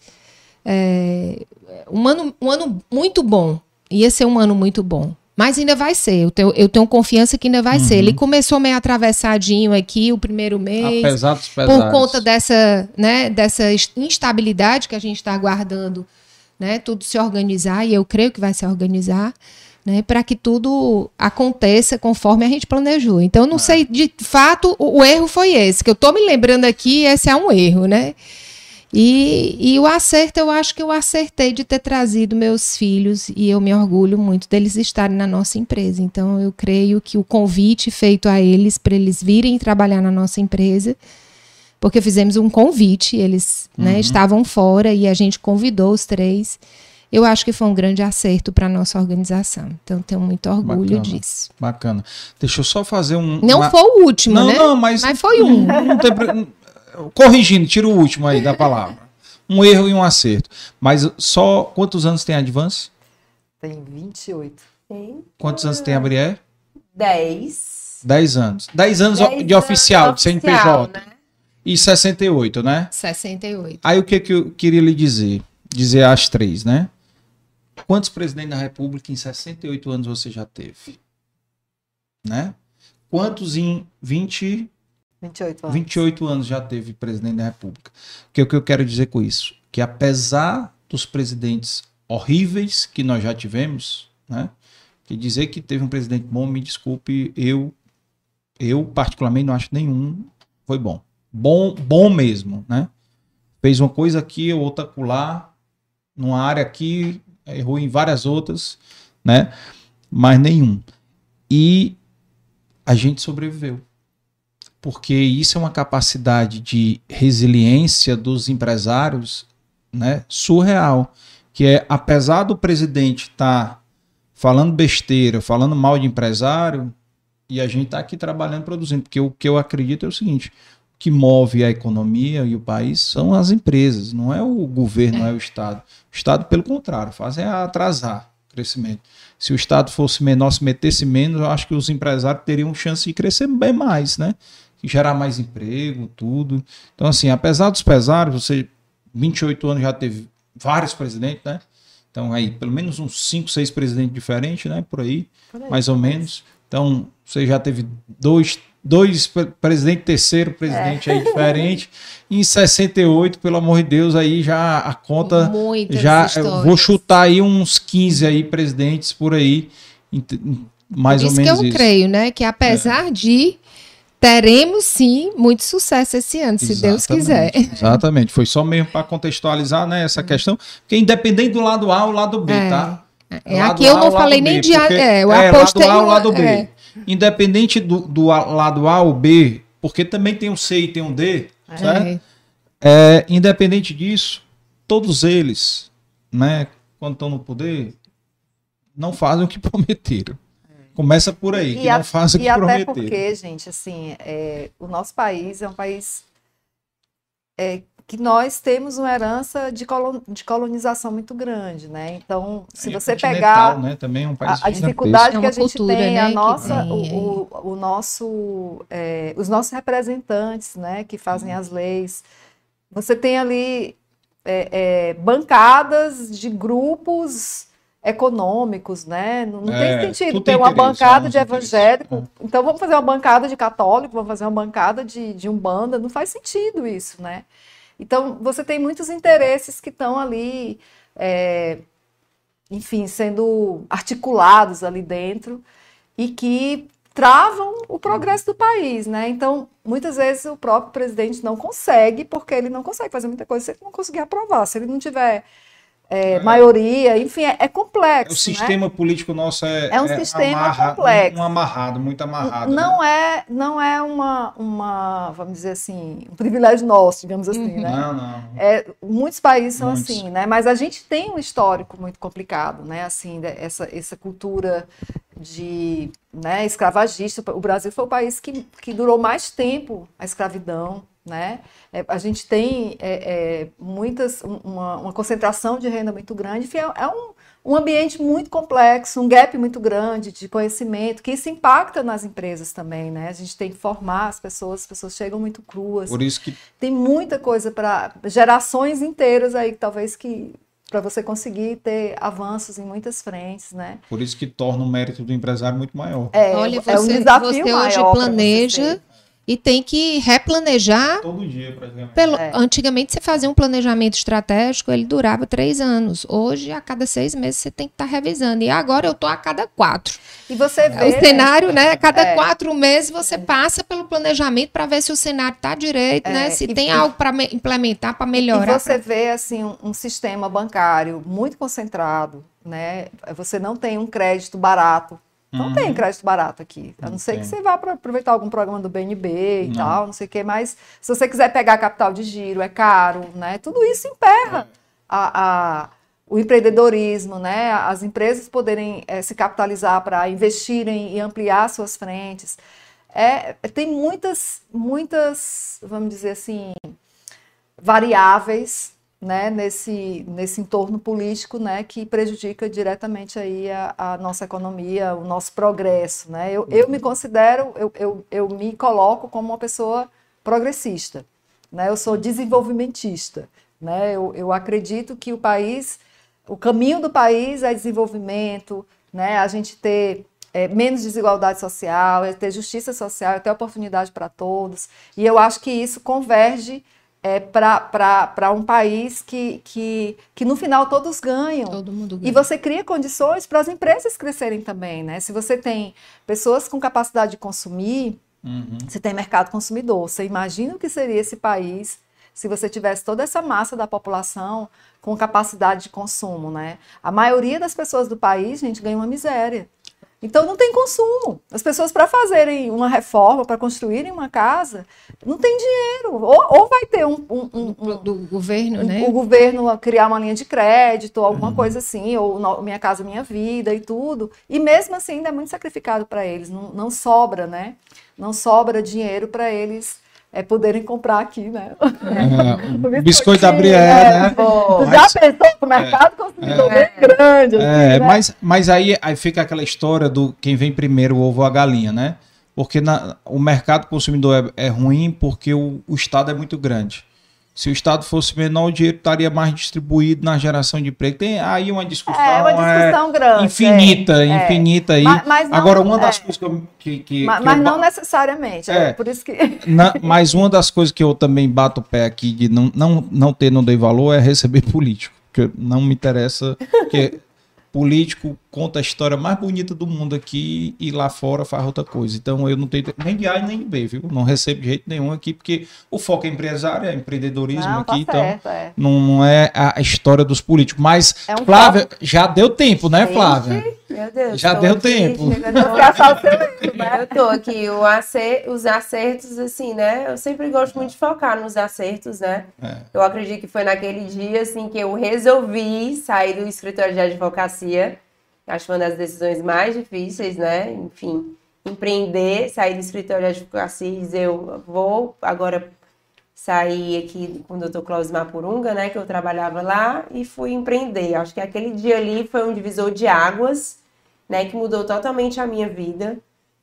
É, um, ano, um ano muito bom. Ia ser um ano muito bom. Mas ainda vai ser. Eu tenho, eu tenho confiança que ainda vai uhum. ser. Ele começou meio atravessadinho aqui o primeiro mês. Apesar dos pesares. Por conta dessa, né, dessa instabilidade que a gente está aguardando, né? Tudo se organizar, e eu creio que vai se organizar. Né, para que tudo aconteça conforme a gente planejou. Então, não é. sei, de fato, o, o, erro foi esse, que eu estou me lembrando aqui, esse é um erro, né? E, e o acerto, eu acho que eu acertei de ter trazido meus filhos e eu me orgulho muito deles estarem na nossa empresa. Então, eu creio que o convite feito a eles para eles virem trabalhar na nossa empresa, porque fizemos um convite, eles né, uhum. né, estavam fora e a gente convidou os três. Eu acho que foi um grande acerto para a nossa organização. Então, tenho muito orgulho bacana, disso. Bacana. Deixa eu só fazer um. Não uma... foi o último, não, né? Não, mas. Mas foi um. Tem, corrigindo, tira o último aí da palavra. Um erro e um acerto. Mas só quantos anos tem a Advance? Tem 28. Tem. Quantos anos tem a Brié? 10. 10 anos. 10 anos Dez de oficial, anos de CNPJ. Né? E 68, né? 68. Aí o que, que eu queria lhe dizer? Dizer as três, né? Quantos presidentes da República em 68 anos você já teve? Né? Quantos em 20 28 anos. 28 anos já teve presidente da República. O que, o que eu quero dizer com isso? Que apesar dos presidentes horríveis que nós já tivemos, né? Que dizer que teve um presidente bom, me desculpe, eu eu particularmente não acho nenhum foi bom. Bom, bom mesmo, né? Fez uma coisa aqui, outra lá, numa área aqui, errou em várias outras, né? Mas nenhum. E a gente sobreviveu porque isso é uma capacidade de resiliência dos empresários né, surreal. Que é, apesar do presidente estar tá falando besteira, falando mal de empresário, e a gente está aqui trabalhando, produzindo. Porque o que eu acredito é o seguinte: que move a economia e o país são as empresas, não é o governo, não é o Estado. O Estado, pelo contrário, fazem atrasar o crescimento. Se o Estado fosse menor, se metesse menos, eu acho que os empresários teriam chance de crescer bem mais, né? gerar mais emprego, tudo. Então, assim, apesar dos pesares, você, 28 anos já teve vários presidentes, né? Então, aí, pelo menos uns 5, 6 presidentes diferentes, né? Por aí, Por aí mais ou menos. Então, você já teve dois, dois presidente, terceiro presidente é. aí diferente. em 68, pelo amor de Deus, aí já a conta Muitas já vou chutar aí uns 15 aí presidentes por aí, mais ou menos isso. que eu isso. creio, né, que apesar é. de teremos sim muito sucesso esse ano, se Deus quiser. Exatamente. Foi só mesmo para contextualizar né, essa questão, porque independente do lado A ou lado B, é. tá? É, aqui eu não falei nem de A, é, eu é, apostei lado A ou lado B. É. Independente do, do lado A ou B, porque também tem um C e tem um D, é. certo? É, independente disso, todos eles, né, quando estão no poder, não fazem o que prometeram. Começa por aí, e que a, não faça o que E até porque, gente, assim, é, o nosso país é um país é, que nós temos uma herança de, colon, de colonização muito grande, né? Então, se é, você pegar né? Também é um país a, a dificuldade é que a gente cultura, tem, né? a nossa, tem, o, o, o, nosso, é, os nossos representantes, né, que fazem as leis, você tem ali é, bancadas de grupos econômicos, né? Não, não é, tem sentido ter uma bancada de evangélico. É. Então vamos fazer uma bancada de católico, vamos fazer uma bancada de, de umbanda. Não faz sentido isso, né? Então você tem muitos interesses que estão ali, é, enfim, sendo articulados ali dentro e que travam o progresso do país, né? Então, muitas vezes o próprio presidente não consegue, porque ele não consegue fazer muita coisa se ele não conseguir aprovar. Se ele não tiver é, é. maioria, enfim, é, é complexo. O sistema né? político nosso é, é um é sistema amarra, complexo. Um, um, amarrado, muito amarrado. Não né? é, não é uma, uma, vamos dizer assim, um privilégio nosso, digamos assim, uhum. né? Não, não. É, muitos países são muitos. assim, né? Mas a gente tem um histórico muito complicado, né? Assim, essa, essa cultura de né, escravagista. O Brasil foi o país que, que durou mais tempo a escravidão, né? É, a gente tem é, é, muitas, uma, uma, concentração de renda muito grande, enfim, é, é, um, um ambiente muito complexo, um gap muito grande de conhecimento, que isso impacta nas empresas também, né? A gente tem que formar as pessoas, as pessoas chegam muito cruas. Por isso que tem muita coisa para gerações inteiras aí, talvez que para você conseguir ter avanços em muitas frentes, né? Por isso que torna o mérito do empresário muito maior. É, Olha, você, é um desafio você hoje planeja e tem que replanejar. Todo dia, praticamente. Pelo, é. Antigamente, você fazia um planejamento estratégico, ele durava três anos. Hoje, a cada seis meses, você tem que estar tá revisando. E agora eu estou a cada quatro. E você vê. O cenário, né? A cada é. quatro meses, você é. passa pelo planejamento para ver se o cenário está direito, né? É. Se e, tem e, algo para implementar, para melhorar. E você pra... vê, assim, um, um sistema bancário muito concentrado, né? Você não tem um crédito barato não uhum. tem crédito barato aqui. A não, ser que você vá para aproveitar algum programa do BNB e não. tal, não sei o quê, mas se você quiser pegar capital de giro, é caro, né? Tudo isso emperra é. a, a, o empreendedorismo, né? As empresas poderem é, se capitalizar para investirem e ampliar suas frentes. É, tem muitas, muitas, vamos dizer assim, variáveis né, nesse, nesse entorno político né, que prejudica diretamente aí a, a nossa economia, o nosso progresso. Né? Eu, eu me considero, eu, eu, eu me coloco como uma pessoa progressista. Né? Eu sou desenvolvimentista. Né? Eu, eu acredito que o país, o caminho do país é desenvolvimento, né? a gente ter é, menos desigualdade social, é ter justiça social, é ter oportunidade para todos. E eu acho que isso converge é, para um país que, que, que no final todos ganham. Todo mundo ganha. E você cria condições para as empresas crescerem também, né? Se você tem pessoas com capacidade de consumir, uhum. você tem mercado consumidor. Você imagina o que seria esse país se você tivesse toda essa massa da população com capacidade de consumo, né? A maioria das pessoas do país, gente, ganha uma miséria. Então não tem consumo. As pessoas para fazerem uma reforma, para construírem uma casa, não tem dinheiro. Ou, ou vai ter um, um, um, um do governo, né? O governo criar uma linha de crédito, alguma uhum. coisa assim, ou no, Minha Casa Minha Vida e tudo. E mesmo assim ainda é muito sacrificado para eles. Não, não sobra, né? Não sobra dinheiro para eles é poderem comprar aqui, né? É, biscoito da Brié, é, né? Pô, mas, já pensou que o mercado é, consumidor é, bem grande. Assim, é, né? mas, mas aí, aí fica aquela história do quem vem primeiro, o ovo ou a galinha, né? Porque na, o mercado consumidor é, é ruim porque o, o Estado é muito grande. Se o Estado fosse menor, o dinheiro estaria mais distribuído na geração de emprego. Tem aí uma discussão, é, uma discussão é, grande, infinita, é, infinita aí. Mas, mas não, Agora, uma das é. coisas que, eu, que, que, mas, que mas eu, não necessariamente, é, por isso que. Na, mas uma das coisas que eu também bato o pé aqui de não, não, não ter, não dei valor é receber político. Porque não me interessa. Porque político conta a história mais bonita do mundo aqui e lá fora faz outra coisa. Então eu não tenho nem de A nem de B, viu? Não recebo de jeito nenhum aqui, porque o foco é empresário, é empreendedorismo não, aqui, tá então certo, é. Não, é a história dos políticos. Mas, é um Flávia, foco... já deu tempo, né, Flávia? Meu Deus. Já deu tempo. Eu tô aqui, o acer, os acertos, assim, né? Eu sempre gosto muito de focar nos acertos, né? É. Eu acredito que foi naquele dia, assim, que eu resolvi sair do escritório de advocacia acho que uma das decisões mais difíceis, né? Enfim, empreender, sair do escritório de advocacia e dizer, eu vou agora sair aqui com o doutor Klaus Mapurunga, né, que eu trabalhava lá, e fui empreender. Acho que aquele dia ali foi um divisor de águas, né, que mudou totalmente a minha vida.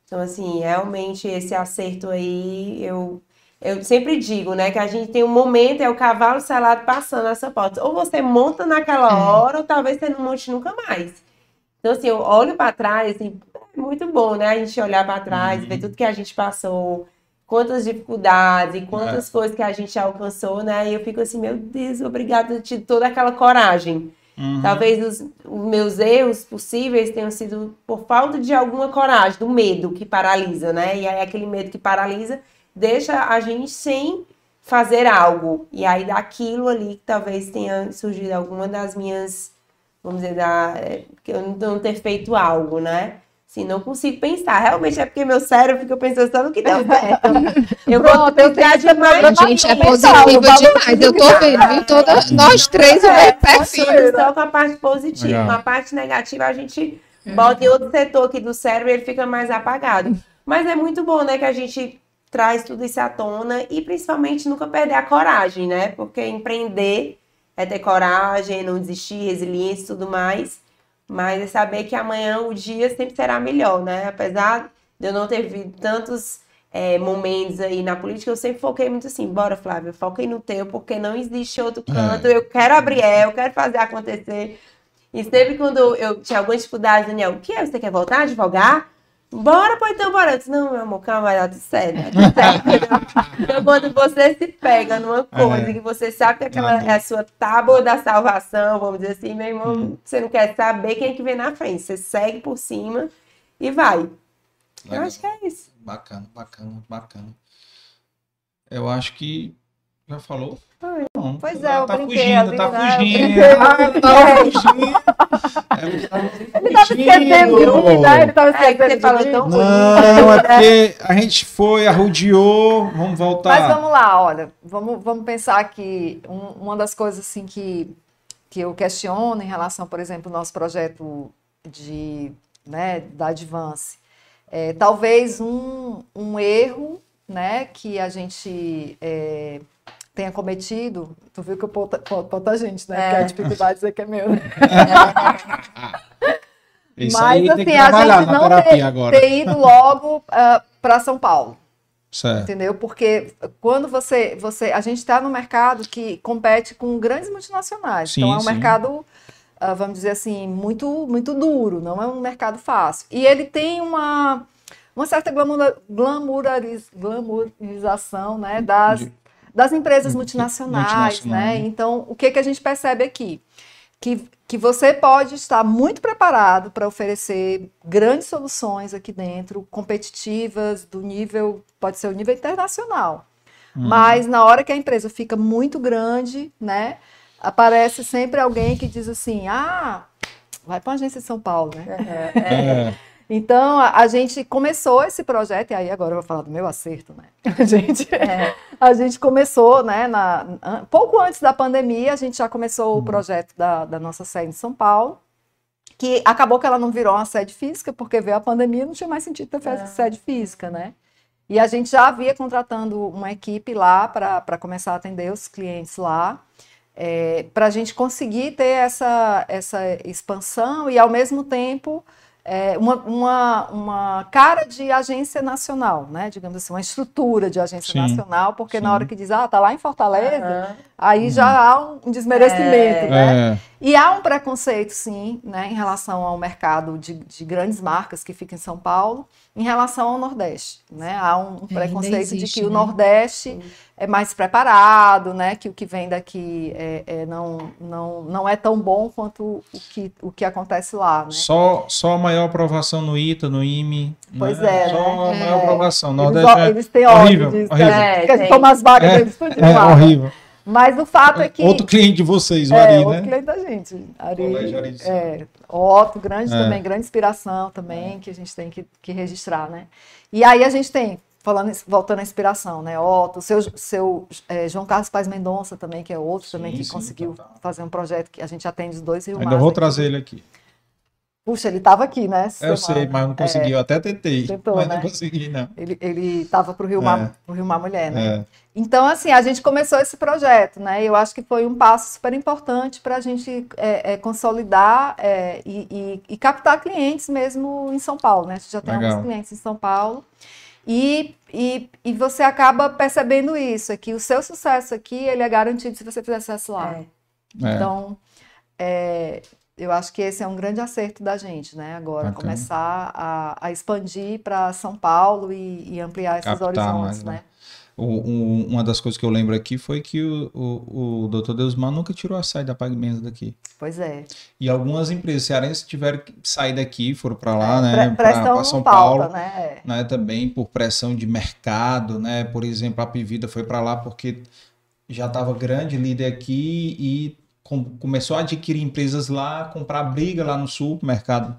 Então, assim, realmente esse acerto aí, eu, eu sempre digo, né, que a gente tem um momento, é o cavalo selado passando essa porta. Ou você monta naquela é. hora, ou talvez você não monte nunca mais. Então, assim, eu olho para trás, assim, é muito bom, né? A gente olhar para trás, uhum. ver tudo que a gente passou, quantas dificuldades e quantas é. coisas que a gente alcançou, né? E eu fico assim, meu Deus, obrigada ter toda aquela coragem. Uhum. Talvez os, os, meus erros possíveis tenham sido por falta de alguma coragem, do medo que paralisa, né? E aí aquele medo que paralisa deixa a gente sem fazer algo. E aí daquilo ali que talvez tenha surgido alguma das minhas, vamos dizer, da, é, que eu não ter feito algo, né? Assim, não consigo pensar. Realmente é porque meu cérebro fica pensando só no que deu certo. Eu vou tentar demais. Gente, é positivo demais. Eu tô vendo, viu? Toda, nós três, é, perfil. Só com a parte positiva. Legal. A parte negativa a gente bota em outro setor aqui do cérebro e ele fica mais apagado. Mas é muito bom, né, que a gente traz tudo isso à tona e principalmente nunca perder a coragem, né? Porque empreender é ter coragem, não desistir, resiliência e tudo mais. Mas é saber que amanhã o dia sempre será melhor, né? Apesar de eu não ter visto tantos é, momentos aí na política, eu sempre foquei muito assim, bora Flávia, foquei no teu, porque não existe outro é. canto, é. eu quero abrir, eu quero fazer acontecer. E sempre quando eu tinha alguma dificuldade, Daniel, o que é? Você quer voltar a advogar? Bora, pô, então bora. Eu disse, não, meu amor, calma, certo. Tudo certo. então, quando você se pega numa coisa é. que você sabe que aquela é a sua tábua da salvação, vamos dizer assim, meu irmão, hum. você não quer saber quem é que vem na frente. Você segue por cima e vai. Legal. Eu acho que é isso. Bacana, bacana, bacana. Eu acho que já falou? Não, pois é, eu tá brinquei. Fugindo, tá fugindo, tá, tá fugindo. Ele tava esquecendo de mim, né? Ele tava esquecendo é, de mim. Tão não, é porque a gente foi, arrodeou, vamos voltar. Mas vamos lá, olha, vamos, vamos pensar que um, uma das coisas assim que, que eu questiono em relação, por exemplo, ao nosso projeto de, né, da Advance, é, talvez um, um erro né, que a gente... É, tenha cometido, tu viu que eu boto a gente, né? É. Porque a dificuldade dizer que é meu. Né? Isso Mas aí assim, tem que a gente não ter, agora. ter ido logo uh, ah, para São Paulo. Certo. Entendeu? Porque quando você, você. A gente está no mercado que compete com grandes multinacionais. Sim, então é um sim. mercado, uh, vamos dizer assim, muito, muito duro, não é um mercado fácil. E ele tem uma, uma certa glamour, glamourização né, das, das empresas multinacionais, né? Então, o que, que a gente percebe aqui? Que, que você pode estar muito preparado para oferecer grandes soluções aqui dentro, competitivas, do nível, pode ser o nível internacional. Uhum. Mas na hora que a empresa fica muito grande, né? Aparece sempre alguém que diz assim: ah, vai para a agência de São Paulo, né? É. é. Então, a, a, gente começou esse projeto, e aí agora eu vou falar do meu acerto, né? A gente, é. a gente começou, né, na, pouco antes da pandemia, a gente já começou o projeto da, da nossa sede em São Paulo, que acabou que ela não virou uma sede física, porque veio a pandemia e não tinha mais sentido ter é. sede física, né? E a gente já havia contratando uma equipe lá para começar a atender os clientes lá, é, para a gente conseguir ter essa, essa expansão e, ao mesmo tempo, é, uma, uma, uma, cara de agência nacional, né? Digamos assim, uma estrutura de agência sim, nacional, porque sim. na hora que diz, ah, tá lá em Fortaleza, uhum. Aí uhum. já há um desmerecimento, é. né? É. E há um preconceito, sim, né, em relação ao mercado de, de grandes marcas que fica em São Paulo, em relação ao Nordeste, né? Há um preconceito existe, de que né? o Nordeste é mais preparado, né? Que o que vem daqui é, é, não, não, não é tão bom quanto o que, o que acontece lá, né? Só, só a maior aprovação no ITA, no IME. Pois né? é. Só né? a maior aprovação. Nordeste eles, é eles têm horrível, disso, horrível. É, é, tomam as vagas é, deles tudo é, horrível. Mas o fato é que. Outro cliente de vocês, o é, Ari, né? Outro cliente da gente. Ari, Ari é, Otto, grande é. também, grande inspiração também, que a gente tem que, que registrar, né? E aí a gente tem falando, voltando à inspiração, né? Otto, seu, seu é, João Carlos Paz Mendonça também, que é outro sim, também que sim, conseguiu total. fazer um projeto que a gente atende os dois Rio Ainda vou trazer ele aqui. Puxa, ele estava aqui, né? Eu sei, mas não consegui. É, eu até tentei, tentou, mas né? não consegui, não. Ele estava para o Rio, Mar, é. Rio Mar Mulher, né? É. Então, assim, a gente começou esse projeto, né? Eu acho que foi um passo super importante para a gente é, é, consolidar é, e, e, e, captar clientes mesmo em São Paulo, né? A gente já tem Legal. alguns clientes em São Paulo. E, e, e você acaba percebendo isso, é que o seu sucesso aqui, ele é garantido se você fizer sucesso lá. É. Então, é, eu acho que esse é um grande acerto da gente, né? Agora, Bacana. começar a, a expandir para São Paulo e, e ampliar esses Captar horizontes, mais, né? né? O, um, uma das coisas que eu lembro aqui foi que o, o, o Dr. Deusmar nunca tirou a saída da PagMenos daqui. Pois é. E algumas empresas cearenses tiveram que sair daqui, foram para lá, né? Para São Paulo, pauta, né? né? Também por pressão de mercado, né? Por exemplo, a Pivida foi para lá porque já estava grande líder aqui e com, começou a adquirir empresas lá, comprar briga lá no sul, mercado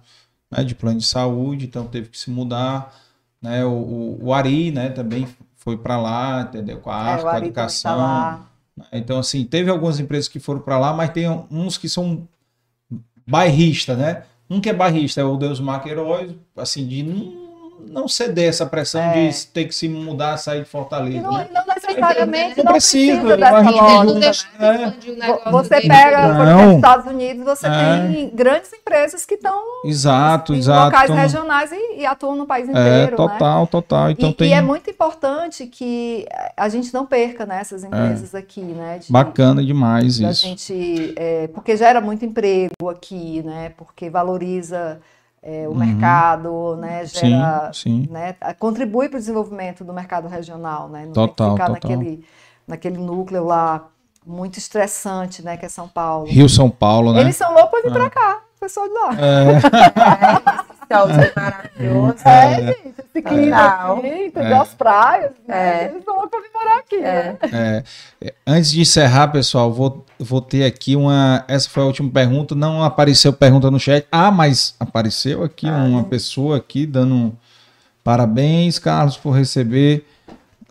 né, de plano de saúde, então teve que se mudar. Né, o, o, o Ari né, também foi para lá, entendeu? Com a arte, é, com a educação. Tá então, assim, teve algumas empresas que foram para lá, mas tem uns que são bairristas, né? Um que é bairrista é o Deus Marca Heróis, assim, de não ceder essa pressão é. de ter que se mudar, sair de Fortaleza. não, né? não necessariamente não precisa, precisa dessa lógica. Né? Você pega, por exemplo, Estados Unidos, você é. tem grandes empresas que estão exato, em exato, locais regionais e, e, atuam no país é, inteiro. É, total, né? total. Então e, tem... e é muito importante que a gente não perca né, essas é. empresas aqui, né? De, Bacana demais isso. Gente, é, porque gera muito emprego aqui, né? Porque valoriza é, o uhum. mercado, né, gera, sim, sim. Né, contribui para o desenvolvimento do mercado regional, né, não total, ficar total. naquele, naquele núcleo lá muito estressante, né, que é São Paulo. Rio São Paulo, né? Eles são loucos para vir é. para cá, pessoal de lá. É. é maravilhoso. É, é, gente, esse clima aqui, entendeu? É. As praias, né? Eles são loucos para vir morar aqui, né? É. Antes de encerrar, pessoal, vou vou ter aqui uma. Essa foi a última pergunta. Não apareceu pergunta no chat. Ah, mas apareceu aqui ah, uma é. pessoa aqui dando um parabéns, Carlos, por receber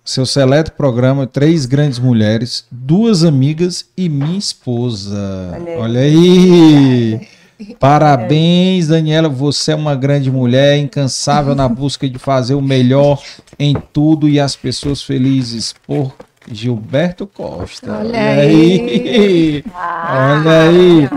seu seleto programa Três Grandes Mulheres, Duas Amigas e Minha Esposa. Olha, Olha aí! Parabéns, Daniela. Você é uma grande mulher, incansável na busca de fazer o melhor em tudo e as pessoas felizes. Por Gilberto Costa. Olha aí. Ah, Olha aí.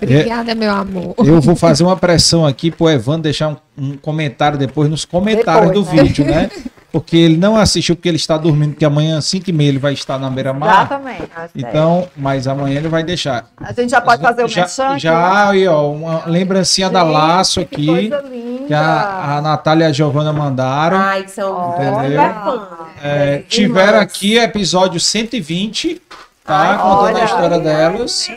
Obrigada, meu amor. Eu vou fazer uma pressão aqui pro Evandro deixar um, um comentário depois nos comentários depois, do né? vídeo, né? Porque ele não assistiu porque ele está dormindo, porque amanhã, 5 e meia, ele vai estar na beira-mar. Exatamente. Então, mas amanhã ele vai deixar. A gente já pode fazer o já, merchan Já, aí, ó, uma lembrancinha gente, da Laço aqui. Que coisa linda. Que a, a Natália e a Giovana mandaram. Ai, que são entendeu? É, tiveram aqui episódio 120 tá? Ai, Contando olha, a história delas.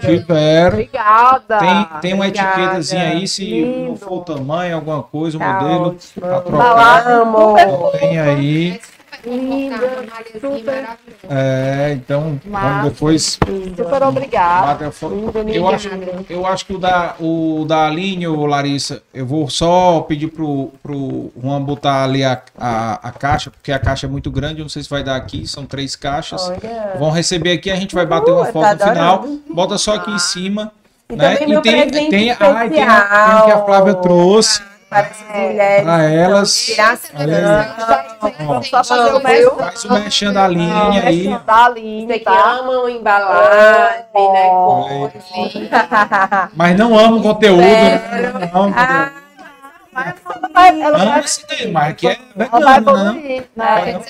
Tiveram. Obrigada. Tem, tem uma etiquetazinha aí, se Lindo. não for o tamanho, alguma coisa, o tá modelo. Ótimo. Pra trocar. Tem aí. Linda, super. É, então vamos depois. Super obrigada. Eu acho, eu acho que o da, o da Aline, Larissa, eu vou só pedir pro, pro Juan botar ali a, a, a caixa, porque a caixa é muito grande, eu não sei se vai dar aqui, são três caixas. Olha. Vão receber aqui, a gente vai bater uma uh, foto tá no final. Bota só aqui em cima. E né? e tem, tem, tem, ai, tem, a, tem que a Flávia trouxe para essas mulheres. Para elas. Só fazer o meu. Faz o mexendo da linha aí. Da linha. Que amam embalagem, né? Mas não amo conteúdo. Não amo conteúdo vai, ela vai, mas que é vegano, né? né?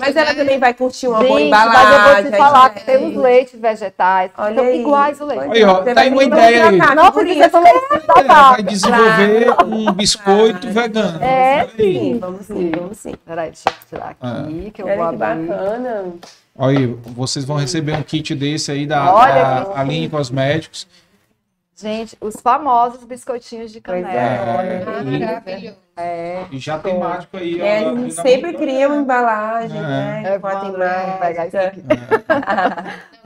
Mas ela também vai curtir uma Gente, boa embalagem. Mas eu vou te falar que tem os leites vegetais. Olha aí. iguais o leite. Aí, ó, tá aí uma ideia aí. Não, porque você falou é, Vai desenvolver um biscoito vegano. É, sim. Vamos sim, vamos sim. Peraí, deixa eu tirar aqui, ah. que eu vou abrir. bacana. Olha aí, vocês vão receber um kit desse aí da, Olha da Aline Cosméticos. Gente, os famosos biscoitinhos de canela. É, maravilhoso. É, e já tem mágico aí. É, a gente sempre cria uma embalagem, é. né? É, com a temática. É.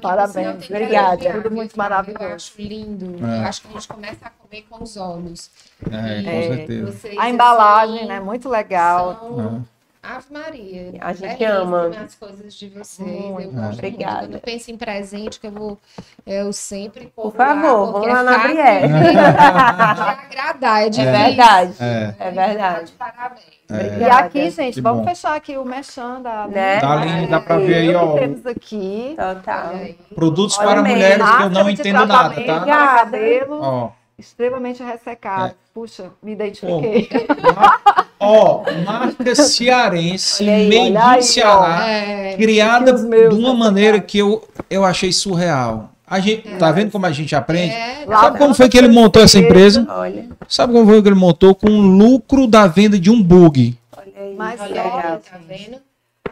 Parabéns, obrigada. Tudo muito maravilhoso. Eu acho lindo. É. Eu acho que a gente começa a comer com os olhos. É, com é, certeza. a embalagem, assim, né? Muito legal. São... Ave Maria. A gente ama. as coisas de vocês. eu gosto Obrigada. Muito. Quando penso em presente, que eu vou. Eu sempre Por favor, vamos lá na Brielle. agradar, é de é, verdade. É, é verdade. Parabéns. É. E aqui, gente, que vamos bom. fechar aqui o merchan da. Né? Tá lindo, dá pra ver aí, ó. Temos aqui. Total. Produtos Olha para mulheres que eu não entendo nada, tá? Cabelo. Ó extremamente ressecado. Puxa, me identifiquei. Ó, oh, marca cearense, meio de Ceará, é, criada de uma maneira que eu, eu achei surreal. A gente, é, tá vendo como a gente aprende? É, Sabe como foi que ele montou essa empresa? Olha. Sabe como foi que ele montou? Com o lucro da venda de um bug. Olha aí, Mas olha, tá vendo?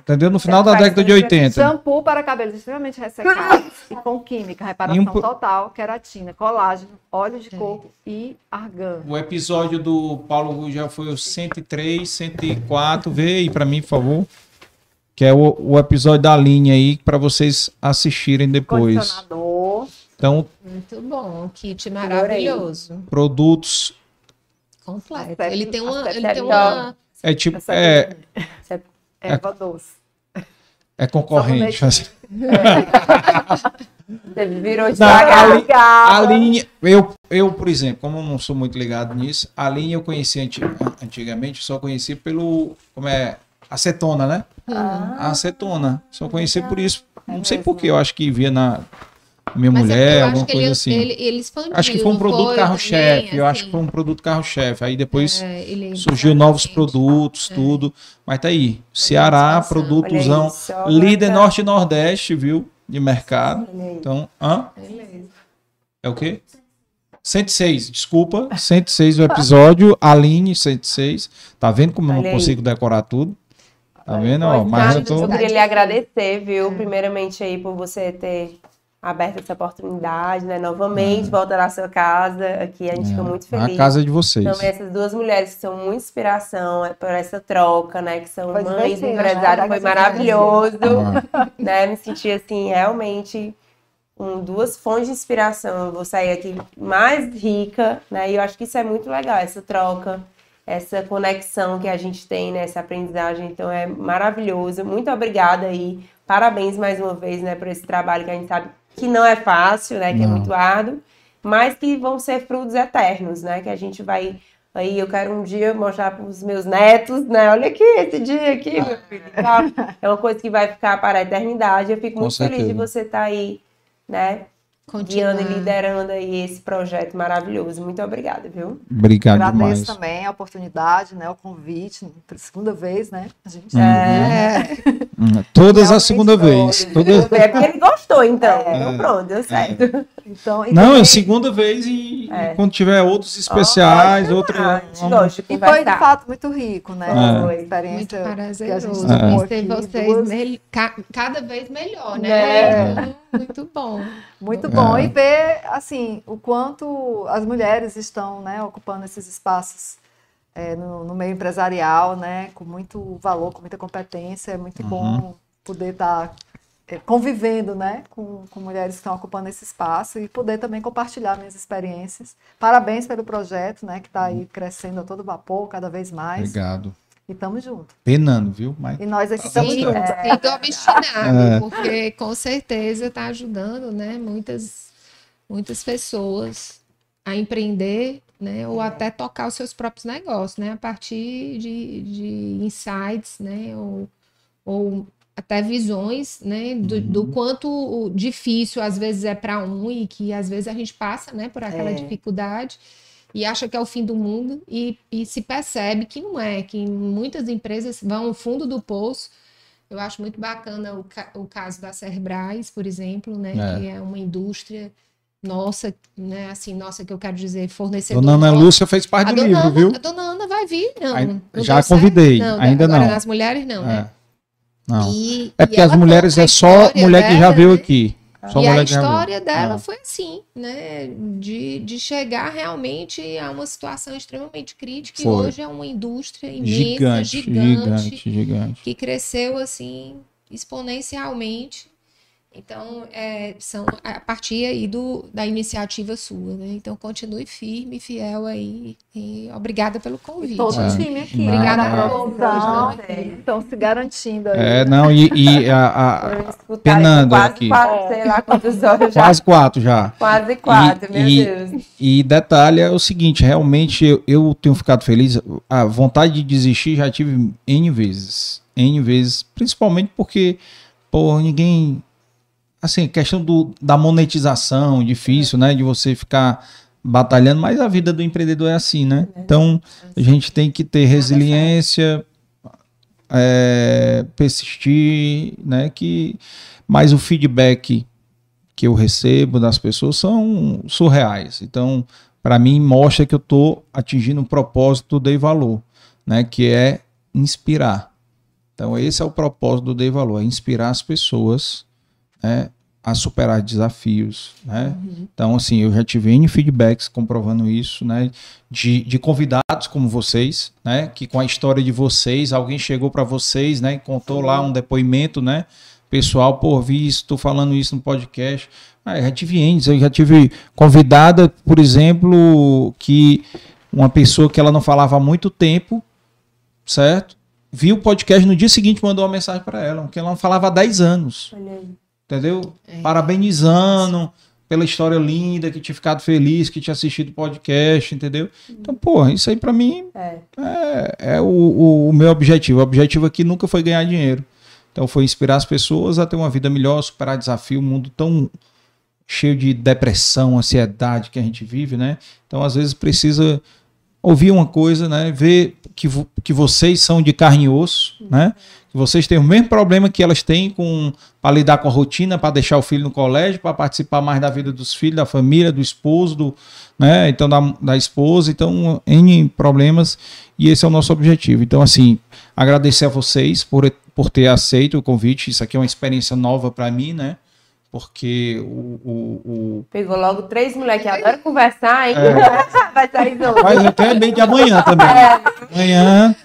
Entendeu? No final da década de 80. Shampoo para cabelos extremamente ressecados e com química, reparação um... total, queratina, colágeno, óleo de coco e argan. O episódio do Paulo já foi o 103, 104. Vê aí para mim, por favor. Que é o, o episódio da linha aí para vocês assistirem depois. Condicionador. Então, muito bom, kit maravilhoso. Produtos completo. Ele tem uma, ele tem uma é tipo é, é Erva é, doce. É concorrente. É. virou devagar. A, linha, eu, eu, por exemplo, como eu não sou muito ligado nisso, a linha eu conheci antigamente, só conheci pelo. Como é? Acetona, né? Ah, a acetona. Só conheci por isso. Não sei porquê, eu acho que via na minha Mas é mulher, é alguma coisa ele, assim. Ele, ele expandiu, acho que foi um produto carro-chefe. Assim. Eu acho que foi um produto carro-chefe. Aí depois é, surgiu novos produtos, é. tudo. Mas tá aí. Ceará, produtozão. líder norte e nordeste, viu? De mercado. Então, hã? É o quê? 106, desculpa. 106 o episódio. Aline, 106. Tá vendo como eu não consigo decorar tudo? Tá vendo? Ó, mas eu, tô... eu queria lhe agradecer, viu? Primeiramente aí por você ter aberta essa oportunidade, né? Novamente, é. voltar à sua casa. Aqui a gente é. fica muito feliz. A casa de vocês. Então, essas duas mulheres que são muito inspiração é por essa troca, né? Que são pois mães do empresário, foi maravilhoso. né? Me senti assim, realmente com duas fontes de inspiração. Eu vou sair aqui mais rica, né? E eu acho que isso é muito legal, essa troca, essa conexão que a gente tem nessa né? aprendizagem. Então é maravilhoso. Muito obrigada aí. Parabéns mais uma vez, né, por esse trabalho que a gente sabe que não é fácil, né? Que não. é muito árduo, mas que vão ser frutos eternos, né? Que a gente vai. Aí eu quero um dia mostrar para os meus netos, né? Olha aqui, esse dia aqui, meu filho. É uma coisa que vai ficar para a eternidade. Eu fico muito feliz de você estar tá aí, né? Continuando e liderando aí esse projeto maravilhoso. Muito obrigada, viu? Obrigado Agradeço demais. também a oportunidade, né, o convite, pela segunda vez, né? A gente... Uhum. É... Uhum. Todas a segunda vez. Todas... É porque ele gostou, então. É. Então pronto, deu certo. É. Então, e Não, também... é segunda vez e, é. quando tiver outros especiais, oh, outra... Vamos... E foi, de fato, muito rico, né? É. Foi experiência muito prazeroso. Que a gente ter vocês duas... cada vez melhor, né? É. Muito bom. Muito bom. É. E ver, assim, o quanto as mulheres estão né, ocupando esses espaços é, no, no, meio empresarial, né? Com muito valor, com muita competência. É muito uhum. bom poder estar tá, é, convivendo, né? Com, com mulheres que estão ocupando esse espaço e poder também compartilhar minhas experiências. Parabéns pelo projeto, né? Que está aí crescendo a todo vapor, cada vez mais. Obrigado. E estamos juntos. Penando, viu? Mas... E nós aqui estamos juntos. É. Fica obstinado, é. porque com certeza está ajudando, né? Muitas, muitas pessoas a empreender, né? Ou até tocar os seus próprios negócios, né? A partir de, de insights, né? Ou, ou até visões, né? Do, uhum. do quanto difícil às vezes é para um e que às vezes a gente passa, né? Por aquela é. dificuldade e acha que é o fim do mundo e, e se percebe que não é, que muitas empresas vão ao fundo do poço. Eu acho muito bacana o, ca o caso da Cerbrais, por exemplo, né, é. que é uma indústria nossa, né, assim, nossa, que eu quero dizer, fornecedor. Dona Ana Lúcia fez parte a do livro, Ana, viu? A dona Ana vai vir, não. Aí, não já convidei, não, ainda não. As mulheres não, né? é. né? Não. E, é porque as mulheres é só mulher que já veio né? aqui. Só e a história dela ah. foi assim, né? De, de chegar realmente a uma situação extremamente crítica foi. e hoje é uma indústria imensa, gigante, gigante, gigante, gigante. que cresceu assim exponencialmente então, é, são a partir aí do, da iniciativa sua, né? Então, continue firme, fiel aí. E obrigada pelo convite. todo o time aqui. Obrigada pela produção. Estão se garantindo aí. É, não, e, e a, a penando quase aqui. Quatro, sei lá quantos horas já. Quase quatro já. Quase quatro, e, meu e, Deus. E detalhe é o seguinte, realmente eu, eu tenho ficado feliz. A vontade de desistir já tive N vezes. N vezes, principalmente porque, pô, ninguém assim, questão do, da monetização, difícil, né? De você ficar batalhando, mas a vida do empreendedor é assim, né? É. Então, a gente tem que ter resiliência, é, persistir, né? Que, mas o feedback que eu recebo das pessoas são surreais. Então, para mim, mostra que eu estou atingindo um propósito do Dei Valor, né? que é inspirar. Então, esse é o propósito do Dei Valor, é inspirar as pessoas né, a superar desafios, né? Uhum. Então, assim, eu já tive N feedbacks comprovando isso, né? De, de convidados como vocês, né? Que com a história de vocês, alguém chegou para vocês, né? E contou uhum. lá um depoimento, né? Pessoal, por visto, estou falando isso no podcast. Ah, eu já tive N, eu já tive convidada, por exemplo, que uma pessoa que ela não falava há muito tempo, certo? Viu o podcast no dia seguinte mandou uma mensagem para ela, que ela não falava há 10 anos. Olha aí entendeu? É. Parabenizando pela história linda, que tinha ficado feliz, que tinha assistido o podcast, entendeu? Então, pô, isso aí para mim é, é, é o, o, o, meu objetivo. O objetivo aqui nunca foi ganhar dinheiro. Então, foi inspirar as pessoas a ter uma vida melhor, superar desafio, um mundo tão cheio de depressão, ansiedade que a gente vive, né? Então, às vezes, precisa ouvir uma coisa, né? Ver que, que vocês são de carne e osso, né? que vocês têm o mesmo problema que elas têm com para lidar com a rotina, para deixar o filho no colégio, para participar mais da vida dos filhos, da família, do esposo, do, né, então da, da esposa, então N problemas e esse é o nosso objetivo. Então assim, agradecer a vocês por, por ter aceito o convite, isso aqui é uma experiência nova para mim, né? Porque o, o, o, Pegou logo três mulheres que adoram conversar, hein? É. Vai sair Mas até bem de amanhã também. É. Amanhã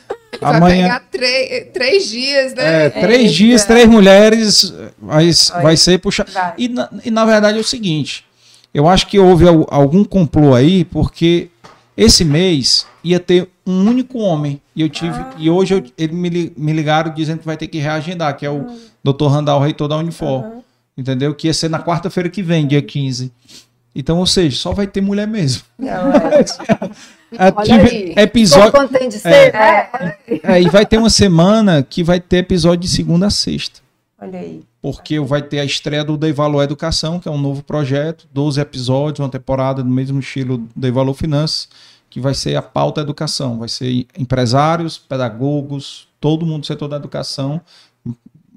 Vai Amanhã... pegar três, três dias, né? É, três é, dias, é. três mulheres, mas vai ser puxar. E, na, e na verdade é o seguinte: eu acho que houve algum complô aí, porque esse mês ia ter um único homem. E eu tive. Ah. E hoje eu, ele me, me ligaram dizendo que vai ter que reagendar, que é o uhum. Dr. Randall, reitor da Unifor. Uhum. Entendeu? Que ia ser na quarta-feira que vem, dia 15. Então, ou seja, só vai ter mulher mesmo. Não, é. é episódio. Quanto tem de ser, é, né? é, e vai ter uma semana que vai ter episódio de segunda a sexta. Olha aí. Porque vai ter a estreia do Dei Valor Educação, que é um novo projeto, 12 episódios, uma temporada do mesmo estilo do Dei Valor Finanças, que vai ser a pauta educação. Vai ser empresários, pedagogos, todo mundo do setor da educação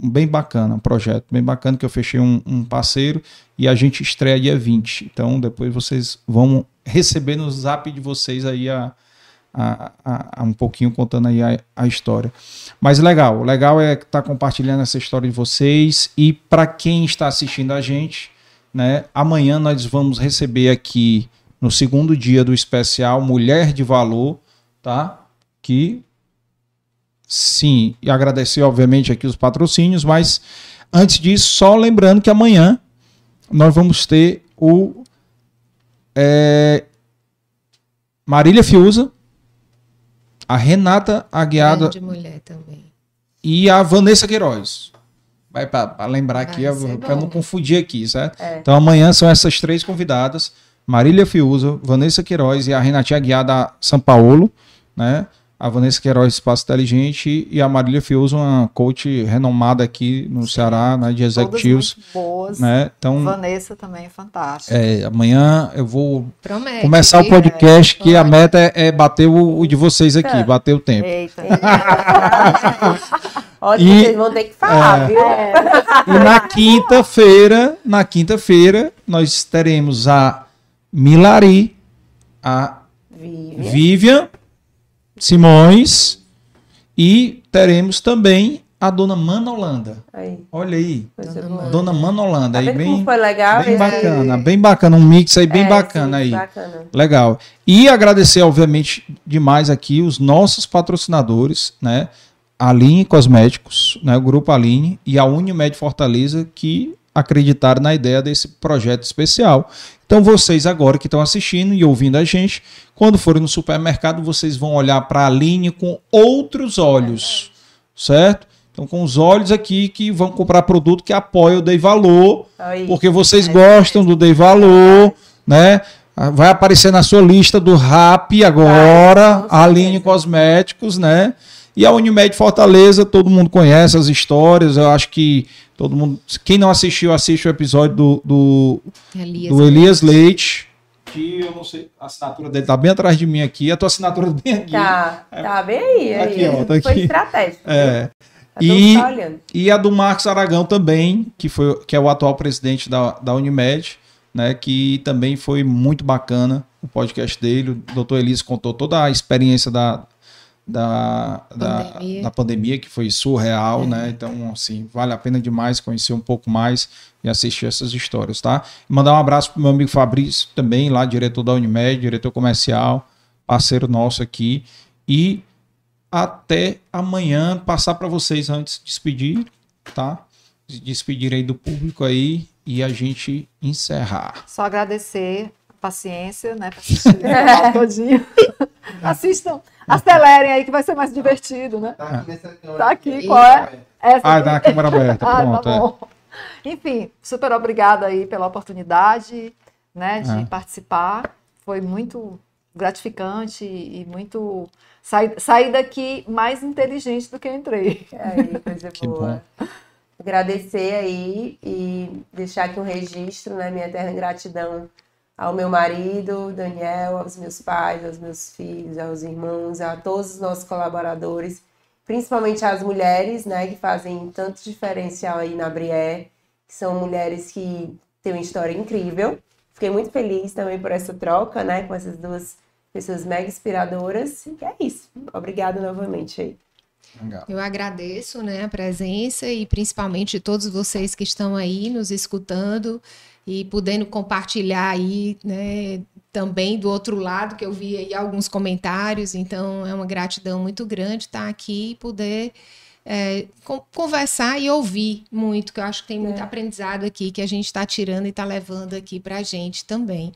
bem bacana, um projeto bem bacana que eu fechei um, um, parceiro e a gente estreia dia 20. Então depois vocês vão receber no zap de vocês aí a, a, a, a um pouquinho contando aí a, a história. Mas legal, legal é estar tá compartilhando essa história de vocês e para quem está assistindo a gente, né, amanhã nós vamos receber aqui no segundo dia do especial Mulher de Valor, tá? Que sim, e agradecer, obviamente, aqui os patrocínios, mas antes disso, só lembrando que amanhã nós vamos ter o é, Marília Fiuza, a Renata Aguiada e a Vanessa Queiroz. Vai para lembrar aqui, para não confundir aqui, certo? É. Então amanhã são essas três convidadas, Marília Fiuza, Vanessa Queiroz e a Renata Aguiada São Paulo, né? A Vanessa Queiroz Espaço Inteligente e a Marília Fius, uma coach renomada aqui no Sim. Ceará, né, de executivos. boas. Né? Então, Vanessa também é fantástica. É, amanhã eu vou Promete, começar o podcast é, que a meta é, é bater o, o, de vocês aqui, bater o tempo. Eita. Olha, e, vocês vão ter que falar, é, viu? E na quinta-feira, na quinta-feira, nós teremos a Milari, a Vivian, Vivian Simões e teremos também a dona Mana Holanda. Aí. Olha aí. Dona, dona Mana Holanda. Tá aí bem, foi legal? Bem bacana, bem bacana. Um mix aí bem é, bacana sim, aí. Bacana. Legal. E agradecer, obviamente, demais aqui os nossos patrocinadores, né? A Aline Cosméticos, né? o Grupo Aline e a Unimed Fortaleza, que acreditaram na ideia desse projeto especial. Então vocês agora que estão assistindo e ouvindo a gente, quando forem no supermercado, vocês vão olhar para a Aline com outros olhos, certo? Então com os olhos aqui que vão comprar produto que apoia o Dei Valor, porque vocês gostam do Dei Valor, né? Vai aparecer na sua lista do RAP agora, a Aline Cosméticos, né? E a Unimed Fortaleza, todo mundo conhece as histórias, eu acho que Todo mundo. Quem não assistiu, assiste o episódio do, do Elias, do Elias Leite. Que eu não sei, a assinatura dele tá bem atrás de mim aqui, a tua assinatura bem aqui. Tá, é, tá bem aí. Tá aqui, ó, tá Foi aqui. estratégico. É. E, e a do Marcos Aragão também, que, foi, que é o atual presidente da, da Unimed, né, que também foi muito bacana o podcast dele. O doutor Elise contou toda a experiência da, da, pandemia. Da, da pandemia, que foi surreal, é. né? Então, assim, vale a pena demais conhecer um pouco mais e assistir essas histórias, tá? mandar um abraço pro meu amigo Fabrício também, lá, diretor da Unimed, diretor comercial, parceiro nosso aqui. E até amanhã, passar para vocês antes de despedir, tá? Despedir aí do público aí e a gente encerrar. Só agradecer paciência, né? Pra assistir todinho. Assistam, acelerem aí que vai ser mais divertido, né? Tá aqui, tá aqui qual é? Essa ah, tá na câmera aberta, ah, pronto. Tá bom. É. Enfim, super obrigada aí pela oportunidade, né, de é. participar. Foi muito gratificante e muito sair, sair daqui mais inteligente do que entrei. É, coisa que boa. Bom agradecer aí e deixar aqui um registro, né, minha eterna gratidão ao meu marido, Daniel, aos meus pais, aos meus filhos, aos irmãos, a todos os nossos colaboradores, principalmente às mulheres, né, que fazem tanto diferencial aí na Brié, que são mulheres que têm uma história incrível. Fiquei muito feliz também por essa troca, né, com essas duas pessoas mega inspiradoras. E é isso. Obrigada novamente aí. Legal. Eu agradeço né, a presença e principalmente todos vocês que estão aí nos escutando e podendo compartilhar aí, né, também do outro lado, que eu vi aí alguns comentários, então é uma gratidão muito grande estar aqui e poder é, conversar e ouvir muito, que eu acho que tem muito é. aprendizado aqui que a gente está tirando e está levando aqui para a gente também.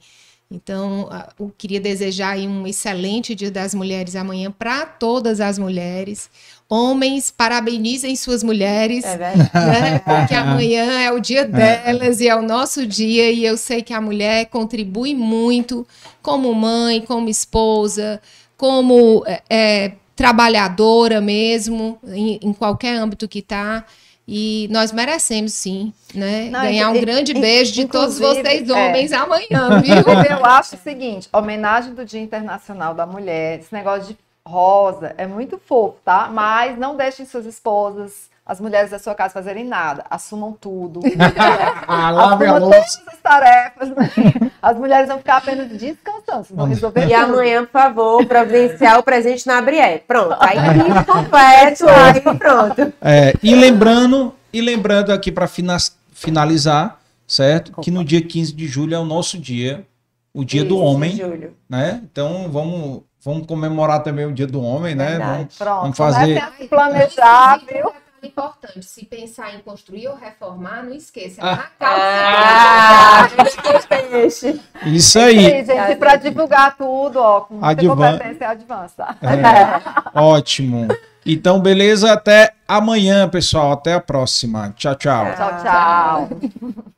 Então, eu queria desejar um excelente Dia das Mulheres amanhã para todas as mulheres. Homens, parabenizem suas mulheres, é né? porque amanhã é o dia é. delas e é o nosso dia. E eu sei que a mulher contribui muito como mãe, como esposa, como é, é trabalhadora mesmo, em, em qualquer âmbito que está. E nós merecemos, sim, né? Não, Ganhar um grande beijo de todos vocês, é. homens, é. amanhã, viu? Eu acho o seguinte: homenagem do Dia Internacional da Mulher, esse negócio de rosa é muito fofo, tá? Mas não deixem suas esposas, as mulheres da sua casa fazerem nada. Assumam tudo. Assumam todas as tarefas. As mulheres vão ficar apenas descansando. Vão resolver e tudo. amanhã, por favor, providenciar o presente na Brié. Pronto. Aí completo, aí pronto. É, e lembrando, e lembrando aqui para finalizar, certo? Que no dia 15 de julho é o nosso dia, o dia do homem. Né? Então vamos Vamos comemorar também o Dia do Homem, né? Vamos, Pronto, vamos fazer. Planejar, viu? Importante, se pensar em construir ou reformar, não esqueça. Ah, ah, isso aí. Sim, gente, para divulgar tudo, ó, com Advan... competência advança. É, ótimo. Então, beleza, até amanhã, pessoal. Até a próxima. Tchau, tchau. Tchau, tchau.